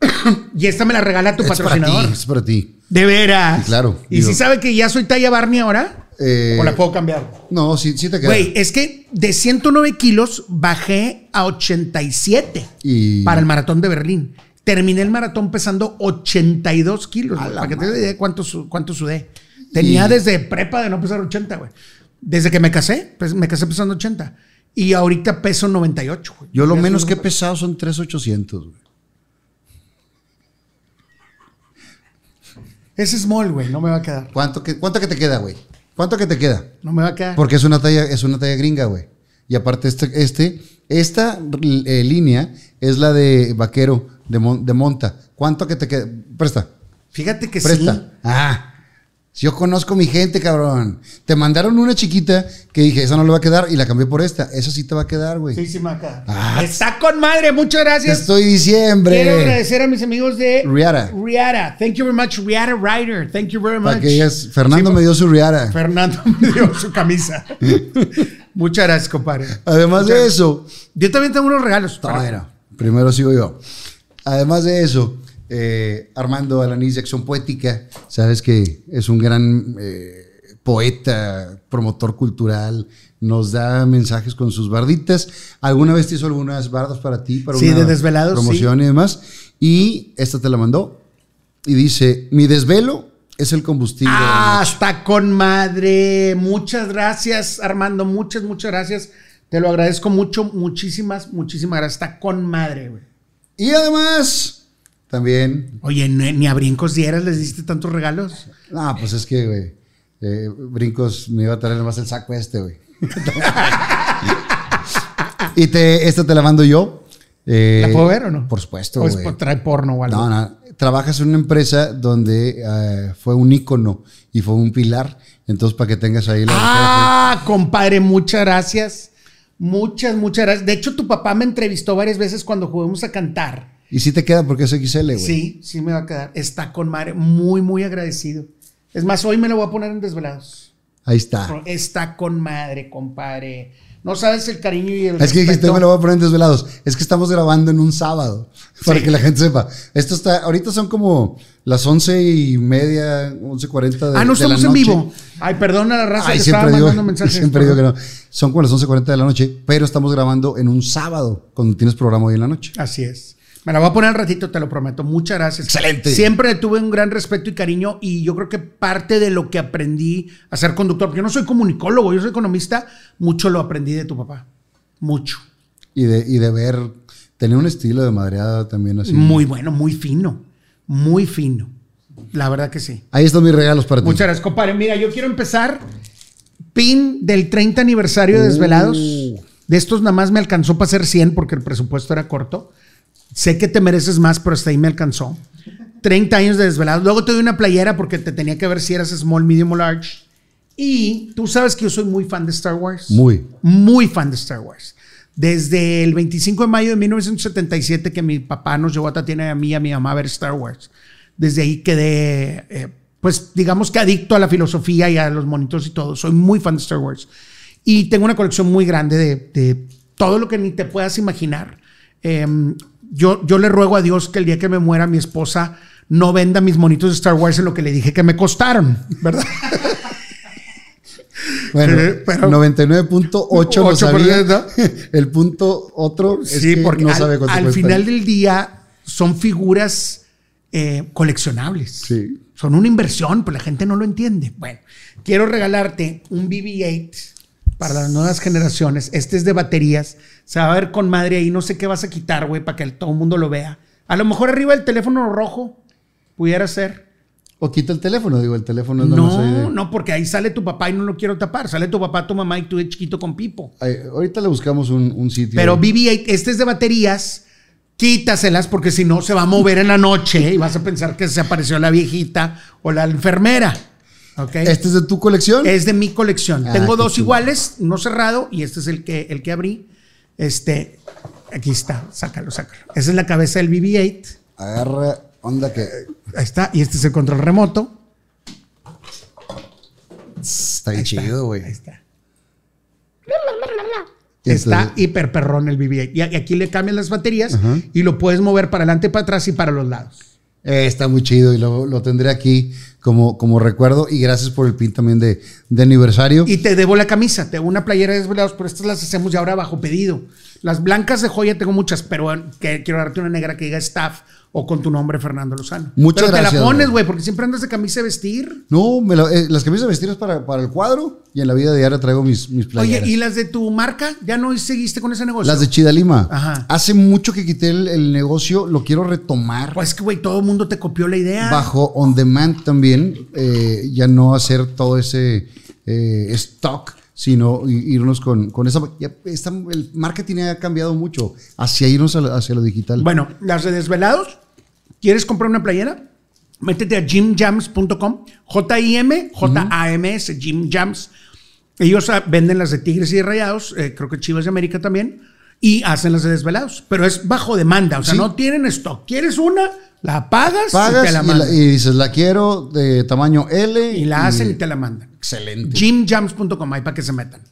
y esta me la regala tu Es para patrocinador. ti, es para ti. De veras. Sí, claro. ¿Y Digo- si sabe que ya soy talla Barney ahora? Eh, ¿O la puedo cambiar? No, sí, sí te queda. Güey, es que de 109 kilos bajé a 87 Y- para el maratón de Berlín. Terminé el maratón pesando 82 kilos. güey, para que te des idea de cuánto, cuánto sudé. Tenía desde prepa de no pesar 80, güey. Desde que me casé, pues, me casé pesando 80. Y ahorita peso 98, güey. Yo lo menos que he pesado son 3,800. güey. Es small, güey. No me va a quedar. ¿Cuánto que, ¿Cuánto que te queda, güey? ¿Cuánto que te queda? No me va a quedar. Porque es una talla, es una talla gringa, güey. Y aparte, este, este, esta eh, línea es la de vaquero de, mon- de monta. ¿Cuánto que te queda? Presta, Fíjate que presta. sí. Ah, yo conozco mi gente, cabrón. Te mandaron una chiquita que dije, esa no le va a quedar y la cambié por esta. Esa sí te va a quedar, güey. Sí, sí me va a quedar. Ah. Está con madre. Muchas gracias. estoy diciembre. Quiero agradecer a mis amigos de Riara. Riara. Thank you very much, Riara Ryder. Thank you very much. Para que digas, Fernando Sí, me dio su riara. Fernando me dio su camisa. Muchas gracias, compadre. Además de eso, Yo también tengo unos regalos. Primero sigo yo. Además de eso, eh, Armando Alanís de Acción Poética, sabes que es un gran eh, poeta, promotor cultural, nos da mensajes con sus barditas. ¿Alguna vez te hizo algunas bardas para ti, para Sí, una de Desvelados, promoción y demás? Y esta te la mandó y dice, mi desvelo es el combustible. Ah, noche". está con madre. Muchas gracias, Armando. Muchas, muchas gracias. Te lo agradezco mucho. Muchísimas, muchísimas gracias. Está con madre, güey. Y además, también Oye, ni, a brincos dieras les diste tantos regalos. No, pues es que, güey, eh, brincos me iba a traer más el saco este, güey. y te, esta te la mando yo. Eh, ¿La puedo ver o no? Por supuesto, ¿O es por- trae porno o algo? No, no, trabajas en una empresa donde eh, fue un ícono y fue un pilar. Entonces, para que tengas ahí la. Ah, compadre, muchas gracias. Muchas, muchas gracias. De hecho, tu papá me entrevistó varias veces cuando jugamos a cantar. Y sí te queda porque es XL, güey. Sí, sí me va a quedar. Está con madre. Muy, muy agradecido. Es más, hoy me lo voy a poner en desvelados. Ahí está. Está con madre, compadre. No sabes el cariño y el Es que dijiste, me lo voy a poner en desvelados. Es que estamos grabando en un sábado. Para Sí. que la gente sepa. Esto está, ahorita son como las once y media, once cuarenta de Ah, no de la estamos en noche. vivo. Ay, perdona la raza Ay, que siempre estaba digo, mandando mensajes. siempre digo que perdón. no. Son como las 11.40 de la noche, pero estamos grabando en un sábado, cuando tienes programa hoy en la noche. Así es. Me la voy a poner al ratito, te lo prometo. Muchas gracias. Excelente. Siempre tuve un gran respeto y cariño y yo creo que parte de lo que aprendí a ser conductor, porque yo no soy comunicólogo, yo soy economista, mucho lo aprendí de tu papá. Mucho. Y de, y de ver, tener un estilo de madreada también así. Muy bueno, muy fino. Muy fino. La verdad que sí. Ahí están mis regalos para ti. Muchas gracias, compadre. Mira, yo quiero empezar. Pin del 30 aniversario de Desvelados. Uh. De estos nada más me alcanzó para hacer 100 porque el presupuesto era corto. Sé que te mereces más, pero hasta ahí me alcanzó. 30 años de Desvelados. Luego te doy una playera porque te tenía que ver si eras small, medium o large. Y tú sabes que yo soy muy fan de Star Wars. Muy. Muy fan de Star Wars. Desde el 25 de mayo de 1977 que mi papá nos llevó a Tatiana y a mí y a mi mamá a ver Star Wars. Desde ahí quedé, eh, pues digamos que adicto a la filosofía y a los monitos y todo. Soy muy fan de Star Wars. Y tengo una colección muy grande de, de todo lo que ni te puedas imaginar. Eh, yo, yo le ruego a Dios que el día que me muera mi esposa no venda mis monitos de Star Wars en lo que le dije que me costaron, ¿verdad? Bueno, Eh, pero- 99.8 lo sabía. ¿no? El punto otro es Sí, que porque no al, sabe cuánto al final del día son figuras eh, coleccionables. Sí. Son una inversión, pero la gente no lo entiende. Bueno, quiero regalarte un BB-8 para las nuevas generaciones. Este es de baterías. Se va a ver con madre ahí. No sé qué vas a quitar, güey, para que el- todo el mundo lo vea. A lo mejor arriba del teléfono rojo pudiera ser. O quita el teléfono, digo, el teléfono No, de- no, porque ahí sale tu papá y no lo quiero tapar. Sale tu papá, tu mamá y tú de chiquito con pipo. Ay, ahorita le buscamos un, un sitio. Pero ahí. BB-8, este es de baterías, quítaselas porque si no se va a mover en la noche y vas a pensar que se apareció la viejita o la enfermera. ¿Este es de tu colección? es de mi colección. Ah, Tengo dos iguales, uno cerrado y este es el que, el que abrí. Este, aquí está, sácalo, sácalo. Esa es la cabeza del BB-8. Agarra, onda que Ahí está, y este es el control remoto. está bien chido, güey. Ahí está. Está hiper perrón el BB-8. Y aquí le cambian las baterías Ajá. y lo puedes mover para adelante, para atrás y para los lados. Eh, está muy chido y lo, lo tendré aquí como, como recuerdo. Y gracias por el pin también de, de aniversario. Y te debo la camisa, te debo una playera de desvelados, pero estas las hacemos ya ahora bajo pedido. Las blancas de joya tengo muchas, pero que, quiero darte una negra que diga staff o con tu nombre Fernando Lozano. Muchas pero te gracias, la pones, güey. porque siempre andas de camisa de vestir. No, me la- eh, las camisas de vestir es para, para el cuadro y en la vida diaria traigo mis, mis Oye, playeras. ¿y las de tu marca? ¿Ya no seguiste con ese negocio? Las de Chidalima. Ajá. Hace mucho que quité el, el negocio, lo quiero retomar. Pues que, güey, todo el mundo te copió la idea. bajo on demand también, eh, ya no hacer todo ese eh, stock, sino irnos con, con esa... ya está- el marketing ha cambiado mucho hacia irnos hacia lo digital. Bueno, las de desvelados, ¿quieres comprar una playera? Métete a jimjams.com, J-I-M, J-A-M-S, Jimjams. Ellos ah, venden las de Tigres y de Rayados, eh, creo que Chivas de América también, y hacen las de desvelados, pero es bajo demanda, o sea, Sí. no tienen stock. ¿Quieres una? La pagas, Pagas y te la y, mandan. la- y dices, la quiero de tamaño L. Y la hacen y te la mandan. Excelente. Jimjams.com, ahí para que se metan.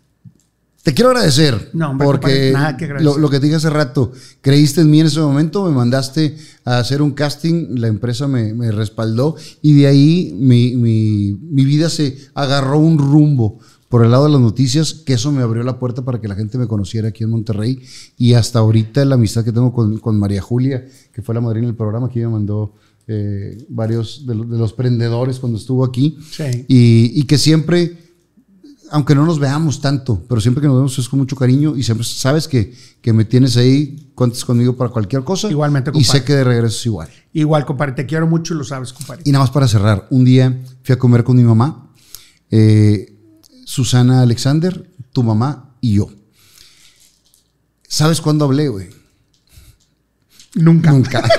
Te quiero agradecer. No, hombre, porque compadre, nada que agradecer. lo, lo que te dije hace rato, creíste en mí en ese momento, me mandaste a hacer un casting, la empresa me, me respaldó y de ahí mi, mi- mi vida se agarró un rumbo por el lado de las noticias, que eso me abrió la puerta para que la gente me conociera aquí en Monterrey y hasta ahorita la amistad que tengo con, con María Julia, que fue la madrina del programa, que me mandó eh, varios de, los- de los prendedores cuando estuvo aquí Sí. y, y que siempre aunque no nos veamos tanto, pero siempre que nos vemos es con mucho cariño y siempre sabes que, que me tienes ahí, cuentas conmigo para cualquier cosa. Igualmente, Y compadre. sé que de regreso es igual. Igual, compadre, te quiero mucho y lo sabes, compadre. Y nada más para cerrar, un día fui a comer con mi mamá, eh, Susana Alexander, tu mamá y yo. ¿Sabes cuándo hablé, güey? Nunca. Nunca.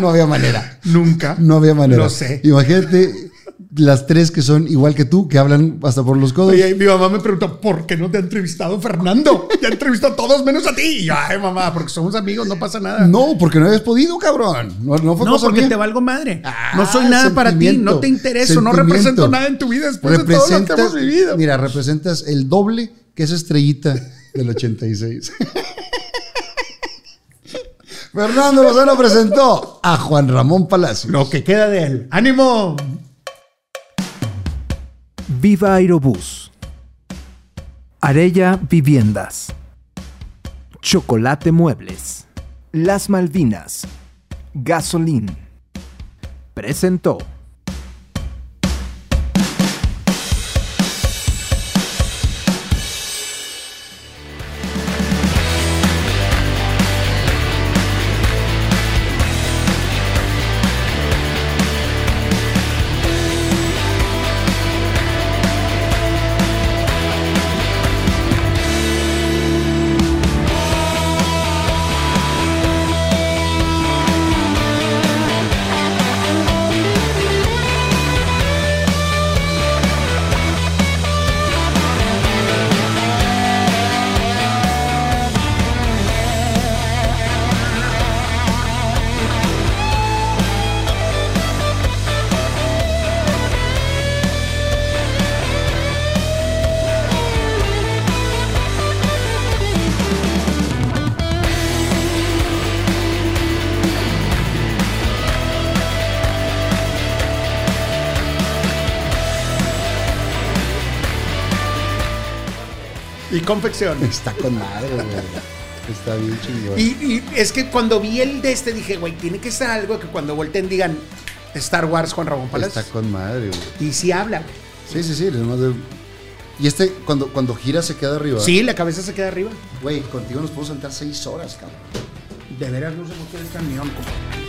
No había manera. Nunca. No había manera. Lo sé. Imagínate las tres que son igual que tú, que hablan hasta por los codos. Oye, mi mamá me preguntó, ¿por qué no te ha entrevistado Fernando? Ya entrevistó a todos menos a ti. Y yo, ay, mamá, porque somos amigos, no pasa nada. No, porque no habías podido, cabrón. No, no fue No, cosa porque mía. te valgo madre. Ah, no soy nada para ti, no te intereso, no represento nada en tu vida después de todo lo que Representas- hemos vivido. Mira, representas el doble que esa estrellita del 86. Fernando Lozano presentó a Juan Ramón Palacio. Lo que queda de él. ¡Ánimo! Viva Aerobús. Arella Viviendas. Chocolate Muebles. Las Malvinas. Gasolín. Presentó. Confección. Está con madre, güey. Está bien chingón. Y, y es que cuando vi el de este dije, güey, tiene que ser algo que cuando volteen digan Star Wars Juan Ramón Palacio. Está con madre, güey. Y sí habla. güey. Sí, sí, sí. de- Y este, cuando, cuando gira, se queda arriba. Sí, la cabeza se queda arriba. Güey, contigo nos podemos sentar seis horas, cabrón. De veras no se me quiere el camión. compa.